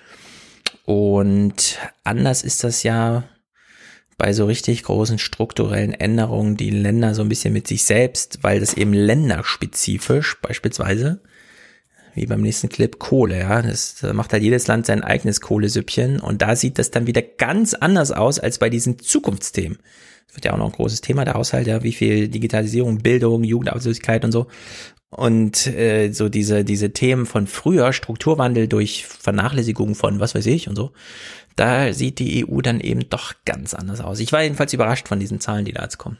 [SPEAKER 1] Und anders ist das ja bei so richtig großen strukturellen Änderungen, die Länder so ein bisschen mit sich selbst, weil das eben länderspezifisch beispielsweise, wie beim nächsten Clip, Kohle, ja, das da macht halt jedes Land sein eigenes Kohlesüppchen und da sieht das dann wieder ganz anders aus als bei diesen Zukunftsthemen. Das wird ja auch noch ein großes Thema, der Haushalt, ja, wie viel Digitalisierung, Bildung, Jugendarbeitslosigkeit und so. Und äh, so diese, diese Themen von früher, Strukturwandel durch Vernachlässigung von was weiß ich und so, da sieht die EU dann eben doch ganz anders aus. Ich war jedenfalls überrascht von diesen Zahlen, die da jetzt kommen.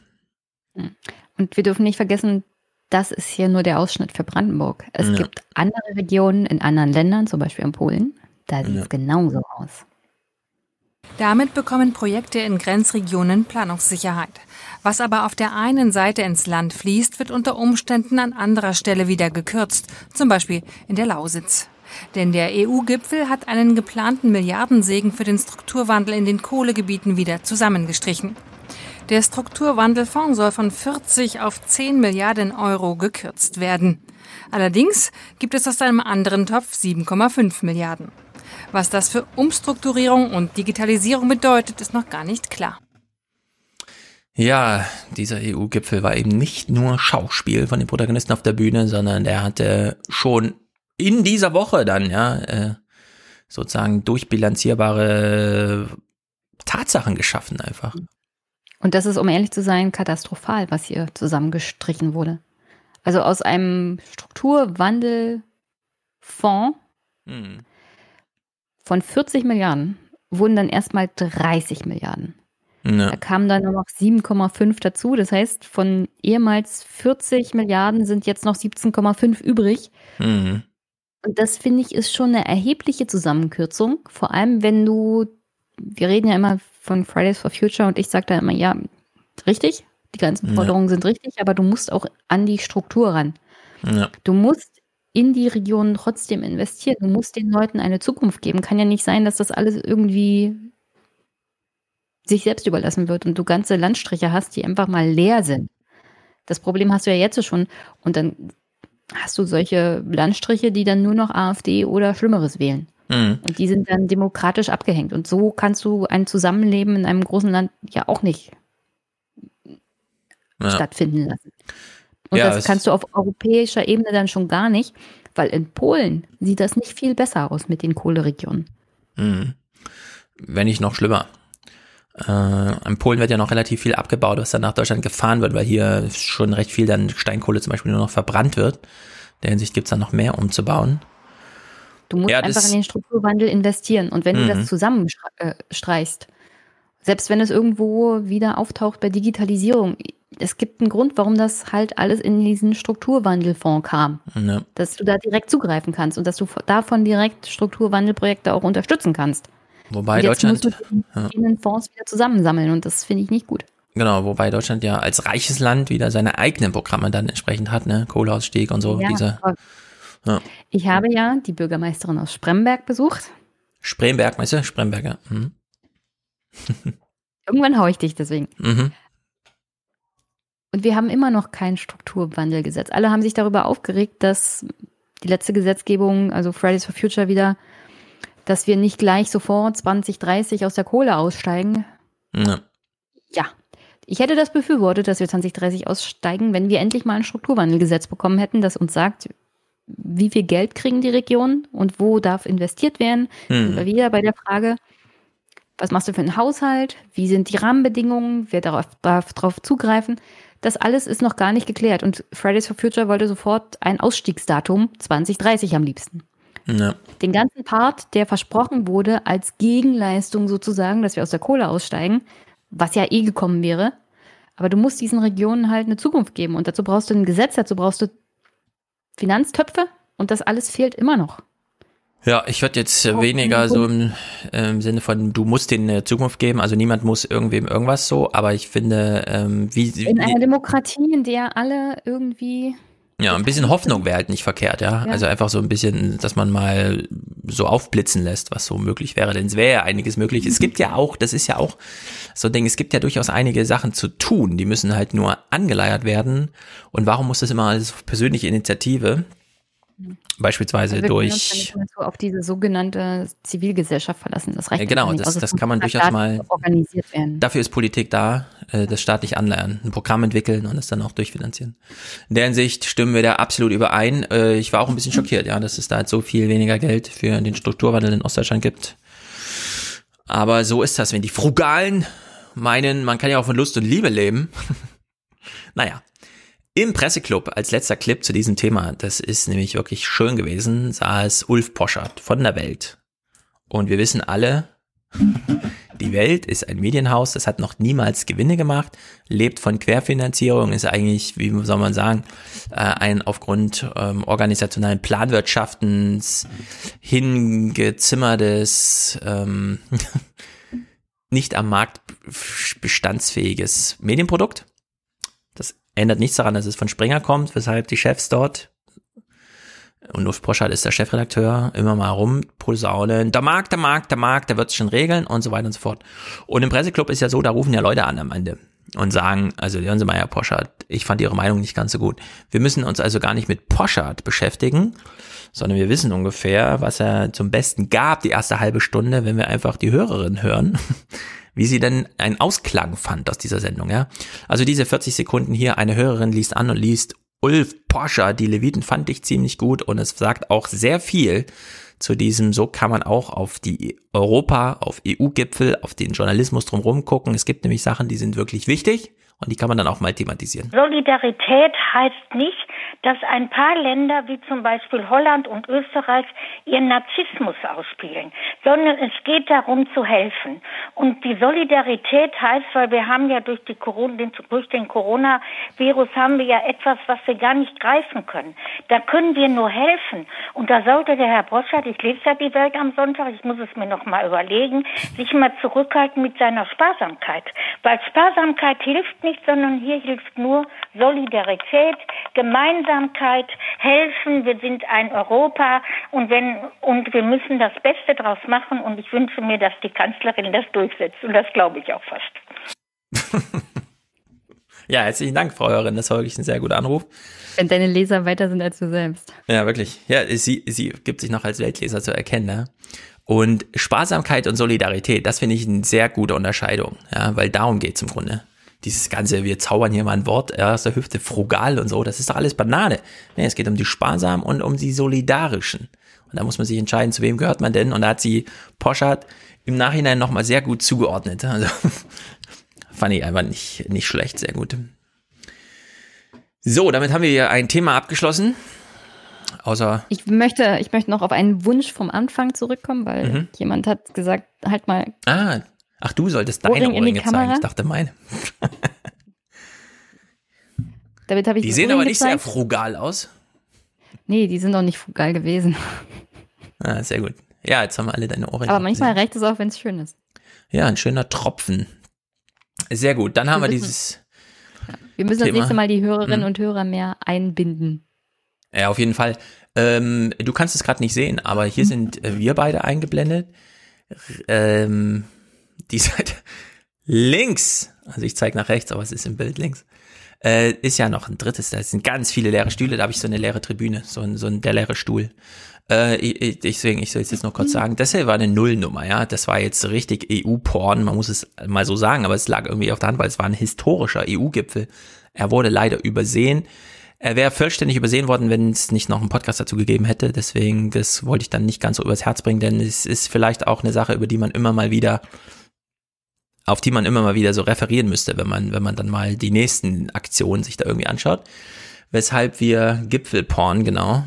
[SPEAKER 2] Und wir dürfen nicht vergessen, das ist hier nur der Ausschnitt für Brandenburg. Es
[SPEAKER 1] Ja.
[SPEAKER 2] gibt andere Regionen in anderen Ländern, zum Beispiel in Polen, da sieht es
[SPEAKER 31] Ja.
[SPEAKER 2] genauso aus.
[SPEAKER 31] Damit bekommen Projekte in Grenzregionen Planungssicherheit. Was aber auf der einen Seite ins Land fließt, wird unter Umständen an anderer Stelle wieder gekürzt, zum Beispiel in der Lausitz. Denn der EU-Gipfel hat einen geplanten Milliardensegen für den Strukturwandel in den Kohlegebieten wieder zusammengestrichen. Der Strukturwandelfonds soll von 40 auf 10 Milliarden Euro gekürzt werden. Allerdings gibt es aus einem anderen Topf 7,5 Milliarden. Was das für Umstrukturierung und Digitalisierung bedeutet, ist noch gar nicht klar.
[SPEAKER 1] Ja, dieser EU-Gipfel war eben nicht nur Schauspiel von den Protagonisten auf der Bühne, sondern der hatte schon in dieser Woche dann, ja, äh, sozusagen durchbilanzierbare Tatsachen geschaffen einfach.
[SPEAKER 2] Und das ist, um ehrlich zu sein, katastrophal, was hier zusammengestrichen wurde. Also aus einem Strukturwandelfonds
[SPEAKER 1] Hm.
[SPEAKER 2] von 40 Milliarden wurden dann erstmal 30 Milliarden.
[SPEAKER 1] Ja.
[SPEAKER 2] Da kamen dann noch 7,5 dazu. Das heißt, von ehemals 40 Milliarden sind jetzt noch 17,5 übrig.
[SPEAKER 1] Mhm.
[SPEAKER 2] Und das finde ich ist schon eine erhebliche Zusammenkürzung. Vor allem, wenn du, wir reden ja immer von Fridays for Future und ich sage da immer, ja, richtig, die ganzen
[SPEAKER 1] Ja.
[SPEAKER 2] Forderungen sind richtig, aber du musst auch an die Struktur ran.
[SPEAKER 1] Ja.
[SPEAKER 2] Du musst in die Regionen trotzdem investieren. Du musst den Leuten eine Zukunft geben. Kann ja nicht sein, dass das alles irgendwie sich selbst überlassen wird und du ganze Landstriche hast, die einfach mal leer sind. Das Problem hast du ja jetzt schon. Und dann hast du solche Landstriche, die dann nur noch AfD oder Schlimmeres wählen.
[SPEAKER 1] Mhm.
[SPEAKER 2] Und die sind dann demokratisch abgehängt. Und so kannst du ein Zusammenleben in einem großen Land ja auch nicht
[SPEAKER 1] Ja.
[SPEAKER 2] stattfinden lassen. Und
[SPEAKER 1] Ja,
[SPEAKER 2] das kannst du auf europäischer Ebene dann schon gar nicht, weil in Polen sieht das nicht viel besser aus mit den Kohleregionen.
[SPEAKER 1] Mhm. Wenn nicht noch schlimmer. Äh, in Polen wird ja noch relativ viel abgebaut, was dann nach Deutschland gefahren wird, weil hier schon recht viel dann Steinkohle zum Beispiel nur noch verbrannt wird. In der Hinsicht gibt's dann noch mehr umzubauen.
[SPEAKER 2] Du musst
[SPEAKER 1] Ja,
[SPEAKER 2] einfach in den Strukturwandel investieren. Und wenn du
[SPEAKER 1] Mhm.
[SPEAKER 2] das zusammenstreichst, selbst wenn es irgendwo wieder auftaucht bei Digitalisierung, es gibt einen Grund, warum das halt alles in diesen Strukturwandelfonds kam.
[SPEAKER 1] Ja.
[SPEAKER 2] Dass du da direkt zugreifen kannst und dass du davon direkt Strukturwandelprojekte auch unterstützen kannst.
[SPEAKER 1] Wobei
[SPEAKER 2] jetzt
[SPEAKER 1] Deutschland,
[SPEAKER 2] musst du den Fonds wieder zusammensammeln und das finde ich nicht gut.
[SPEAKER 1] genau, wobei Deutschland ja als reiches Land wieder seine eigenen Programme dann entsprechend hat, ne, Kohleausstieg und so,
[SPEAKER 2] Ja,
[SPEAKER 1] diese, ja.
[SPEAKER 2] Ich habe ja die Bürgermeisterin aus Spremberg besucht.
[SPEAKER 1] Spremberg, meinst du? Spremberger. Mhm. <laughs>
[SPEAKER 2] Irgendwann haue ich dich deswegen.
[SPEAKER 1] Mhm.
[SPEAKER 2] Und wir haben immer noch kein Strukturwandelgesetz. Alle haben sich darüber aufgeregt, dass die letzte Gesetzgebung, also Fridays for Future wieder, dass wir nicht gleich sofort 2030 aus der Kohle aussteigen.
[SPEAKER 1] Ja.
[SPEAKER 2] Ja, ich hätte das befürwortet, dass wir 2030 aussteigen, wenn wir endlich mal ein Strukturwandelgesetz bekommen hätten, das uns sagt, wie viel Geld kriegen die Regionen und wo darf investiert werden.
[SPEAKER 1] Hm.
[SPEAKER 2] Sind wieder bei der Frage, was machst du für einen Haushalt? Wie sind die Rahmenbedingungen? Wer darauf, darf darauf zugreifen? Das alles ist noch gar nicht geklärt. Und Fridays for Future wollte sofort ein Ausstiegsdatum 2030 am liebsten.
[SPEAKER 1] Ja.
[SPEAKER 2] Den ganzen Part, der versprochen wurde, als Gegenleistung sozusagen, dass wir aus der Kohle aussteigen, was ja eh gekommen wäre. Aber du musst diesen Regionen halt eine Zukunft geben. Und dazu brauchst du ein Gesetz, dazu brauchst du Finanztöpfe. Und das alles fehlt immer noch.
[SPEAKER 1] Ja, ich würde jetzt äh, weniger so im, im Sinne von, du musst denen eine Zukunft geben, also niemand muss irgendwem irgendwas so, aber ich finde, ähm, wie,
[SPEAKER 2] In einer Demokratie, in der alle irgendwie
[SPEAKER 1] ja, ein bisschen Hoffnung wäre halt nicht verkehrt, ja?
[SPEAKER 2] Ja.
[SPEAKER 1] Also einfach so ein bisschen, dass man mal so aufblitzen lässt, was so möglich wäre, denn es wäre ja einiges möglich. Es gibt ja auch, das ist ja auch so ein Ding, es gibt ja durchaus einige Sachen zu tun, die müssen halt nur angeleiert werden. Und warum muss das immer alles auf persönliche Initiative? Beispielsweise
[SPEAKER 2] Also wir können uns
[SPEAKER 1] durch.
[SPEAKER 2] ja nicht so auf diese sogenannte Zivilgesellschaft verlassen. Das reicht
[SPEAKER 1] Ja, genau,
[SPEAKER 2] nicht
[SPEAKER 1] das-.
[SPEAKER 2] Es
[SPEAKER 1] das kann man
[SPEAKER 2] von
[SPEAKER 1] durchaus mal-
[SPEAKER 2] organisiert werden.
[SPEAKER 1] Dafür ist Politik da, äh, das staatlich anleiern, ein Programm entwickeln und es dann auch durchfinanzieren. In der Hinsicht stimmen wir da absolut überein. Äh, Ich war auch ein bisschen schockiert, ja, dass es da halt so viel weniger Geld für den Strukturwandel in Ostdeutschland gibt. Aber so ist das, wenn die Frugalen meinen, man kann ja auch von Lust und Liebe leben. <laughs> naja. Im Presseclub als letzter Clip zu diesem Thema, das ist nämlich wirklich schön gewesen, saß Ulf Poschert von der Welt. Und wir wissen alle, <laughs> die Welt ist ein Medienhaus, das hat noch niemals Gewinne gemacht, lebt von Querfinanzierung, ist eigentlich, wie soll man sagen, äh, ein aufgrund ähm, organisationalen Planwirtschaftens hingezimmertes, ähm, <laughs> nicht am Markt bestandsfähiges Medienprodukt. Ändert nichts daran, dass es von Springer kommt, weshalb die Chefs dort und Ulf Poschardt ist der Chefredakteur, immer mal rumposaunen, der Markt, der Markt, der Markt, der wird es schon regeln und so weiter und so fort. Und im Presseclub ist ja so, da rufen ja Leute an am Ende und sagen, also hören Sie mal, Herr Poschardt, ich fand Ihre Meinung nicht ganz so gut. Wir müssen uns also gar nicht mit Poschardt beschäftigen, sondern wir wissen ungefähr, was er zum Besten gab, die erste halbe Stunde, wenn wir einfach die Hörerin hören, wie sie denn einen Ausklang fand aus dieser Sendung, ja. Also diese 40 Sekunden hier, eine Hörerin liest an und liest Ulf Porsche, die Leviten fand ich ziemlich gut und es sagt auch sehr viel zu diesem, so kann man auch auf die Europa, auf EU-Gipfel, auf den Journalismus drumherum gucken. Es gibt nämlich Sachen, die sind wirklich wichtig und die kann man dann auch mal thematisieren.
[SPEAKER 33] Solidarität heißt nicht, dass ein paar Länder wie zum Beispiel Holland und Österreich ihren Narzissmus ausspielen, sondern es geht darum zu helfen. Und die Solidarität heißt, weil wir haben ja durch, die Corona, durch den Coronavirus haben wir ja etwas, was wir gar nicht greifen können. Da können wir nur helfen. Und da sollte der Herr Broschert, ich lese ja die Welt am Sonntag, ich muss es mir noch mal überlegen, sich mal zurückhalten mit seiner Sparsamkeit. Weil Sparsamkeit hilft nicht, sondern hier hilft nur Solidarität, Gemeinsamkeit, helfen. Wir sind ein Europa und wenn und wir müssen das Beste draus machen. Und ich wünsche mir, dass die Kanzlerin das durchsetzt. Und das glaube ich auch fast. <laughs>
[SPEAKER 1] ja, herzlichen Dank, Frau Hörerin. Das war wirklich ein sehr guter Anruf.
[SPEAKER 2] Wenn deine Leser weiter sind als du selbst.
[SPEAKER 1] Ja, wirklich. Ja, sie, sie gibt sich noch als Weltleser zu erkennen. Ne? Und Sparsamkeit und Solidarität, das finde ich eine sehr gute Unterscheidung, ja, weil darum geht es im Grunde dieses ganze, wir zaubern hier mal ein Wort aus der Hüfte, frugal und so, das ist doch alles Banane. Nee, es geht um die sparsamen und um die solidarischen. Und da muss man sich entscheiden, zu wem gehört man denn. Und da hat sie Poschardt im Nachhinein nochmal sehr gut zugeordnet. Also <laughs> fand ich einfach nicht, nicht schlecht, sehr gut. So, damit haben wir hier ein Thema abgeschlossen. Außer.
[SPEAKER 2] Ich möchte, ich möchte noch auf einen Wunsch vom Anfang zurückkommen, weil mhm. jemand hat gesagt, halt mal.
[SPEAKER 1] Ah, Ach, du solltest deine Ohrringe, zeigen. Ich dachte meine. <laughs>
[SPEAKER 2] Damit habe ich
[SPEAKER 1] die sehen aber nicht gezeigt. sehr frugal aus.
[SPEAKER 2] Nee, die sind auch nicht frugal gewesen. <laughs>
[SPEAKER 1] Ah, sehr gut. Ja, jetzt haben wir alle deine Ohrringe.
[SPEAKER 2] Aber manchmal gesehen. reicht es auch, wenn es schön ist.
[SPEAKER 1] Ja, ein schöner Tropfen. Sehr gut. Dann haben wir, wir dieses.
[SPEAKER 2] Wir müssen Thema. das nächste Mal die Hörerinnen hm. und Hörer mehr einbinden.
[SPEAKER 1] Ja, auf jeden Fall. Ähm, du kannst es gerade nicht sehen, aber hier hm. sind äh, wir beide eingeblendet. Ähm, die Seite <laughs> links, also ich zeige nach rechts, aber es ist im Bild links, äh, ist ja noch ein drittes. Da sind ganz viele leere Stühle, da habe ich so eine leere Tribüne, so ein, so ein der leere Stuhl. Äh, ich, deswegen, ich soll es jetzt noch kurz sagen, das hier war eine Nullnummer, ja. Das war jetzt richtig EU-Porn, man muss es mal so sagen, aber es lag irgendwie auf der Hand, weil es war ein historischer EU-Gipfel. Er wurde leider übersehen. Er wäre vollständig übersehen worden, wenn es nicht noch einen Podcast dazu gegeben hätte. Deswegen, das wollte ich dann nicht ganz so übers Herz bringen, denn es ist vielleicht auch eine Sache, über die man immer mal wieder auf die man immer mal wieder so referieren müsste, wenn man, wenn man dann mal die nächsten Aktionen sich da irgendwie anschaut. Weshalb wir Gipfelporn, genau.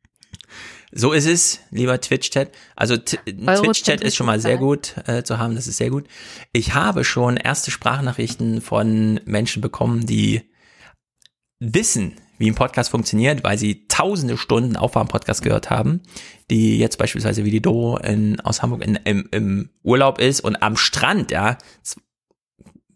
[SPEAKER 1] <laughs> so ist es, lieber Twitch-Chat. Also Twitch-Chat ist schon mal sehr gut äh, zu haben, das ist sehr gut. Ich habe schon erste Sprachnachrichten von Menschen bekommen, die wissen, wie ein Podcast funktioniert, weil sie tausende Stunden Aufwärm-Podcast gehört haben, die jetzt beispielsweise wie die Do in, aus Hamburg in, im, im Urlaub ist und am Strand, ja,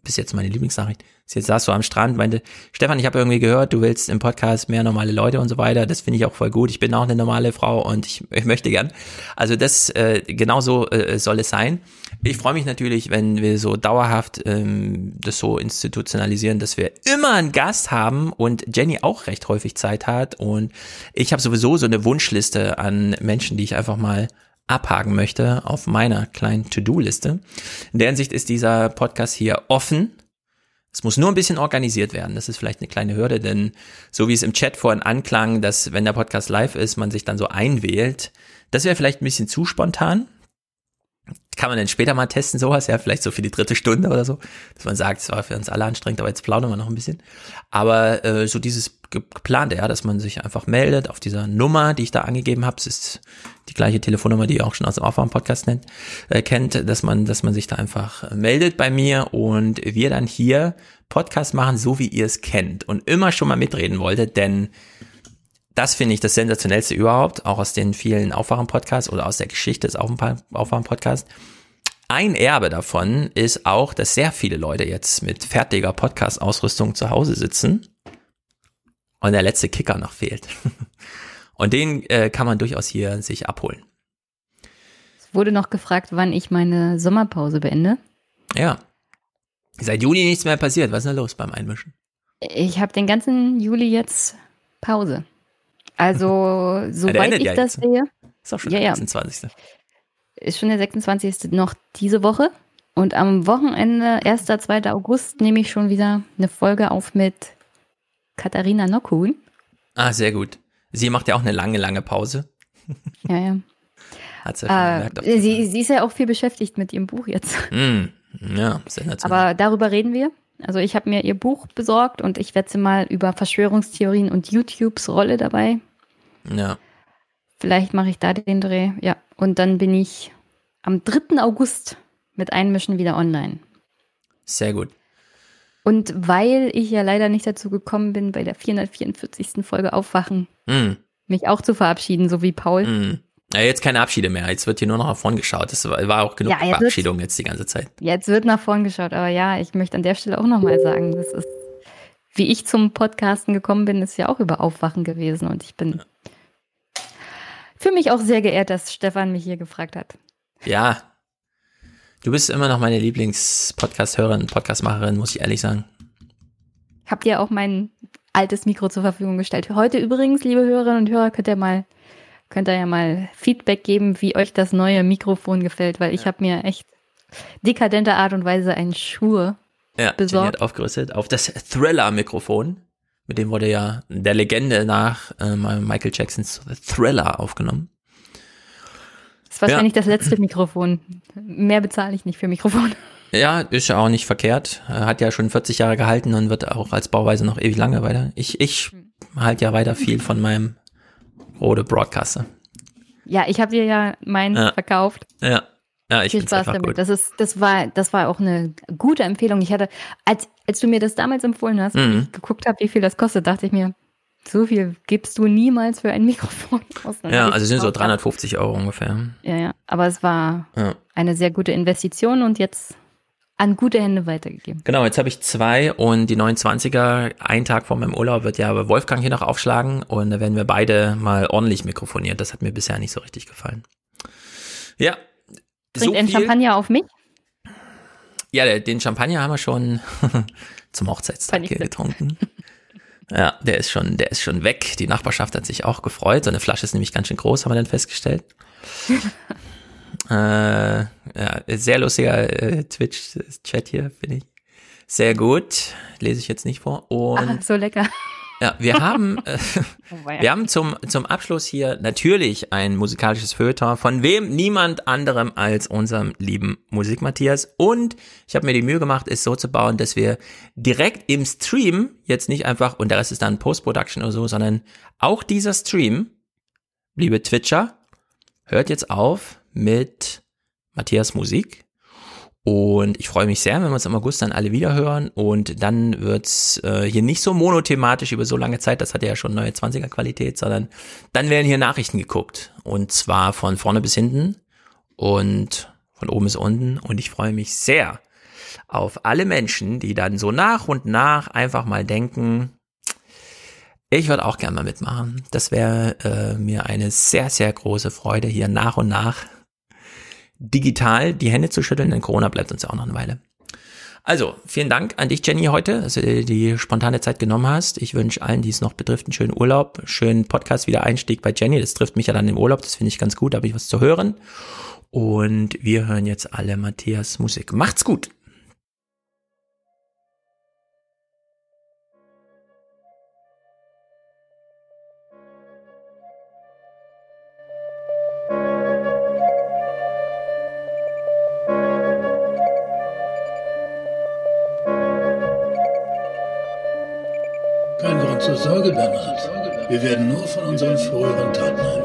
[SPEAKER 1] bis jetzt meine Lieblingsnachricht, Jetzt saß du am Strand, meinte, Stefan, ich habe irgendwie gehört, du willst im Podcast mehr normale Leute und so weiter. Das finde ich auch voll gut. Ich bin auch eine normale Frau und ich, <laughs> ich möchte gern. Also das, äh, genau so äh, soll es sein. Ich freue mich natürlich, wenn wir so dauerhaft ähm, das so institutionalisieren, dass wir immer einen Gast haben und Jenny auch recht häufig Zeit hat. Und ich habe sowieso so eine Wunschliste an Menschen, die ich einfach mal abhaken möchte auf meiner kleinen To-Do-Liste. In der Hinsicht ist dieser Podcast hier offen es muss nur ein bisschen organisiert werden. Das ist vielleicht eine kleine Hürde, denn so wie es im Chat vorhin anklang, dass wenn der Podcast live ist, man sich dann so einwählt, das wäre vielleicht ein bisschen zu spontan. kann man dann später mal testen, sowas, ja, vielleicht so für die dritte Stunde oder so, dass man sagt, es war für uns alle anstrengend, aber jetzt plaudern wir noch ein bisschen. Aber äh, so dieses geplante, ja, dass man sich einfach meldet auf dieser Nummer, die ich da angegeben habe, es ist die gleiche Telefonnummer, die ihr auch schon aus dem Aufwärm-Podcast äh, kennt, dass man, dass man sich da einfach meldet bei mir und wir dann hier Podcast machen, so wie ihr es kennt und immer schon mal mitreden wolltet, denn das finde ich das sensationellste überhaupt, auch aus den vielen Aufwachen-Podcasts oder aus der Geschichte des Aufwachen-Podcasts. Ein Erbe davon ist auch, dass sehr viele Leute jetzt mit fertiger Podcast-Ausrüstung zu Hause sitzen und der letzte Kicker noch fehlt. <laughs> Und den äh, kann man durchaus hier sich abholen.
[SPEAKER 2] Es wurde noch gefragt, wann ich meine Sommerpause beende.
[SPEAKER 1] Ja. Seit Juni nichts mehr passiert. Was ist denn los beim Einmischen?
[SPEAKER 2] Ich habe den ganzen Juli jetzt Pause. Also, <laughs> soweit ich ja das jetzt. sehe.
[SPEAKER 1] Ist auch schon ja, der 26.
[SPEAKER 2] Ist schon der 26. noch diese Woche. Und am Wochenende, 1. 2. August, nehme ich schon wieder eine Folge auf mit Katharina Nockhuhn.
[SPEAKER 1] Ah, sehr gut. Sie macht ja auch eine lange, lange Pause. <laughs>
[SPEAKER 2] Ja, ja. Hat sie ja schon äh, gemerkt. Sie, sie, ist ja auch viel beschäftigt mit ihrem Buch jetzt.
[SPEAKER 1] Mm, <laughs> ja, sensationell.
[SPEAKER 2] Aber darüber reden wir. Also ich habe mir ihr Buch besorgt und ich werde sie mal über Verschwörungstheorien und YouTubes Rolle dabei.
[SPEAKER 1] Ja.
[SPEAKER 2] Vielleicht mache ich da den Dreh. Ja. Und dann bin ich am 3. August mit Einmischen wieder online.
[SPEAKER 1] Sehr gut.
[SPEAKER 2] Und weil ich ja leider nicht dazu gekommen bin, bei der 444. Folge Aufwachen, mm. mich auch zu verabschieden, so wie Paul,
[SPEAKER 1] mm. Ja, jetzt keine Abschiede mehr. Jetzt wird hier nur noch nach vorn geschaut. Das war auch genug ja, Verabschiedung jetzt die ganze Zeit.
[SPEAKER 2] Jetzt wird nach vorn geschaut. Aber ja, ich möchte an der Stelle auch nochmal sagen, das ist, wie ich zum Podcasten gekommen bin, ist ja auch über Aufwachen gewesen. Und ich bin für mich auch sehr geehrt, dass Stefan mich hier gefragt hat.
[SPEAKER 1] Ja. Du bist immer noch meine Lieblings-Podcast-Hörerin, Podcast-Macherin, muss ich ehrlich sagen.
[SPEAKER 2] Habt ihr auch mein altes Mikro zur Verfügung gestellt? Heute übrigens, liebe Hörerinnen und Hörer, könnt ihr mal Könnt ihr ja mal Feedback geben, wie euch das neue Mikrofon gefällt, weil ich habe mir echt dekadenter Art und Weise einen Schuhe ja, besorgt.
[SPEAKER 1] hat aufgerüstet auf das Thriller-Mikrofon. Mit dem wurde ja der Legende nach äh, Michael Jacksons Thriller aufgenommen.
[SPEAKER 2] Das ist wahrscheinlich ja. das letzte Mikrofon. Mehr bezahle ich nicht für Mikrofon.
[SPEAKER 1] Ja, ist ja auch nicht verkehrt. Hat ja schon 40 Jahre gehalten und wird auch als Bauweise noch ewig lange weiter. Ich, ich halte ja weiter viel von meinem Rode Broadcaster.
[SPEAKER 2] Ja, ich habe dir ja meinen ja. verkauft.
[SPEAKER 1] Ja. Ja, ich
[SPEAKER 2] Viel Spaß damit. Gut. Das ist, das war, das war auch eine gute Empfehlung. Ich hatte, als, als du mir das damals empfohlen hast, mhm. geguckt habe, wie viel das kostet, dachte ich mir, so viel gibst du niemals für ein <laughs> Mikrofon
[SPEAKER 1] aus. Ja, also sind so 350 Euro ungefähr.
[SPEAKER 2] Ja, ja. Aber es war ja. eine sehr gute Investition und jetzt an gute Hände weitergegeben.
[SPEAKER 1] Genau, jetzt habe ich zwei und die 29er, ein Tag vor meinem Urlaub wird ja Wolfgang hier noch aufschlagen und da werden wir beide mal ordentlich mikrofoniert. Das hat mir bisher nicht so richtig gefallen. Ja.
[SPEAKER 2] Bringt so ein Champagner auf mich?
[SPEAKER 1] Ja, den Champagner haben wir schon <laughs> zum Hochzeitstag hier getrunken. <laughs> Ja, der ist schon, der ist schon weg. Die Nachbarschaft hat sich auch gefreut. So eine Flasche ist nämlich ganz schön groß, haben wir dann festgestellt. <laughs> Äh, ja, sehr lustiger äh, Twitch-Chat hier, finde ich. Sehr gut. Lese ich jetzt nicht vor. Und
[SPEAKER 2] ah, so lecker.
[SPEAKER 1] Ja, wir <laughs> haben, äh, oh, wir haben zum, zum Abschluss hier natürlich ein musikalisches Feuilleton, von wem niemand anderem als unserem lieben Musik Matthias. Und ich habe mir die Mühe gemacht, es so zu bauen, dass wir direkt im Stream, jetzt nicht einfach, und der Rest ist dann Post-Production oder so, sondern auch dieser Stream, liebe Twitcher, hört jetzt auf mit Matthias Musik. Und ich freue mich sehr, wenn wir uns im August dann alle wieder hören. Und dann wird's äh, hier nicht so monothematisch über so lange Zeit, das hat ja schon neue 20er Qualität, sondern dann werden hier Nachrichten geguckt. Und zwar von vorne bis hinten und von oben bis unten. Und ich freue mich sehr auf alle Menschen, die dann so nach und nach einfach mal denken, ich würde auch gerne mal mitmachen. Das wäre äh, mir eine sehr, sehr große Freude, hier nach und nach digital die Hände zu schütteln, denn Corona bleibt uns ja auch noch eine Weile. Also, vielen Dank an dich, Jenny, heute, dass du die spontane Zeit genommen hast. Ich wünsche allen, die es noch betrifft, einen schönen Urlaub, schönen Podcast, wieder Einstieg bei Jenny. Das trifft mich ja dann im Urlaub, das finde ich ganz gut, da habe ich was zu hören. Und wir hören jetzt alle Matthias Musik. Macht's gut!
[SPEAKER 34] zur Sorge, Bernhard. Wir werden nur von unseren früheren Taten